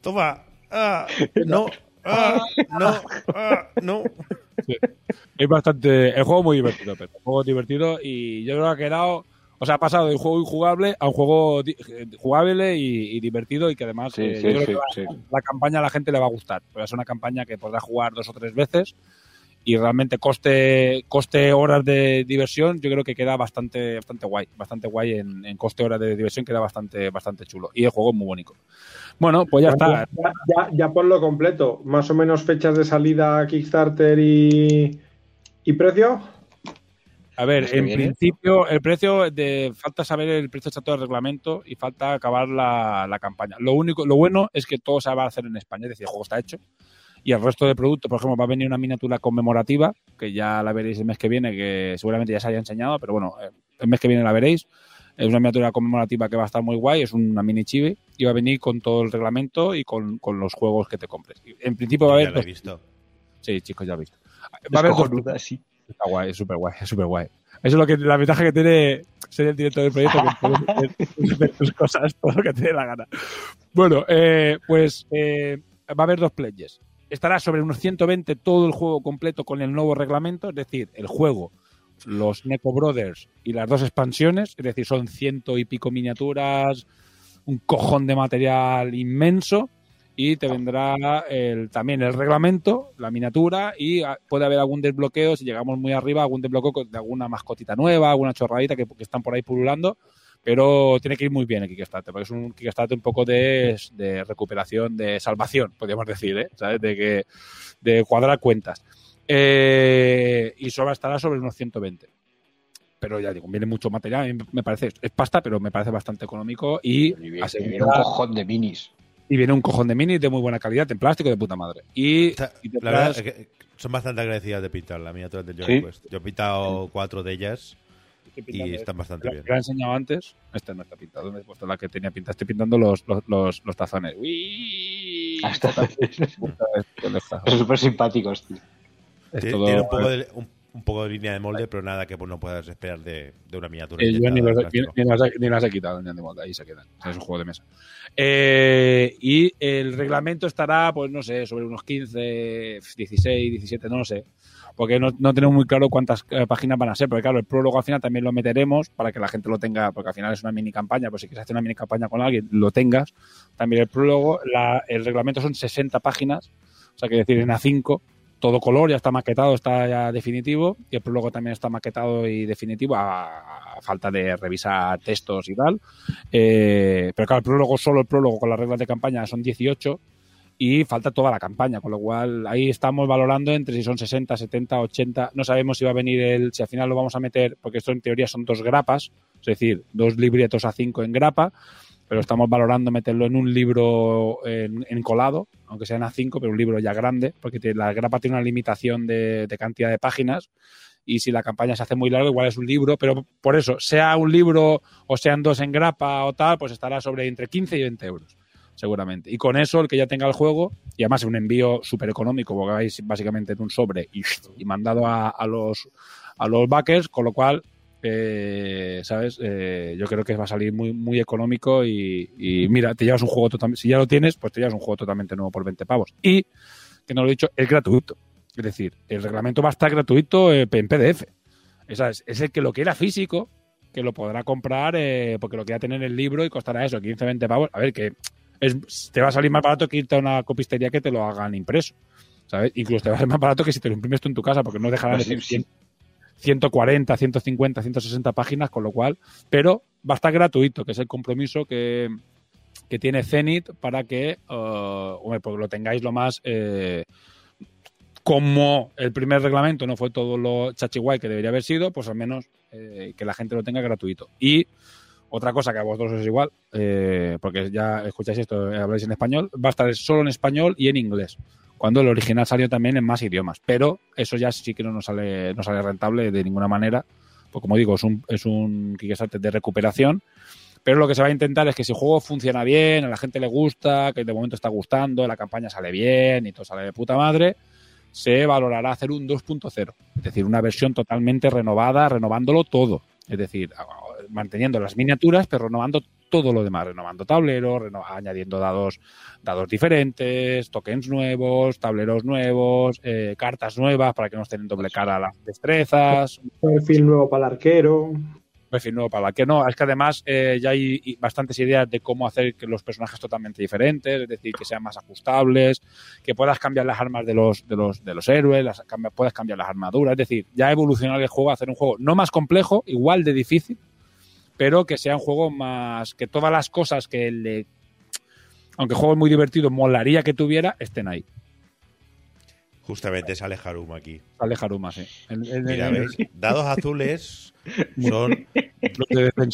Toma. Ah, no. Ah, no. Ah, no. Es bastante. El juego es muy divertido, pero el juego es divertido y yo creo que ha quedado. O sea, ha pasado de un juego injugable a un juego eh, jugable y, y divertido y que además Sí, eh, sí, yo creo sí, que sí. la, la campaña a la gente le va a gustar. Porque es una campaña que podrá jugar dos o tres veces y realmente coste coste horas de diversión yo creo que queda bastante bastante guay bastante guay en, en coste horas de diversión queda bastante bastante chulo y el juego es muy bonito bueno pues ya está Ya, ya, ya ponlo completo. Más o menos fechas de salida, Kickstarter y, y precio. A ver, ¿Mes que en viene? principio el precio de falta saber el precio exacto del reglamento y falta acabar la, la campaña. Lo único, lo bueno es que todo se va a hacer en España, es decir, el juego está hecho y el resto de productos, por ejemplo, va a venir una miniatura conmemorativa que ya la veréis el mes que viene, que seguramente ya se haya enseñado, pero bueno, eh, el mes que viene la veréis. Es una miniatura conmemorativa que va a estar muy guay, es una mini chibi y va a venir con todo el reglamento y con, con los juegos que te compres. En principio va a Ya haber lo he visto. Sí, chicos, ya lo he visto. Va Es a haber dos cojonuda, sí. Está guay, es súper guay, es súper guay. Eso es lo que, la ventaja que tiene ser el director del proyecto, que puedes hacer- hacer tus cosas, todo lo que te dé la gana. Bueno, eh, pues eh, va a haber dos pledges. Estará sobre unos 120 todo el juego completo con el nuevo reglamento, es decir, el juego, los Neko Brothers y las dos expansiones, es decir, son ciento y pico miniaturas, un cojón de material inmenso y te vendrá el, también el reglamento, la miniatura y ah, puede haber algún desbloqueo, si llegamos muy arriba, algún desbloqueo de alguna mascotita nueva, alguna chorradita que están por ahí pululando, pero tiene que ir muy bien el Kickstarter, porque es un Kickstarter un poco de, de recuperación, de salvación, podríamos decir, ¿eh? ¿sabes? De, que, de cuadrar cuentas. Eh, y solo estará sobre unos 120 pero ya digo, viene mucho material, a mí me parece, es pasta, pero me parece bastante económico y, Y viene- asegura- y viene un cojón de minis. y viene un cojón de mini de muy buena calidad, en plástico de puta madre. Y, Está- y te la verdad es que son bastante agradecidas de pintar la miniatura del Sí. Journey Quest. Yo he pintado cuatro de ellas estoy y pintando están bastante la, bien. que la he enseñado antes, este no está pintado, me he puesto la que tenía pintada, estoy pintando los, los, los, los tazones. Uy, Hasta- tazones. Son súper simpáticos, tío. Tiene, todo- tiene un, poco de, un, un poco de línea de molde, pero nada que pues, no puedas esperar de, de una miniatura. Eh, yo ni, los- las, he- ni las he quitado, ni han de molde, ahí se quedan. O sea, es un juego de mesa. Eh, y el reglamento estará, pues no sé, sobre unos 15, 16, 17, no lo sé. Porque no, no tenemos muy claro cuántas eh, páginas van a ser. Porque claro, el prólogo al final también lo meteremos para que la gente lo tenga, porque al final es una mini campaña. Pues si quieres hacer una mini campaña con alguien, lo tengas. También el prólogo, la- el reglamento son 60 páginas. O sea, que decir en A5 todo color, ya está maquetado, está ya definitivo, y el prólogo también está maquetado y definitivo, a, a falta de revisar textos y tal. Eh, pero claro, el prólogo, solo el prólogo con las reglas de campaña son 18 y falta toda la campaña, con lo cual ahí estamos valorando entre si son 60, 70, 80, no sabemos si va a venir el, si al final lo vamos a meter, porque esto en teoría son dos grapas, es decir, dos libretos a 5 en grapa, pero estamos valorando meterlo en un libro en, en colado, aunque sea en A5, pero un libro ya grande, porque te- la grapa tiene una limitación de, de cantidad de páginas y si la campaña se hace muy larga, igual es un libro, pero por eso, sea un libro o sean dos en grapa o tal, pues estará sobre entre 15 y 20 euros, seguramente. Y con eso, el que ya tenga el juego, y además es un envío súper económico, porque vais básicamente en un sobre y, mandado a, los, a los backers, con lo cual eh, ¿sabes? Eh, yo creo que va a salir muy, muy económico y, mira, te llevas un juego totalmente, si ya lo tienes, pues te llevas un juego totalmente nuevo por 20 pavos. Y, que no lo he dicho, es gratuito. Es decir, el reglamento va a estar gratuito eh, en PDF. Esa es, el que lo quiera físico, que lo podrá comprar eh, porque lo quiera tener en el libro y costará eso, 15, 20 pavos. A ver, que es, te va a salir más barato que irte a una copistería que te lo hagan impreso. ¿Sabes? Incluso te va a ser más barato que si te lo imprimes tú en tu casa, porque no dejarán de Pues sí, ser 140, 150, 160 páginas, con lo cual, pero va a estar gratuito, que es el compromiso que, que tiene Zenith para que, eh, hombre, pues lo tengáis lo más... eh, como el primer reglamento no fue todo lo chachiguay que debería haber sido, pues al menos eh, que la gente lo tenga gratuito. Y otra cosa que a vosotros es igual, eh, porque ya escucháis esto, eh, habláis en español, va a estar solo en español y en inglés. Cuando el original salió también en más idiomas. Pero eso ya sí que no nos sale, no sale rentable de ninguna manera. Pues como digo, es un, es un Kickstarter de recuperación. Pero lo que se va a intentar es que si el juego funciona bien, a la gente le gusta, que de momento está gustando, la campaña sale bien y todo sale de puta madre, se valorará hacer un 2.0. Es decir, una versión totalmente renovada, renovándolo todo. Es decir, manteniendo las miniaturas, pero renovando todo lo demás, renovando tableros, reno- añadiendo dados, dados diferentes, tokens nuevos, tableros nuevos, eh, cartas nuevas para que no estén en doble cara las destrezas, Perfil nuevo para el arquero. perfil nuevo para la que no. Es que además eh, ya hay bastantes ideas de cómo hacer que los personajes totalmente diferentes, es decir, que sean más ajustables, que puedas cambiar las armas de los, de los, de los héroes, las, puedas cambiar las armaduras, es decir, ya evolucionar el juego hacer un juego no más complejo, igual de difícil, pero que sea un juego más, que todas las cosas que le, aunque el juego es muy divertido, molaría que tuviera, estén ahí. Justamente sale Haruma aquí. Sale Haruma, sí. Mira, ¿ves? Dados azules son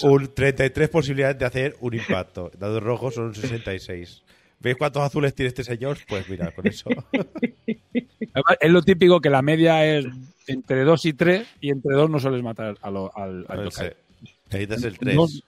un 33 posibilidades de hacer un impacto. Dados rojos son un 66. ¿Veis cuántos azules tiene este señor? Pues mira, con eso. Es lo típico que la media es entre 2 y 3 y entre 2 no sueles matar a lo- al, al. Necesitas el 3. Dos-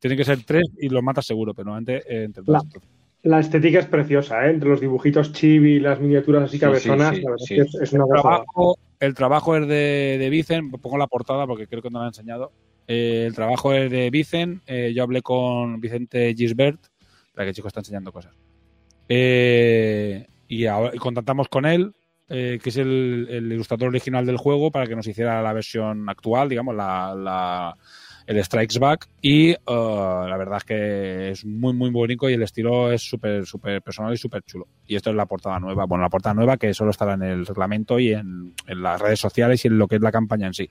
tiene que ser 3 y lo matas seguro, pero normalmente eh, entre La- 2. La estética es preciosa, ¿eh? Entre los dibujitos chibi y las miniaturas así Sí, cabezonas, sí, sí, es es, una El trabajo, el trabajo es de, de Vicen, pongo la portada porque creo que no la he enseñado. Eh, el trabajo es de Vicen, eh, yo hablé con Vicente Gisbert, para que el chico está enseñando cosas. Eh, y, ahora- y contactamos con él, eh, que es el, el ilustrador original del juego, para que nos hiciera la versión actual, digamos, la, la- el Strikes Back. Y eh, la verdad es que es muy, muy bonito y el estilo es súper, súper personal y súper chulo. Y esto es la portada nueva. Bueno, la portada nueva que solo estará en el reglamento y en, en las redes sociales y en lo que es la campaña en sí.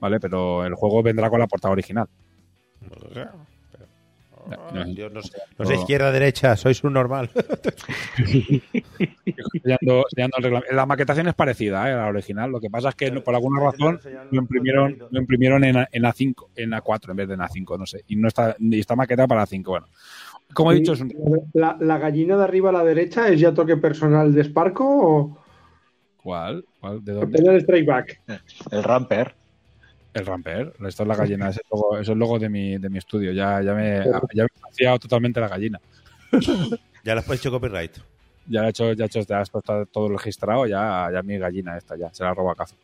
¿Vale? Pero el juego vendrá con la portada original. No, Dios, no, sé- no sé izquierda derecha, sois un normal. La maquetación es parecida ¿eh? a la original. Lo que pasa es que no- por alguna razón lo imprimieron, lo imprimieron en, A- en A5, en A4 en vez de en A5, no sé. Y no está, y está maquetada para A5. Bueno, como he dicho, es un, la, la gallina de arriba a la derecha es ya toque personal de Sparco o ¿cuál? ¿Cuál? ¿De dónde? el strike back. El Ramper. El Ramper. Esto es la gallina. Es el logo, es el logo de, mi, de mi estudio. Ya, ya me, ya me totalmente la gallina. ya le has hecho copyright. Ya he hecho, ya he hecho, ya esto está todo registrado, ya, ya mi gallina esta, ya, se la roba a cazo.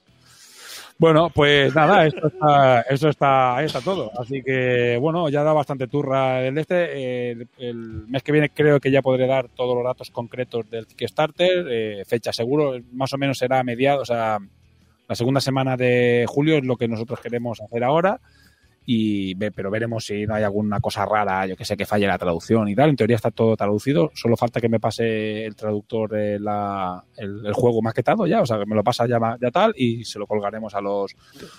Bueno, pues nada, esto está, eso está, ahí está todo. Así que, bueno, ya da bastante turra el este. El, el mes que viene creo que ya podré dar todos los datos concretos del Kickstarter. eh, fecha seguro, más o menos será a mediados, o sea, la segunda semana de julio es lo que nosotros queremos hacer ahora. Y ve, pero veremos si no hay alguna cosa rara, yo que sé, que falle la traducción y tal. En teoría está todo traducido. Solo falta que me pase el traductor eh, la- el, el juego maquetado ya, o sea, que me lo pasa ya, ya tal y se lo colgaremos a los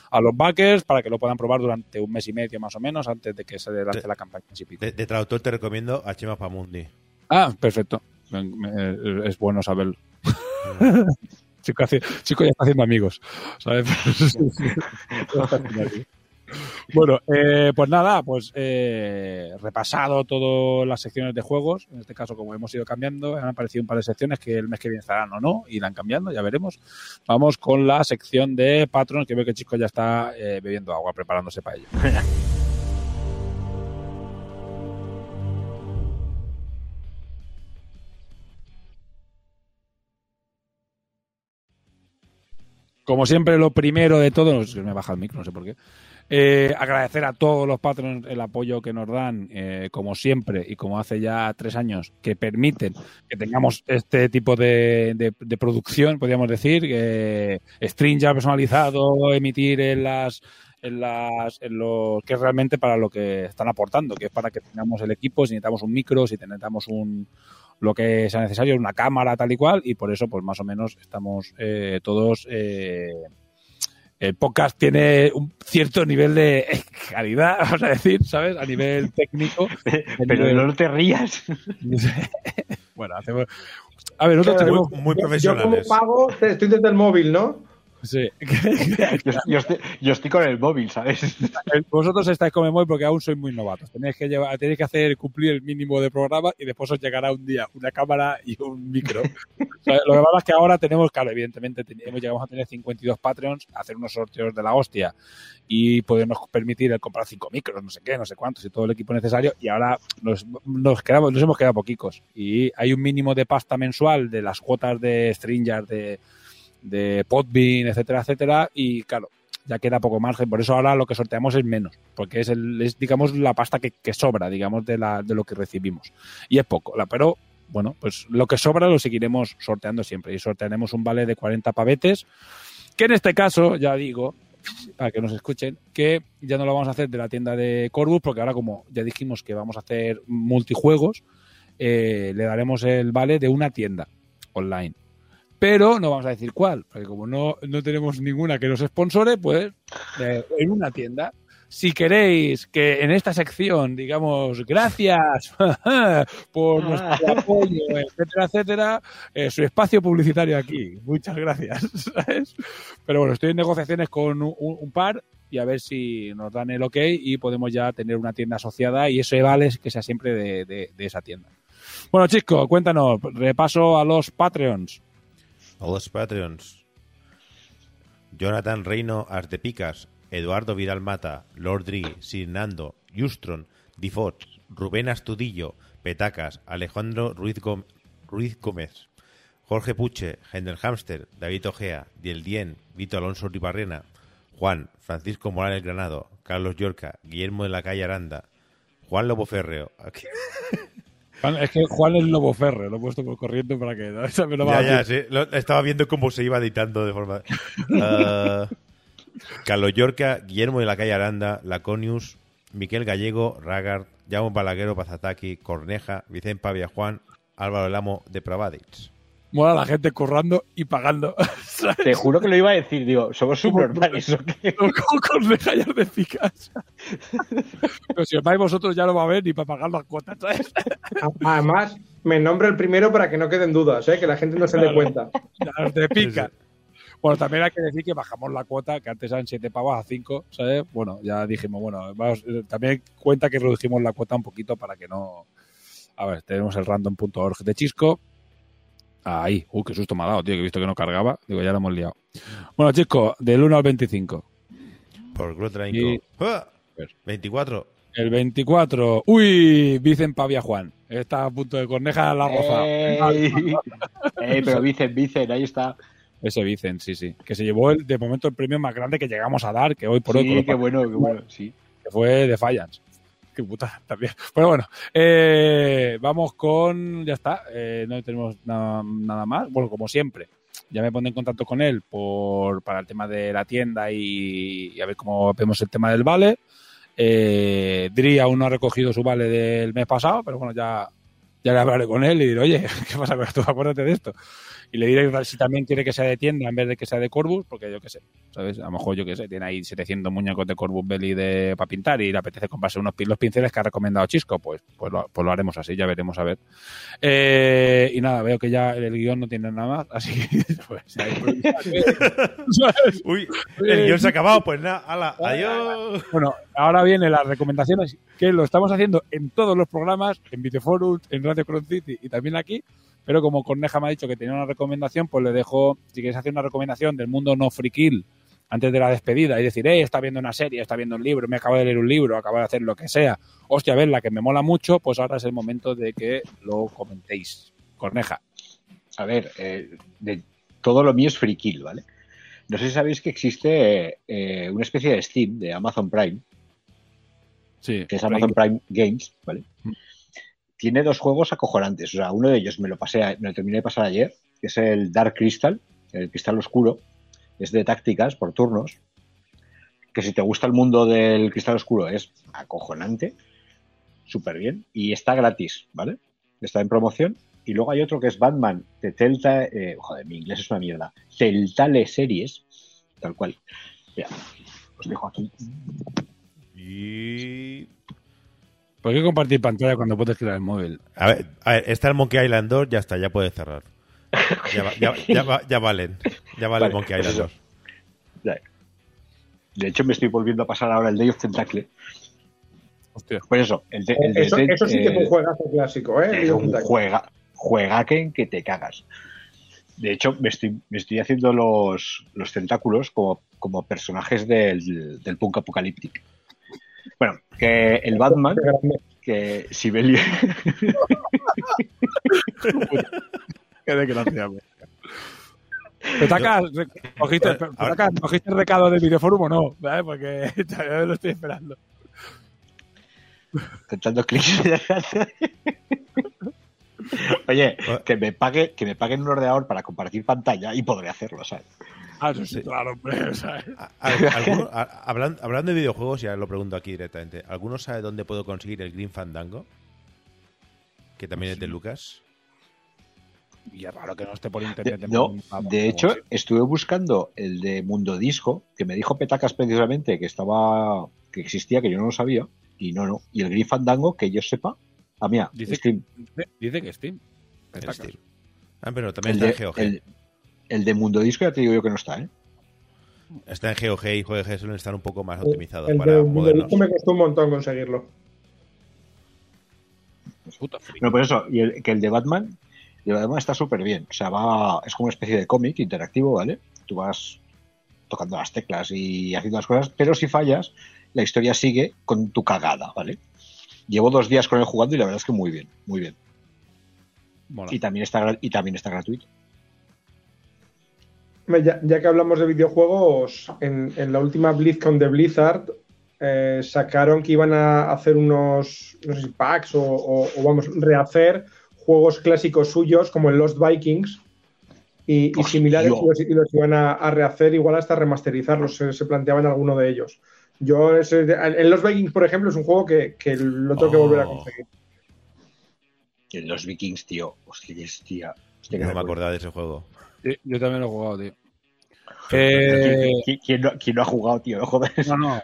a los backers para que lo puedan probar durante un mes y medio más o menos antes de que se lance la campaña. De, de traductor te recomiendo a Chema Pamundi. Ah, perfecto. Es bueno saberlo. chico, ya está haciendo amigos. bueno, eh, pues nada, pues eh, repasado todas las secciones de juegos. En este caso, como hemos ido cambiando, han aparecido un par de secciones que el mes que viene estarán o no, irán cambiando, ya veremos. Vamos con la sección de Patron, que veo que chico ya está eh, bebiendo agua, preparándose para ello. Como siempre, lo primero de todo, no sé si me baja el micro, no sé por qué. eh, agradecer a todos los patrons el apoyo que nos dan, eh, como siempre, y como hace ya tres años, que permiten que tengamos este tipo de, producción, podríamos decir, eh, stream ya personalizado, emitir en las en las en lo que es realmente para lo que están aportando, que es para que tengamos el equipo, si necesitamos un micro, si necesitamos un lo que sea necesario, una cámara tal y cual, y por eso, pues más o menos estamos eh, todos. Eh, el podcast tiene un cierto nivel de calidad, vamos a decir, ¿sabes? A nivel técnico. Pero no te rías. bueno, hacemos. A ver, nosotros Claro, tenemos. Muy, muy Yo como profesionales. pago, estoy desde el móvil, ¿no? Sí. Yo, yo estoy, yo estoy con el móvil, ¿sabes? Vosotros estáis como muy porque aún sois muy novatos. Tenéis que llevar, tenéis que hacer cumplir el mínimo de programa y después os llegará un día una cámara y un micro. O sea, lo que pasa es que ahora tenemos, claro, evidentemente ten- hemos llegamos a tener 52 Patreons, hacer unos sorteos de la hostia y podernos permitir el comprar cinco micros, no sé qué, no sé cuántos y todo el equipo necesario. Y ahora nos, nos quedamos, nos hemos quedado poquicos. Y hay un mínimo de pasta mensual de las cuotas de Stringer, de, de Podbean, etcétera, etcétera. Y claro, ya queda poco margen. Por eso ahora lo que sorteamos es menos, porque es, el, es digamos, la pasta que, sobra, digamos, de, la, de lo que recibimos. Y es poco, la, pero bueno, pues lo que sobra lo seguiremos sorteando siempre. Y sortearemos un vale de 40 pavetes, que en este caso, ya digo, para que nos escuchen, que ya no lo vamos a hacer de la tienda de Corbus, porque ahora como ya dijimos que vamos a hacer multijuegos, eh, le daremos el vale de una tienda online. Pero no vamos a decir cuál, porque como no, no tenemos ninguna que nos sponsore, pues eh, en una tienda. Si queréis que en esta sección digamos gracias por nuestro apoyo, etcétera, etcétera, eh, su espacio publicitario aquí. Muchas gracias. ¿sabes? Pero bueno, estoy en negociaciones con un, un par y a ver si nos dan el ok y podemos ya tener una tienda asociada y ese vale que sea siempre de, de- de esa tienda. Bueno, Chisco, cuéntanos, repaso a los Patreons. A los Patreons. Jonathan Reino Artepicas, Eduardo Vidal Mata, Lord Dri, Signando, Justron, Difot, Rubén Astudillo, Petacas, Alejandro Ruiz, Gómez, Jorge Puche, Hendel Hamster, David Ojea, Diel Dien, Vito Alonso Ribarrena, Juan, Francisco Morales Granado, Carlos Yorca, Guillermo de la Calle Aranda, Juan Lobo Férreo, Juan- Es que Juan es Lobo Ferre, lo he puesto por corriente para que no, me lo Ya, ya, sí. Lo- estaba viendo cómo se iba editando de forma. Ah, Carlos Yorca, Guillermo de la Calle Aranda, Laconius, Miquel Gallego, Ragard, Jaume Balaguero Pazataki, Corneja, Vicente Pavia Juan, Álvaro Lamo de Pravadix. Mola la gente currando y pagando. ¿sabes? Te juro que lo iba a decir, digo, somos subnormales? Como con dejallar de picas. Pero si os vais vosotros ya no va a haber ni para pagar las cuotas, ¿sabes? Además, me nombro el primero para que no queden dudas, ¿eh? que la gente no se dé cuenta. Las de picas. Bueno, también hay que decir que bajamos la cuota, que antes eran 7 pavos a 5, ¿sabes? Bueno, ya dijimos, bueno, vamos, eh, también cuenta que redujimos la cuota un poquito para que no... A ver, tenemos el random.org de Chisco. Ahí, uh, qué susto me ha dado, tío, que he visto que no cargaba. Digo, ya lo hemos liado. Bueno, Chisco, del 1 al 25. Por Grotrainco. Y- ¡Ah! 24. El 24, uy, Vicen Pavia Juan. Está a punto de corneja la roza. Ey, Ey, pero Vicen, Vicen, ahí está. Ese Vicen, sí, sí. Que se llevó el, de momento el premio más grande que llegamos a dar, que hoy por hoy con Sí, qué bueno, qué bueno, sí. que fue de Fallance. Qué también. Pero bueno, eh, vamos con. Ya está, eh, no tenemos nada, nada más. Bueno, como siempre, ya me pondré en contacto con él por, para el tema de la tienda y, y a ver cómo vemos el tema del vale. Eh, Dri aún no ha recogido su vale del mes pasado, pero bueno, ya, ya le hablaré con él y diré, oye, ¿qué pasa con esto? Acuérdate de esto. Y le diré si también quiere que sea de tienda en vez de que sea de Corbus, porque yo qué sé, ¿sabes? A lo mejor yo qué sé, tiene ahí 700 muñecos de Corbus Belly de, para pintar y le apetece comprarse unos los pinceles que ha recomendado Chisco, pues, pues, lo, pues lo haremos así, ya veremos a ver. Eh, y nada, veo que ya el guion no tiene nada más, así que pues. Uy, el guion se ha acabado. Pues nada, ala, adiós. Bueno, ahora vienen las recomendaciones que lo estamos haciendo en todos los programas, en Videoforum, en Radio Crown City y también aquí. Pero como Corneja me ha dicho que tenía una recomendación, pues le dejo, si quieres hacer una recomendación del mundo no free kill antes de la despedida y decir, eh, está viendo una serie, está viendo un libro, me acabo de leer un libro, acabo de hacer lo que sea, hostia, verla que me mola mucho, pues ahora es el momento de que lo comentéis. Corneja. A ver, eh, de, todo lo mío es free kill, ¿vale? No sé si sabéis que existe eh, una especie de Steam de Amazon Prime, Sí, que es Amazon Prime Games, ¿vale? Mm. Tiene dos juegos acojonantes. O sea, uno de ellos me lo pasé, me lo terminé de pasar ayer, que es el Dark Crystal, el cristal oscuro. Es de tácticas por turnos. Que si te gusta el mundo del cristal oscuro es acojonante. Súper bien. Y está gratis, ¿vale? Está en promoción. y luego hay otro que es Batman de Telta, eh, joder, mi inglés es una mierda, Teltale Series, tal cual. Mira, os dejo aquí. Y. ¿Por qué compartir pantalla cuando puedes crear el móvil? A ver, a ver, está el Monkey Island 2, ya está, ya puedes cerrar. Ya, va- ya, ya va- ya valen. Ya vale el Vale, Monkey pues Island eso. 2. Ya. De hecho, me estoy volviendo a pasar ahora el Day of Tentacle. Hostia. Pues eso, el de, el de Eso, eso sí que es eh, un juegazo clásico, ¿eh? es un juega, juegaken que te cagas. De hecho, me estoy, me estoy haciendo los, los tentáculos como, como personajes del, del punk apocalíptico. Bueno, que el Batman, que Sibelius, Qué desgracia. güey. Petacas, re- ¿cogiste, Eh, ahora- Petacas, ¿cogiste el recado del videoforum o no? ¿Vale? Porque todavía lo estoy esperando. tentando clics. Oye, que me pague, que me paguen un ordenador para compartir pantalla y podré hacerlo, ¿sabes? Ah, sí, claro, hombre. ¿sabes? A- a- alguno- a- hablan- hablando de videojuegos, ya lo pregunto aquí directamente. ¿Alguno sabe dónde puedo conseguir el Green Fandango? Que también es de Lucas. Y es raro que no esté por internet. en No, de hecho, estuve buscando el de Mundo Disco, que me dijo Petacas precisamente que estaba, que existía, que yo no lo sabía, y no, no. Y el Green Fandango, que yo sepa, ah, mira, Dice Steam. Dice- Dice que Steam. Petacas. Steam. Ah, pero también El está de, en GOG. el, el de Mundo Disco ya te digo yo que no está, ¿eh? Está en GOG y GOG suelen estar un poco más optimizados El para de. Mundo me costó un montón conseguirlo. Puta. No, por eso, y el, que el de Batman, el de Batman está súper bien. O sea, va, es como una especie de cómic interactivo, ¿vale? Tú vas tocando las teclas y haciendo las cosas, pero si fallas, la historia sigue con tu cagada, ¿vale? Llevo dos días con él jugando y la verdad es que muy bien, muy bien. Mola. Y también está, y también está gratuito. Ya, ya que hablamos de videojuegos, en, en la última BlizzCon de Blizzard eh, sacaron que iban a hacer unos, no sé si packs o, o- o, vamos, rehacer juegos clásicos suyos como el Lost Vikings y, y Hostia. similares y los, y los iban a, a rehacer igual hasta remasterizarlos, se, se planteaban alguno de ellos. Yo, ese- el Lost Vikings, por ejemplo, es un juego que, que lo tengo que Oh. volver a conseguir. Los Vikings, tío. Hostias, tía. Hostia, que No me acordaba de ese juego. Sí, yo también lo he jugado, tío. Eh, ¿Quién, quién no, quién no ha jugado, tío? No jodas. no, no.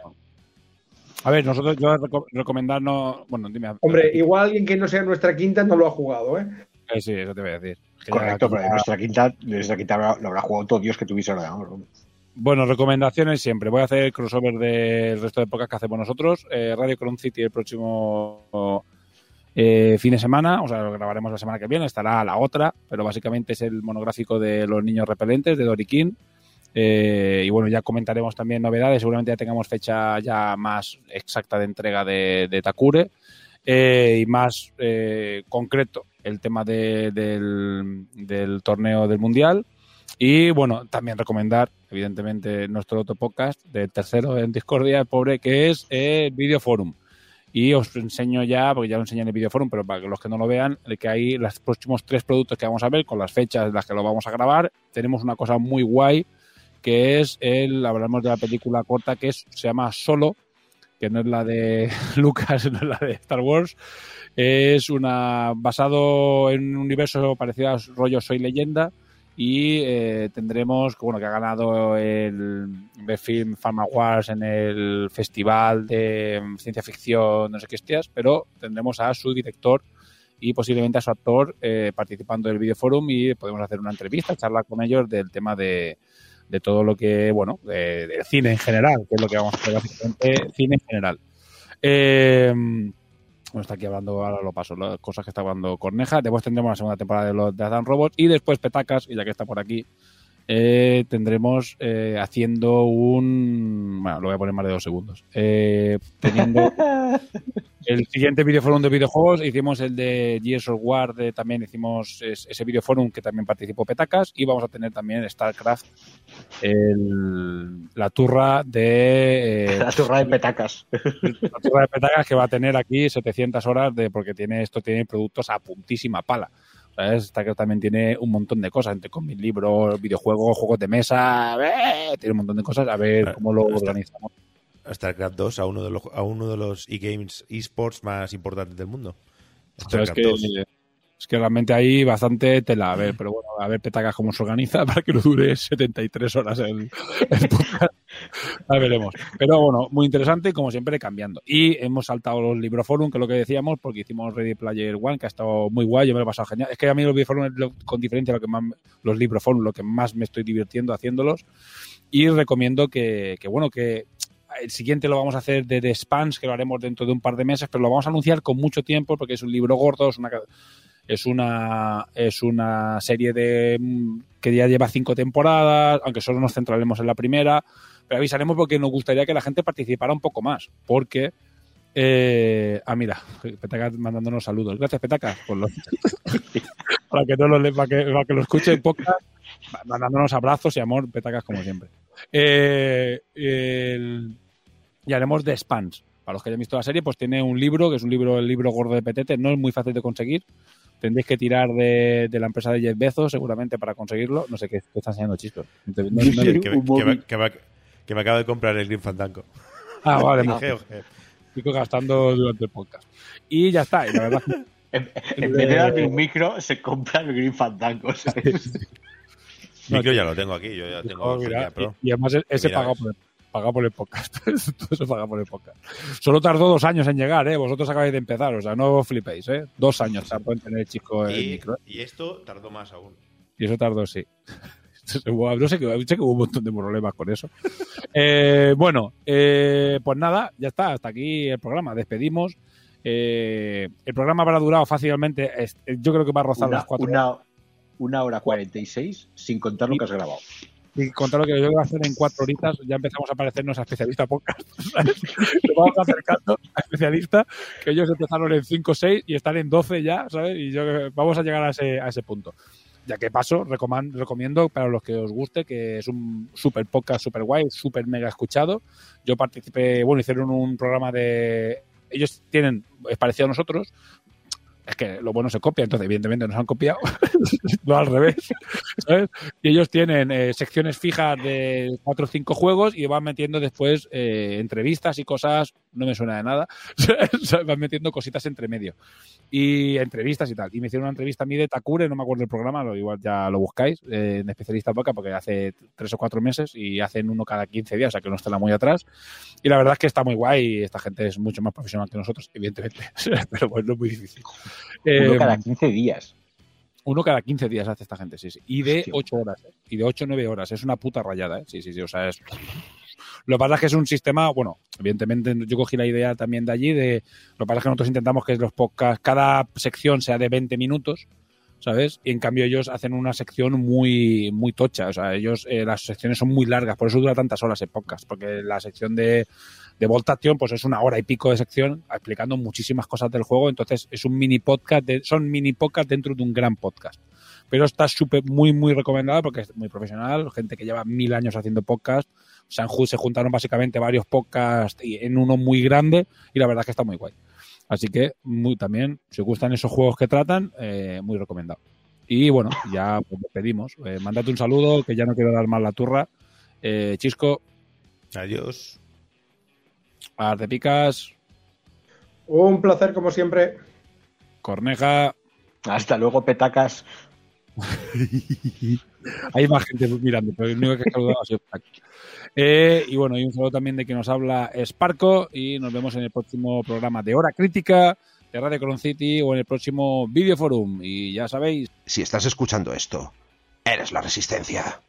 A ver, nosotros, yo reco- recomendarnos. Bueno, dime. Hombre, igual alguien que no sea nuestra quinta no lo ha jugado, ¿eh? Eh, sí, eso te voy a decir. Correcto, pero en nuestra quinta, nuestra quinta lo habrá jugado todo Dios que tuviese hombre. Bueno, recomendaciones siempre. Voy a hacer el crossover del resto de podcast que hacemos nosotros. Eh, Radio Cron City el próximo eh, fin de semana, o sea, lo grabaremos la semana que viene, estará la otra, pero básicamente es el monográfico de los niños repelentes de Dory King. Eh, y bueno, ya comentaremos también novedades. Seguramente ya tengamos fecha ya más exacta de entrega de, de Takure eh, y más eh, concreto el tema de- del, torneo del Mundial. Y bueno, también recomendar, evidentemente, nuestro otro podcast del tercero en Discordia, el pobre, que es el Video Forum. Y os enseño ya, porque ya lo enseñé en el Video Forum, pero para los que no lo vean, que hay los próximos tres productos que vamos a ver, con las fechas en las que lo vamos a grabar. Tenemos una cosa muy guay, que es el, hablamos de la película corta, que es, se llama Solo, que no es la de Lucas, no es la de Star Wars. Es una basado en un universo parecido a rollo Soy Leyenda, y eh, tendremos bueno que ha ganado el Best Film Pharma Awards en el festival de ciencia ficción no sé qué hostias pero tendremos a su director y posiblemente a su actor eh, participando del videoforum y podemos hacer una entrevista charlar con ellos del tema de, de todo lo que bueno de- del cine en general que es lo que vamos a hacer cine en general eh, bueno, está aquí hablando, ahora lo paso, las cosas que está hablando Corneja. Después tendremos la segunda temporada de los de Adam Robots y después Petacas, y ya que está por aquí, eh, tendremos eh, haciendo un. Bueno, lo voy a poner más de dos segundos. Eh, teniendo el siguiente videoforum de videojuegos, hicimos el de Gears of War, de- también hicimos es- ese videoforum que también participó Petacas, y vamos a tener también StarCraft, el- la turra de. eh, La turra de petacas. la turra de petacas que va a tener aquí 700 horas de porque tiene esto tiene productos a puntísima pala. ¿Sabes? StarCraft también tiene un montón de cosas, entre con mis libros, videojuegos, juegos de mesa, ¡eh! tiene un montón de cosas. A ver cómo lo organizamos. StarCraft 2 a uno de los, a uno de los e-games esports más importantes del mundo. StarCraft que 2. es Es que realmente hay bastante tela. A ver, pero bueno, a ver Petacas cómo se organiza para que no dure 73 horas el, el podcast. Ya veremos. Pero bueno, muy interesante, como siempre, cambiando. Y hemos saltado los Libroforum, que es lo que decíamos, porque hicimos Ready Player One, que ha estado muy guay, yo me lo he pasado genial. Es que a mí los Libroforum, con diferencia, lo que más, los Libroforum, lo que más me estoy divirtiendo haciéndolos. Y recomiendo que, que bueno, que el siguiente lo vamos a hacer de The Spans, que lo haremos dentro de un par de meses, pero lo vamos a anunciar con mucho tiempo porque es un libro gordo, es una, es una, es una serie de mm, que ya lleva cinco temporadas, aunque solo nos centraremos en la primera, pero avisaremos porque nos gustaría que la gente participara un poco más, porque eh, ah, mira, Petacas mandándonos saludos. Gracias, Petacas, para que no lo para que, para que lo escuche en podcast, mandándonos abrazos y amor, Petacas como siempre. Eh, y haremos de Spans. Para los que hayan visto la serie, pues tiene un libro, que es un libro, el libro gordo de Petete, no es muy fácil de conseguir. Tendréis que tirar de, de la empresa de Jeff Bezos, seguramente, para conseguirlo. No sé qué, qué está enseñando Chisco. No- no- no- Que, que- un que me, que me- que me acabo de comprar el Green Fandango. Ah, vale. Estoy gastando durante el podcast. Y ya está, y la verdad. En, en vez de darme un micro, se compra el Green Fandango. ¿sabes? Micro ya lo tengo aquí, yo ya tengo Oh, mira, y, y además ese Mira, pagado por, el, pagado por el podcast. Todo eso pagado por el podcast. Solo tardó dos años en llegar, ¿eh? Vosotros acabáis de empezar, o sea, no flipéis, ¿eh? Dos años tardó en tener el chico el Y, micro. ¿eh? y esto tardó más aún. Y eso tardó, sí. No sé que, sé que hubo un montón de problemas con eso. Eh, bueno, eh, pues nada, ya está, hasta aquí el programa. Despedimos. Eh, el programa habrá durado fácilmente, yo creo que va a rozar Una, las cuatro horas. una, una hora 46 sin contar lo que has grabado. Y contar lo que yo voy a hacer en cuatro horitas, ya empezamos a parecernos a especialista podcast. ¿sabes? Nos vamos acercando a especialista, que ellos empezaron en 5 o 6 y están en 12 ya, ¿sabes? Y yo vamos a llegar a ese, a ese punto. Ya que paso, recomiendo para los que os guste, que es un super podcast, super guay, super mega escuchado. Yo participé, bueno, hicieron un programa de. Ellos tienen, es parecido a nosotros, es que lo bueno se copia, entonces evidentemente nos han copiado, no al revés, ¿sabes? Y ellos tienen eh, secciones fijas de cuatro o cinco juegos y van metiendo después eh, entrevistas y cosas, no me suena de nada, van metiendo cositas entre medio. Y entrevistas y tal. Y me hicieron una entrevista a mí de Takure, no me acuerdo el programa, lo, igual ya lo buscáis, eh, en especialista Boca, porque hace tres o cuatro meses y hacen uno cada 15 días, o sea que no está muy atrás. Y la verdad es que está muy guay y esta gente es mucho más profesional que nosotros, evidentemente, pero bueno, es muy difícil. Uno Eh, cada 15 días. uno cada 15 días hace esta gente, sí, sí. Y de Hostia. 8 horas, ¿eh? Y de 8 o 9 horas. Es una puta rayada, ¿eh? Sí, sí, sí. O sea, es. Lo que pasa es que es un sistema, bueno, evidentemente yo cogí la idea también de allí, de. Lo que pasa es que nosotros intentamos que los podcasts, cada sección sea de 20 minutos, ¿sabes? Y en cambio ellos hacen una sección muy, muy tocha. O sea, ellos, eh, las secciones son muy largas, por eso dura tantas horas el podcast, porque la sección de, de Voltation, pues es una hora y pico de sección explicando muchísimas cosas del juego. Entonces es un mini podcast, de- son mini podcast dentro de un gran podcast. Pero está súper, muy, muy recomendado porque es muy profesional, gente que lleva mil años haciendo podcast. En Ju- se juntaron básicamente varios podcasts en uno muy grande y la verdad es que está muy guay. Así que muy, también, si os gustan esos juegos que tratan, eh, muy recomendado. Y bueno, ya pues, despedimos. Eh, mandate un saludo, que ya no quiero dar más la turra. Eh, Chisco, Adiós. Artepicas, Un placer, como siempre. Corneja. Hasta luego, petacas. Hay más gente mirando, pero el único que he saludado ha sido. Eh, y bueno, y un saludo también de que nos habla Sparco y nos vemos en el próximo programa de Hora Crítica de Radio Colon City o en el próximo Video Forum. Y ya sabéis, Si estás escuchando esto, eres la resistencia.